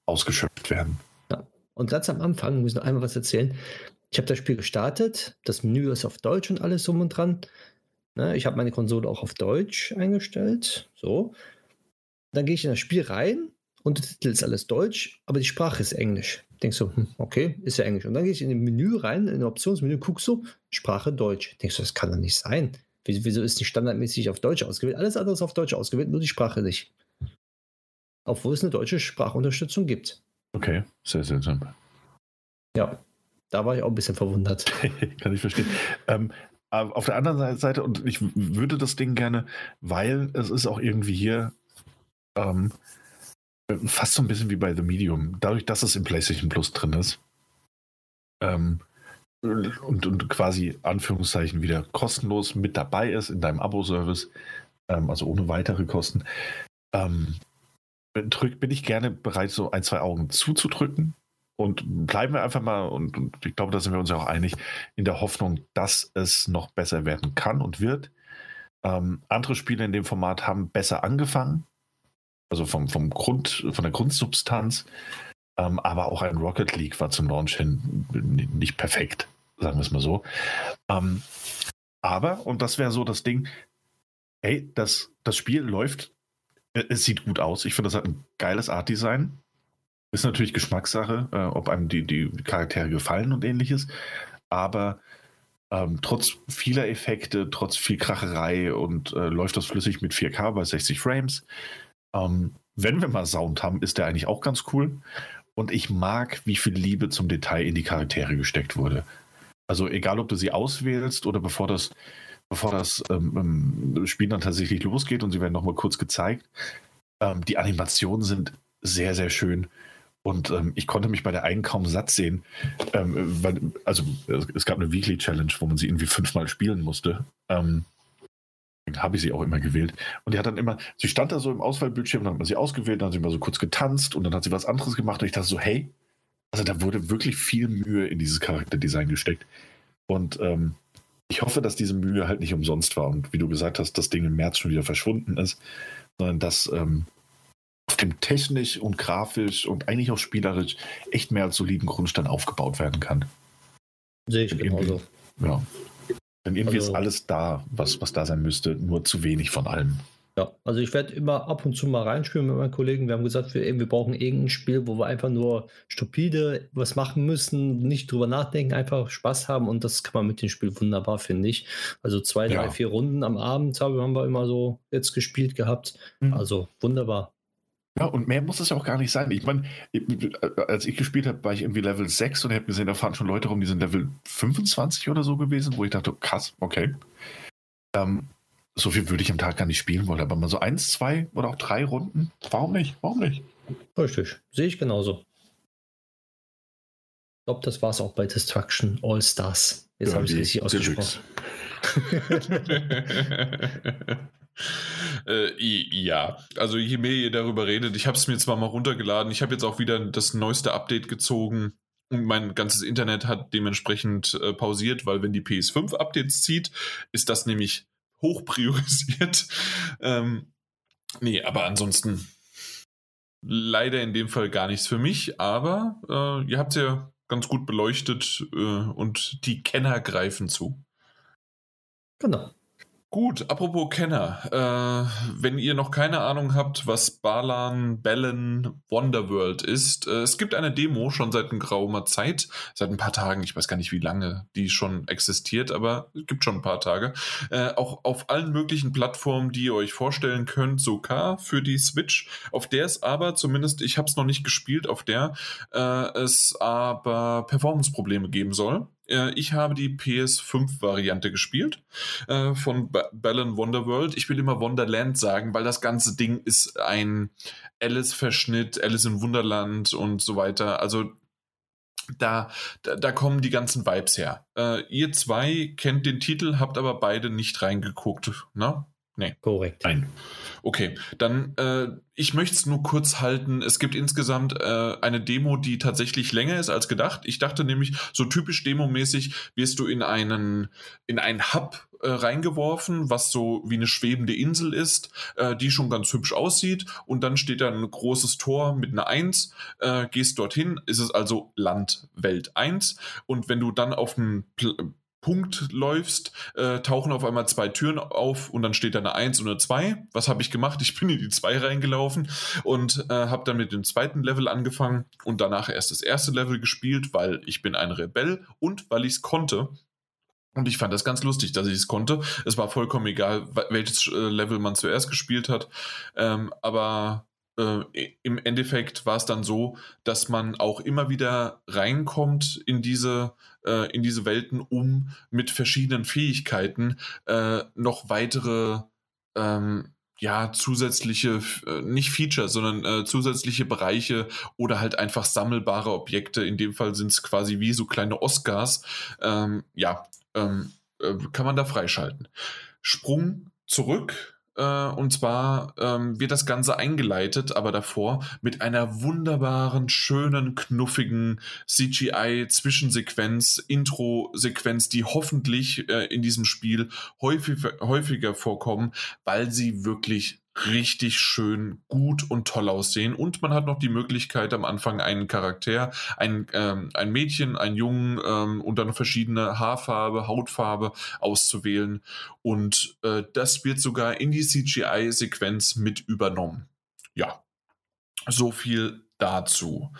ausgeschöpft werden. Ja. Und ganz am Anfang muss ich noch einmal was erzählen. Ich habe das Spiel gestartet, das Menü ist auf Deutsch und alles drum und dran. Ne, ich habe meine Konsole auch auf Deutsch eingestellt. So. Dann gehe ich in das Spiel rein und der Titel ist alles Deutsch, aber die Sprache ist Englisch. Denkst du, hm, okay, ist ja Englisch. Und dann gehe ich in den Menü rein, in den Optionsmenü, guck so, Sprache Deutsch. Denkst du, das kann doch nicht sein. Wieso ist nicht standardmäßig auf Deutsch ausgewählt? Alles andere ist auf Deutsch ausgewählt, nur die Sprache nicht. Obwohl es eine deutsche Sprachunterstützung gibt. Okay, sehr seltsam. Ja, da war ich auch ein bisschen verwundert. [laughs] kann ich verstehen. Ähm, auf der anderen Seite, und ich würde das Ding gerne, weil es ist auch irgendwie hier ähm, fast so ein bisschen wie bei The Medium, dadurch, dass es im PlayStation Plus drin ist ähm, und, und quasi Anführungszeichen wieder kostenlos mit dabei ist in deinem Abo-Service, ähm, also ohne weitere Kosten, ähm, drück, bin ich gerne bereit, so ein, zwei Augen zuzudrücken. Und bleiben wir einfach mal, und, und ich glaube, da sind wir uns ja auch einig, in der Hoffnung, dass es noch besser werden kann und wird. Ähm, andere Spiele in dem Format haben besser angefangen, also vom, vom Grund, von der Grundsubstanz. Ähm, aber auch ein Rocket League war zum Launch hin nicht perfekt, sagen wir es mal so. Ähm, aber, und das wäre so das Ding, hey, das, das Spiel läuft, es sieht gut aus. Ich finde, das hat ein geiles Art-Design. Ist natürlich Geschmackssache, äh, ob einem die, die Charaktere gefallen und ähnliches. Aber ähm, trotz vieler Effekte, trotz viel Kracherei und äh, läuft das flüssig mit 4K bei 60 Frames. Ähm, wenn wir mal Sound haben, ist der eigentlich auch ganz cool. Und ich mag, wie viel Liebe zum Detail in die Charaktere gesteckt wurde. Also egal, ob du sie auswählst oder bevor das, bevor das ähm, ähm Spiel dann tatsächlich losgeht und sie werden nochmal kurz gezeigt, ähm, die Animationen sind sehr, sehr schön. Und ähm, ich konnte mich bei der einen kaum satt sehen. Ähm, weil, also es gab eine Weekly Challenge, wo man sie irgendwie fünfmal spielen musste. Ähm, habe ich sie auch immer gewählt. Und die hat dann immer, sie stand da so im Auswahlbildschirm, dann hat man sie ausgewählt, dann hat sie mal so kurz getanzt und dann hat sie was anderes gemacht. Und ich dachte so, hey, also da wurde wirklich viel Mühe in dieses Charakterdesign gesteckt. Und ähm, ich hoffe, dass diese Mühe halt nicht umsonst war. Und wie du gesagt hast, das Ding im März schon wieder verschwunden ist, sondern dass ähm, auf dem technisch und grafisch und eigentlich auch spielerisch echt mehr als soliden Grundstein aufgebaut werden kann. Sehe ich genauso. Ja. Denn irgendwie also, ist alles da, was, was da sein müsste, nur zu wenig von allem. Ja, also ich werde immer ab und zu mal reinspielen mit meinen Kollegen. Wir haben gesagt, wir, wir brauchen irgendein Spiel, wo wir einfach nur stupide was machen müssen, nicht drüber nachdenken, einfach Spaß haben und das kann man mit dem Spiel wunderbar, finde ich. Also zwei, drei, ja. vier Runden am Abend haben wir immer so jetzt gespielt gehabt. Mhm. Also wunderbar. Ja, und mehr muss es ja auch gar nicht sein. Ich meine, als ich gespielt habe, war ich irgendwie Level 6 und habe gesehen, da fahren schon Leute rum, die sind Level 25 oder so gewesen, wo ich dachte, krass, okay. Ähm, so viel würde ich am Tag gar nicht spielen wollen, aber mal so eins, zwei oder auch drei Runden, warum nicht? Warum nicht? Richtig, sehe ich genauso. Ich glaube, das war es auch bei Destruction All Stars. Jetzt ja, habe ich es richtig ausgesprochen. [laughs] Äh, ja, also je mehr ihr darüber redet, ich habe es mir zwar mal runtergeladen, ich habe jetzt auch wieder das neueste Update gezogen und mein ganzes Internet hat dementsprechend äh, pausiert, weil wenn die PS5 Updates zieht, ist das nämlich hoch priorisiert. [laughs] ähm, nee, aber ansonsten leider in dem Fall gar nichts für mich, aber äh, ihr habt ja ganz gut beleuchtet äh, und die Kenner greifen zu. Genau. Gut, apropos Kenner, äh, wenn ihr noch keine Ahnung habt, was Balan Bellen Wonderworld ist, äh, es gibt eine Demo schon seit einer Zeit, seit ein paar Tagen, ich weiß gar nicht, wie lange die schon existiert, aber es gibt schon ein paar Tage, äh, auch auf allen möglichen Plattformen, die ihr euch vorstellen könnt, sogar für die Switch, auf der es aber, zumindest ich habe es noch nicht gespielt, auf der äh, es aber Performance-Probleme geben soll. Äh, ich habe die PS5-Variante gespielt äh, von Balan Wonderworld. Ich will immer Wonderland sagen, weil das ganze Ding ist ein Alice-Verschnitt, Alice in Wunderland und so weiter. Also da, da, da, kommen die ganzen Vibes her. Äh, ihr zwei kennt den Titel, habt aber beide nicht reingeguckt, ne? Nee. Korrekt. Nein. Okay, dann äh, ich möchte es nur kurz halten. Es gibt insgesamt äh, eine Demo, die tatsächlich länger ist als gedacht. Ich dachte nämlich, so typisch demomäßig wirst du in einen in einen Hub äh, reingeworfen, was so wie eine schwebende Insel ist, äh, die schon ganz hübsch aussieht. Und dann steht da ein großes Tor mit einer 1. Äh, gehst dorthin, ist es also Land Welt 1. Und wenn du dann auf einen Pl Punkt läufst, äh, tauchen auf einmal zwei Türen auf und dann steht da eine 1 und eine 2. Was habe ich gemacht? Ich bin in die 2 reingelaufen und äh, habe dann mit dem zweiten Level angefangen und danach erst das erste Level gespielt, weil ich bin ein Rebell und weil ich es konnte. Und ich fand das ganz lustig, dass ich es konnte. Es war vollkommen egal, welches äh, Level man zuerst gespielt hat. Ähm, aber äh, im Endeffekt war es dann so, dass man auch immer wieder reinkommt in diese, äh, in diese Welten, um mit verschiedenen Fähigkeiten äh, noch weitere ähm, ja, zusätzliche, äh, nicht Features, sondern äh, zusätzliche Bereiche oder halt einfach sammelbare Objekte. In dem Fall sind es quasi wie so kleine Oscars. Ähm, ja, ähm, äh, kann man da freischalten. Sprung zurück äh, und zwar ähm, wird das Ganze eingeleitet, aber davor mit einer wunderbaren, schönen, knuffigen CGI-Zwischensequenz, Intro-Sequenz, die hoffentlich äh, in diesem Spiel häufig, häufiger vorkommen, weil sie wirklich richtig schön gut und toll aussehen. Und man hat noch die Möglichkeit, am Anfang einen Charakter, ein, ähm, ein Mädchen, einen Jungen ähm, und dann verschiedene Haarfarbe, Hautfarbe auszuwählen. Und äh, das wird sogar in die CGI-Sequenz mit übernommen. Ja, so viel dazu.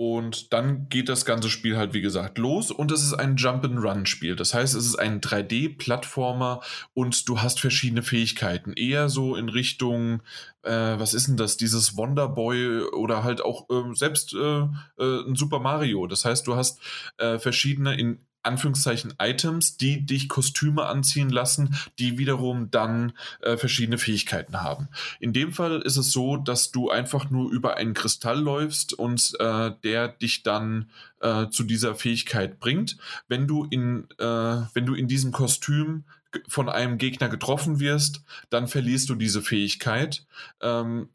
Und dann geht das ganze Spiel halt, wie gesagt, los und es ist ein Jump-and-Run-Spiel. Das heißt, es ist ein 3D-Plattformer und du hast verschiedene Fähigkeiten. Eher so in Richtung, äh, was ist denn das, dieses Wonderboy oder halt auch äh, selbst äh ein Super Mario. Das heißt, du hast äh, verschiedene in Anführungszeichen Items, die dich Kostüme anziehen lassen, die wiederum dann äh, verschiedene Fähigkeiten haben. In dem Fall ist es so, dass du einfach nur über einen Kristall läufst und äh, der dich dann äh, zu dieser Fähigkeit bringt. Wenn du in, äh, wenn du in diesem Kostüm von einem Gegner getroffen wirst, dann verlierst du diese Fähigkeit. Ähm,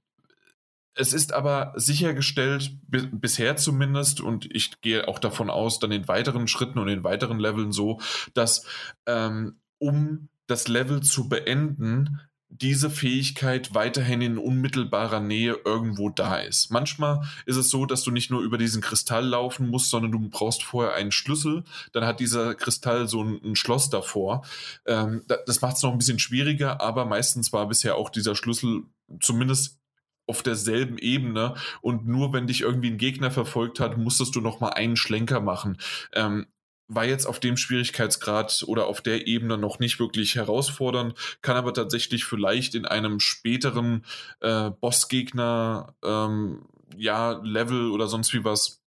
es ist aber sichergestellt, bisher zumindest, und ich gehe auch davon aus, dann in weiteren Schritten und in weiteren Leveln so, dass ähm, um das Level zu beenden, diese Fähigkeit weiterhin in unmittelbarer Nähe irgendwo da ist. Manchmal ist es so, dass du nicht nur über diesen Kristall laufen musst, sondern du brauchst vorher einen Schlüssel. Dann hat dieser Kristall so ein, ein Schloss davor. Ähm, das macht es noch ein bisschen schwieriger, aber meistens war bisher auch dieser Schlüssel zumindest auf derselben Ebene und nur wenn dich irgendwie ein Gegner verfolgt hat, musstest du noch einen Schlenker machen. Ähm, war jetzt auf dem Schwierigkeitsgrad oder auf der Ebene noch nicht wirklich herausfordernd, kann aber tatsächlich vielleicht in einem späteren äh, Bossgegner ähm, ja Level oder sonst wie was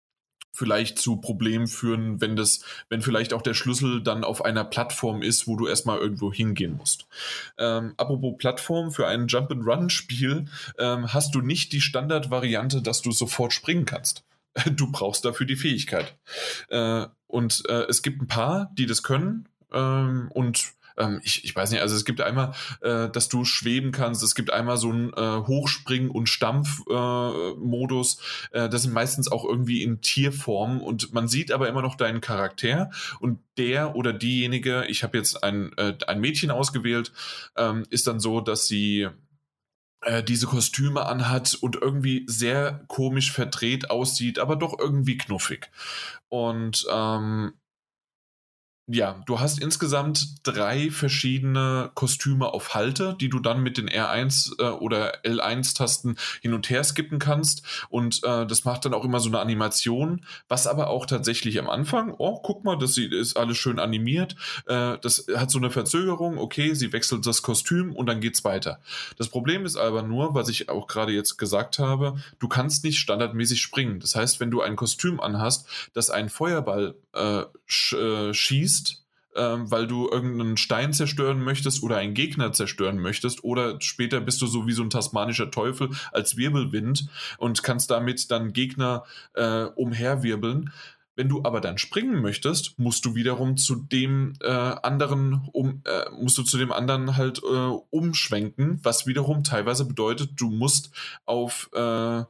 vielleicht zu Problemen führen, wenn das, wenn vielleicht auch der Schlüssel dann auf einer Plattform ist, wo du erstmal irgendwo hingehen musst. Ähm, apropos Plattform, für ein Jump-and-Run-Spiel ähm, hast du nicht die Standardvariante, dass du sofort springen kannst. [laughs] Du brauchst dafür die Fähigkeit. Äh, und äh, es gibt ein paar, die das können. Ähm, und ähm, ich, ich weiß nicht, also es gibt einmal, äh, dass du schweben kannst, es gibt einmal so einen äh, Hochspringen- und Stampf-Modus. Äh, äh, das sind meistens auch irgendwie in Tierform und man sieht aber immer noch deinen Charakter und der oder diejenige, ich habe jetzt ein, äh, ein Mädchen ausgewählt, ähm, ist dann so, dass sie äh, diese Kostüme anhat und irgendwie sehr komisch verdreht aussieht, aber doch irgendwie knuffig. Und ähm, ja, du hast insgesamt drei verschiedene Kostüme auf Halte, die du dann mit den R1 äh, oder L1-Tasten hin und her skippen kannst. Und äh, das macht dann auch immer so eine Animation, was aber auch tatsächlich am Anfang, oh, guck mal, das ist alles schön animiert. Äh, das hat so eine Verzögerung, okay, sie wechselt das Kostüm und dann geht's weiter. Das Problem ist aber nur, was ich auch gerade jetzt gesagt habe, du kannst nicht standardmäßig springen. Das heißt, wenn du ein Kostüm anhast, das einen Feuerball äh, sch äh, schießt, ähm, weil du irgendeinen Stein zerstören möchtest oder einen Gegner zerstören möchtest oder später bist du so wie so ein tasmanischer Teufel als Wirbelwind und kannst damit dann Gegner äh, umherwirbeln. Wenn du aber dann springen möchtest, musst du wiederum zu dem äh, anderen um, äh, musst du zu dem anderen halt äh, umschwenken, was wiederum teilweise bedeutet, du musst auf äh,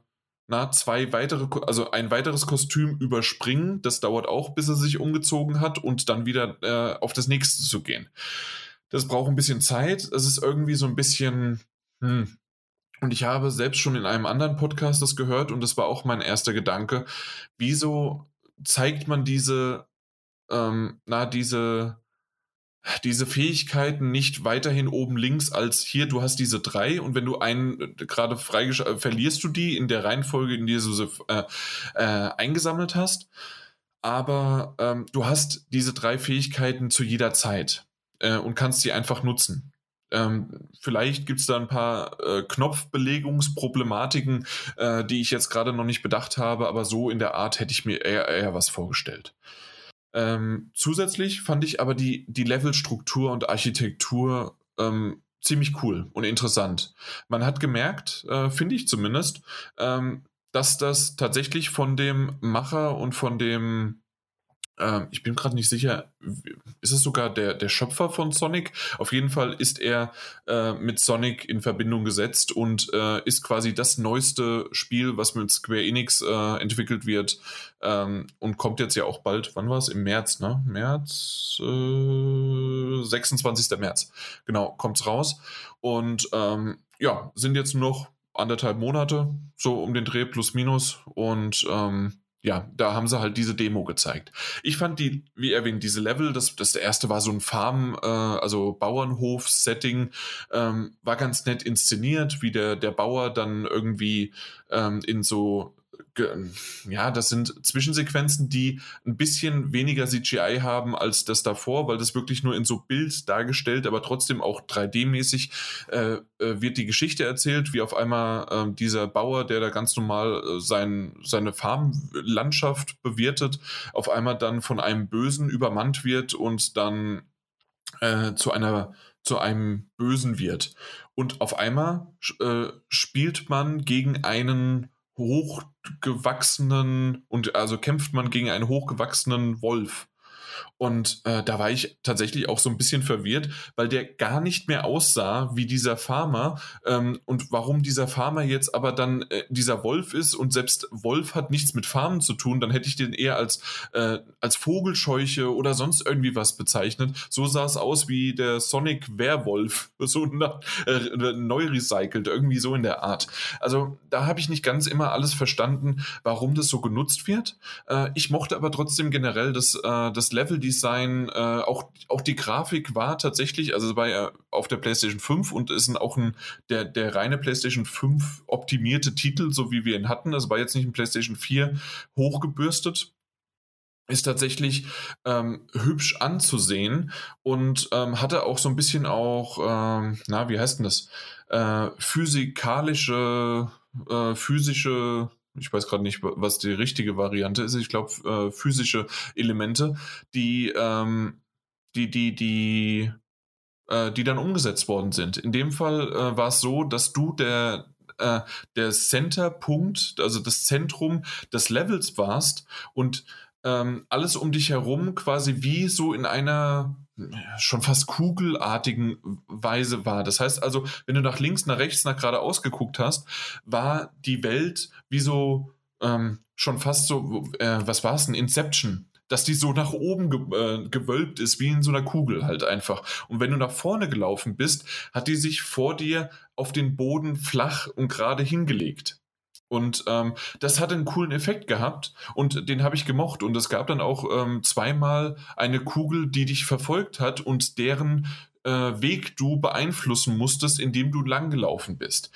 na, zwei weitere, also ein weiteres Kostüm überspringen. Das dauert auch, bis er sich umgezogen hat und dann wieder äh, auf das nächste zu gehen. Das braucht ein bisschen Zeit. Es ist irgendwie so ein bisschen, hm, und ich habe selbst schon in einem anderen Podcast das gehört und das war auch mein erster Gedanke. Wieso zeigt man diese, ähm, na, diese, diese Fähigkeiten nicht weiterhin oben links als hier, du hast diese drei und wenn du einen äh, gerade freigeschaltet, äh, verlierst du die in der Reihenfolge, in der du sie äh, äh, eingesammelt hast. Aber ähm, du hast diese drei Fähigkeiten zu jeder Zeit äh, und kannst sie einfach nutzen. Ähm, vielleicht gibt es da ein paar äh, Knopfbelegungsproblematiken, äh, die ich jetzt gerade noch nicht bedacht habe, aber so in der Art hätte ich mir eher, eher was vorgestellt. Ähm, zusätzlich fand ich aber die, die Levelstruktur und Architektur ähm, ziemlich cool und interessant. Man hat gemerkt, äh, finde ich zumindest, ähm, dass das tatsächlich von dem Macher und von dem ähm, ich bin gerade nicht sicher, ist es sogar der, der Schöpfer von Sonic? Auf jeden Fall ist er äh, mit Sonic in Verbindung gesetzt und äh, ist quasi das neueste Spiel, was mit Square Enix äh, entwickelt wird ähm, und kommt jetzt ja auch bald, wann war es? Im März, ne? März, 26. Äh, März. Genau, kommt es raus. Und ähm, ja, sind jetzt noch anderthalb Monate, so um den Dreh plus minus und ähm, ja, da haben sie halt diese Demo gezeigt. Ich fand die, wie erwähnt, diese Level, das, das erste war so ein Farm, äh, also Bauernhof-Setting, ähm, war ganz nett inszeniert, wie der, der Bauer dann irgendwie ähm, in so ja, das sind Zwischensequenzen, die ein bisschen weniger CGI haben als das davor, weil das wirklich nur in so Bild dargestellt, aber trotzdem auch 3D-mäßig äh, äh, wird die Geschichte erzählt, wie auf einmal äh, dieser Bauer, der da ganz normal äh, sein, seine Farmlandschaft bewirtet, auf einmal dann von einem Bösen übermannt wird und dann äh, zu einer zu einem Bösen wird. Und auf einmal äh, spielt man gegen einen hochgewachsenen und also kämpft man gegen einen hochgewachsenen Wolf. Und äh, da war ich tatsächlich auch so ein bisschen verwirrt, weil der gar nicht mehr aussah wie dieser Farmer. Ähm, und warum dieser Farmer jetzt aber dann äh, dieser Wolf ist und selbst Wolf hat nichts mit Farmen zu tun, dann hätte ich den eher als, äh, als Vogelscheuche oder sonst irgendwie was bezeichnet. So sah es aus wie der Sonic Werwolf, [laughs] so äh, neu recycelt, irgendwie so in der Art. Also da habe ich nicht ganz immer alles verstanden, warum das so genutzt wird. Äh, ich mochte aber trotzdem generell das, äh, das Level Leveldesign, äh, auch, auch die Grafik war tatsächlich, also war ja auf der PlayStation 5 und ist auch ein, der, der reine PlayStation 5 optimierte Titel, so wie wir ihn hatten. Also war jetzt nicht ein PlayStation 4 hochgebürstet ist tatsächlich ähm, hübsch anzusehen und ähm, hatte auch so ein bisschen auch, ähm, na, wie heißt denn das? Äh, physikalische, äh, physische ich weiß gerade nicht, was die richtige Variante ist. Ich glaube, äh, physische Elemente, die, ähm, die, die, die, äh, die dann umgesetzt worden sind. In dem Fall äh, war es so, dass du der, äh, der Centerpunkt, also das Zentrum des Levels warst und ähm, alles um dich herum quasi wie so in einer schon fast kugelartigen Weise war. Das heißt also, wenn du nach links, nach rechts, nach geradeaus geguckt hast, war die Welt wie so ähm, schon fast so, äh, was war es, ein Inception dass die so nach oben ge äh, gewölbt ist, wie in so einer Kugel halt einfach. Und wenn du nach vorne gelaufen bist, hat die sich vor dir auf den Boden flach und gerade hingelegt. Und ähm, das hat einen coolen Effekt gehabt und den habe ich gemocht. Und es gab dann auch ähm, zweimal eine Kugel, die dich verfolgt hat und deren äh, Weg du beeinflussen musstest, indem du langgelaufen bist.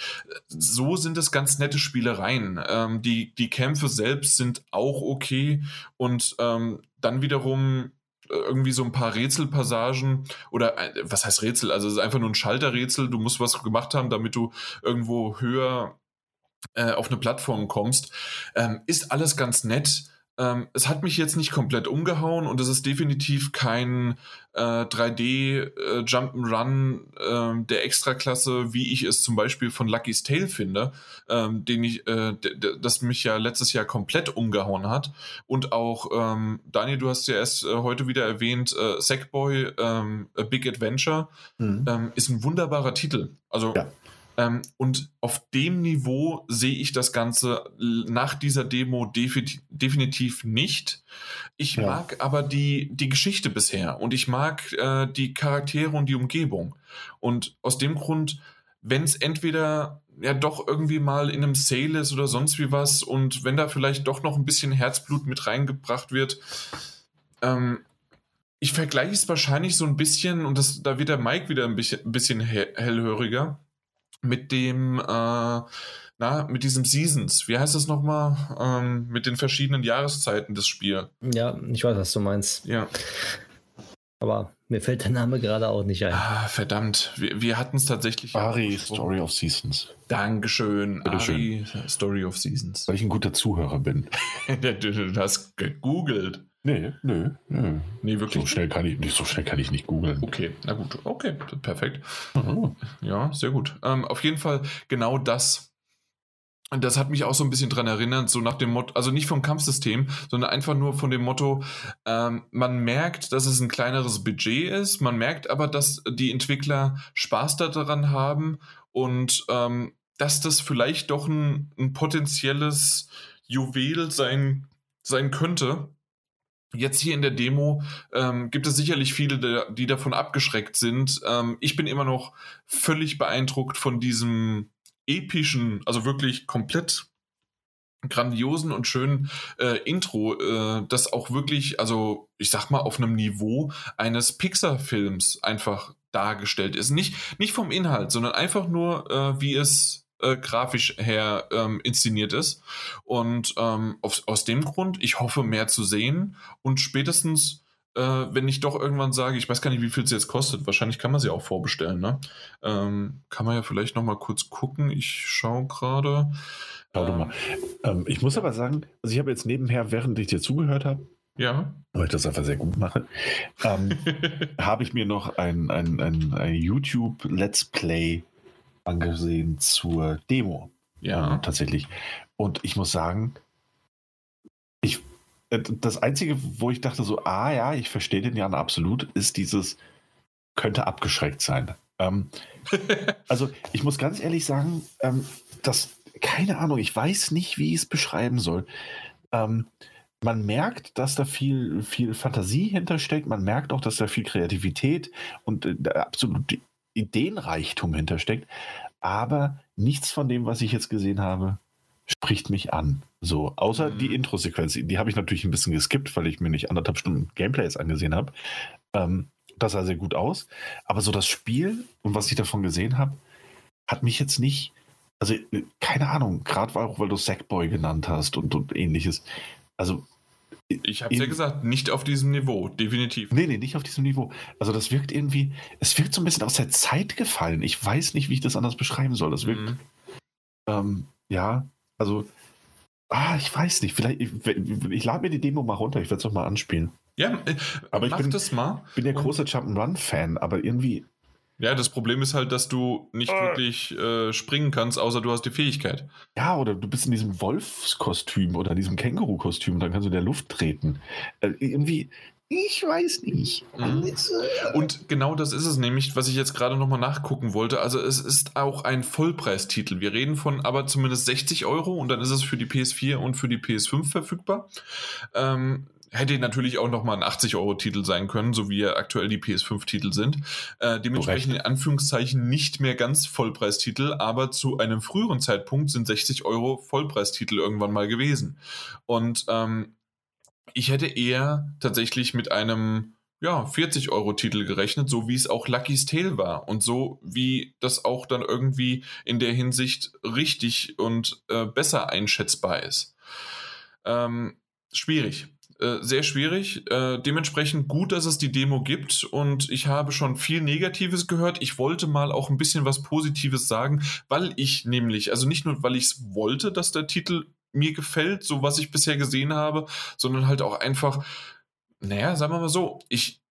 So sind es ganz nette Spielereien. Ähm, die, die Kämpfe selbst sind auch okay und ähm, dann wiederum äh, irgendwie so ein paar Rätselpassagen oder was heißt Rätsel? Also es ist einfach nur ein Schalterrätsel. Du musst was gemacht haben, damit du irgendwo höher äh, auf eine Plattform kommst, ähm, ist alles ganz nett. ähm, es hat mich jetzt nicht komplett umgehauen und es ist definitiv kein äh, 3D äh, Jump'n'Run äh, der Extraklasse, wie ich es zum Beispiel von Lucky's Tale finde, ähm, den ich, äh, das mich ja letztes Jahr komplett umgehauen hat. Und auch, ähm, Daniel, du hast ja erst äh, heute wieder erwähnt, äh, Sackboy, ähm, A Big Adventure, mhm. Ähm, ist ein wunderbarer Titel. Also ja. Ähm, und auf dem Niveau sehe ich das Ganze nach dieser Demo definitiv nicht. Ich ja. mag aber die, die Geschichte bisher und ich mag äh, die Charaktere und die Umgebung. Und aus dem Grund, wenn es entweder ja doch irgendwie mal in einem Sale ist oder sonst wie was und wenn da vielleicht doch noch ein bisschen Herzblut mit reingebracht wird, ähm, ich vergleiche es wahrscheinlich so ein bisschen, und das, da wird der Mike wieder ein bisschen, ein bisschen hellhöriger mit dem, äh, na, mit diesem Seasons. Wie heißt das nochmal? Ähm, mit den verschiedenen Jahreszeiten des Spiels. Ja, ich weiß, was du meinst. Ja. Aber mir fällt der Name gerade auch nicht ein. Ah, verdammt. Wir, wir hatten es tatsächlich. Ari, Story of Seasons. Dankeschön. Bitte Ari, schön. Story of Seasons. Weil ich ein guter Zuhörer bin. [laughs] du, du hast gegoogelt. Nee, nö, nö. Nee, wirklich. So schnell kann ich, so schnell kann ich nicht googeln. Okay, na gut, okay, perfekt. Mhm. Ja, sehr gut. Ähm, auf jeden Fall genau das. Und das hat mich auch so ein bisschen dran erinnert, so nach dem Motto, also nicht vom Kampfsystem, sondern einfach nur von dem Motto, ähm, man merkt, dass es ein kleineres Budget ist, man merkt aber, dass die Entwickler Spaß daran haben und ähm, dass das vielleicht doch ein, ein potenzielles Juwel sein, sein könnte, Jetzt hier in der Demo ähm, gibt es sicherlich viele, die davon abgeschreckt sind. Ähm, ich bin immer noch völlig beeindruckt von diesem epischen, also wirklich komplett grandiosen und schönen äh, Intro, äh, das auch wirklich, also ich sag mal, auf einem Niveau eines Pixar-Films einfach dargestellt ist. Nicht, nicht vom Inhalt, sondern einfach nur, äh, wie es äh, grafisch her ähm, inszeniert ist. Und ähm, auf, aus dem Grund, ich hoffe, mehr zu sehen und spätestens äh, wenn ich doch irgendwann sage, ich weiß gar nicht, wie viel sie jetzt kostet, wahrscheinlich kann man sie auch vorbestellen, ne? Ähm, kann man ja vielleicht nochmal kurz gucken. Ich schaue gerade. Schau ähm, mal. Ähm, ich muss aber sagen, also ich habe jetzt nebenher, während ich dir zugehört habe, ja. Weil ich das einfach sehr gut mache. Ähm, [laughs] habe ich mir noch ein, ein, ein, ein YouTube Let's Play angesehen zur Demo. Ja. Ähm, tatsächlich. Und ich muss sagen, ich, äh, das Einzige, wo ich dachte so, ah ja, ich verstehe den Jan absolut, ist dieses, könnte abgeschreckt sein. Ähm, [laughs] also ich muss ganz ehrlich sagen, ähm, dass, keine Ahnung, ich weiß nicht, wie ich es beschreiben soll. Ähm, man merkt, dass da viel, viel Fantasie hintersteckt. Man merkt auch, dass da viel Kreativität und äh, absolut Ideenreichtum hintersteckt. Aber nichts von dem, was ich jetzt gesehen habe, spricht mich an. So, außer mhm. die Intro-Sequenz. Die habe ich natürlich ein bisschen geskippt, weil ich mir nicht anderthalb Stunden Gameplays angesehen habe. Ähm, das sah sehr gut aus. Aber so das Spiel und was ich davon gesehen habe, hat mich jetzt nicht. Also, äh, keine Ahnung, gerade auch, weil du Sackboy genannt hast und, und ähnliches. Also, ich habe ja gesagt, nicht auf diesem Niveau, definitiv. Nee, nee, nicht auf diesem Niveau. Also das wirkt irgendwie, es wirkt so ein bisschen aus der Zeit gefallen. Ich weiß nicht, wie ich das anders beschreiben soll. Das wirkt, mhm. ähm, ja, also, ah, ich weiß nicht. Vielleicht, ich, ich lade mir die Demo mal runter, ich werde es noch mal anspielen. Ja, äh, aber ich bin, das mal. bin ja großer Jump'n'Run-Fan, aber irgendwie ja, das Problem ist halt, dass du nicht äh. wirklich äh, springen kannst, außer du hast die Fähigkeit. Ja, oder du bist in diesem Wolfskostüm oder diesem Känguru-Kostüm und dann kannst du in der Luft treten. Äh, irgendwie, ich weiß nicht. Mhm. Und genau das ist es nämlich, was ich jetzt gerade nochmal nachgucken wollte. Also es ist auch ein Vollpreistitel. Wir reden von aber zumindest 60 Euro und dann ist es für die PS4 und für die PS5 verfügbar. Ähm, hätte natürlich auch nochmal ein 80-Euro-Titel sein können, so wie aktuell die PS5-Titel sind. Äh, dementsprechend in Anführungszeichen nicht mehr ganz Vollpreistitel, aber zu einem früheren Zeitpunkt sind 60 Euro Vollpreistitel irgendwann mal gewesen. Und ähm, ich hätte eher tatsächlich mit einem ja, 40 Euro Titel gerechnet, so wie es auch Lucky's Tale war und so wie das auch dann irgendwie in der Hinsicht richtig und äh, besser einschätzbar ist. Ähm, schwierig. Äh, sehr schwierig. Äh, dementsprechend gut, dass es die Demo gibt und ich habe schon viel Negatives gehört. Ich wollte mal auch ein bisschen was Positives sagen, weil ich nämlich, also nicht nur, weil ich es wollte, dass der Titel mir gefällt, so was ich bisher gesehen habe, sondern halt auch einfach, naja, sagen wir mal so, ich,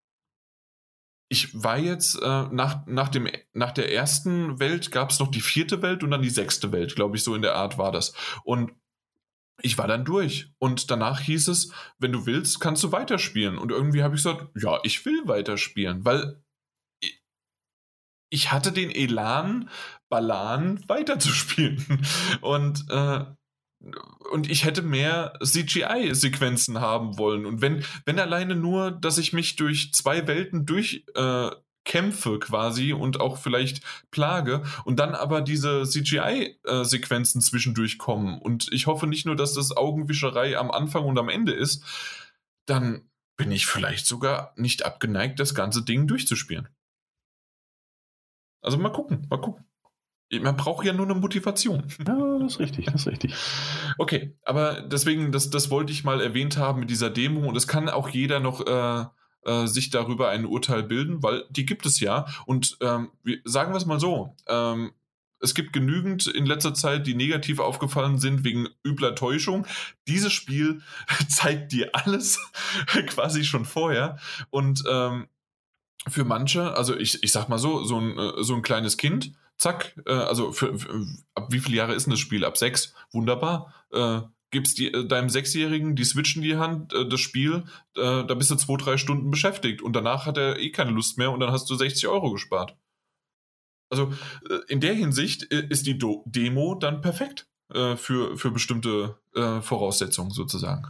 ich war jetzt äh, nach, nach, dem, nach der ersten Welt gab es noch die vierte Welt und dann die sechste Welt, glaube ich, so in der Art war das. Und ich war dann durch. Und danach hieß es, wenn du willst, kannst du weiterspielen. Und irgendwie habe ich gesagt, ja, ich will weiterspielen, weil ich hatte den Elan, Balan [laughs] weiterzuspielen. Und äh, und ich hätte mehr CGI-Sequenzen haben wollen. Und wenn, wenn alleine nur, dass ich mich durch zwei Welten durchkämpfe äh, quasi und auch vielleicht plage und dann aber diese CGI-Sequenzen zwischendurch kommen und ich hoffe nicht nur, dass das Augenwischerei am Anfang und am Ende ist, dann bin ich vielleicht sogar nicht abgeneigt, das ganze Ding durchzuspielen. Also mal gucken, mal gucken. Man braucht ja nur eine Motivation. [laughs] Ja, das ist richtig, das ist richtig. Okay, aber deswegen, das, das wollte ich mal erwähnt haben mit dieser Demo und es kann auch jeder noch äh, äh, sich darüber ein Urteil bilden, weil die gibt es ja. Und ähm, sagen wir es mal so, ähm, es gibt genügend in letzter Zeit, die negativ aufgefallen sind wegen übler Täuschung. Dieses Spiel [laughs] zeigt dir alles [laughs] quasi schon vorher. Und ähm, für manche, also ich, ich sag mal so, so ein, äh, so ein kleines Kind, zack, äh, also für, für, ab wie viele Jahre ist denn das Spiel? Ab sechs, wunderbar. Äh, gibst die, äh, deinem Sechsjährigen die Switch in die Hand, äh, das Spiel, äh, da bist du zwei, drei Stunden beschäftigt und danach hat er eh keine Lust mehr und dann hast du 60 Euro gespart. Also in der Hinsicht ist die Do Demo dann perfekt für, für bestimmte Voraussetzungen sozusagen.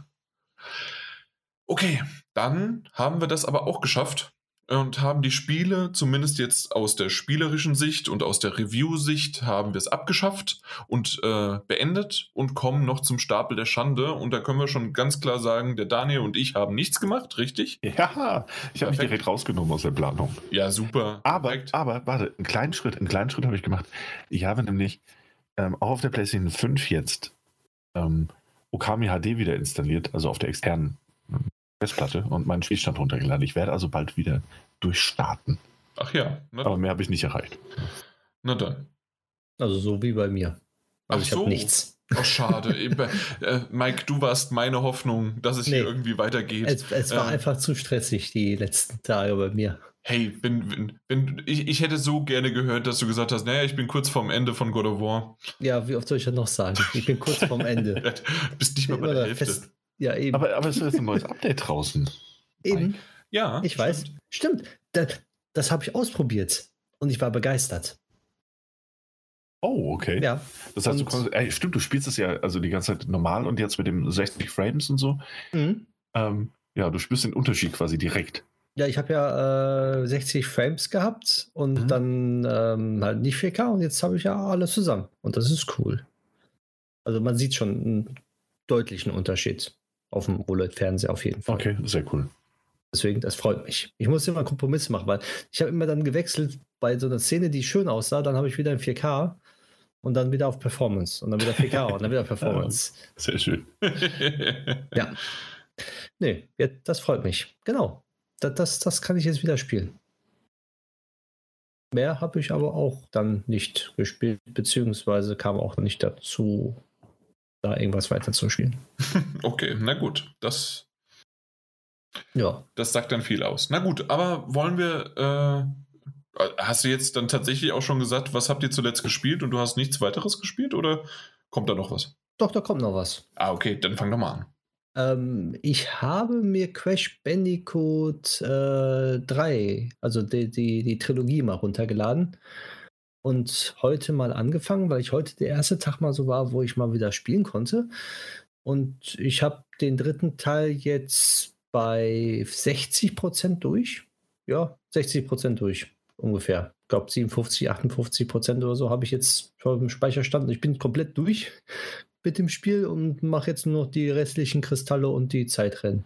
Okay, dann haben wir das aber auch geschafft und haben die Spiele, zumindest jetzt aus der spielerischen Sicht und aus der Review-Sicht, haben wir es abgeschafft und äh, beendet und kommen noch zum Stapel der Schande. Und da können wir schon ganz klar sagen, der Daniel und ich haben nichts gemacht, richtig? Ja, ich habe mich direkt rausgenommen aus der Planung. Ja, super. Aber, aber, warte, einen kleinen Schritt, einen kleinen Schritt habe ich gemacht. Ich habe nämlich ähm, auch auf der PlayStation 5 jetzt ähm, Okami HD wieder installiert, also auf der externen Festplatte und meinen Spielstand runtergeladen. Ich werde also bald wieder durchstarten. Ach ja. Aber mehr habe ich nicht erreicht. Na dann. Also so wie bei mir. Also Ach ich so. habe nichts. Oh, schade. [laughs] äh, Mike, du warst meine Hoffnung, dass es nee. hier irgendwie weitergeht. Es, es war äh, einfach zu stressig die letzten Tage bei mir. Hey, wenn, wenn, wenn, ich, ich hätte so gerne gehört, dass du gesagt hast, naja, ich bin kurz vorm Ende von God of War. Ja, wie oft soll ich das noch sagen? Ich bin kurz vorm Ende. du [laughs] bist nicht mal bei der Hälfte. Fest, ja, eben. Aber, aber es ist ein neues Update draußen. Eben. Ja. Ich stimmt. weiß. Stimmt. Das, das habe ich ausprobiert und ich war begeistert. Oh, okay. Ja. Das heißt, du konntest, ey, stimmt, du spielst es ja also die ganze Zeit normal und jetzt mit dem 60 Frames und so. Mhm. Ähm, ja, du spürst den Unterschied quasi direkt. Ja, ich habe ja äh, 60 Frames gehabt und mhm. dann ähm, halt nicht 4K und jetzt habe ich ja alles zusammen. Und das ist cool. Also man sieht schon einen deutlichen Unterschied auf dem OLED-Fernseher auf jeden Fall. Okay, sehr cool. Deswegen, das freut mich. Ich muss immer Kompromisse machen, weil ich habe immer dann gewechselt bei so einer Szene, die schön aussah, dann habe ich wieder in 4K und dann wieder auf Performance und dann wieder 4K [laughs] und dann wieder Performance. Sehr schön. ja. Nee, das freut mich. Genau. Das, das, das kann ich jetzt wieder spielen. Mehr habe ich aber auch dann nicht gespielt, beziehungsweise kam auch nicht dazu, da irgendwas weiter zu spielen. [laughs] Okay, na gut. Das, ja. das sagt dann viel aus. Na gut, aber wollen wir. Äh, hast du jetzt dann tatsächlich auch schon gesagt, was habt ihr zuletzt gespielt und du hast nichts weiteres gespielt oder kommt da noch was? Doch, da kommt noch was. Ah, okay, dann fang doch mal an. Ähm, ich habe mir Crash Bandicoot äh, 3, also die, die, die Trilogie mal runtergeladen und heute mal angefangen, weil ich heute der erste Tag mal so war, wo ich mal wieder spielen konnte. Und ich habe den dritten Teil jetzt bei 60 Prozent durch. Ja, 60 Prozent durch ungefähr. Ich glaube 57, 58 Prozent oder so habe ich jetzt vor dem Speicherstand. Ich bin komplett durch mit dem Spiel und mache jetzt nur noch die restlichen Kristalle und die Zeitrennen.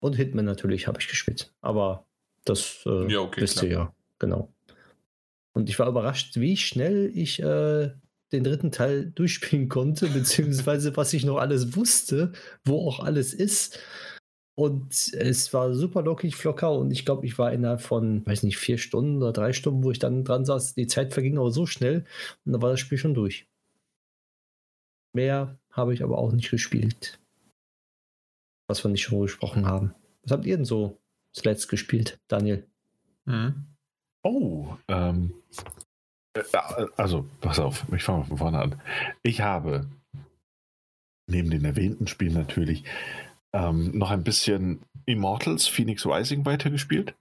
Und Hitman natürlich habe ich gespielt. Aber das äh, ja, okay, wisst ihr ja. Genau. Und ich war überrascht, wie schnell ich äh, den dritten Teil [laughs] durchspielen konnte, beziehungsweise was ich noch alles wusste, wo auch alles ist. Und es war super lockig, flocker und ich glaube, ich war innerhalb von, weiß nicht, vier Stunden oder drei Stunden, wo ich dann dran saß. Die Zeit verging aber so schnell und dann war das Spiel schon durch. Mehr habe ich aber auch nicht gespielt. Was wir nicht schon gesprochen haben. Was habt ihr denn so zuletzt gespielt, Daniel? Mhm. Oh, ähm, äh, also, pass auf, ich fange mal von vorne an. Ich habe neben den erwähnten Spielen natürlich ähm, noch ein bisschen Immortals Phoenix Rising weitergespielt,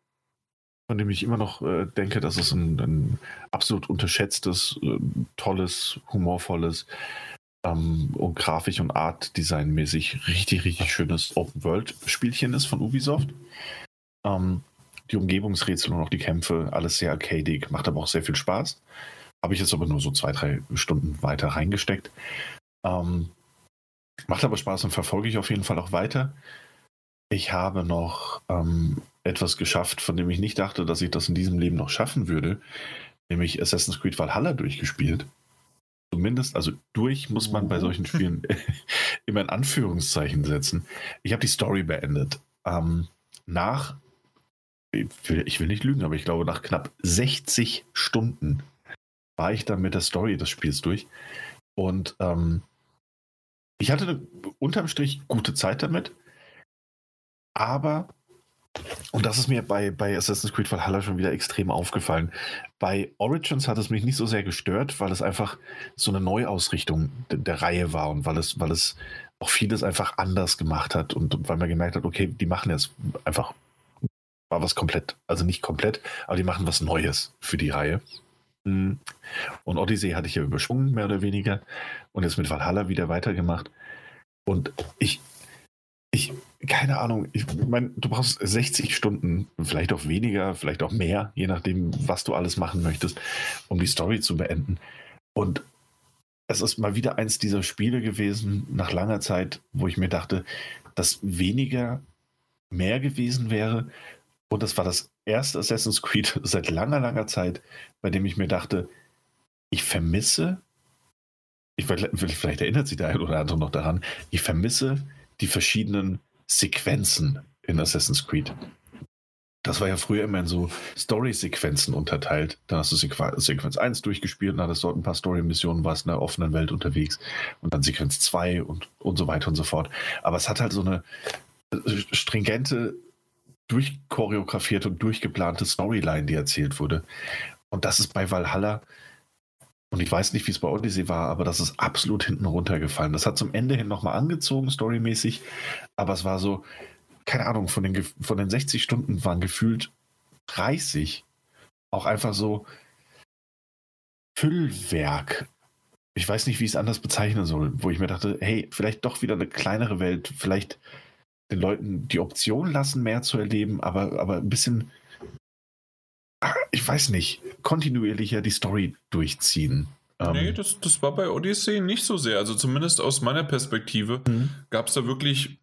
von dem ich immer noch äh, denke, dass es ein, ein absolut unterschätztes, äh, tolles, humorvolles ähm, und grafisch und Art-Design-mäßig richtig, richtig schönes Open-World-Spielchen ist von Ubisoft. Ähm, die Umgebungsrätsel und auch die Kämpfe, alles sehr arcadig, macht aber auch sehr viel Spaß. Habe ich jetzt aber nur so zwei, drei Stunden weiter reingesteckt. Ähm, macht aber Spaß und verfolge ich auf jeden Fall auch weiter. Ich habe noch ähm, etwas geschafft, von dem ich nicht dachte, dass ich das in diesem Leben noch schaffen würde, nämlich Assassin's Creed Valhalla durchgespielt. Zumindest, also durch muss man bei solchen Spielen [laughs] immer in Anführungszeichen setzen. Ich habe die Story beendet. Ähm, nach ich will nicht lügen, aber ich glaube, nach knapp 60 Stunden war ich dann mit der Story des Spiels durch. Und ähm, ich hatte eine unterm Strich gute Zeit damit. Aber, und das ist mir bei, bei Assassin's Creed Valhalla schon wieder extrem aufgefallen, bei Origins hat es mich nicht so sehr gestört, weil es einfach so eine Neuausrichtung der, der Reihe war und weil es, weil es auch vieles einfach anders gemacht hat und, und weil man gemerkt hat, okay, die machen jetzt einfach war was komplett, also nicht komplett, aber die machen was Neues für die Reihe. Hm. Und Odyssey hatte ich ja überschwungen, mehr oder weniger. Und jetzt mit Valhalla wieder weitergemacht. Und ich, ich, keine Ahnung, ich meine, du brauchst 60 Stunden, vielleicht auch weniger, vielleicht auch mehr, je nachdem, was du alles machen möchtest, um die Story zu beenden. Und es ist mal wieder eins dieser Spiele gewesen, nach langer Zeit, wo ich mir dachte, dass weniger mehr gewesen wäre und das war das erste Assassin's Creed [laughs] seit langer, langer Zeit, bei dem ich mir dachte, ich vermisse, ich, vielleicht erinnert sich der ein oder andere noch daran, ich vermisse die verschiedenen Sequenzen in Assassin's Creed. Das war ja früher immer in so Story-Sequenzen unterteilt. Dann hast du Sequenz 1 durchgespielt und hattest dort ein paar Story-Missionen, warst in der offenen Welt unterwegs. Und dann Sequenz 2 und, und so weiter und so fort. Aber es hat halt so eine stringente durchchoreografierte und durchgeplante Storyline, die erzählt wurde. Und das ist bei Valhalla, und ich weiß nicht, wie es bei Odyssey war, aber das ist absolut hinten runtergefallen. Das hat zum Ende hin nochmal angezogen, storymäßig, aber es war so, keine Ahnung, von den, von den 60 Stunden waren gefühlt 30 auch einfach so Füllwerk. Ich weiß nicht, wie ich es anders bezeichnen soll, wo ich mir dachte, hey, vielleicht doch wieder eine kleinere Welt, vielleicht den Leuten die Option lassen, mehr zu erleben, aber, aber ein bisschen, ich weiß nicht, kontinuierlicher die Story durchziehen. Nee, ähm, das, das war bei Odyssey nicht so sehr. Also zumindest aus meiner Perspektive mhm. gab es da wirklich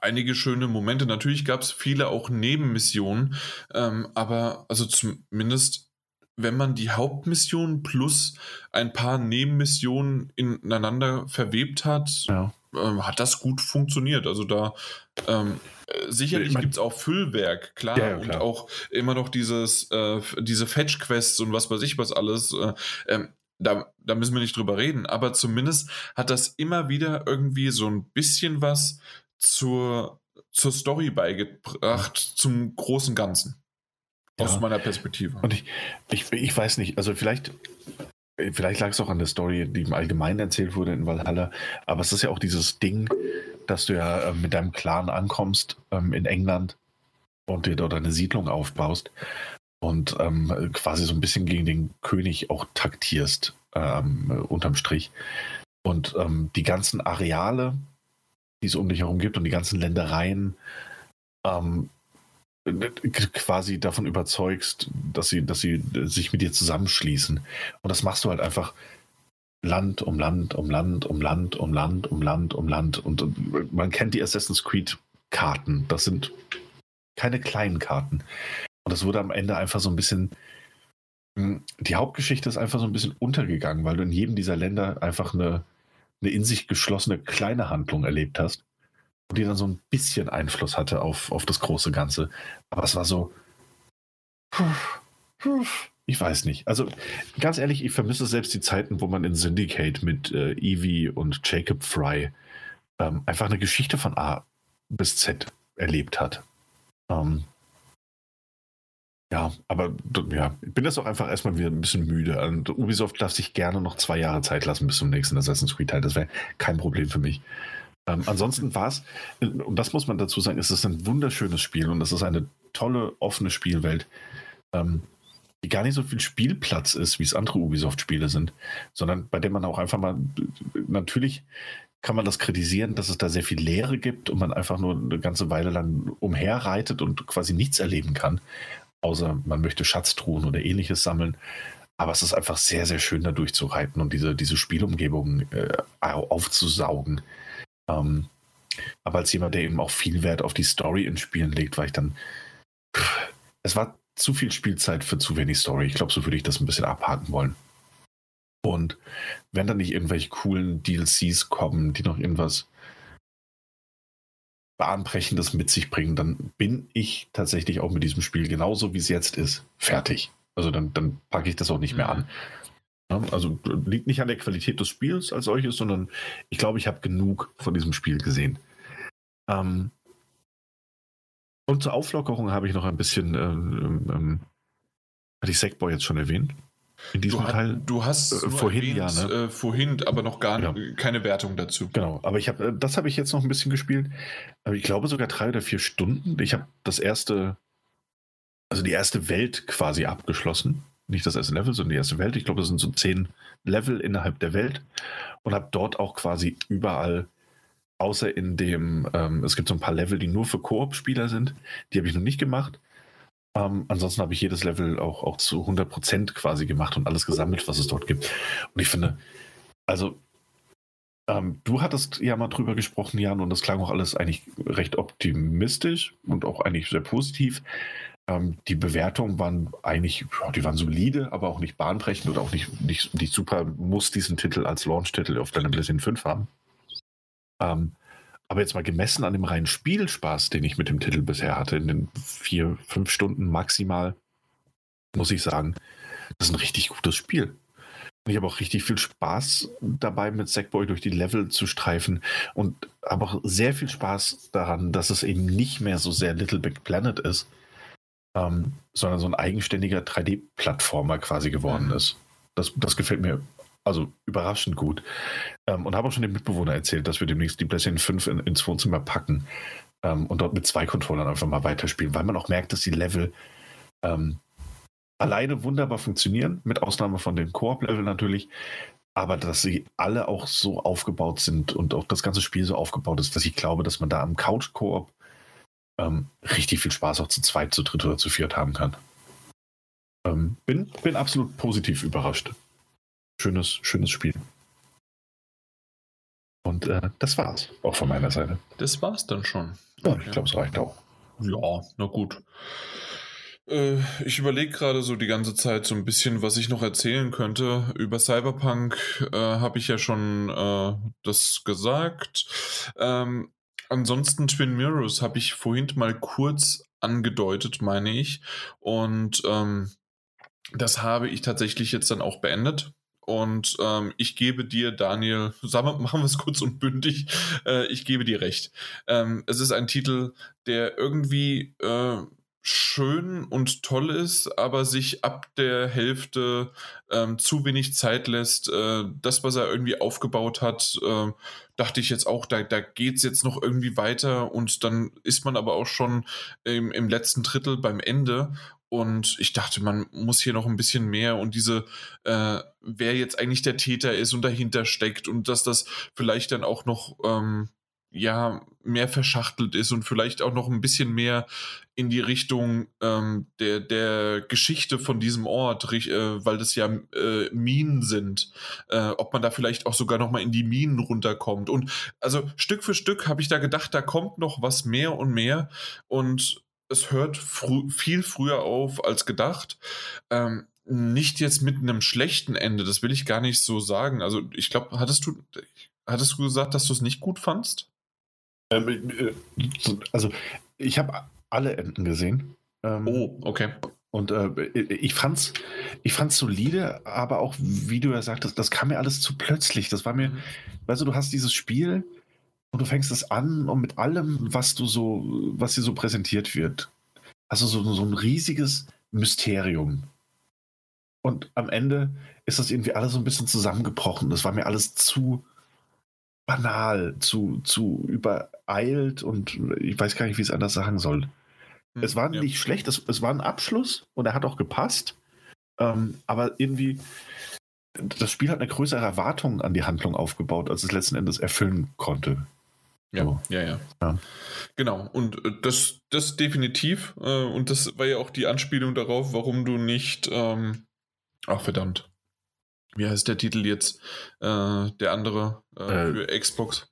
einige schöne Momente. Natürlich gab es viele auch Nebenmissionen, ähm, aber also zumindest wenn man die Hauptmission plus ein paar Nebenmissionen ineinander verwebt hat, ja ähm, hat das gut funktioniert. Also da ähm, sicherlich ich mein, gibt es auch Füllwerk, klar, ja, ja, klar, und auch immer noch dieses, äh, diese Fetch-Quests und was weiß ich was alles. Äh, ähm, da, da müssen wir nicht drüber reden, aber zumindest hat das immer wieder irgendwie so ein bisschen was zur, zur Story beigebracht, zum großen Ganzen. Aus ja. meiner Perspektive. Und ich, ich, ich weiß nicht, also vielleicht Vielleicht lag es auch an der Story, die im Allgemeinen erzählt wurde in Valhalla. Aber es ist ja auch dieses Ding, dass du ja äh, mit deinem Clan ankommst ähm, in England und dir dort eine Siedlung aufbaust und ähm, quasi so ein bisschen gegen den König auch taktierst, ähm, unterm Strich. Und ähm, die ganzen Areale, die es um dich herum gibt und die ganzen Ländereien, ähm, quasi davon überzeugst, dass sie, dass sie sich mit dir zusammenschließen. Und das machst du halt einfach Land um Land um Land um Land um Land um Land um Land. Und man kennt die Assassin's Creed Karten. Das sind keine kleinen Karten. Und das wurde am Ende einfach so ein bisschen. Hm, die Hauptgeschichte ist einfach so ein bisschen untergegangen, weil du in jedem dieser Länder einfach eine, eine in sich geschlossene kleine Handlung erlebt hast die dann so ein bisschen Einfluss hatte auf, auf das große Ganze. Aber es war so. ich weiß nicht. Also ganz ehrlich, ich vermisse selbst die Zeiten, wo man in Syndicate mit äh, Evie und Jacob Fry ähm, einfach eine Geschichte von A bis Z erlebt hat. Ähm, ja, aber ja, ich bin jetzt auch einfach erstmal wieder ein bisschen müde. Und Ubisoft darf sich gerne noch zwei Jahre Zeit lassen bis zum nächsten Assassin's Creed Teil. Das wäre kein Problem für mich. Ähm, ansonsten war es, und das muss man dazu sagen, es ist ein wunderschönes Spiel und es ist eine tolle, offene Spielwelt, ähm, die gar nicht so viel Spielplatz ist, wie es andere Ubisoft-Spiele sind, sondern bei dem man auch einfach mal, natürlich kann man das kritisieren, dass es da sehr viel Leere gibt und man einfach nur eine ganze Weile lang umherreitet und quasi nichts erleben kann, außer man möchte Schatztruhen oder ähnliches sammeln. Aber es ist einfach sehr, sehr schön, da durchzureiten und diese, diese Spielumgebung äh, aufzusaugen. Ähm, aber als jemand, der eben auch viel Wert auf die Story in Spielen legt, war ich dann. Pff, es war zu viel Spielzeit für zu wenig Story. Ich glaube, so würde ich das ein bisschen abhaken wollen. Und wenn dann nicht irgendwelche coolen DLCs kommen, die noch irgendwas Bahnbrechendes mit sich bringen, dann bin ich tatsächlich auch mit diesem Spiel genauso wie es jetzt ist, fertig. Also dann, dann packe ich das auch nicht mehr an. Mhm. Also liegt nicht an der Qualität des Spiels als solches, sondern ich glaube, ich habe genug von diesem Spiel gesehen. Ähm und zur Auflockerung habe ich noch ein bisschen, ähm, ähm, hatte ich Sackboy jetzt schon erwähnt? In diesem du, Teil. Du hast äh, vorhin erwähnt, ja, ne? Äh, vorhin, aber noch gar ja. keine Wertung dazu. Genau, aber ich habe, äh, das habe ich jetzt noch ein bisschen gespielt. Aber ich glaube sogar drei oder vier Stunden. Ich habe das erste, also die erste Welt quasi abgeschlossen. Nicht das erste Level, sondern die erste Welt. Ich glaube, das sind so zehn Level innerhalb der Welt. Und habe dort auch quasi überall, außer in dem, ähm, es gibt so ein paar Level, die nur für Koop-Spieler sind. Die habe ich noch nicht gemacht. Ähm, ansonsten habe ich jedes Level auch, auch zu 100% quasi gemacht und alles gesammelt, was es dort gibt. Und ich finde, also ähm, du hattest ja mal drüber gesprochen, Jan, und das klang auch alles eigentlich recht optimistisch und auch eigentlich sehr positiv. Ähm, die Bewertungen waren eigentlich, die waren solide, aber auch nicht bahnbrechend oder auch nicht, nicht, nicht super, muss diesen Titel als Launch-Titel auf deiner PlayStation 5 haben. Ähm, aber jetzt mal gemessen an dem reinen Spielspaß, den ich mit dem Titel bisher hatte, in den vier, fünf Stunden maximal, muss ich sagen, das ist ein richtig gutes Spiel. Und ich habe auch richtig viel Spaß dabei, mit Sackboy durch die Level zu streifen und habe auch sehr viel Spaß daran, dass es eben nicht mehr so sehr Little Big Planet ist, ähm, sondern so ein eigenständiger 3D-Plattformer quasi geworden mhm. ist. Das, das gefällt mir also überraschend gut. Ähm, und habe auch schon dem Mitbewohner erzählt, dass wir demnächst die PlayStation 5 in, ins Wohnzimmer packen ähm, und dort mit zwei Controllern einfach mal weiterspielen, weil man auch merkt, dass die Level ähm, alleine wunderbar funktionieren, mit Ausnahme von den Koop-Level natürlich, aber dass sie alle auch so aufgebaut sind und auch das ganze Spiel so aufgebaut ist, dass ich glaube, dass man da am Couch-Koop ähm, richtig viel Spaß auch zu zweit, zu dritt oder zu viert haben kann. Ähm, bin, bin absolut positiv überrascht schönes, schönes Spiel. Und äh, das war's auch von meiner Seite. Das war's dann schon. Ja, ich glaube, es reicht auch. Ja, na gut. Äh, ich überlege gerade so die ganze Zeit so ein bisschen, was ich noch erzählen könnte. Über Cyberpunk äh, habe ich ja schon äh, das gesagt. Ähm, ansonsten Twin Mirrors habe ich vorhin mal kurz angedeutet, meine ich. Und ähm, das habe ich tatsächlich jetzt dann auch beendet. Und ähm, ich gebe dir, Daniel, [laughs] sagen machen wir es kurz und bündig, äh, ich gebe dir recht. Ähm, es ist ein Titel, der irgendwie äh, schön und toll ist, aber sich ab der Hälfte ähm, zu wenig Zeit lässt. Äh, das, was er irgendwie aufgebaut hat, äh, dachte ich jetzt auch, da, da geht es jetzt noch irgendwie weiter und dann ist man aber auch schon im, im letzten Drittel beim Ende und ich dachte, man muss hier noch ein bisschen mehr und diese, äh, wer jetzt eigentlich der Täter ist und dahinter steckt und dass das vielleicht dann auch noch, ähm, ja, mehr verschachtelt ist und vielleicht auch noch ein bisschen mehr in die Richtung ähm, der, der Geschichte von diesem Ort, äh, weil das ja äh, Minen sind, äh, ob man da vielleicht auch sogar noch mal in die Minen runterkommt. Und also Stück für Stück habe ich da gedacht, da kommt noch was mehr und mehr und es hört frü viel früher auf als gedacht. Ähm, nicht jetzt mit einem schlechten Ende, das will ich gar nicht so sagen. Also ich glaube, hattest du, hattest du gesagt, dass du es nicht gut fandst? Ähm, äh, also ich habe alle Enden gesehen. Ähm, oh, okay. Und äh, ich fand's, ich fand's solide, aber auch, wie du ja sagtest, das kam mir alles zu plötzlich. Das war mir, weißt du, du hast dieses Spiel und du fängst es an und mit allem, was du so, was dir so präsentiert wird, also so, so ein riesiges Mysterium. Und am Ende ist das irgendwie alles so ein bisschen zusammengebrochen. Das war mir alles zu banal, zu, zu übereilt und ich weiß gar nicht, wie ich es anders sagen soll. Es hm, war ja. nicht schlecht, es, es war ein Abschluss und er hat auch gepasst. Ähm, aber irgendwie, das Spiel hat eine größere Erwartung an die Handlung aufgebaut, als es letzten Endes erfüllen konnte. Ja, so. ja, ja, ja, Genau, und äh, das, das definitiv. Äh, und das war ja auch die Anspielung darauf, warum du nicht. Ähm, ach, verdammt. Wie heißt der Titel jetzt? Äh, der andere äh, äh für Xbox?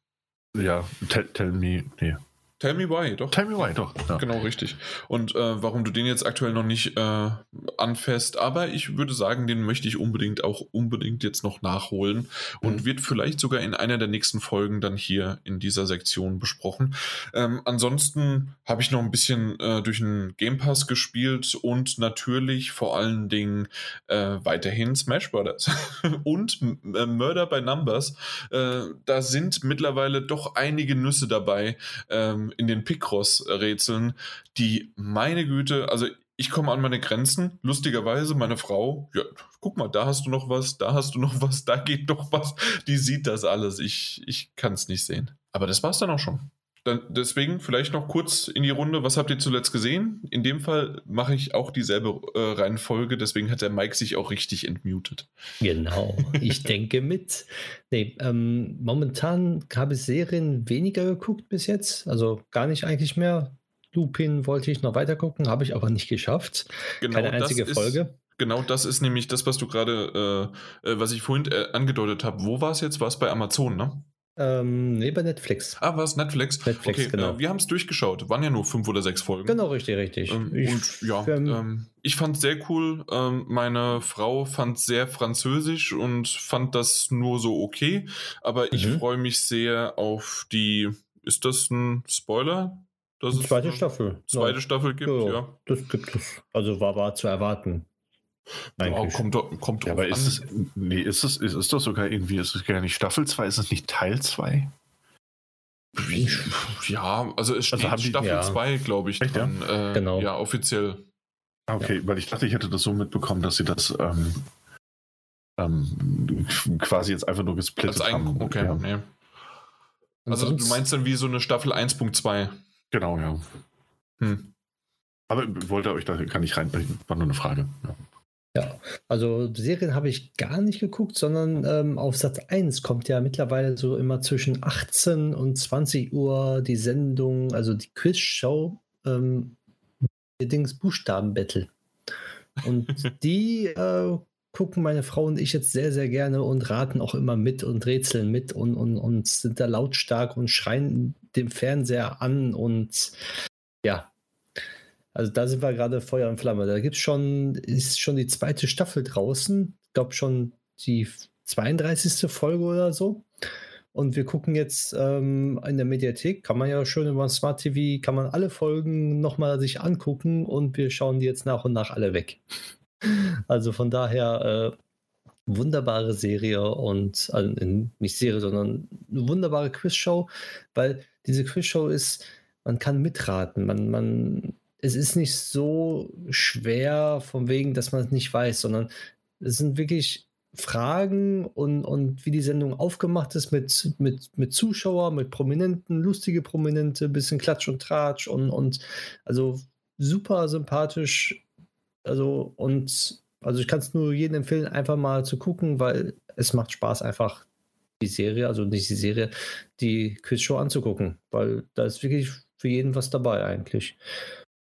Ja, tell, tell me. Nee. Tell Me Why, doch. Tell Me Why, doch. Ja. Genau, richtig. Und äh, warum du den jetzt aktuell noch nicht äh, anfäst, aber ich würde sagen, den möchte ich unbedingt auch unbedingt jetzt noch nachholen und mhm. wird vielleicht sogar in einer der nächsten Folgen dann hier in dieser Sektion besprochen. Ähm, ansonsten habe ich noch ein bisschen äh, durch den Game Pass gespielt und natürlich vor allen Dingen äh, weiterhin Smash Brothers [laughs] und äh, Murder by Numbers. Äh, da sind mittlerweile doch einige Nüsse dabei. Ähm, in den Picross-Rätseln, die, meine Güte, also ich komme an meine Grenzen. Lustigerweise, meine Frau, ja, guck mal, da hast du noch was, da hast du noch was, da geht noch was. Die sieht das alles. Ich, ich kann es nicht sehen. Aber das war es dann auch schon. Dann, deswegen vielleicht noch kurz in die Runde, was habt ihr zuletzt gesehen? In dem Fall mache ich auch dieselbe äh, Reihenfolge, deswegen hat der Mike sich auch richtig entmutet. Genau, ich [laughs] denke mit. Nee, ähm, momentan habe ich Serien weniger geguckt bis jetzt, also gar nicht eigentlich mehr. Lupin wollte ich noch weiter gucken, habe ich aber nicht geschafft. Genau, Keine einzige Folge. Genau das ist nämlich das, was du gerade, äh, äh, was ich vorhin äh, angedeutet habe. Wo war es jetzt? War es bei Amazon, ne? Ähm, nee, bei Netflix. Ah, was? Netflix? Netflix, okay, genau. Äh, wir haben es durchgeschaut. Waren ja nur fünf oder sechs Folgen. Genau, richtig, richtig. Ähm, ich, und ja, ähm, ich fand es sehr cool. Ähm, meine Frau fand es sehr französisch und fand das nur so okay. Aber mhm. ich freue mich sehr auf die. Ist das ein Spoiler? Dass zweite Staffel. Zweite ja. Staffel gibt, ja, ja. Das gibt es. Also war, war zu erwarten. Ja, kommt, kommt ja, aber ist es, nee, ist es, ist, ist das sogar irgendwie, ist es gar nicht Staffel 2, ist es nicht Teil 2? Ja, also es also steht also Staffel 2, ja. glaube ich, Echt, dran. Ja? Äh, genau. Ja, offiziell. Ah, okay, ja. weil ich dachte, ich hätte das so mitbekommen, dass sie das ähm, ähm, quasi jetzt einfach nur gesplittet ein, haben. Okay, ja. nee. Also du meinst dann wie so eine Staffel 1.2? Genau, ja. Hm. Aber wollte euch da kann ich rein, war nur eine Frage. Ja. Ja, also Serien habe ich gar nicht geguckt, sondern ähm, auf Satz 1 kommt ja mittlerweile so immer zwischen 18 und 20 Uhr die Sendung, also die Quizshow, ähm, Dings Buchstabenbattle. Und [laughs] die äh, gucken meine Frau und ich jetzt sehr, sehr gerne und raten auch immer mit und rätseln mit und, und, und sind da lautstark und schreien dem Fernseher an und ja, also da sind wir gerade Feuer und Flamme. Da gibt es schon, ist schon die zweite Staffel draußen. Ich glaube schon die 32. Folge oder so. Und wir gucken jetzt ähm, in der Mediathek, kann man ja schön über Smart TV, kann man alle Folgen nochmal sich angucken und wir schauen die jetzt nach und nach alle weg. Also von daher äh, wunderbare Serie und also nicht Serie, sondern eine wunderbare Quizshow, weil diese Quizshow ist, man kann mitraten, man, man es ist nicht so schwer, von wegen, dass man es nicht weiß, sondern es sind wirklich Fragen und, und wie die Sendung aufgemacht ist mit, mit, mit Zuschauer, mit Prominenten, lustige Prominente, bisschen Klatsch und Tratsch und, und also super sympathisch. Also und also ich kann es nur jedem empfehlen, einfach mal zu gucken, weil es macht Spaß, einfach die Serie, also nicht die Serie, die Quizshow anzugucken, weil da ist wirklich für jeden was dabei eigentlich.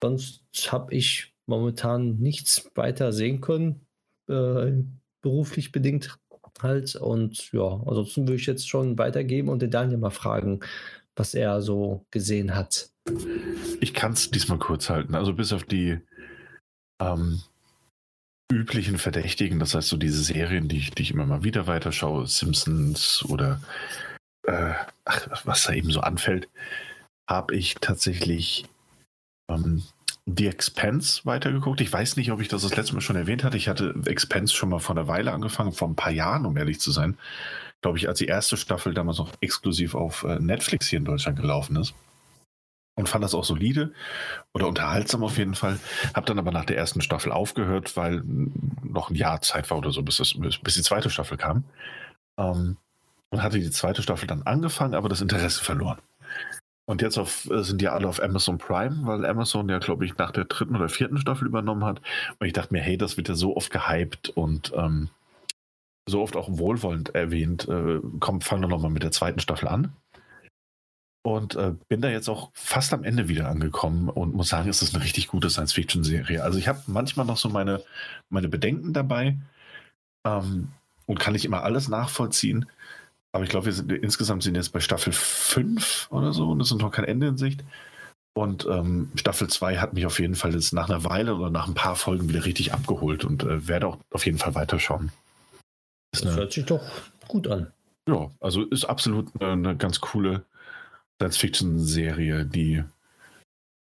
Sonst habe ich momentan nichts weiter sehen können, äh, beruflich bedingt halt. Und ja, ansonsten würde ich jetzt schon weitergeben und den Daniel mal fragen, was er so gesehen hat. Ich kann es diesmal kurz halten. Also bis auf die ähm, üblichen Verdächtigen, das heißt so diese Serien, die ich, die ich immer mal wieder weiterschaue, Simpsons oder äh, ach, was da eben so anfällt, habe ich tatsächlich ähm, The Expense weitergeguckt. Ich weiß nicht, ob ich das das letzte Mal schon erwähnt hatte. Ich hatte Expense schon mal vor einer Weile angefangen, vor ein paar Jahren, um ehrlich zu sein. Glaube ich, als die erste Staffel damals noch exklusiv auf äh, Netflix hier in Deutschland gelaufen ist. Und fand das auch solide oder unterhaltsam auf jeden Fall. Hab dann aber nach der ersten Staffel aufgehört, weil noch ein Jahr Zeit war oder so, bis, das, bis die zweite Staffel kam. Ähm, und hatte die zweite Staffel dann angefangen, aber das Interesse verloren. Und jetzt auf, äh, sind die alle auf Amazon Prime, weil Amazon ja, glaube ich, nach der dritten oder vierten Staffel übernommen hat. Und ich dachte mir, hey, das wird ja so oft gehypt und ähm, so oft auch wohlwollend erwähnt. Äh, komm, fang doch nochmal mit der zweiten Staffel an. Und äh, bin da jetzt auch fast am Ende wieder angekommen und muss sagen, es ist eine richtig gute Science-Fiction-Serie. Also ich habe manchmal noch so meine, meine Bedenken dabei ähm, und kann nicht immer alles nachvollziehen. Aber ich glaube, wir sind insgesamt sind jetzt bei Staffel 5 oder so und es ist noch kein Ende in Sicht. Und ähm, Staffel 2 hat mich auf jeden Fall jetzt nach einer Weile oder nach ein paar Folgen wieder richtig abgeholt und äh, werde auch auf jeden Fall weiterschauen. Das, das hört sich doch gut an. Ja, also ist absolut eine, eine ganz coole Science-Fiction-Serie, die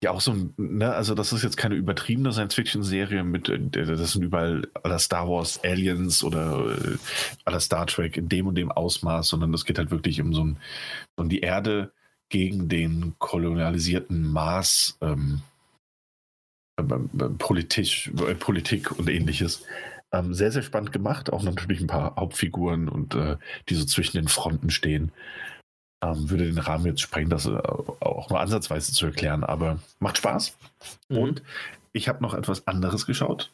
ja auch so, ne, also das ist jetzt keine übertriebene Science-Fiction-Serie mit, äh, das sind überall aller Star Wars Aliens oder äh, aller Star Trek in dem und dem Ausmaß, sondern es geht halt wirklich um so ein, um die Erde gegen den kolonialisierten Mars, ähm, äh, Politik, äh, Politik und ähnliches. Ähm, sehr, sehr spannend gemacht, auch natürlich ein paar Hauptfiguren und äh, die so zwischen den Fronten stehen ähm, würde den Rahmen jetzt sprengen, das äh, auch nur ansatzweise zu erklären, aber macht Spaß. Mhm. Und ich habe noch etwas anderes geschaut.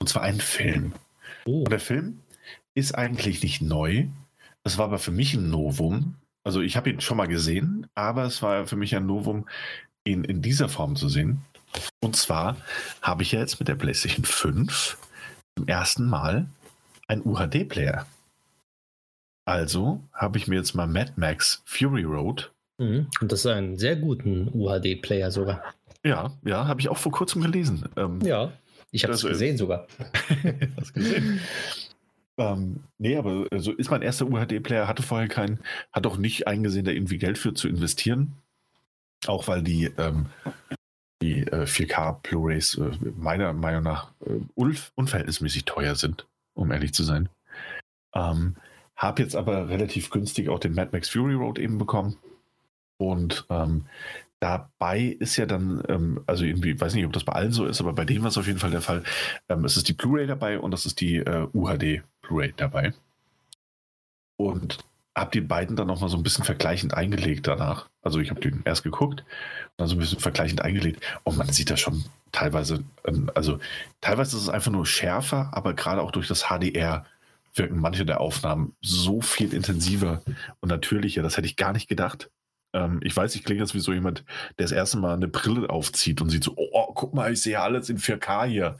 Und zwar einen Film. Oh. Und der Film ist eigentlich nicht neu. Es war aber für mich ein Novum. Also ich habe ihn schon mal gesehen, aber es war für mich ein Novum, ihn in dieser Form zu sehen. Und zwar habe ich ja jetzt mit der PlayStation 5 zum ersten Mal einen UHD-Player. Also habe ich mir jetzt mal Mad Max Fury Road. Mhm. Und das ist ein sehr guten UHD-Player sogar. Ja, ja, habe ich auch vor kurzem gelesen. Ähm, ja, ich habe es gesehen sogar. [laughs] Hast gesehen. Ähm, nee, aber also ist mein erster UHD-Player, hatte vorher keinen, hat auch nicht eingesehen, da irgendwie Geld für zu investieren. Auch weil die, ähm, die äh, 4K Blu-Rays äh, meiner Meinung nach äh, unverhältnismäßig teuer sind, um ehrlich zu sein. Ähm, habe jetzt aber relativ günstig auch den Mad Max Fury Road eben bekommen. Und ähm, dabei ist ja dann, ähm, also irgendwie, weiß nicht, ob das bei allen so ist, aber bei dem war es auf jeden Fall der Fall. Ähm, es ist die Blu-ray dabei und es ist die äh, UHD Blu-ray dabei. Und habe die beiden dann nochmal so ein bisschen vergleichend eingelegt danach. Also ich habe den erst geguckt, dann so ein bisschen vergleichend eingelegt und man sieht das schon teilweise, ähm, also teilweise ist es einfach nur schärfer, aber gerade auch durch das HDR wirken manche der Aufnahmen so viel intensiver und natürlicher. Das hätte ich gar nicht gedacht. Ähm, ich weiß, ich klinge jetzt wie so jemand, der das erste Mal eine Brille aufzieht und sieht so, oh, guck mal, ich sehe alles in 4K hier.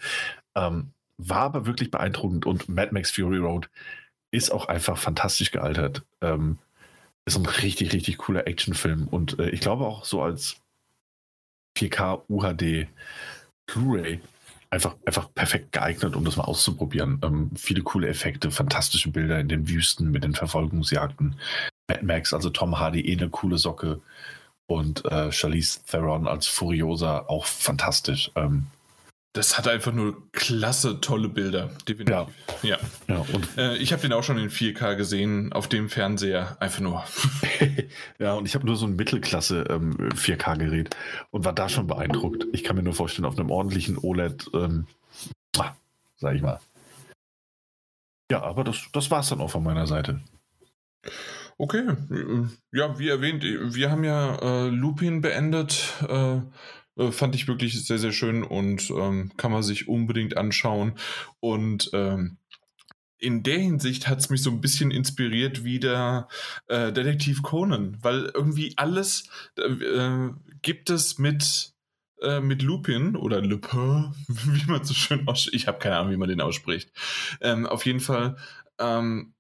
Ähm, war aber wirklich beeindruckend und Mad Max Fury Road ist auch einfach fantastisch gealtert. Ähm, ist ein richtig, richtig cooler Actionfilm und äh, ich glaube auch so als 4K UHD Blu-ray einfach, einfach perfekt geeignet, um das mal auszuprobieren. Ähm, viele coole Effekte, fantastische Bilder in den Wüsten mit den Verfolgungsjagden. Mad Max, also Tom Hardy, eh eine coole Socke. Und äh, Charlize Theron als Furiosa auch fantastisch. Ähm, das hat einfach nur klasse, tolle Bilder. Definitiv. Ja. ja. ja und äh, ich habe den auch schon in 4K gesehen, auf dem Fernseher. Einfach nur. [laughs] ja, und ich habe nur so ein Mittelklasse ähm, 4K-Gerät und war da schon beeindruckt. Ich kann mir nur vorstellen, auf einem ordentlichen OLED, ähm, sag ich mal. Ja, aber das, das war es dann auch von meiner Seite. Okay, ja, wie erwähnt, wir haben ja äh, Lupin beendet. Äh, äh, fand ich wirklich sehr, sehr schön und ähm, kann man sich unbedingt anschauen. Und ähm, in der Hinsicht hat es mich so ein bisschen inspiriert wie der äh, Detektiv Conan, weil irgendwie alles äh, gibt es mit, äh, mit Lupin oder Lupin, [laughs] wie man so schön ausspricht. Ich habe keine Ahnung, wie man den ausspricht. Ähm, auf jeden Fall ähm, äh,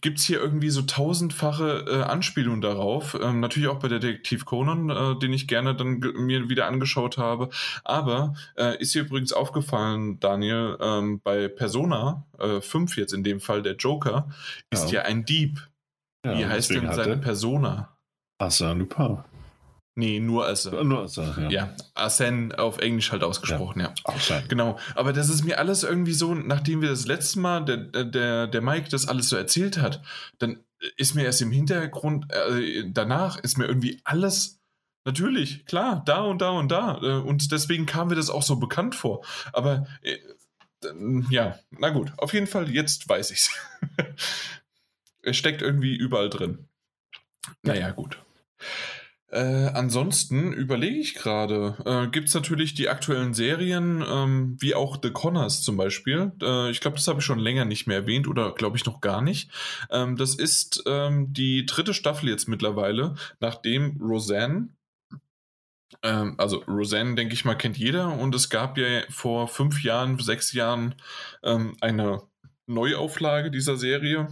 gibt es hier irgendwie so tausendfache äh, Anspielungen darauf. Ähm, natürlich auch bei Detektiv Conan, äh, den ich gerne dann mir wieder angeschaut habe. Aber äh, ist dir übrigens aufgefallen, Daniel, ähm, bei Persona äh, 5 jetzt in dem Fall, der Joker, ist ja, ja ein Dieb. Ja, Wie heißt denn seine Persona? Arsène Lupin. Nee, nur Arsène. Nur Arsène, ja. Ja, Arsène auf Englisch halt ausgesprochen, ja. Arsène. Genau, aber das ist mir alles irgendwie so, nachdem wir das letzte Mal, der, der, der Mike das alles so erzählt hat, dann ist mir erst im Hintergrund, äh, danach ist mir irgendwie alles, natürlich, klar, da und da und da. Äh, und deswegen kam mir das auch so bekannt vor. Aber äh, ja, na gut, auf jeden Fall, jetzt weiß ich's. [laughs] es steckt irgendwie überall drin. Naja, gut. Äh, ansonsten überlege ich gerade, äh, gibt es natürlich die aktuellen Serien, ähm, wie auch The Connors zum Beispiel. Äh, ich glaube, das habe ich schon länger nicht mehr erwähnt oder glaube ich noch gar nicht. Ähm, das ist ähm, die dritte Staffel jetzt mittlerweile, nachdem Roseanne, ähm, also Roseanne, denke ich mal, kennt jeder und es gab ja vor fünf Jahren, sechs Jahren ähm, eine Neuauflage dieser Serie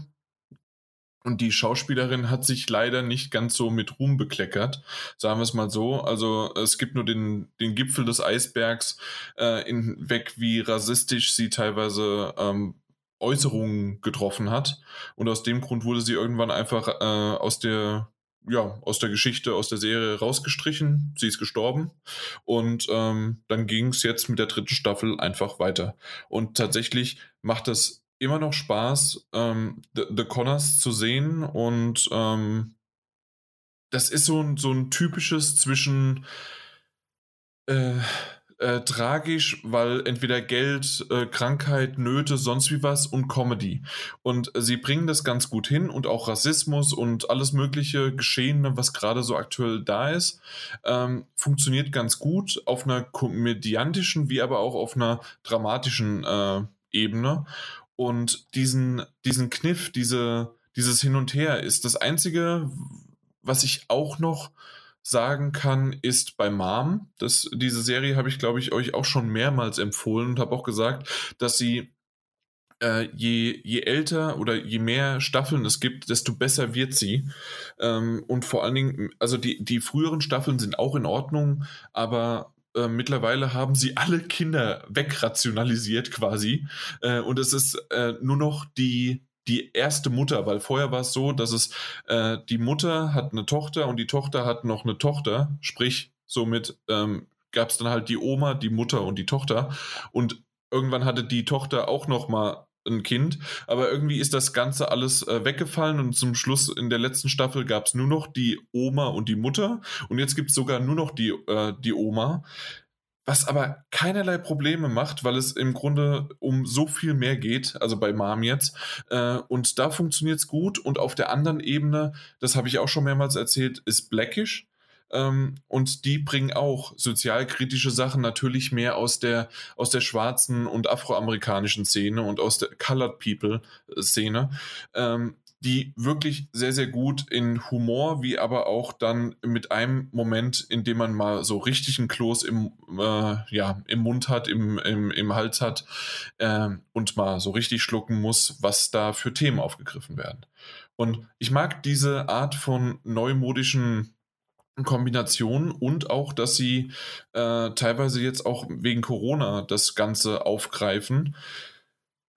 und die Schauspielerin hat sich leider nicht ganz so mit Ruhm bekleckert, sagen wir es mal so. Also es gibt nur den, den Gipfel des Eisbergs äh, in weg, wie rassistisch sie teilweise ähm, Äußerungen getroffen hat. Und aus dem Grund wurde sie irgendwann einfach äh, aus der ja, aus der Geschichte, aus der Serie rausgestrichen. Sie ist gestorben. Und ähm, dann ging es jetzt mit der dritten Staffel einfach weiter. Und tatsächlich macht das immer noch Spaß, ähm, The, The Connors zu sehen und ähm, das ist so ein, so ein typisches zwischen äh, äh, tragisch, weil entweder Geld, äh, Krankheit, Nöte, sonst wie was und Comedy. Und sie bringen das ganz gut hin und auch Rassismus und alles mögliche Geschehene, was gerade so aktuell da ist, ähm, funktioniert ganz gut auf einer komödiantischen wie aber auch auf einer dramatischen äh, Ebene. Und diesen, diesen Kniff, diese, dieses Hin und Her ist das Einzige, was ich auch noch sagen kann, ist bei Mom. Das, diese Serie habe ich, glaube ich, euch auch schon mehrmals empfohlen und habe auch gesagt, dass sie äh, je, je älter oder je mehr Staffeln es gibt, desto besser wird sie. Ähm, und vor allen Dingen, also die, die früheren Staffeln sind auch in Ordnung, aber äh, mittlerweile haben sie alle Kinder wegrationalisiert quasi. Äh, und es ist äh, nur noch die, die erste Mutter, weil vorher war es so, dass es äh, die Mutter hat eine Tochter und die Tochter hat noch eine Tochter, sprich, somit ähm, gab es dann halt die Oma, die Mutter und die Tochter. Und irgendwann hatte die Tochter auch noch mal ein Kind, aber irgendwie ist das Ganze alles äh, weggefallen und zum Schluss in der letzten Staffel gab es nur noch die Oma und die Mutter. Und jetzt gibt es sogar nur noch die, äh, die Oma, was aber keinerlei Probleme macht, weil es im Grunde um so viel mehr geht, also bei Mom jetzt. Äh, und da funktioniert es gut. Und auf der anderen Ebene, das habe ich auch schon mehrmals erzählt, ist Blackish und die bringen auch sozialkritische Sachen natürlich mehr aus der, aus der schwarzen und afroamerikanischen Szene und aus der Colored People Szene. Ähm, die wirklich sehr, sehr gut in Humor, wie aber auch dann mit einem Moment, in dem man mal so richtig einen Kloß im, äh, ja, im Mund hat, im, im, im Hals hat äh, und mal so richtig schlucken muss, was da für Themen aufgegriffen werden. Und ich mag diese Art von neumodischen Kombination und auch, dass sie äh, teilweise jetzt auch wegen Corona das Ganze aufgreifen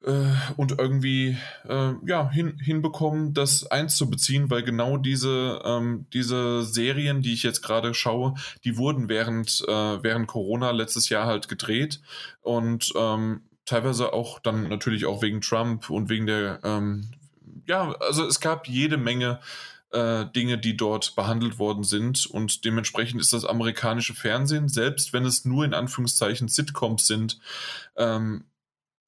äh, und irgendwie äh, ja, hin, hinbekommen, das einzubeziehen, weil genau diese, ähm, diese Serien, die ich jetzt gerade schaue, die wurden während, äh, während Corona letztes Jahr halt gedreht und ähm, teilweise auch dann natürlich auch wegen Trump und wegen der, ähm, ja, also es gab jede Menge äh, Dinge, die dort behandelt worden sind. Und dementsprechend ist das amerikanische Fernsehen, selbst wenn es nur in Anführungszeichen Sitcoms sind, ähm,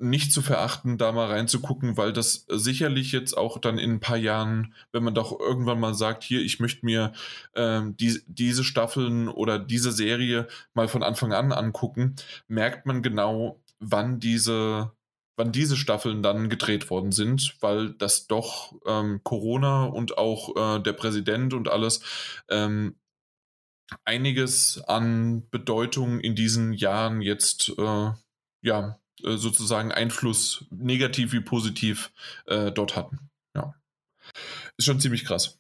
nicht zu verachten, da mal reinzugucken, weil das sicherlich jetzt auch dann in ein paar Jahren, wenn man doch irgendwann mal sagt, hier, ich möchte mir ähm, die, diese Staffeln oder diese Serie mal von Anfang an angucken, merkt man genau, wann diese wann diese Staffeln dann gedreht worden sind, weil das doch ähm, Corona und auch äh, der Präsident und alles ähm, einiges an Bedeutung in diesen Jahren jetzt äh, ja äh, sozusagen Einfluss negativ wie positiv äh, dort hatten. Ja, ist schon ziemlich krass.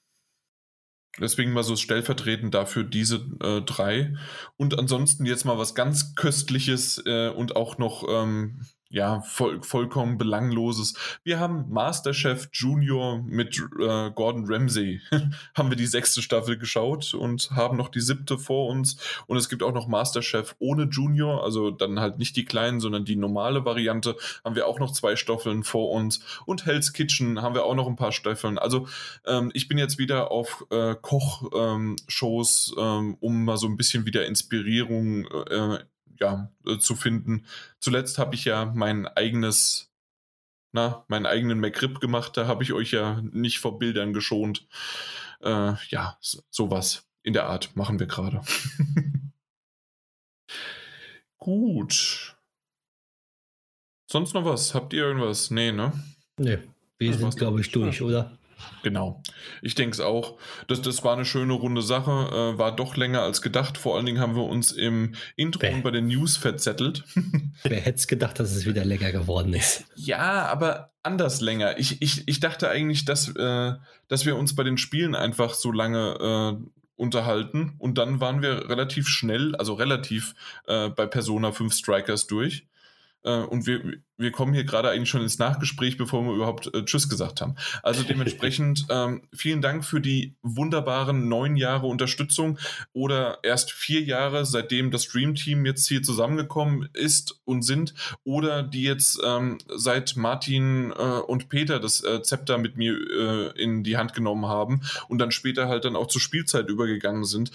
Deswegen mal so stellvertretend dafür diese äh, drei. Und ansonsten jetzt mal was ganz Köstliches äh, und auch noch ähm, ja, voll, vollkommen belangloses. Wir haben Masterchef Junior mit äh, Gordon Ramsay. [laughs] haben wir die sechste Staffel geschaut und haben noch die siebte vor uns. Und es gibt auch noch Masterchef ohne Junior, also dann halt nicht die kleinen, sondern die normale Variante. Haben wir auch noch zwei Staffeln vor uns. Und Hell's Kitchen haben wir auch noch ein paar Staffeln. Also ähm, ich bin jetzt wieder auf äh, Kochshows, ähm, ähm, um mal so ein bisschen wieder Inspirierung äh, ja, äh, zu finden. Zuletzt habe ich ja mein eigenes, na, meinen eigenen McRib gemacht. Da habe ich euch ja nicht vor Bildern geschont. Äh, ja, sowas in der Art machen wir gerade. [laughs] Gut. Sonst noch was? Habt ihr irgendwas? Nee, ne? Nee, wir sind, glaube ich, durch, oder? Genau. Ich denke es auch. Das, das war eine schöne runde Sache. Äh, war doch länger als gedacht. Vor allen Dingen haben wir uns im Intro Wer? bei den News verzettelt. [laughs] Wer hätte es gedacht, dass es wieder länger geworden ist? Ja, aber anders länger. Ich, ich, ich dachte eigentlich, dass, äh, dass wir uns bei den Spielen einfach so lange äh, unterhalten und dann waren wir relativ schnell, also relativ äh, bei Persona 5 Strikers durch. Äh, und wir, wir kommen hier gerade eigentlich schon ins Nachgespräch, bevor wir überhaupt äh, Tschüss gesagt haben. Also dementsprechend [laughs] ähm, vielen Dank für die wunderbaren neun Jahre Unterstützung oder erst vier Jahre, seitdem das Dream Team jetzt hier zusammengekommen ist und sind oder die jetzt ähm, seit Martin äh, und Peter das äh, Zepter mit mir äh, in die Hand genommen haben und dann später halt dann auch zur Spielzeit übergegangen sind.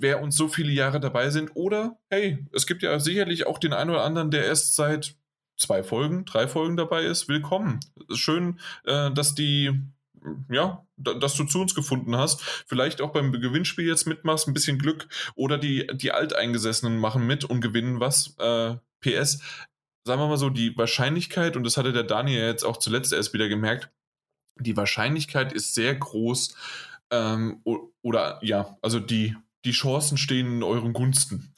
Wer uns so viele Jahre dabei sind. Oder, hey, es gibt ja sicherlich auch den einen oder anderen, der erst seit zwei Folgen, drei Folgen dabei ist. Willkommen. Schön, äh, dass die, ja, dass du zu uns gefunden hast. Vielleicht auch beim Gewinnspiel jetzt mitmachst, ein bisschen Glück. Oder die, die Alteingesessenen machen mit und gewinnen was. Äh, PS, sagen wir mal so, die Wahrscheinlichkeit, und das hatte der Daniel jetzt auch zuletzt erst wieder gemerkt, die Wahrscheinlichkeit ist sehr groß, ähm, oder ja, also die die Chancen stehen in euren Gunsten.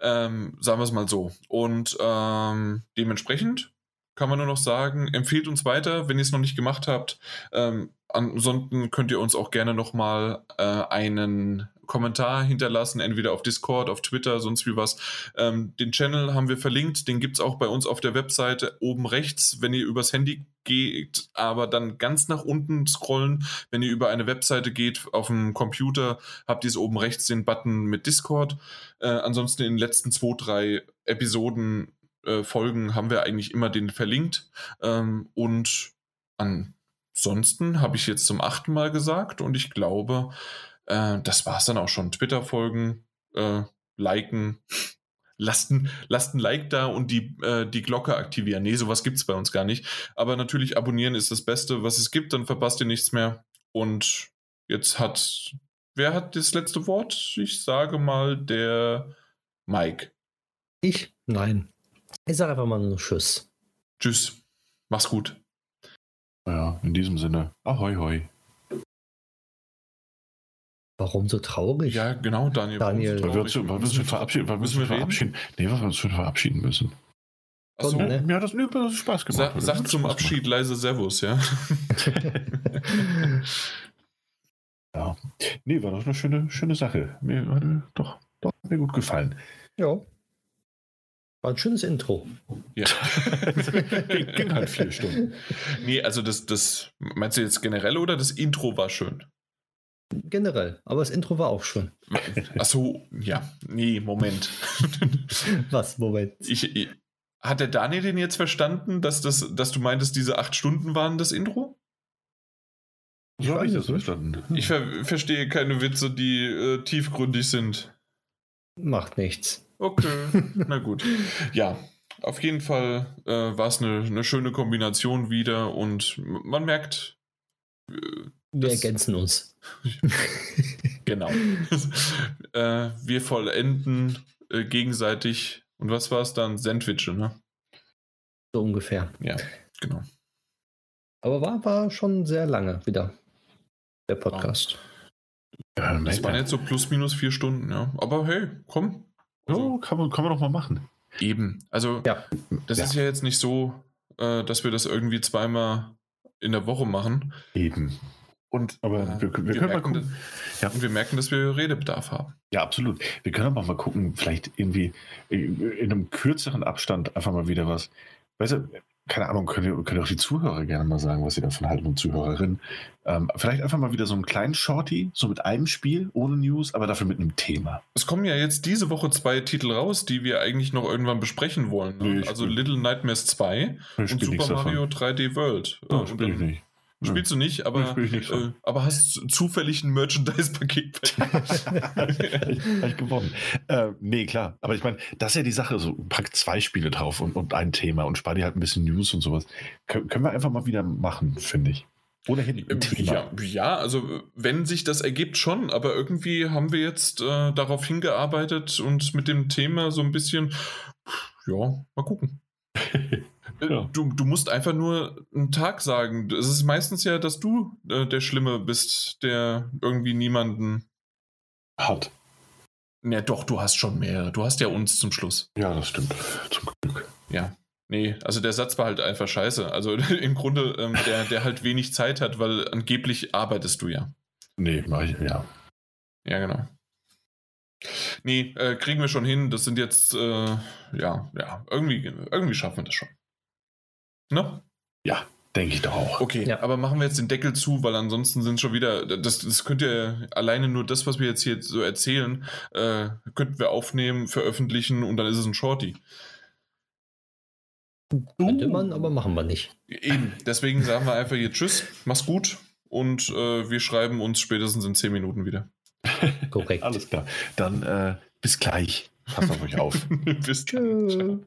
Ähm, sagen wir es mal so. Und ähm, dementsprechend kann man nur noch sagen, empfehlt uns weiter, wenn ihr es noch nicht gemacht habt. Ähm, ansonsten könnt ihr uns auch gerne nochmal äh, einen Kommentar hinterlassen, entweder auf Discord, auf Twitter, sonst wie was. Ähm, den Channel haben wir verlinkt, den gibt es auch bei uns auf der Webseite oben rechts, wenn ihr übers Handy geht, aber dann ganz nach unten scrollen. Wenn ihr über eine Webseite geht, auf dem Computer, habt ihr es oben rechts den Button mit Discord. Äh, ansonsten in den letzten zwei, drei Episoden, äh, Folgen haben wir eigentlich immer den verlinkt. Ähm, und ansonsten habe ich jetzt zum achten Mal gesagt und ich glaube, äh, das war es dann auch schon. Twitter-Folgen, äh, liken, lasst ein, lasst ein Like da und die, äh, die Glocke aktivieren. Nee, sowas gibt es bei uns gar nicht. Aber natürlich abonnieren ist das Beste, was es gibt, dann verpasst ihr nichts mehr. Und jetzt hat, wer hat das letzte Wort? Ich sage mal der Mike. Ich? Nein. Ich sage einfach mal nur Tschüss. Tschüss. Mach's gut. Ja, in diesem Sinne, ahoi hoi. Warum so traurig? Ja, genau, Daniel. Daniel. Weil wir uns, weil wir uns schon verabschieden, weil wir uns verabschieden. Nee, weil wir uns schon verabschieden müssen. Achso, ne? Ja, das hat Spaß gemacht. Sa sag zum Abschied leise Servus, ja. [laughs] ja. Nee, war doch eine schöne, schöne Sache. Mir hat doch, doch mir gut gefallen. Ja. War ein schönes Intro. Ja. [laughs] Ging halt vier Stunden. Nee, also das, das, meinst du jetzt generell oder das Intro war schön? Generell, aber das Intro war auch schon. Achso, ja. Nee, Moment. [laughs] Was, Moment? Ich, ich, hat der Daniel den jetzt verstanden, dass, das, dass du meintest, diese acht Stunden waren das Intro? So habe ich das verstanden. Ich ver verstehe keine Witze, die äh, tiefgründig sind. Macht nichts. Okay, [laughs] na gut. Ja, auf jeden Fall äh, war es eine, eine schöne Kombination wieder und man merkt, wir ergänzen uns. [laughs] genau. [laughs] äh, wir vollenden äh, gegenseitig. Und was war es dann? Sandwiche, ne? So ungefähr. Ja, genau. Aber war, war schon sehr lange wieder der Podcast. Ja, das waren jetzt so plus minus vier Stunden, ja. Aber hey, komm. Also, oh, kann, man, kann man doch mal machen. Eben. Also, ja. das ja. ist ja jetzt nicht so, äh, dass wir das irgendwie zweimal in der Woche machen. Eben. Und, Aber äh, wir, wir, wir können mal merken, gucken. Ja. Und wir merken, dass wir Redebedarf haben. Ja, absolut. Wir können aber mal gucken, vielleicht irgendwie in einem kürzeren Abstand einfach mal wieder was. Weißt du, keine Ahnung, können, ihr- können auch die Zuhörer gerne mal sagen, was sie davon halten und Zuhörerinnen. Ähm, vielleicht einfach mal wieder so einen kleinen Shorty, so mit einem Spiel, ohne News, aber dafür mit einem Thema. Es kommen ja jetzt diese Woche zwei Titel raus, die wir eigentlich noch irgendwann besprechen wollen. Ne? Nee, also Little Nightmares 2 Ich und Super davon. Mario 3D World. Ja, und spiel ich nicht. Spielst du nicht, aber, spiel ich nicht äh, aber hast zufällig ein Merchandise-Paket bei dir. [laughs] Habe ich gewonnen. Äh, nee, klar. Aber ich meine, das ist ja die Sache. So, pack zwei Spiele drauf und, und ein Thema und spar dir halt ein bisschen News und sowas. Kön können wir einfach mal wieder machen, finde ich. Ohnehin Thema. Ja, ja, also wenn sich das ergibt schon, aber irgendwie haben wir jetzt äh, darauf hingearbeitet und mit dem Thema so ein bisschen, ja, mal gucken. [laughs] Ja. Du, du musst einfach nur einen Tag sagen. Es ist meistens ja, dass du äh, der Schlimme bist, der irgendwie niemanden. Hat. Na doch, du hast schon mehr. Du hast ja uns zum Schluss. Ja, das stimmt. Zum Glück. Ja. Nee, also der Satz war halt einfach scheiße. Also [laughs] im Grunde, ähm, der, der halt wenig Zeit hat, weil angeblich arbeitest du ja. Nee, mach ich, ja. Ja, genau. Nee, äh, kriegen wir schon hin. Das sind jetzt, äh, ja, ja, irgendwie, irgendwie schaffen wir das schon. Ne? Denke ich doch auch. Okay, Ja. aber machen wir jetzt den Deckel zu, weil ansonsten sind schon wieder, das, das könnt ihr alleine nur das, was wir jetzt hier so erzählen, äh, könnten wir aufnehmen, veröffentlichen und dann ist es ein Shorty. Könnte man, aber machen wir nicht. Eben, deswegen sagen wir einfach hier Tschüss, mach's gut und äh, wir schreiben uns spätestens in 10 Minuten wieder. Korrekt. Alles klar. Dann äh, bis gleich. Passt auf euch auf. [laughs] Bis dann.